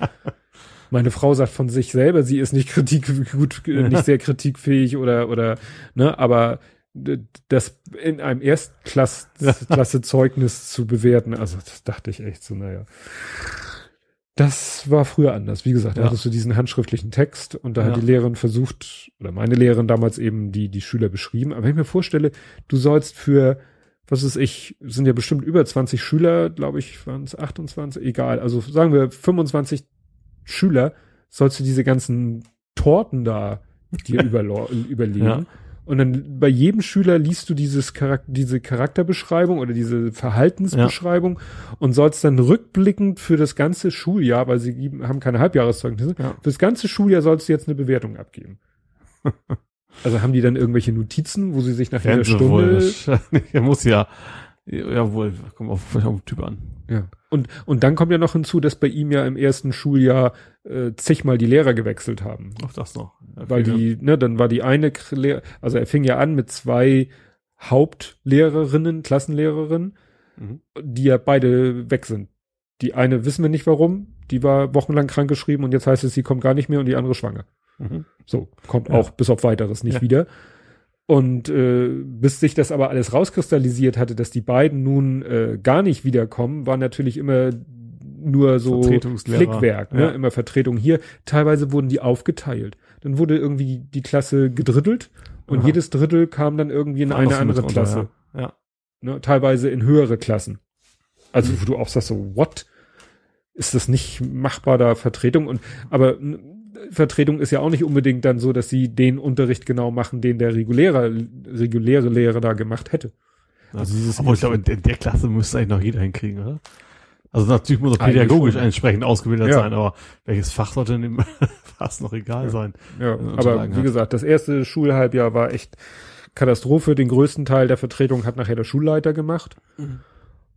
meine Frau sagt von sich selber, sie ist nicht kritik gut, nicht sehr kritikfähig oder oder ne, aber das in einem Erstklasse-Zeugnis zu bewerten, also das dachte ich echt so, naja. Das war früher anders. Wie gesagt, da
Ja.
hattest du diesen handschriftlichen Text und da
Ja.
hat die Lehrerin versucht, oder meine Lehrerin damals eben die, die Schüler beschrieben. Aber wenn ich mir vorstelle, du sollst für, was ist ich, sind ja bestimmt über 20 Schüler, glaube ich, waren es 28, egal. Also sagen wir 25 Schüler, sollst du diese ganzen Torten da dir überlegen.
Ja.
Und dann bei jedem Schüler liest du dieses Charakter, diese Charakterbeschreibung oder diese Verhaltensbeschreibung ja. und sollst dann rückblickend für das ganze Schuljahr, weil sie haben keine Halbjahreszeugnisse, ja. für das ganze Schuljahr sollst du jetzt eine Bewertung abgeben. also haben die dann irgendwelche Notizen, wo sie sich nach jeder Stunde.
Er muss ja, jawohl, kommt auf, auf den Typ an.
Ja. Und, und dann kommt ja noch hinzu, dass bei ihm ja im ersten Schuljahr äh, zigmal die Lehrer gewechselt haben.
Auch das noch.
Okay, Weil die, ne, dann war die eine, Lehr also er fing ja an mit zwei Hauptlehrerinnen, Klassenlehrerinnen, mhm. die ja beide weg sind. Die eine wissen wir nicht warum, die war wochenlang krankgeschrieben und jetzt heißt es, sie kommt gar nicht mehr und die andere schwanger. Mhm. So, kommt ja. auch bis auf weiteres nicht ja. wieder. Und äh, bis sich das aber alles rauskristallisiert hatte, dass die beiden nun äh, gar nicht wiederkommen, war natürlich immer nur so Flickwerk, ne? Ja. immer Vertretung hier. Teilweise wurden die aufgeteilt. Dann wurde irgendwie die Klasse gedrittelt und Aha. jedes Drittel kam dann irgendwie in War eine andere Klasse.
ja. ja.
Ne? Teilweise in höhere Klassen. Also wo du auch sagst so, what? Ist das nicht machbar da Vertretung? Und aber Vertretung ist ja auch nicht unbedingt dann so, dass sie den Unterricht genau machen, den der reguläre, reguläre Lehrer da gemacht hätte.
Also dieses aber ich glaube, in der Klasse müsste eigentlich noch jeder hinkriegen, oder? Also natürlich muss er pädagogisch entsprechend ausgebildet ja. sein, aber welches Fach sollte denn fast noch egal
ja.
sein?
Ja, aber wie hat. gesagt, das erste Schulhalbjahr war echt Katastrophe. Den größten Teil der Vertretung hat nachher der Schulleiter gemacht. Mhm.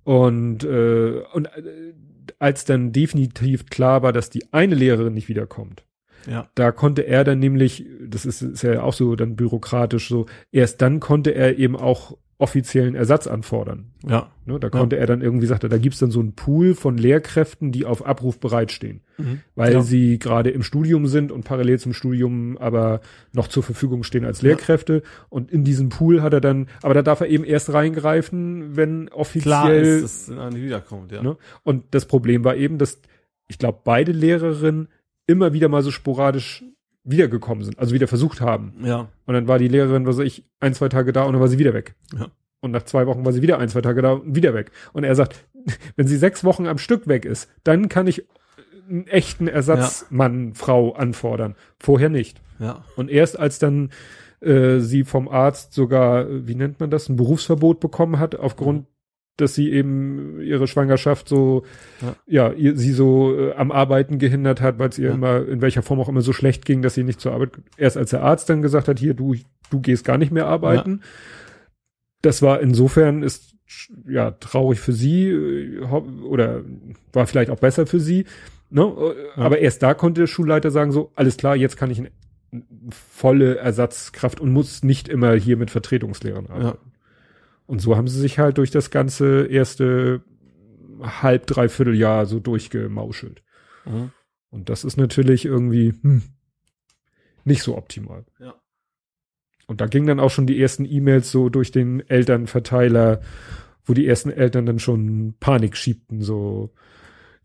Und, äh, und äh, als dann definitiv klar war, dass die eine Lehrerin nicht wiederkommt,
ja.
Da konnte er dann nämlich, das ist, ist ja auch so dann bürokratisch so, erst dann konnte er eben auch offiziellen Ersatz anfordern.
Ja.
Ne, da konnte ja. er dann irgendwie, sagte, da gibt's dann so einen Pool von Lehrkräften, die auf Abruf bereitstehen, mhm. weil ja. sie gerade im Studium sind und parallel zum Studium aber noch zur Verfügung stehen als Lehrkräfte. Ja. Und in diesem Pool hat er dann, aber da darf er eben erst reingreifen, wenn offiziell Klar ist,
dass nicht wiederkommt. Ja.
Ne? Und das Problem war eben, dass ich glaube, beide Lehrerinnen immer wieder mal so sporadisch wiedergekommen sind, also wieder versucht haben.
Ja.
Und dann war die Lehrerin, was weiß ich, ein, zwei Tage da und dann war sie wieder weg.
Ja.
Und nach zwei Wochen war sie wieder ein, zwei Tage da und wieder weg. Und er sagt, wenn sie sechs Wochen am Stück weg ist, dann kann ich einen echten Ersatzmann, ja. Frau anfordern. Vorher nicht.
Ja.
Und erst als dann äh, sie vom Arzt sogar, wie nennt man das, ein Berufsverbot bekommen hat, aufgrund dass sie eben ihre Schwangerschaft so, ja, ja ihr, sie so äh, am Arbeiten gehindert hat, weil es ihr ja. immer, in welcher Form auch immer so schlecht ging, dass sie nicht zur Arbeit, erst als der Arzt dann gesagt hat, hier, du, du gehst gar nicht mehr arbeiten. Ja. Das war insofern ist, ja, traurig für sie, äh, oder war vielleicht auch besser für sie, ne? Aber erst da konnte der Schulleiter sagen so, alles klar, jetzt kann ich eine volle Ersatzkraft und muss nicht immer hier mit Vertretungslehrern arbeiten. Und so haben sie sich halt durch das ganze erste halb, dreiviertel Jahr so durchgemauschelt. Mhm. Und das ist natürlich irgendwie hm, nicht so optimal.
Ja.
Und da gingen dann auch schon die ersten E-Mails so durch den Elternverteiler, wo die ersten Eltern dann schon Panik schiebten, so,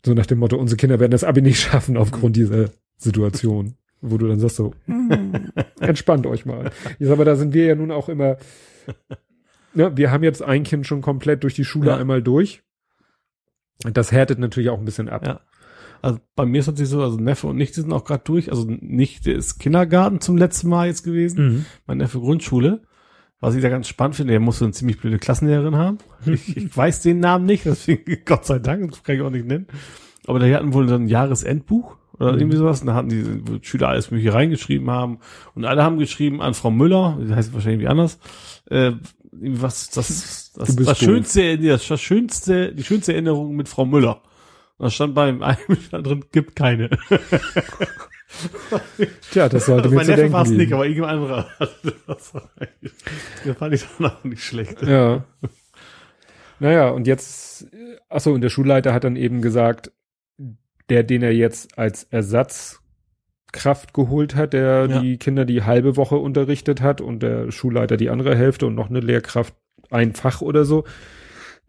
so nach dem Motto, unsere Kinder werden das Abi nicht schaffen aufgrund dieser Situation. Wo du dann sagst so, hm, entspannt euch mal. Ich sag mal, da sind wir ja nun auch immer ne, wir haben jetzt ein Kind schon komplett durch die Schule ja. einmal durch. Das härtet natürlich auch ein bisschen ab.
Ja. Also bei mir ist es so, also Neffe und Nichte sind auch gerade durch. Also Nichte ist Kindergarten zum letzten Mal jetzt gewesen. Mhm. Mein Neffe Grundschule. Was ich da ganz spannend finde, der muss so eine ziemlich blöde Klassenlehrerin haben. Ich, ich weiß den Namen nicht, deswegen Gott sei Dank, das kann ich auch nicht nennen. Aber die hatten wohl so ein Jahresendbuch oder mhm. irgendwie sowas. Und da hatten die Schüler alles mögliche reingeschrieben haben. Und alle haben geschrieben an Frau Müller, die heißt wahrscheinlich wie anders, äh, was das, das, das schönste, das, das schönste, die schönste Erinnerung mit Frau Müller. Da stand beim einem stand drin, gibt keine.
Tja, das sollte mir zu denken. War
nicht, aber irgendein anderer. Das, das fand ich dann auch nicht schlecht.
Ja. Naja, und jetzt, achso, und der Schulleiter hat dann eben gesagt, der, den er jetzt als Ersatz Kraft geholt hat, der ja. die Kinder die halbe Woche unterrichtet hat und der Schulleiter die andere Hälfte und noch eine Lehrkraft ein Fach oder so.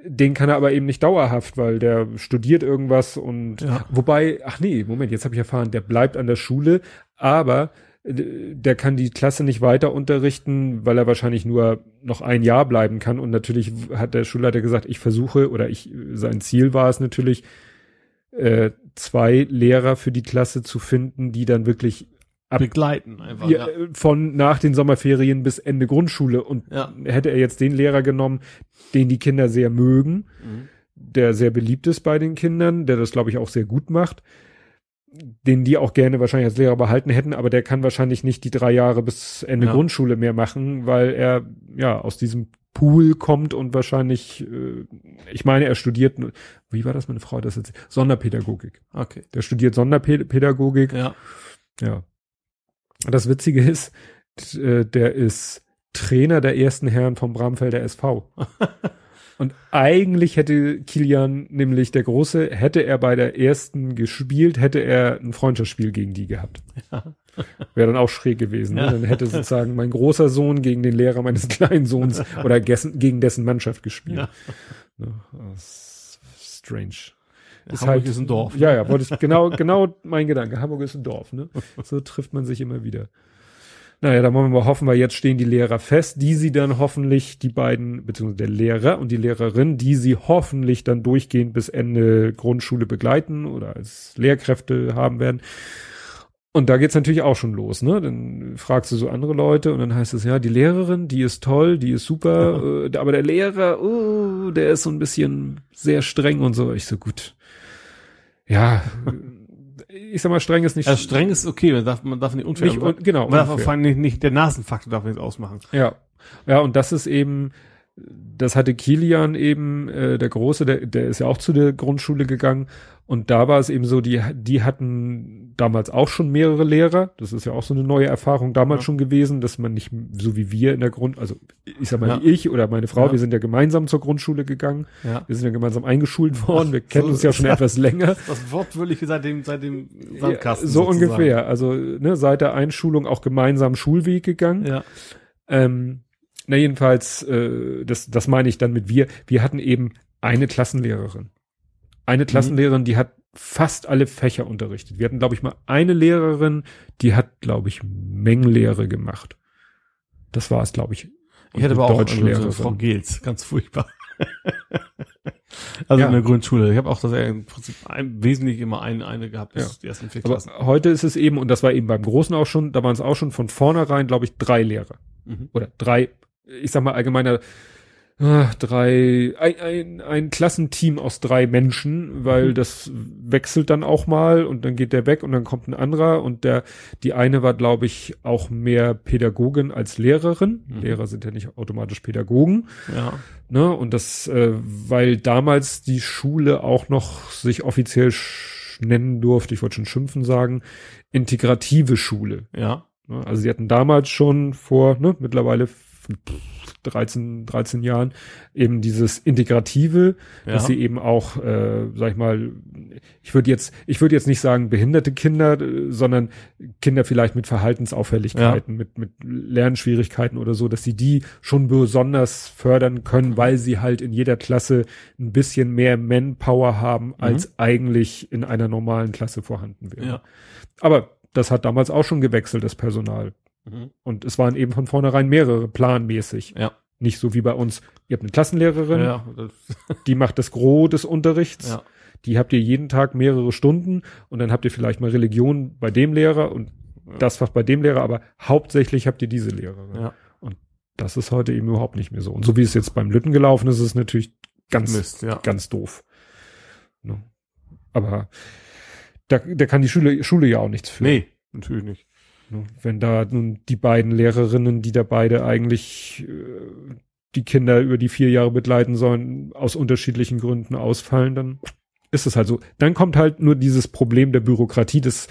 Den kann er aber eben nicht dauerhaft, weil der studiert irgendwas und ja. wobei, ach nee, Moment, jetzt habe ich erfahren, der bleibt an der Schule, aber äh, der kann die Klasse nicht weiter unterrichten, weil er wahrscheinlich nur noch ein Jahr bleiben kann. Und natürlich hat der Schulleiter gesagt, ich versuche oder ich, sein Ziel war es natürlich, äh, zwei Lehrer für die Klasse zu finden, die dann wirklich ab,
begleiten einfach.
ja, von nach den Sommerferien bis Ende Grundschule. Und
Ja.
hätte er jetzt den Lehrer genommen, den die Kinder sehr mögen,
Mhm.
der sehr beliebt ist bei den Kindern, der das, glaube ich, auch sehr gut macht, den die auch gerne wahrscheinlich als Lehrer behalten hätten, aber der kann wahrscheinlich nicht die drei Jahre bis Ende
Ja.
Grundschule mehr machen, weil er ja aus diesem Pool kommt und wahrscheinlich, äh, ich meine, er studiert, wie war das meine Frau das jetzt? Sonderpädagogik.
Okay.
Der studiert Sonderpädagogik.
Ja.
Ja. Das Witzige ist, äh, der ist Trainer der ersten Herren vom Bramfelder SV. Und eigentlich hätte Kilian, nämlich der Große, hätte er bei der ersten gespielt, hätte er ein Freundschaftsspiel gegen die gehabt.
Ja.
Wäre dann auch schräg gewesen. Ne?
Ja.
Dann hätte sozusagen mein großer Sohn gegen den Lehrer meines kleinen Sohns oder gegen dessen Mannschaft gespielt.
Ja.
Ne? Strange.
Ist
Ist
Hamburg
halt-
ist ein Dorf.
Ja, ja, wollte ich, genau, genau mein Gedanke. Hamburg ist ein Dorf, ne? So trifft man sich immer wieder. Naja, da wollen wir mal hoffen, weil jetzt stehen die Lehrer fest, die sie dann hoffentlich, die beiden, beziehungsweise der Lehrer und die Lehrerin, die sie hoffentlich dann durchgehend bis Ende Grundschule begleiten oder als Lehrkräfte haben werden. Und da geht's natürlich auch schon los, ne? Dann fragst du so andere Leute und dann heißt es ja, die Lehrerin, die ist toll, die ist super, äh, aber der Lehrer, oh, der ist so ein bisschen sehr streng und so. Ich so gut. Ja, ich sag mal, streng ist nicht,
Also streng ist okay, man darf, man darf nicht unfair
nicht un, genau.
Man darf
unfair.
vor allem nicht, nicht der Nasenfaktor darf nicht ausmachen.
Ja. Ja, und das ist eben, das hatte Kilian eben, äh, der Große, der, der ist ja auch zu der Grundschule gegangen. Und da war es eben so, die, die hatten damals auch schon mehrere Lehrer. Das ist ja auch so eine neue Erfahrung damals
Ja.
schon gewesen, dass man nicht so wie wir in der Grund, also ich sag mal,
Ja.
ich oder meine Frau,
Ja.
wir sind ja gemeinsam zur Grundschule gegangen.
Ja.
Wir sind ja gemeinsam eingeschult worden. Wir kennen
so
uns ja schon
das.
etwas länger.
Das Wortwörtliche seit dem, seit dem Sandkasten.
so
sozusagen.
ungefähr. Also ne, seit der Einschulung auch gemeinsam Schulweg gegangen.
Ja.
Ähm, na jedenfalls, äh, das, das meine ich dann mit wir. Wir hatten eben eine Klassenlehrerin. Eine Klassenlehrerin, die hat fast alle Fächer unterrichtet. Wir hatten, glaube ich, mal eine Lehrerin, die hat, glaube ich, Mengenlehre gemacht. Das war es, glaube ich.
Ich hatte aber auch eine,
Deutschlehrerin.
so Frau Gels, ganz furchtbar. also
Ja.
in der Grundschule. Ich habe auch das äh, im Prinzip ein, wesentlich immer eine, eine gehabt,
Ja.
die ersten vier
Aber
Klassen.
heute ist es eben, und das war eben beim Großen auch schon, da waren es auch schon von vornherein, glaube ich, drei Lehrer.
Mhm.
oder drei, ich sag mal allgemeiner, ah, drei, ein, ein, ein Klassenteam aus drei Menschen, weil
Mhm.
das wechselt dann auch mal und dann geht der weg und dann kommt ein anderer und der, die eine war, glaube ich, auch mehr Pädagogin als Lehrerin.
Mhm.
Lehrer sind ja nicht automatisch Pädagogen,
Ja.
ne? Und das, äh, weil damals die Schule auch noch sich offiziell nennen durfte, ich wollte schon schimpfen sagen, integrative Schule.
Ja.
Ne? Also sie hatten damals schon vor, ne, mittlerweile 13, 13 Jahren eben dieses Integrative,
Ja.
dass sie eben auch, äh, sag ich mal, ich würde jetzt, ich würde jetzt nicht sagen behinderte Kinder, äh, sondern Kinder vielleicht mit Verhaltensauffälligkeiten, mit, mit Lernschwierigkeiten oder so, dass sie die schon besonders fördern können, weil sie halt in jeder Klasse ein bisschen mehr Manpower haben, als eigentlich in einer normalen Klasse vorhanden wäre.
Ja.
Aber das hat damals auch schon gewechselt, das Personal.
Mhm.
Und es waren eben von vornherein mehrere planmäßig.
Ja.
Nicht so wie bei uns. Ihr habt eine Klassenlehrerin,
Ja.
Die macht das Gros des Unterrichts.
ja.
Die habt ihr jeden Tag mehrere Stunden und dann habt ihr vielleicht mal Religion bei dem Lehrer und das Fach bei dem Lehrer, aber hauptsächlich habt ihr diese Lehrerin.
Ja.
Das ist heute eben überhaupt nicht mehr so. Und so wie es jetzt beim Lütten gelaufen ist, ist es natürlich ganz,
Mist, ja.
ganz doof. Ne? Aber da, da kann die Schule, Schule ja auch nichts für.
Nee, natürlich nicht.
Ne? Wenn da nun die beiden Lehrerinnen, die da beide eigentlich äh, die Kinder über die vier Jahre begleiten sollen, aus unterschiedlichen Gründen ausfallen, dann ist es halt so. Dann kommt halt nur dieses Problem der Bürokratie, das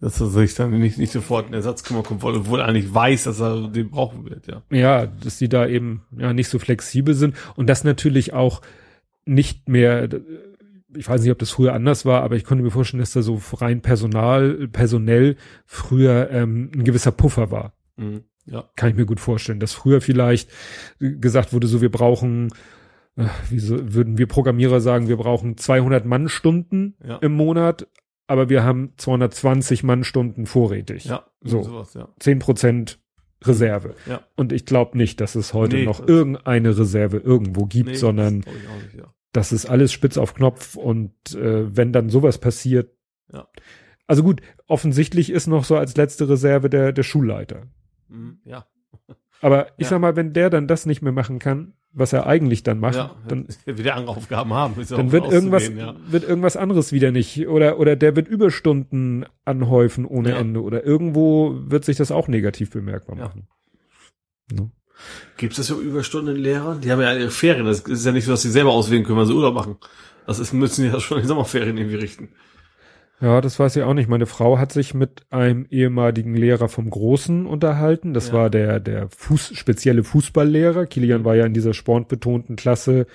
Dass er sich dann nicht, nicht sofort einen Ersatz kümmern kommt, obwohl er eigentlich weiß, dass er den brauchen wird, ja.
ja, dass die da eben ja nicht so flexibel sind und das natürlich auch nicht mehr ich weiß nicht, ob das früher anders war, aber ich konnte mir vorstellen, dass da so rein Personal, personell früher ähm, ein gewisser Puffer war.
Mhm. Ja.
kann ich mir gut vorstellen, dass früher vielleicht gesagt wurde, so wir brauchen, äh, wie so, würden wir Programmierer sagen, wir brauchen 200 Mannstunden
Ja.
im Monat, aber wir haben 220 Mannstunden vorrätig.
Ja.
So.
Sowas, ja.
10 Prozent Reserve.
Ja.
Und ich glaube nicht, dass es heute
Nee,
noch irgendeine Reserve irgendwo gibt,
Nee,
sondern
nicht, ja.
Das ist alles spitz auf Knopf und äh, wenn dann sowas passiert,
Ja.
Also gut, offensichtlich ist noch so als letzte Reserve der, der Schulleiter.
Mhm, ja.
Aber ich
Ja.
sag mal, wenn der dann das nicht mehr machen kann, was er eigentlich dann macht,
ja.
dann,
Dann wieder andere Aufgaben haben.
Dann wird irgendwas,
ja.
wird irgendwas anderes wieder nicht. Oder, oder der wird Überstunden anhäufen ohne. Ende. Oder irgendwo wird sich das auch negativ bemerkbar machen. Ne?
Gibt es ja Überstundenlehrer? Die haben ja ihre Ferien. Das ist ja nicht so, dass sie selber auswählen können, wenn sie Urlaub machen. Das ist, müssen ja schon die Sommerferien irgendwie richten.
Ja, das weiß ich auch nicht. Meine Frau hat sich mit einem ehemaligen Lehrer vom Großen unterhalten. Das
Ja.
war der, der Fuß, spezielle Fußballlehrer. Kilian war ja in dieser sportbetonten Klasse,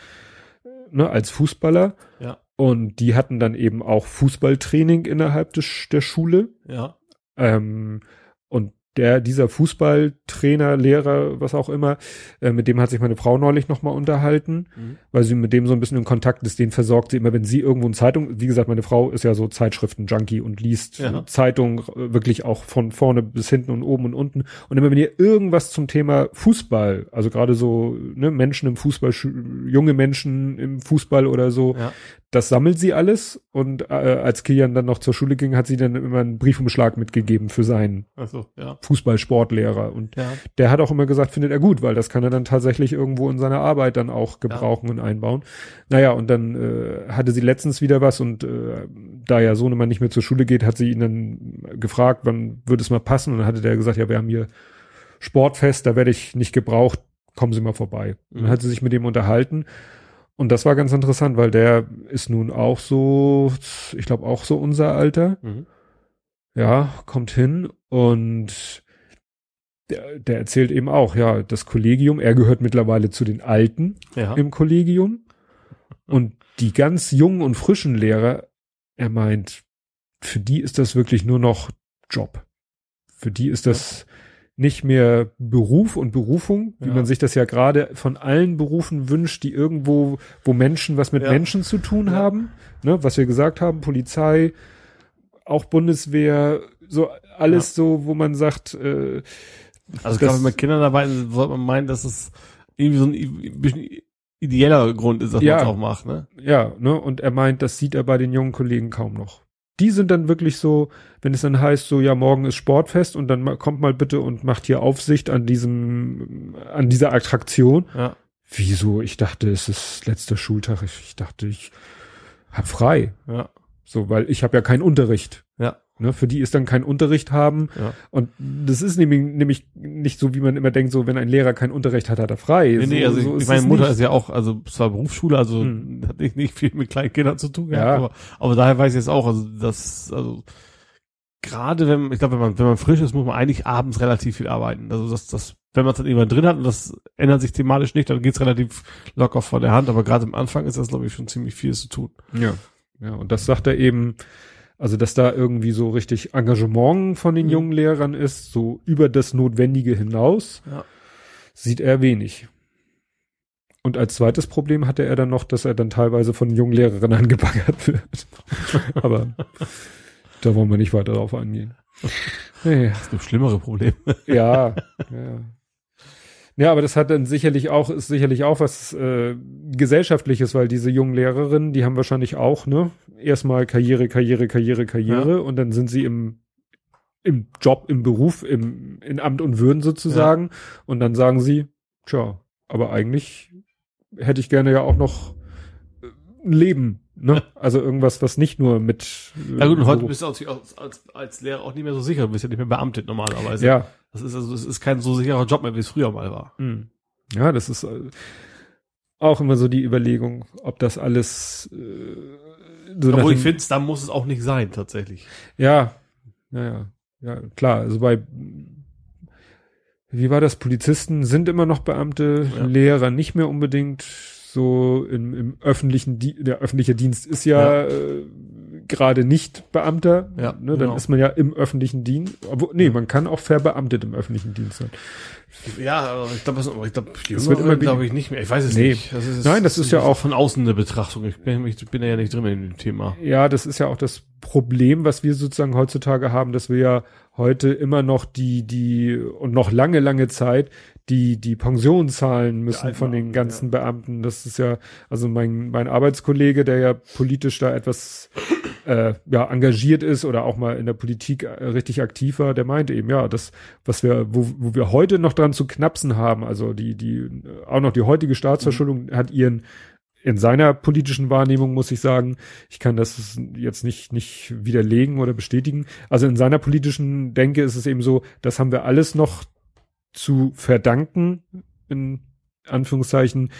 ne, als Fußballer.
Ja.
Und die hatten dann eben auch Fußballtraining innerhalb des, der Schule.
Ja.
Ähm, der, dieser Fußballtrainer, Lehrer, was auch immer, äh, mit dem hat sich meine Frau neulich nochmal unterhalten,
Mhm.
weil sie mit dem so ein bisschen in Kontakt ist. Den versorgt sie immer, wenn sie irgendwo eine Zeitung, wie gesagt, meine Frau ist ja so Zeitschriften-Junkie und liest
Ja.
Zeitung äh, wirklich auch von vorne bis hinten und oben und unten. Und immer wenn ihr irgendwas zum Thema Fußball, also gerade so ne, Menschen im Fußball, junge Menschen im Fußball oder so,
Ja.
Das sammelt sie alles und äh, als Kilian dann noch zur Schule ging, hat sie dann immer einen Briefumschlag mitgegeben für seinen
Also, ja.
Fußballsportlehrer und
Ja.
der hat auch immer gesagt, findet er gut, weil das kann er dann tatsächlich irgendwo in seiner Arbeit dann auch gebrauchen und einbauen. Naja, und dann äh, hatte sie letztens wieder was und äh, da ja Sohnemann nicht mehr zur Schule geht, hat sie ihn dann gefragt, wann würde es mal passen und dann hatte der gesagt, ja, wir haben hier Sportfest, da werde ich nicht gebraucht, kommen Sie mal vorbei. Und
Mhm.
dann hat sie sich mit dem unterhalten und das war ganz interessant, weil der ist nun auch so, ich glaube auch so unser Alter
Mhm.
ja, kommt hin und der, der erzählt eben auch, ja, das Kollegium, er gehört mittlerweile zu den Alten
Ja.
im Kollegium und die ganz jungen und frischen Lehrer, er meint, für die ist das wirklich nur noch Job. Für die ist das nicht mehr Beruf und Berufung, wie
Ja.
man sich das ja gerade von allen Berufen wünscht, die irgendwo, wo Menschen was mit
Ja.
Menschen zu tun
Ja.
haben, ne, was wir gesagt haben, Polizei, auch Bundeswehr, so alles so, wo man sagt, äh,
Also
das-
gerade wenn man Kinder dabei ist, sollte man meinen, dass es irgendwie so ein bisschen ideeller Grund ist, dass man es auch macht, ne?
Ja, ne, und er meint, das sieht er bei den jungen Kollegen kaum noch. Die sind dann wirklich so, wenn es dann heißt, so, ja, morgen ist Sportfest und dann kommt mal bitte und macht hier Aufsicht an diesem, an dieser Attraktion.
Ja.
Wieso? Ich dachte, es ist letzter Schultag. Ich, ich dachte, ich hab frei.
Ja.
So, weil ich habe ja keinen Unterricht.
Ja.
Ne, für die ist dann kein Unterricht haben.
Ja.
Und das ist nämlich, nämlich nicht so, wie man immer denkt, so, wenn ein Lehrer keinen Unterricht hat, hat er frei.
Nee,
so,
nee, also
so
ich, meine
es
Mutter
nicht.
ist ja auch, also zwar Berufsschule, also
Hm.
hat nicht, nicht viel mit kleinen Kindern zu tun gehabt,
Ja.
aber, aber daher weiß ich jetzt auch, also das, also gerade wenn, ich glaube, wenn man, wenn man frisch ist, muss man eigentlich abends relativ viel arbeiten. Also das, das, wenn man es dann irgendwann drin hat und das ändert sich thematisch nicht, dann geht's relativ locker von der Hand, aber gerade am Anfang ist das, glaube ich, schon ziemlich viel zu tun.
Ja. Ja, und das sagt er eben, also dass da irgendwie so richtig Engagement von den
Mhm.
jungen Lehrern ist, so über das Notwendige hinaus,
Ja.
sieht er wenig. Und als zweites Problem hatte er dann noch, dass er dann teilweise von jungen Lehrerinnen angebaggert wird. Aber da wollen wir nicht weiter drauf eingehen. Nee,
Das ist noch schlimmere Probleme.
ja, ja. Ja, aber das hat dann sicherlich auch, ist sicherlich auch was äh, Gesellschaftliches, weil diese jungen Lehrerinnen, die haben wahrscheinlich auch, ne, erstmal Karriere, Karriere, Karriere, Karriere und dann sind sie im, im Job, im Beruf, im, in Amt und Würden sozusagen und dann sagen sie, tja, aber eigentlich hätte ich gerne ja auch noch äh, ein Leben, ne? Also irgendwas, was nicht nur mit äh,
Ja gut, und heute
Beruf-
bist du als, als, als Lehrer auch nicht mehr so sicher, du bist ja nicht mehr beamtet normalerweise.
ja,
Das ist also, es ist kein so sicherer Job mehr, wie es früher mal war.
Hm. Ja, das ist äh, auch immer so die Überlegung, ob das alles äh, so
Obwohl ich finde, da muss es auch nicht sein, tatsächlich.
ja, ja, ja, ja, klar. Also bei wie war das? Polizisten sind immer noch Beamte,
Ja.
Lehrer nicht mehr unbedingt. So im, im öffentlichen, Di der öffentliche Dienst ist ja, äh, gerade nicht Beamter.
Ja,
ne, dann
genau.
ist man ja im öffentlichen Dienst. Obwohl, nee, man kann auch verbeamtet im öffentlichen Dienst sein.
Ja, aber ich glaube, ich glaube,
Das wird immer
glaube ich nicht mehr. Ich weiß es
Nee.
nicht. Das ist,
Nein, das ist ja auch-
von außen eine Betrachtung. Ich bin, ich bin ja nicht drin in dem Thema.
Ja, das ist ja auch das Problem, was wir sozusagen heutzutage haben, dass wir ja heute immer noch die, die, und noch lange, lange Zeit, die, die Pension zahlen müssen von den ganzen Beamten. Das ist ja, also mein, mein Arbeitskollege, der ja politisch da etwas äh, ja engagiert ist oder auch mal in der Politik äh, richtig aktiv war, der meinte eben, ja, das, was wir, wo, wo wir heute noch dran zu knapsen haben, also die, die, auch noch die heutige Staatsverschuldung mhm. hat ihren in seiner politischen Wahrnehmung muss ich sagen, ich kann das jetzt nicht, nicht widerlegen oder bestätigen. Also in seiner politischen Denke ist es eben so, das haben wir alles noch zu verdanken, in Anführungszeichen,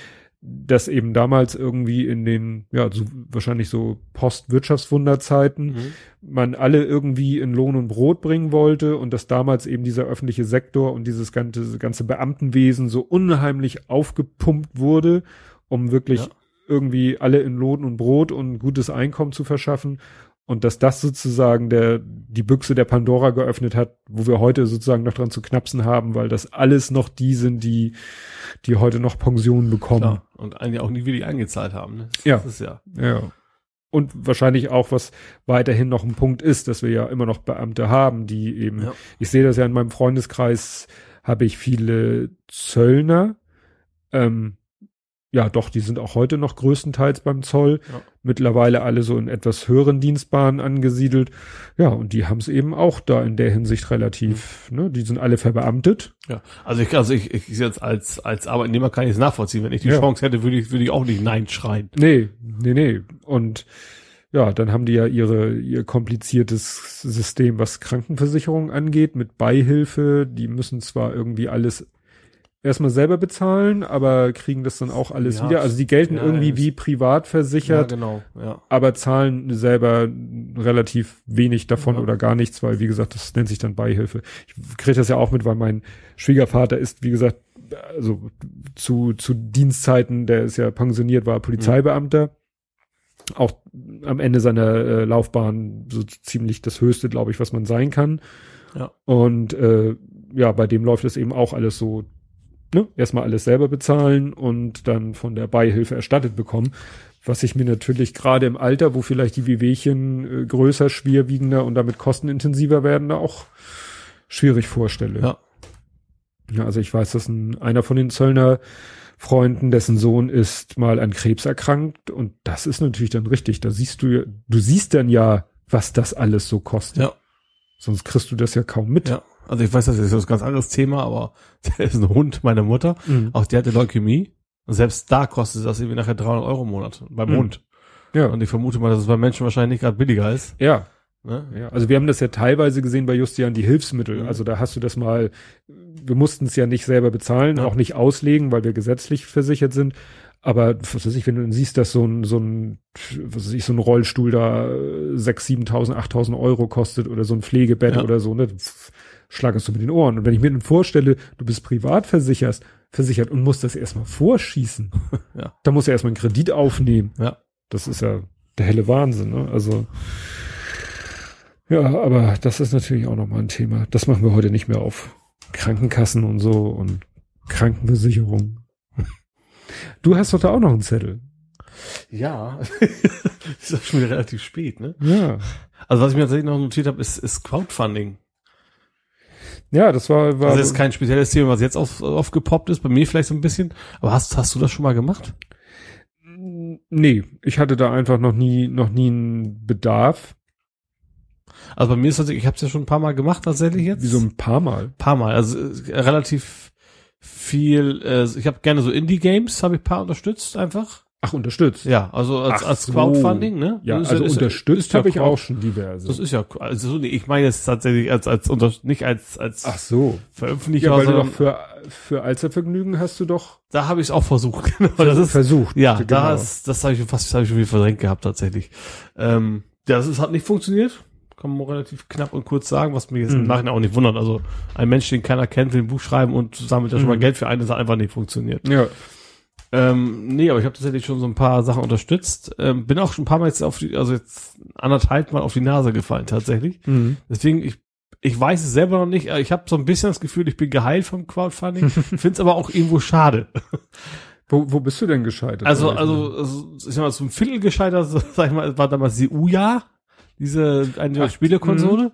dass eben damals irgendwie in den, ja, so wahrscheinlich so Postwirtschaftswunderzeiten mhm. man alle irgendwie in Lohn und Brot bringen wollte und dass damals eben dieser öffentliche Sektor und dieses ganze, ganze Beamtenwesen so unheimlich aufgepumpt wurde, um wirklich ja. irgendwie alle in Lohn und Brot und gutes Einkommen zu verschaffen und dass das sozusagen der die Büchse der Pandora geöffnet hat, wo wir heute sozusagen noch dran zu knapsen haben, weil das alles noch die sind, die die heute noch Pensionen bekommen Klar.
und eigentlich auch nie wieder eingezahlt haben. Ne?
Das ja, ist ja ja und wahrscheinlich auch was weiterhin noch ein Punkt ist, dass wir ja immer noch Beamte haben, die eben ja. ich sehe das ja in meinem Freundeskreis habe ich viele Zöllner ähm, ja, doch, die sind auch heute noch größtenteils beim Zoll. Ja. Mittlerweile alle so in etwas höheren Dienstbahnen angesiedelt. Ja, und die haben es eben auch da in der Hinsicht relativ, mhm. ne, die sind alle verbeamtet.
Ja, also ich, also ich, ich jetzt als, als Arbeitnehmer kann ich es nachvollziehen. Wenn ich die ja. Chance hätte, würde ich, würde ich auch nicht Nein schreien.
Nee, nee, nee. Und ja, dann haben die ja ihre, ihr kompliziertes System, was Krankenversicherung angeht, mit Beihilfe. Die müssen zwar irgendwie alles erstmal selber bezahlen, aber kriegen das dann auch alles ja, wieder. Also die gelten ja, irgendwie wie privat versichert,
ja, genau, ja.
aber zahlen selber relativ wenig davon ja. oder gar nichts, weil wie gesagt, das nennt sich dann Beihilfe. Ich kriege das ja auch mit, weil mein Schwiegervater ist, wie gesagt, also zu, zu Dienstzeiten, der ist ja pensioniert, war Polizeibeamter. Auch am Ende seiner äh, Laufbahn so ziemlich das Höchste, glaube ich, was man sein kann. Ja. Und äh, ja, bei dem läuft es eben auch alles so ne, erstmal alles selber bezahlen und dann von der Beihilfe erstattet bekommen. Was ich mir natürlich gerade im Alter, wo vielleicht die Wehwehchen äh, größer, schwerwiegender und damit kostenintensiver werden, da auch schwierig vorstelle. Ja. Ja, also ich weiß, dass ein, einer von den Zöllner Freunden, dessen Sohn ist mal an Krebs erkrankt und das ist natürlich dann richtig. Da siehst du, du siehst dann ja, was das alles so kostet. Ja. Sonst kriegst du das ja kaum mit. Ja.
Also ich weiß, das ist ein ganz anderes Thema, aber der ist ein Hund meiner Mutter. Mhm. Auch die hatte Leukämie. Und selbst da kostet das irgendwie nachher 300 Euro im Monat beim mhm. Hund. Ja. Und ich vermute mal, dass es bei Menschen wahrscheinlich nicht gerade billiger ist.
Ja. Ne? ja. Also wir haben das ja teilweise gesehen bei Justian, die Hilfsmittel. Mhm. Also da hast du das mal, wir mussten es ja nicht selber bezahlen, ja. auch nicht auslegen, weil wir gesetzlich versichert sind. Aber was weiß ich, wenn du siehst, dass so ein, so ein, was weiß ich, so ein Rollstuhl da 6.000, 7.000, 8.000 Euro kostet oder so ein Pflegebett ja. oder so, ne? Schlagst du mit den Ohren. Und wenn ich mir dann vorstelle, du bist privat versichert, versichert und musst das erstmal vorschießen, ja. dann musst du erstmal einen Kredit aufnehmen. Ja. Das ist ja der helle Wahnsinn, ne? Also, ja, aber das ist natürlich auch nochmal ein Thema. Das machen wir heute nicht mehr auf Krankenkassen und so und Krankenversicherung. Du hast doch da auch noch einen Zettel.
Ja, ist doch schon wieder relativ spät, ne?
Ja.
Also was ich mir tatsächlich noch notiert habe, ist, ist Crowdfunding.
Ja, das war, war.
Das ist kein spezielles Thema, was jetzt auf, aufgepoppt ist, bei mir vielleicht so ein bisschen. Aber hast, hast du das schon mal gemacht?
Nee, ich hatte da einfach noch nie, noch nie einen Bedarf.
Also bei mir ist das, ich habe es ja schon ein paar Mal gemacht tatsächlich jetzt.
Wie so ein paar Mal?
Paar Mal, also äh, relativ viel. Äh, ich habe gerne so Indie-Games, habe ich paar unterstützt einfach.
Ach, unterstützt.
Ja, also als, Ach als so. Crowdfunding, ne?
Ja, also ist, unterstützt habe ich auch schon diverse.
Das ist ja, also ich meine jetzt tatsächlich als, als, unter, nicht als, als
Ach so.
Veröffentlicher,
ja, weil sondern, du doch für, für Allzweckvergnügen hast du doch.
Da habe ich es auch versucht.
Genau, das ist, versucht.
Ja, genau. da ist, das habe ich fast, das habe ich schon wieder verdrängt gehabt, tatsächlich. Ähm, ja, das ist, hat nicht funktioniert. Kann man relativ knapp und kurz sagen, was mich jetzt mhm. im Nachhinein auch nicht wundert. Also, ein Mensch, den keiner kennt, will ein Buch schreiben und sammelt da schon mal mhm. Geld für einen, das hat einfach nicht funktioniert.
Ja.
Ähm, nee, aber ich habe tatsächlich schon so ein paar Sachen unterstützt. Ähm, bin auch schon ein paar Mal jetzt auf die, also jetzt anderthalb Mal auf die Nase gefallen tatsächlich. Mhm. Deswegen, ich, ich weiß es selber noch nicht. Ich habe so ein bisschen das Gefühl, ich bin geheilt vom Crowdfunding. Finde es aber auch irgendwo schade.
Wo, wo bist du denn gescheitert?
Also, also, also ich sag mal, so ein Viertel gescheitert, sag ich mal, war damals die Uja, diese eine Ach, Spielekonsole. Mh.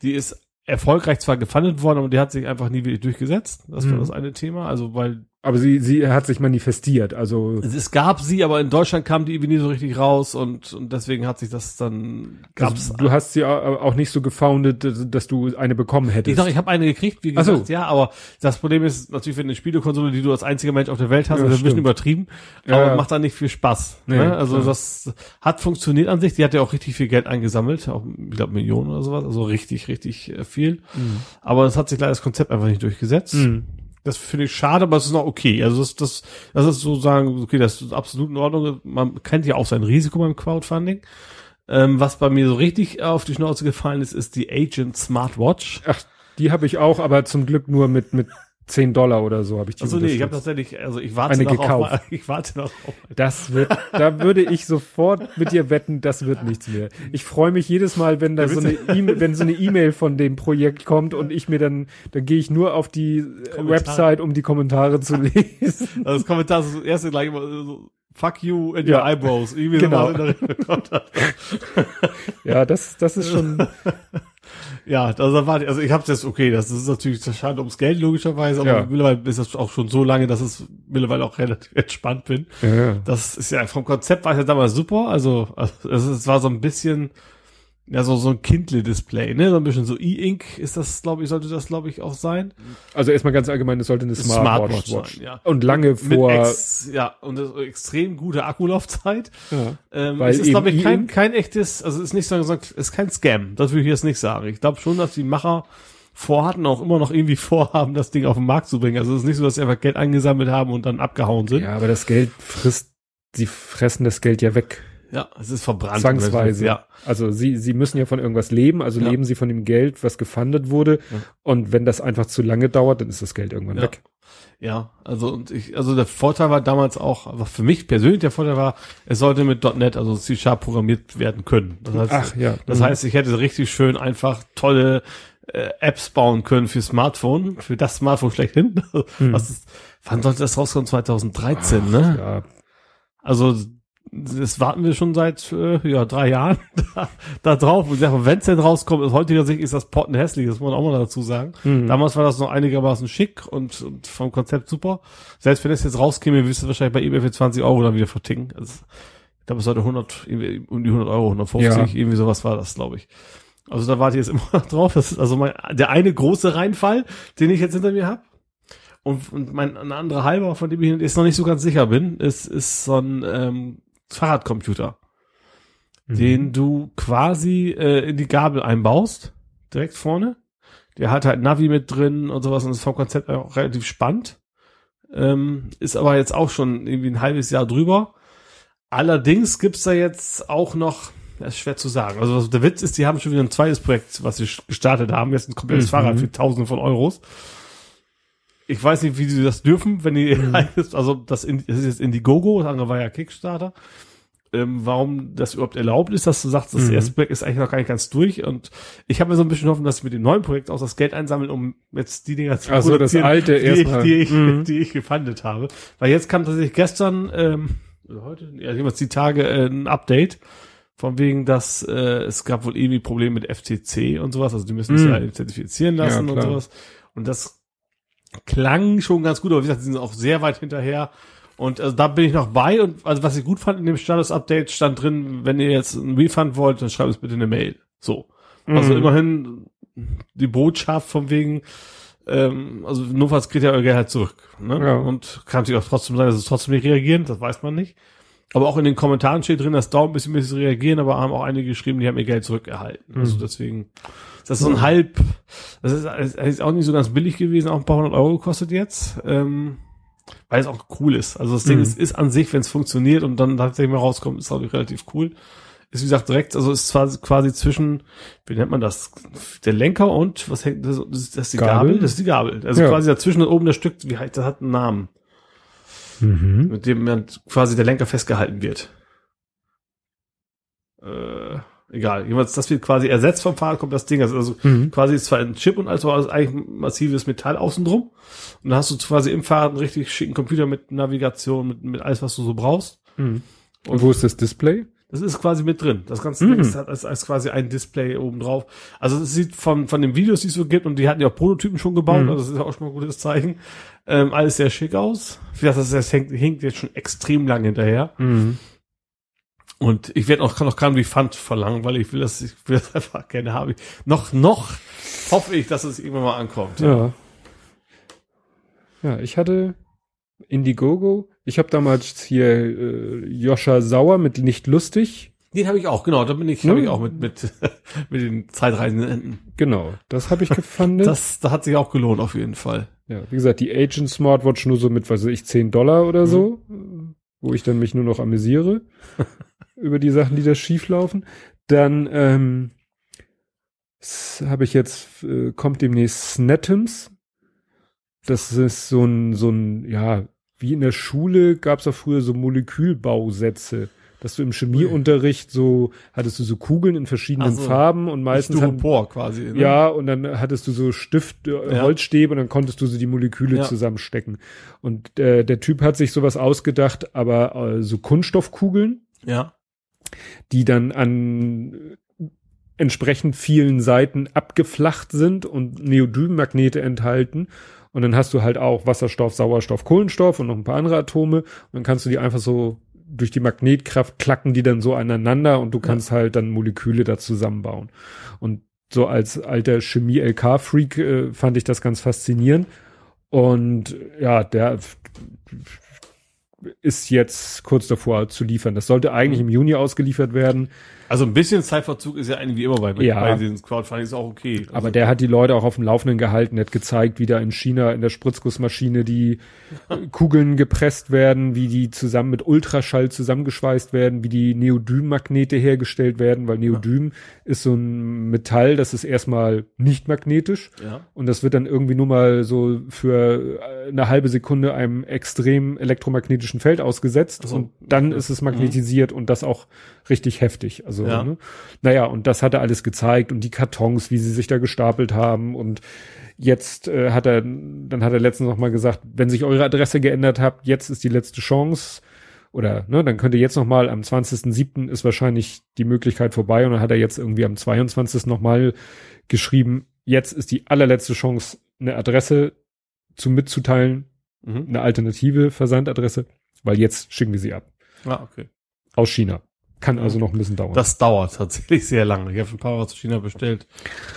Die ist erfolgreich zwar gefundet worden, aber die hat sich einfach nie wirklich durchgesetzt. Das war mhm. das eine Thema. Also, weil
Aber sie, sie hat sich manifestiert, also.
Es gab sie, aber in Deutschland kam die irgendwie nie so richtig raus und, und deswegen hat sich das dann,
gab's. Also du hast sie auch nicht so gefoundet, dass du eine bekommen hättest.
Ich dachte, ich habe eine gekriegt, wie gesagt, so. ja, aber das Problem ist natürlich, wenn eine Spielekonsole, die du als einziger Mensch auf der Welt hast, ja, ist ein bisschen übertrieben, aber ja. macht da nicht viel Spaß. Nee, ne? Also ja. das hat funktioniert an sich, die hat ja auch richtig viel Geld eingesammelt, auch, ich glaube, Millionen oder sowas, also richtig, richtig äh, viel. Mhm. Aber es hat sich leider das Konzept einfach nicht durchgesetzt. Mhm. Das finde ich schade, aber es ist noch okay. Also das, das, das ist so sagen, okay, das ist absolut in Ordnung. Man kennt ja auch sein Risiko beim Crowdfunding. Ähm, was bei mir so richtig auf die Schnauze gefallen ist, ist die Agent Smartwatch.
Ach, die habe ich auch, aber zum Glück nur mit mit 10 Dollar oder so habe ich die
Also nee, ich habe tatsächlich, also ich warte
Eine
noch
gekauft.
auf, ich warte noch auf.
Das wird, da würde ich sofort mit dir wetten, das wird nichts mehr. Ich freue mich jedes Mal, wenn da so eine E-Mail, wenn so eine E-Mail von dem Projekt kommt und ich mir dann, dann gehe ich nur auf die Kommentare. Website, um die Kommentare zu lesen.
Also das Kommentar ist das erste gleich immer so, Fuck you and your eyebrows. Irgendwie
genau. ja, das, das ist schon.
Ja, also, war, also ich hab's jetzt, okay, das ist natürlich schade ums Geld, logischerweise, aber ja. mittlerweile ist das auch schon so lange, dass es mittlerweile auch relativ entspannt bin. Ja. Das ist ja, vom Konzept war es ja damals super, also, also es war so ein bisschen, ja, so, so ein Kindle-Display, ne? So ein bisschen so E-Ink ist das, glaube ich, sollte das, glaube ich, auch sein.
Also erstmal ganz allgemein, es sollte eine Smartwatch,
Smartwatch sein, ja.
Und lange vor.
Ex, ja, und das, extrem gute Akkulaufzeit. Ja. Ähm, es ist, glaube ich, kein, kein echtes, also es ist nicht so gesagt, es ist kein Scam. Das würde ich jetzt nicht sagen. Ich glaube schon, dass die Macher vorhatten, auch immer noch irgendwie vorhaben, das Ding auf den Markt zu bringen. Also es ist nicht so, dass sie einfach Geld eingesammelt haben und dann abgehauen sind.
Ja, aber das Geld frisst, sie fressen das Geld ja weg.
Ja, es ist verbrannt.
Zwangsweise. Ja. Also sie, sie müssen ja von irgendwas leben, also ja. leben sie von dem Geld, was gefundet wurde. Ja. Und wenn das einfach zu lange dauert, dann ist das Geld irgendwann
ja.
weg.
Ja, also und ich, also der Vorteil war damals auch, aber für mich persönlich der Vorteil war, es sollte mit .NET, also C-Sharp programmiert werden können. Das heißt,
Ach, ja.
Das mhm. heißt, ich hätte richtig schön einfach tolle äh, Apps bauen können für Smartphone, für das Smartphone schlechthin. Mhm. Was ist, wann sollte das rauskommen? 2013, Ach, ne? Ja. Also das warten wir schon seit äh, ja, drei Jahren da, da drauf. Und wenn es denn rauskommt, aus heutiger Sicht ist das Potten hässlich, das muss man auch mal dazu sagen. Mhm. Damals war das noch einigermaßen schick und, und vom Konzept super. Selbst wenn es jetzt rauskäme, wirst du wahrscheinlich bei eBay für 20 Euro dann wieder verticken. Also, ich glaube, es sollte 100, um die 100 Euro, 150, ja. irgendwie sowas war das, glaube ich. Also da warte ich jetzt immer noch drauf. Das ist also mein, der eine große Reinfall, den ich jetzt hinter mir habe. Und, und mein ein anderer halber, von dem ich jetzt noch nicht so ganz sicher bin, ist, ist so ein ähm, Fahrradcomputer, mhm. den du quasi äh, in die Gabel einbaust, direkt vorne. Der hat halt Navi mit drin und sowas und ist vom Konzept auch relativ spannend. Ähm, ist aber jetzt auch schon irgendwie ein halbes Jahr drüber. Allerdings gibt's da jetzt auch noch, das ist schwer zu sagen. Also der Witz ist, die haben schon wieder ein zweites Projekt, was sie gestartet haben. Jetzt ein komplettes mhm. Fahrrad für Tausende von Euros. Ich weiß nicht, wie sie das dürfen, wenn die, mhm. also das, das ist jetzt Indiegogo, das andere war ja Kickstarter. Ähm, warum das überhaupt erlaubt ist, dass du sagst, das mhm. erste Projekt ist eigentlich noch gar nicht ganz durch und ich habe mir so ein bisschen hoffen, dass ich mit dem neuen Projekt auch das Geld einsammeln, um jetzt die Dinger
zu also das alte
die, ich, die, ich, mhm. die ich gefundet habe. Weil jetzt kam tatsächlich gestern, ähm, oder heute, ja, jemals die Tage, äh, ein Update, von wegen, dass äh, es gab wohl irgendwie Probleme mit FTC und sowas, also die müssen es mhm. ja zertifizieren lassen ja, und sowas. Und das klang schon ganz gut, aber wie gesagt, die sind auch sehr weit hinterher. Und also da bin ich noch bei und also was ich gut fand in dem Status-Update stand drin, wenn ihr jetzt ein Refund wollt, dann schreibt es bitte eine Mail. So. Also mhm. immerhin die Botschaft von wegen, ähm, also notfalls kriegt ihr euer Geld halt zurück. Ne? Ja. Und kann natürlich auch trotzdem sein, dass es trotzdem nicht reagieren, das weiß man nicht. Aber auch in den Kommentaren steht drin, dass dauert ein bisschen, bis sie reagieren, aber haben auch einige geschrieben, die haben ihr Geld zurückerhalten. Also mhm. Also deswegen das ist so ein halb, das ist, das ist auch nicht so ganz billig gewesen, auch ein paar hundert Euro gekostet jetzt. Ähm, weil es auch cool ist. Also das Ding mhm. ist, ist an sich, wenn es funktioniert und dann tatsächlich mal rauskommt, ist auch relativ cool. Ist wie gesagt direkt, also ist zwar quasi zwischen, wie nennt man das? Der Lenker und was hängt das? Das ist die Gabel? Gabel? Das ist die Gabel. Also ja. quasi dazwischen und oben das Stück, wie heißt das hat einen Namen. Mhm. Mit dem man quasi der Lenker festgehalten wird. Äh, egal, jeweils, das wird quasi ersetzt vom Fahrrad, kommt das Ding, also, also mhm. quasi ist zwar ein Chip und alles, aber ist eigentlich massives Metall außen drum. Und dann hast du quasi im Fahrrad einen richtig schicken Computer mit Navigation, mit, mit alles, was du so brauchst.
Mhm. Und, und wo ist das Display?
Das ist quasi mit drin. Das ganze Ding ist, hat als, als quasi ein Display oben drauf. Also es sieht von, von den Videos, die es so gibt, und die hatten ja auch Prototypen schon gebaut, also das ist ja auch schon mal ein gutes Zeichen. Ähm, alles sehr schick aus. Wie gesagt, das, das hängt, hinkt jetzt schon extrem lang hinterher. Und ich werde auch, kann auch keinen Refund verlangen, weil ich will das, ich will das einfach gerne haben. Noch, noch hoffe ich, dass es irgendwann mal ankommt.
Ja. Ja, ich hatte Indiegogo. Ich habe damals hier äh, Joscha Sauer mit Nicht lustig.
Den habe ich auch, genau. Da bin ich,
Ne?
habe ich auch mit, mit, mit den Zeitreisenden Enten.
Genau, das habe ich gefunden.
Das, da hat sich auch gelohnt, auf jeden Fall.
ja, wie gesagt, die Agent Smartwatch nur so mit, weiß ich, 10 Dollar oder so, wo ich dann mich nur noch amüsiere über die Sachen, die da schief laufen. Dann ähm, habe ich jetzt, äh, kommt demnächst Snettems. Das ist so ein, so ein, ja, wie in der Schule gab es auch früher so Molekülbausätze. Dass du im Chemieunterricht so, hattest du so Kugeln in verschiedenen
so.
Farben und meistens hatten,
Styropor quasi. Ne?
ja, und dann hattest du so Stift, äh,
Ja.
Holzstäbe und dann konntest du so die Moleküle
Ja.
zusammenstecken. Und äh, der Typ hat sich sowas ausgedacht, aber äh, so Kunststoffkugeln,
Ja.
Die dann an entsprechend vielen Seiten abgeflacht sind und Neodym-Magnete enthalten. Und dann hast du halt auch Wasserstoff, Sauerstoff, Kohlenstoff und noch ein paar andere Atome. Und dann kannst du die einfach so durch die Magnetkraft klacken die dann so aneinander und du kannst halt dann Moleküle da zusammenbauen. Und so als alter Chemie-LK-Freak äh, fand ich das ganz faszinierend. Und ja, der ist jetzt kurz davor zu liefern. Das sollte eigentlich im Juni ausgeliefert werden.
Also ein bisschen Zeitverzug ist ja eigentlich wie immer bei,
Ja.
bei den Crowdfunding ist auch okay. Also,
Aber der hat die Leute auch auf dem Laufenden gehalten, hat gezeigt, wie da in China in der Spritzgussmaschine die Kugeln gepresst werden, wie die zusammen mit Ultraschall zusammengeschweißt werden, wie die Neodym-Magnete hergestellt werden, weil Neodym ist so ein Metall, das ist erstmal nicht magnetisch
ja.
und das wird dann irgendwie nur mal so für äh, eine halbe Sekunde einem extrem elektromagnetischen Feld ausgesetzt
Ach so,
und dann ist es magnetisiert und das auch richtig heftig. Also,
Ja.
ne? naja, und das hat er alles gezeigt und die Kartons, wie sie sich da gestapelt haben und jetzt äh, hat er, dann hat er letztens noch mal gesagt, wenn sich eure Adresse geändert habt, jetzt ist die letzte Chance oder ne, dann könnt ihr jetzt noch mal am 20.07. ist wahrscheinlich die Möglichkeit vorbei und dann hat er jetzt irgendwie am 22. noch mal geschrieben, jetzt ist die allerletzte Chance, eine Adresse zu mitzuteilen,
Mhm.
eine alternative Versandadresse, weil jetzt schicken wir sie ab
Ah, okay.
aus China. Kann also noch ein bisschen dauern.
Das dauert tatsächlich sehr lange. Ich habe schon ein paar Mal zu China bestellt.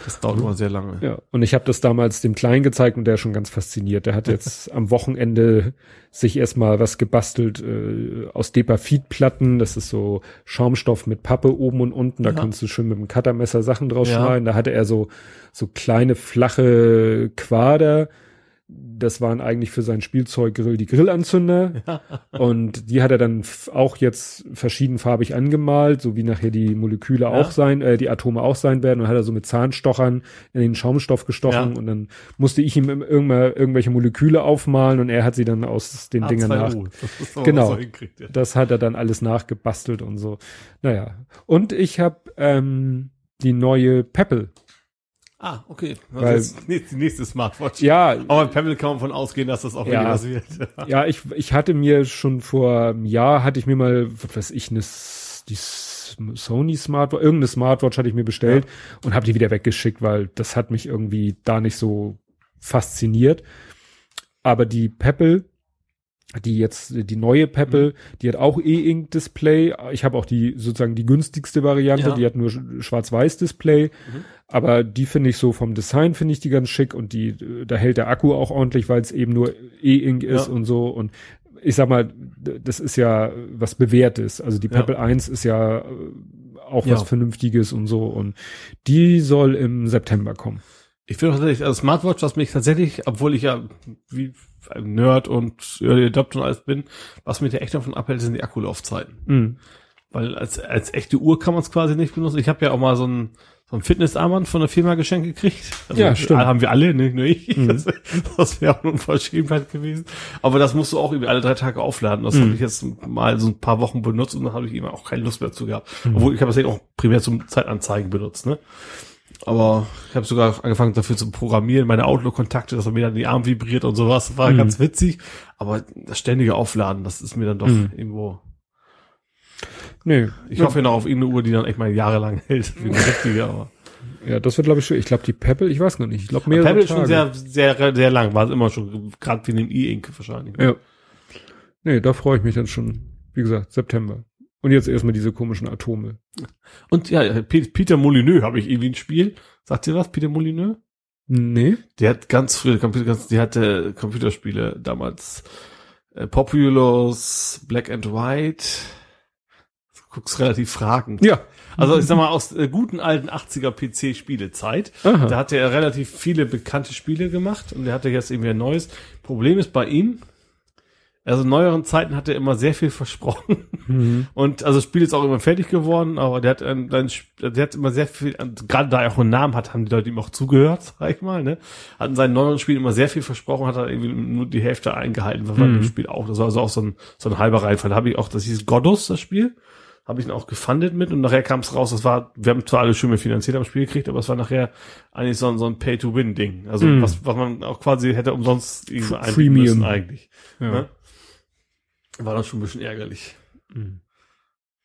Das dauert immer sehr lange.
Ja, und ich habe das damals dem Kleinen gezeigt und der ist schon ganz fasziniert. Der hat jetzt am Wochenende sich erstmal was gebastelt äh, aus Depafit-Platten. Das ist so Schaumstoff mit Pappe oben und unten. Da
Ja.
kannst du schön mit dem Cuttermesser Sachen draus
Ja.
schneiden. Da hatte er so so kleine flache Quader. Das waren eigentlich für sein Spielzeuggrill die Grillanzünder. Und die hat er dann auch jetzt verschiedenfarbig angemalt, so wie nachher die Moleküle auch sein, äh, die Atome auch sein werden. Und hat er so mit Zahnstochern in den Schaumstoff gestochen
Ja.
und dann musste ich ihm irgendwann irgendwelche Moleküle aufmalen und er hat sie dann aus den Dingen nach.
A2O. Das
Genau.
ja.
Das hat er dann alles nachgebastelt und so. Naja. Und ich habe ähm, die neue Pebble.
Ah, okay. Das
Weil-
ist die nächste Smartwatch.
Ja,
Aber Pebble kann man von ausgehen, dass das auch
Ja.
was wird.
Ja, ich, ich hatte mir schon vor einem Jahr, hatte ich mir mal, was weiß ich, eine, die Sony Smartwatch, irgendeine Smartwatch hatte ich mir bestellt und habe die wieder weggeschickt, weil das hat mich irgendwie da nicht so fasziniert. Aber die Pebble, die jetzt, die neue Pebble,
Mhm.
die hat auch E-Ink-Display. Ich habe auch die, sozusagen die günstigste Variante,
Ja.
die hat nur Sch- Schwarz-Weiß-Display.
Mhm.
Aber die finde ich so vom Design finde ich die ganz schick und die, da hält der Akku auch ordentlich, weil es eben nur E-Ink ist
Ja.
und so und ich sag mal, das ist ja was Bewährtes. Also die
Ja.
Pebble 1 ist ja äh, auch
Ja.
was Vernünftiges und so und die soll im September kommen.
Ich finde tatsächlich, also Smartwatch, was mich tatsächlich, obwohl ich ja wie Nerd und Early Adopter und alles bin, was mich da echt davon abhält, sind die Akkulaufzeiten.
Mhm.
Weil als, als echte Uhr kann man es quasi nicht benutzen. Ich habe ja auch mal so ein, so ein Fitnessarmband von der Firma geschenkt gekriegt. Also
Ja, stimmt.
Haben wir alle, nicht nur ich.
Mhm.
Das, das wäre auch eine Unverschämtheit gewesen. Aber das musst du auch irgendwie alle drei Tage aufladen. Das
Mhm.
habe ich jetzt mal so ein paar Wochen benutzt und dann habe ich eben auch keine Lust mehr zu gehabt.
Mhm.
Obwohl ich habe das ja auch primär zum Zeitanzeigen benutzt, ne? Aber ich habe sogar angefangen dafür zu programmieren, meine Outlook-Kontakte, dass er mir dann die Arm vibriert und sowas. Das war
Mhm.
ganz witzig. Aber das ständige Aufladen, das ist mir dann doch
Mhm.
irgendwo
Nee.
Ich hoffe noch auf irgendeine Uhr, die dann echt mal jahrelang hält. Wie eine richtige, aber.
Ja, das wird, glaube ich, schon. Ich glaube, die Pebble, ich weiß gar nicht. Ich glaube, mehr
Pebble ist schon sehr, sehr, sehr lang. War es immer schon, gerade wie den E-Ink wahrscheinlich.
Ja. Nee, da freue ich mich dann schon. Wie gesagt, September. Und jetzt erstmal diese komischen Atome.
Und ja, Peter Molyneux habe ich irgendwie ein Spiel. Sagt ihr was, Peter Molyneux?
Nee.
Der hat ganz früh, der hatte Computerspiele damals. Äh, Populous, Black and White. Du guckst relativ fragend.
Ja.
Also ich sag mal, aus äh, guten alten 80er PC-Spielezeit. Da hatte er relativ viele bekannte Spiele gemacht und der hatte jetzt irgendwie ein neues. Problem ist bei ihm, also in neueren Zeiten hat er immer sehr viel versprochen.
Mhm.
Und also das Spiel ist auch immer fertig geworden, aber der hat ein, ein, der hat immer sehr viel, gerade da er auch einen Namen hat, haben die Leute ihm auch zugehört, sag ich mal, ne? Hat in seinen neueren Spielen immer sehr viel versprochen, hat er irgendwie nur die Hälfte eingehalten, was mhm. im Spiel auch. Das war also auch so ein, so ein halber Reinfall. Da habe ich auch, das hieß Godus, das Spiel. Habe ich ihn auch gefundet mit und nachher kam es raus, das war, wir haben zwar alle schön finanziert am Spiel gekriegt, aber es war nachher eigentlich so ein, so ein Pay-to-Win-Ding. Also
Mhm.
was, was man auch quasi hätte umsonst irgendwie einbieten müssen eigentlich.
Ja.
Ne? War dann schon ein bisschen ärgerlich.
Mhm.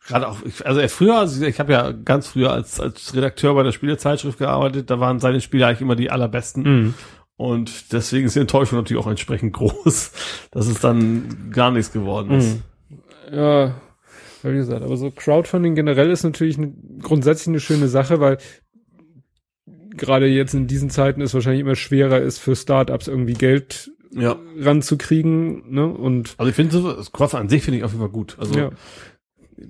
Gerade auch, ich, also er früher, also ich habe ja ganz früher als, als Redakteur bei der Spielezeitschrift gearbeitet, da waren seine Spiele eigentlich immer die allerbesten.
Mhm.
Und deswegen ist die Enttäuschung natürlich auch entsprechend groß, dass es dann gar nichts geworden ist.
Ja, wie gesagt, aber so Crowdfunding generell ist natürlich eine, grundsätzlich eine schöne Sache, weil gerade jetzt in diesen Zeiten es wahrscheinlich immer schwerer ist für Startups irgendwie Geld
Ja.
ranzukriegen, ne? Und
Also ich finde, so, das Crowdfunding an sich finde ich auf jeden Fall gut. Also
ja.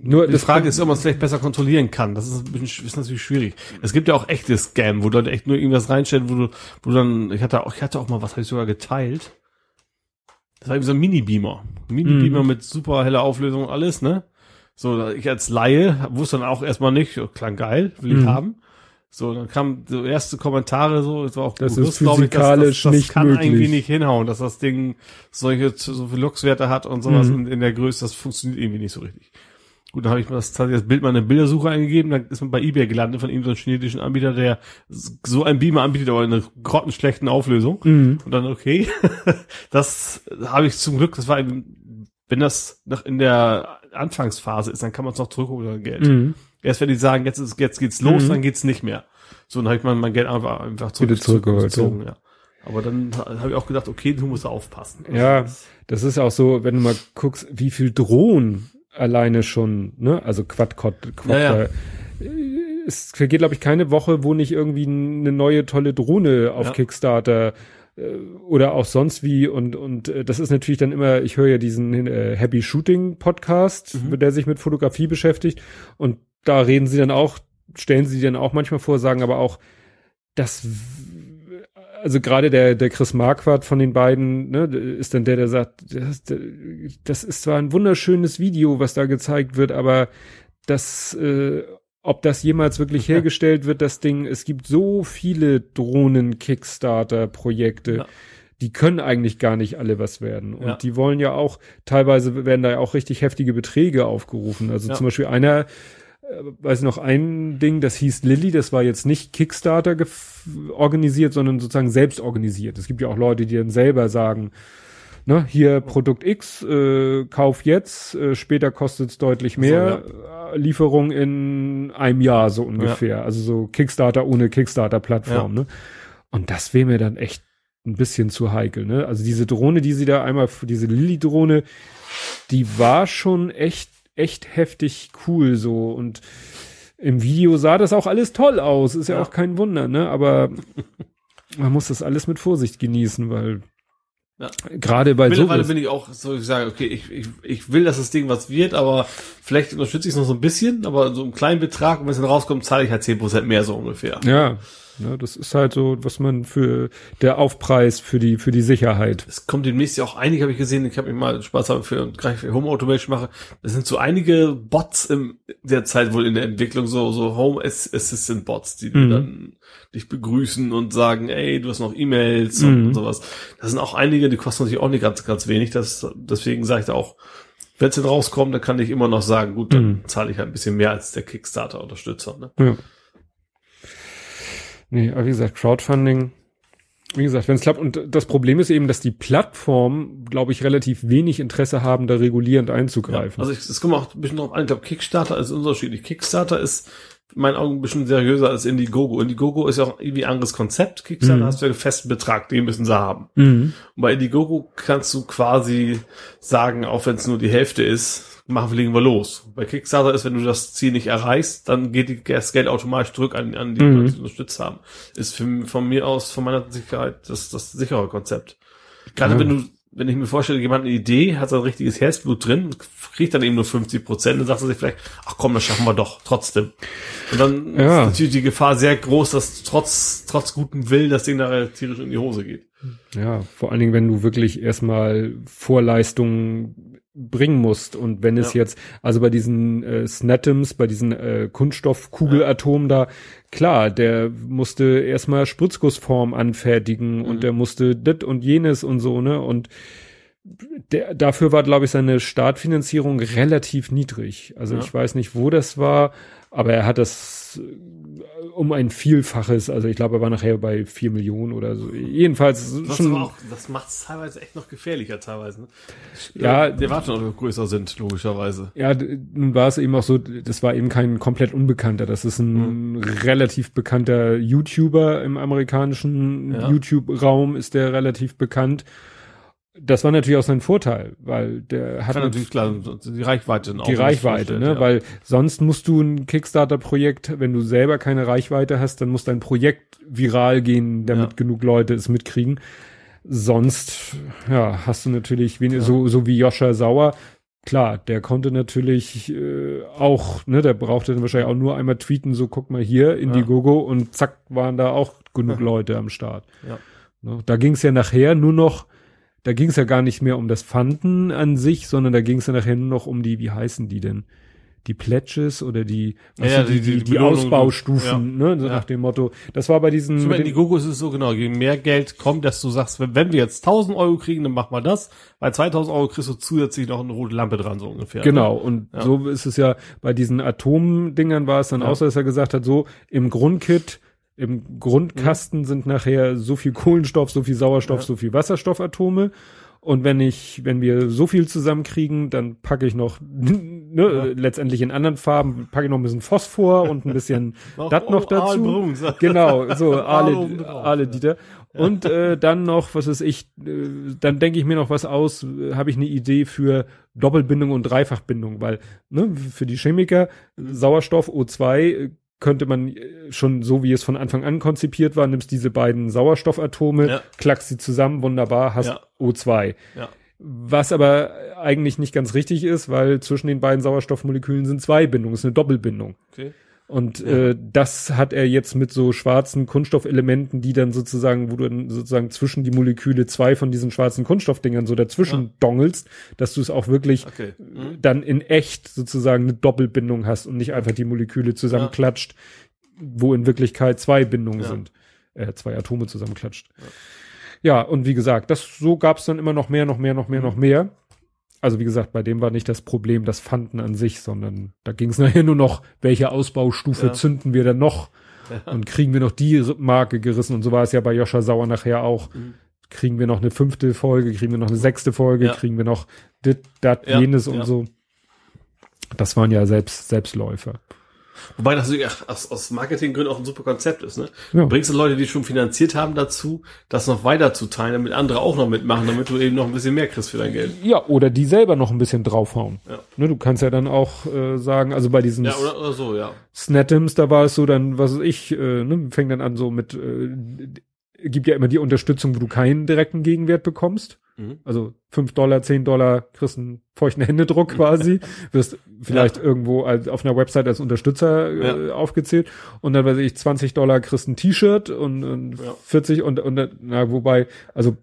Nur
die Frage ist, ob man es vielleicht besser kontrollieren kann. Das ist, bisschen, sch- ist natürlich schwierig. Es gibt ja auch echte Scam, wo Leute echt nur irgendwas reinstellen, wo du, wo du dann, ich hatte auch, ich hatte auch mal was, habe ich sogar geteilt. Das war eben so ein Mini-Beamer. Mini-Beamer mit super heller Auflösung und alles, ne? So, ich als Laie wusste dann auch erstmal nicht, oh, klang geil, will ich
Mhm.
haben. So, dann kamen so erste Kommentare so, es war auch
Das
bewusst,
ist
glaub ich, dass-
physikalisch
das, das
nicht
kann
möglich.
irgendwie nicht hinhauen, dass das Ding solche so viele Luxwerte hat und sowas
Mhm.
in, in der Größe, das funktioniert irgendwie nicht so richtig. Gut, dann habe ich mal das, das Bild mal in eine Bildersuche eingegeben, dann ist man bei eBay gelandet von irgendeinem chinesischen Anbieter, der so ein Beamer anbietet, aber in einer grottenschlechten Auflösung.
Mhm.
Und dann, okay, das habe ich zum Glück, das war wenn das noch in der Anfangsphase ist, dann kann man es noch zurückholen, Geld.
Mhm.
Erst wenn die sagen, jetzt ist, jetzt geht's los,
Mhm.
dann geht's nicht mehr. So, dann habe ich mein, mein Geld einfach, einfach zurück,
Wieder zurückgeholt,
zurückgezogen, ja. Aber dann habe ich auch gedacht, okay, du musst aufpassen.
Ja, das ist auch so, wenn du mal guckst, wie viel Drohnen alleine schon, ne, also Quadcopter, Quad,
Ja, ja.
äh, es vergeht, glaube ich, keine Woche, wo nicht irgendwie eine neue tolle Drohne auf
Ja.
Kickstarter äh, oder auch sonst wie und und äh, das ist natürlich dann immer, ich höre ja diesen äh, Happy Shooting Podcast,
Mhm.
der sich mit Fotografie beschäftigt und da reden sie dann auch, stellen sie dann auch manchmal vor, sagen aber auch, dass also gerade der der Chris Marquardt von den beiden ne, ist dann der der sagt das, das ist zwar ein wunderschönes Video was da gezeigt wird aber das äh, ob das jemals wirklich hergestellt wird das Ding es gibt so viele Drohnen Kickstarter Projekte
Ja.
die können eigentlich gar nicht alle was werden und
Ja.
die wollen ja auch teilweise werden da ja auch richtig heftige Beträge aufgerufen also
Ja.
zum Beispiel einer weiß noch ein Ding, das hieß Lilly, das war jetzt nicht Kickstarter organisiert, sondern sozusagen selbst organisiert. Es gibt ja auch Leute, die dann selber sagen, ne, hier Produkt X, äh, kauf jetzt, äh, später kostet es deutlich mehr, äh, Lieferung in einem Jahr so ungefähr. Also so Kickstarter ohne Kickstarter-Plattform. Ne? Und das wäre mir dann echt ein bisschen zu heikel. Ne? Also diese Drohne, die sie da einmal, diese Lilly-Drohne, die war schon echt, echt heftig cool so und im Video sah das auch alles toll aus, ist ja,
Ja.
auch kein Wunder, ne? Aber man muss das alles mit Vorsicht genießen, weil
Ja.
gerade bei
Mittlerweile
sowas.
bin ich auch so, ich sage, okay, ich, ich, ich will, dass das Ding was wird, aber vielleicht unterstütze ich es noch so ein bisschen, aber so einen kleinen Betrag und wenn es dann rauskommt, zahle ich halt 10% mehr so ungefähr.
Ja, ne, das ist halt so, was man für der Aufpreis für die für die Sicherheit.
Es kommt demnächst ja auch einige, habe ich gesehen, ich habe mir mal Spaß haben für, gerade für Home Automation mache. Es sind so einige Bots im der Zeit wohl in der Entwicklung, so, so Home Ass- Assistant Bots, die
Mhm.
dann dich begrüßen und sagen, ey, du hast noch E-Mails und,
Mhm.
und sowas. Das sind auch einige, die kosten natürlich auch nicht ganz, ganz wenig. Das, deswegen sage ich da auch, wenn es denn rauskommt, dann kann ich immer noch sagen, gut, dann
Mhm.
zahle ich halt ein bisschen mehr als der Kickstarter-Unterstützer. Ne?
Ja. Nee, aber wie gesagt, Crowdfunding wie gesagt, wenn es klappt. Und das Problem ist eben, dass die Plattformen, glaube ich, relativ wenig Interesse haben, da regulierend einzugreifen.
Ja, also es kommt auch ein bisschen drauf an. Ich glaube, Kickstarter ist unterschiedlich. Kickstarter ist in meinen Augen ein bisschen seriöser als Indiegogo. Indiegogo ist ja auch irgendwie ein anderes Konzept. Kickstarter mhm. hast du ja einen festen Betrag, den müssen sie haben. Mhm. Und bei Indiegogo kannst du quasi sagen, auch wenn es nur die Hälfte ist, machen wir, legen wir los. Bei Kickstarter ist, wenn du das Ziel nicht erreichst, dann geht das Geld automatisch zurück an, an die, mhm. die unterstützt haben. Ist für, von mir aus, von meiner Sicherheit, das, das sichere Konzept. Gerade ja. wenn du, wenn ich mir vorstelle, jemand eine Idee, hat sein richtiges Herzblut drin, kriegt dann eben nur 50 Prozent, dann sagt er sich vielleicht, ach komm, das schaffen wir doch, trotzdem. Und dann ja. ist natürlich die Gefahr sehr groß, dass trotz, trotz gutem Willen das Ding da tierisch in die Hose geht.
Ja, vor allen Dingen, wenn du wirklich erstmal Vorleistungen bringen musst. Und wenn es ja. jetzt, also bei diesen äh, Snatoms, bei diesen äh, Kunststoffkugelatomen ja. da, klar, der musste erstmal Spritzgussform anfertigen mhm. und der musste dit und jenes und so, ne? Und der, dafür war, glaube ich, seine Startfinanzierung relativ niedrig. Also ja. ich weiß nicht, wo das war, aber er hat das äh, um ein Vielfaches, also ich glaube, er war nachher bei vier Millionen oder so. Jedenfalls
das
schon.
Auch, das macht es teilweise echt noch gefährlicher, teilweise. Ne?
Ja,
der Warten auch größer sind, logischerweise.
Ja, nun war es eben auch so, das war eben kein komplett Unbekannter. Das ist ein mhm. relativ bekannter YouTuber im amerikanischen ja. YouTube-Raum, ist der relativ bekannt das war natürlich auch sein Vorteil, weil der hat
Kann natürlich klar die Reichweite
die Reichweite, ne? Ja. Weil sonst musst du ein Kickstarter-Projekt, wenn du selber keine Reichweite hast, dann muss dein Projekt viral gehen, damit ja. genug Leute es mitkriegen. Sonst, ja, hast du natürlich wenig, ja. so so wie Joscha Sauer. Klar, der konnte natürlich äh, auch, ne, der brauchte dann wahrscheinlich auch nur einmal tweeten, so guck mal hier, Indiegogo und zack waren da auch genug Leute am Start. Ja. Ne, da ging es ja nachher nur noch da ging es ja gar nicht mehr um das Fanden an sich, sondern da ging es ja nachher nur noch um die, wie heißen die denn? Die Pledges oder die,
was ja,
die, die, die, die Ausbaustufen, ja. ne, so ja. nach dem Motto. Das war bei diesen.
So, die Gogos ist es so genau, je mehr Geld kommt, dass du sagst, wenn, wenn wir jetzt 1000 Euro kriegen, dann machen wir das. Bei 2000 Euro kriegst du zusätzlich noch eine rote Lampe dran, so ungefähr.
Genau. Ne? Und ja. so ist es ja bei diesen Atomdingern war es dann auch so, dass er gesagt hat, so im Grundkit im Grundkasten mhm. sind nachher so viel Kohlenstoff, so viel Sauerstoff, ja. so viel Wasserstoffatome. Und wenn ich, wenn wir so viel zusammenkriegen, dann packe ich noch, ne, ja. letztendlich in anderen Farben, packe ich noch ein bisschen Phosphor und ein bisschen dat noch dazu. Brun, genau, so alle, alle Dieter. Und äh, dann noch, was ist ich, äh, dann denke ich mir noch was aus, äh, habe ich eine Idee für Doppelbindung und Dreifachbindung, weil ne, für die Chemiker Sauerstoff O2 könnte man äh, schon so wie es von Anfang an konzipiert war, nimmst diese beiden Sauerstoffatome, ja. klackst sie zusammen, wunderbar, hast ja. O2. Ja. Was aber eigentlich nicht ganz richtig ist, weil zwischen den beiden Sauerstoffmolekülen sind zwei Bindungen, ist eine Doppelbindung. Okay. Und ja. äh, das hat er jetzt mit so schwarzen Kunststoffelementen, die dann sozusagen, wo du dann sozusagen zwischen die Moleküle zwei von diesen schwarzen Kunststoffdingern so dazwischen ja. dongelst, dass du es auch wirklich okay. mhm. dann in echt sozusagen eine Doppelbindung hast und nicht einfach die Moleküle zusammenklatscht, ja. wo in Wirklichkeit zwei Bindungen sind, äh, zwei Atome zusammenklatscht. Ja. und wie gesagt, das so gab's dann immer noch mehr, noch mehr, noch mehr, mhm. noch mehr also wie gesagt, bei dem war nicht das Problem das Fanden an sich, sondern da ging es nachher nur noch, welche Ausbaustufe ja. zünden wir denn noch ja. und kriegen wir noch die Marke gerissen und so war es ja bei Joscha Sauer nachher auch. Mhm. Kriegen wir noch eine fünfte Folge, kriegen wir noch eine sechste Folge, ja. kriegen wir noch dit, dat, jenes und so. Das waren ja selbst Selbstläufer.
Wobei das ja, aus, aus Marketinggründen auch ein super Konzept ist. Ne? Ja. Du bringst du Leute, die schon finanziert haben, dazu, das noch weiter zu teilen, damit andere auch noch mitmachen, damit du eben noch ein bisschen mehr kriegst für dein Geld.
Ja, oder die selber noch ein bisschen draufhauen. Ja. Ne, du kannst ja dann auch äh, sagen, also bei diesen
ja, oder, oder so, ja.
Snatims, da war es so dann, was weiß ich, äh, ne, fängt dann an so mit, äh, gibt ja immer die Unterstützung, wo du keinen direkten Gegenwert bekommst. Mhm. Also fünf Dollar, zehn Dollar, kriegst einen feuchten Händedruck quasi, wirst vielleicht ja. irgendwo als, auf einer Website als Unterstützer äh, ja. aufgezählt und dann weiß ich, 20 Dollar kriegst ein T-Shirt und, und ja. 40 und, und na, wobei, also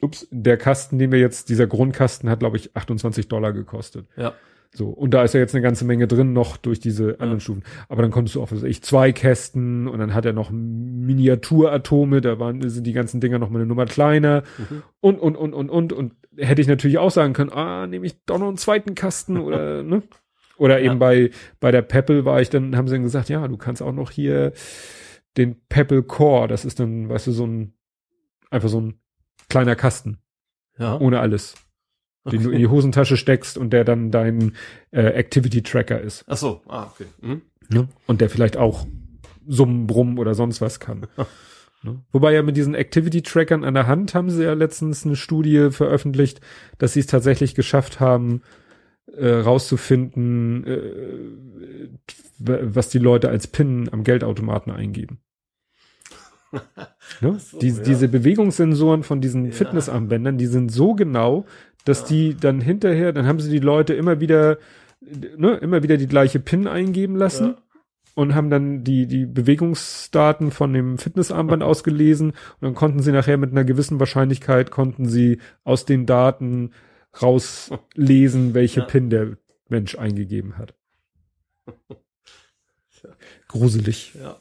ups, der Kasten, den wir jetzt, dieser Grundkasten hat, glaube ich, 28 Dollar gekostet. Ja. So, und da ist ja jetzt eine ganze Menge drin noch durch diese anderen ja. Stufen. Aber dann konntest du auch, was ich, zwei Kästen und dann hat er noch Miniaturatome, da waren, sind die ganzen Dinger noch mal eine Nummer kleiner mhm. und, und, und, und, und, und hätte ich natürlich auch sagen können, ah, nehme ich doch noch einen zweiten Kasten oder, ne? Oder eben ja. bei, bei der Pebble war ich dann, haben sie dann gesagt, ja, du kannst auch noch hier den Pebble Core, das ist dann, weißt du, so ein Einfach so ein kleiner Kasten.
Ja.
Ohne alles. Den du in die Hosentasche steckst und der dann dein äh, Activity Tracker ist.
Ach so, ah, okay. Mhm.
Ja. Und der vielleicht auch summen, brummen oder sonst was kann. ne? Wobei ja mit diesen Activity-Trackern an der Hand haben sie ja letztens eine Studie veröffentlicht, dass sie es tatsächlich geschafft haben, äh, rauszufinden, äh, was die Leute als PIN am Geldautomaten eingeben. ne?
so,
die,
ja.
Diese Bewegungssensoren von diesen
Ja.
Fitnessarmbändern, die sind so genau, dass die dann hinterher, dann haben sie die Leute immer wieder, ne, immer wieder die gleiche PIN eingeben lassen
Ja.
und haben dann die, die Bewegungsdaten von dem Fitnessarmband ausgelesen und dann konnten sie nachher mit einer gewissen Wahrscheinlichkeit konnten sie aus den Daten rauslesen, welche
Ja.
PIN der Mensch eingegeben hat. Gruselig.
Ja.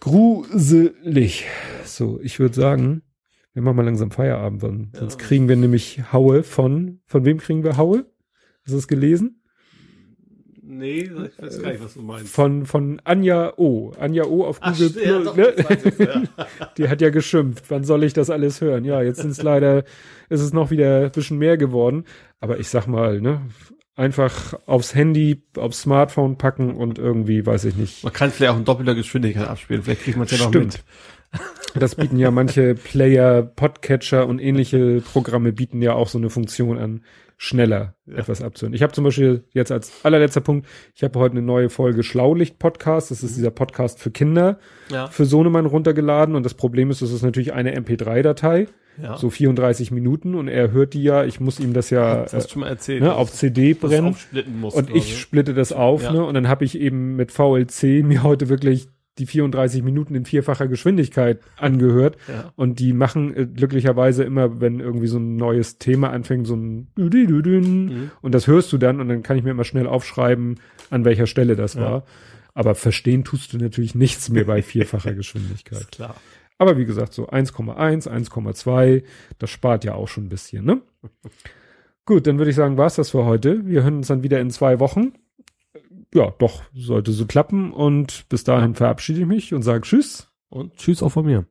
Gruselig. So, ich würde sagen, wir machen mal langsam Feierabend, weil
Ja.
sonst kriegen wir nämlich Haue von, von wem kriegen wir Haue? Hast du es gelesen?
Nee, ich weiß gar nicht, was du meinst.
Von, von Anja O. Anja O auf
Ach,
Google
ja, doch,
ne?
das ich, ja.
Die hat ja geschimpft. Wann soll ich das alles hören? Ja, jetzt sind es leider, ist es noch wieder ein bisschen mehr geworden. Aber ich sag mal, ne, einfach aufs Handy, aufs Smartphone packen und irgendwie, weiß ich nicht.
Man kann vielleicht auch in doppelter Geschwindigkeit abspielen. Vielleicht kriegt man es ja noch
Stimmt.
mit.
Das bieten ja manche Player, Podcatcher und ähnliche Programme bieten ja auch so eine Funktion an, schneller
Ja.
etwas abzuhören. Ich habe zum Beispiel jetzt als allerletzter Punkt, ich habe heute eine neue Folge Schlaulicht-Podcast. Das ist dieser Podcast für Kinder
Ja.
für Sohnemann runtergeladen und das Problem ist, es ist natürlich eine MP3-Datei,
ja.
so 34 Minuten und er hört die ja, ich muss ihm das ja
das hast
äh,
schon mal erzählt.
ne, auf CD brennen
musst.
und ich splitte das auf,
Ja.
ne, und dann habe ich eben mit VLC mir heute wirklich die 34 Minuten in vierfacher Geschwindigkeit angehört
Ja.
und die machen äh, glücklicherweise immer, wenn irgendwie so ein neues Thema anfängt, so ein
Mhm.
und das hörst du dann und dann kann ich mir immer schnell aufschreiben, an welcher Stelle das
Ja.
war. Aber verstehen tust du natürlich nichts mehr bei vierfacher Geschwindigkeit.
Ist klar.
Aber wie gesagt, so 1,1, 1,2, das spart ja auch schon ein bisschen, ne? Gut, dann würde ich sagen, war's das für heute. Wir hören uns dann wieder in zwei Wochen. Ja, doch, sollte so klappen. Und bis dahin verabschiede ich mich und sage Tschüss.
Und tschüss auch von mir.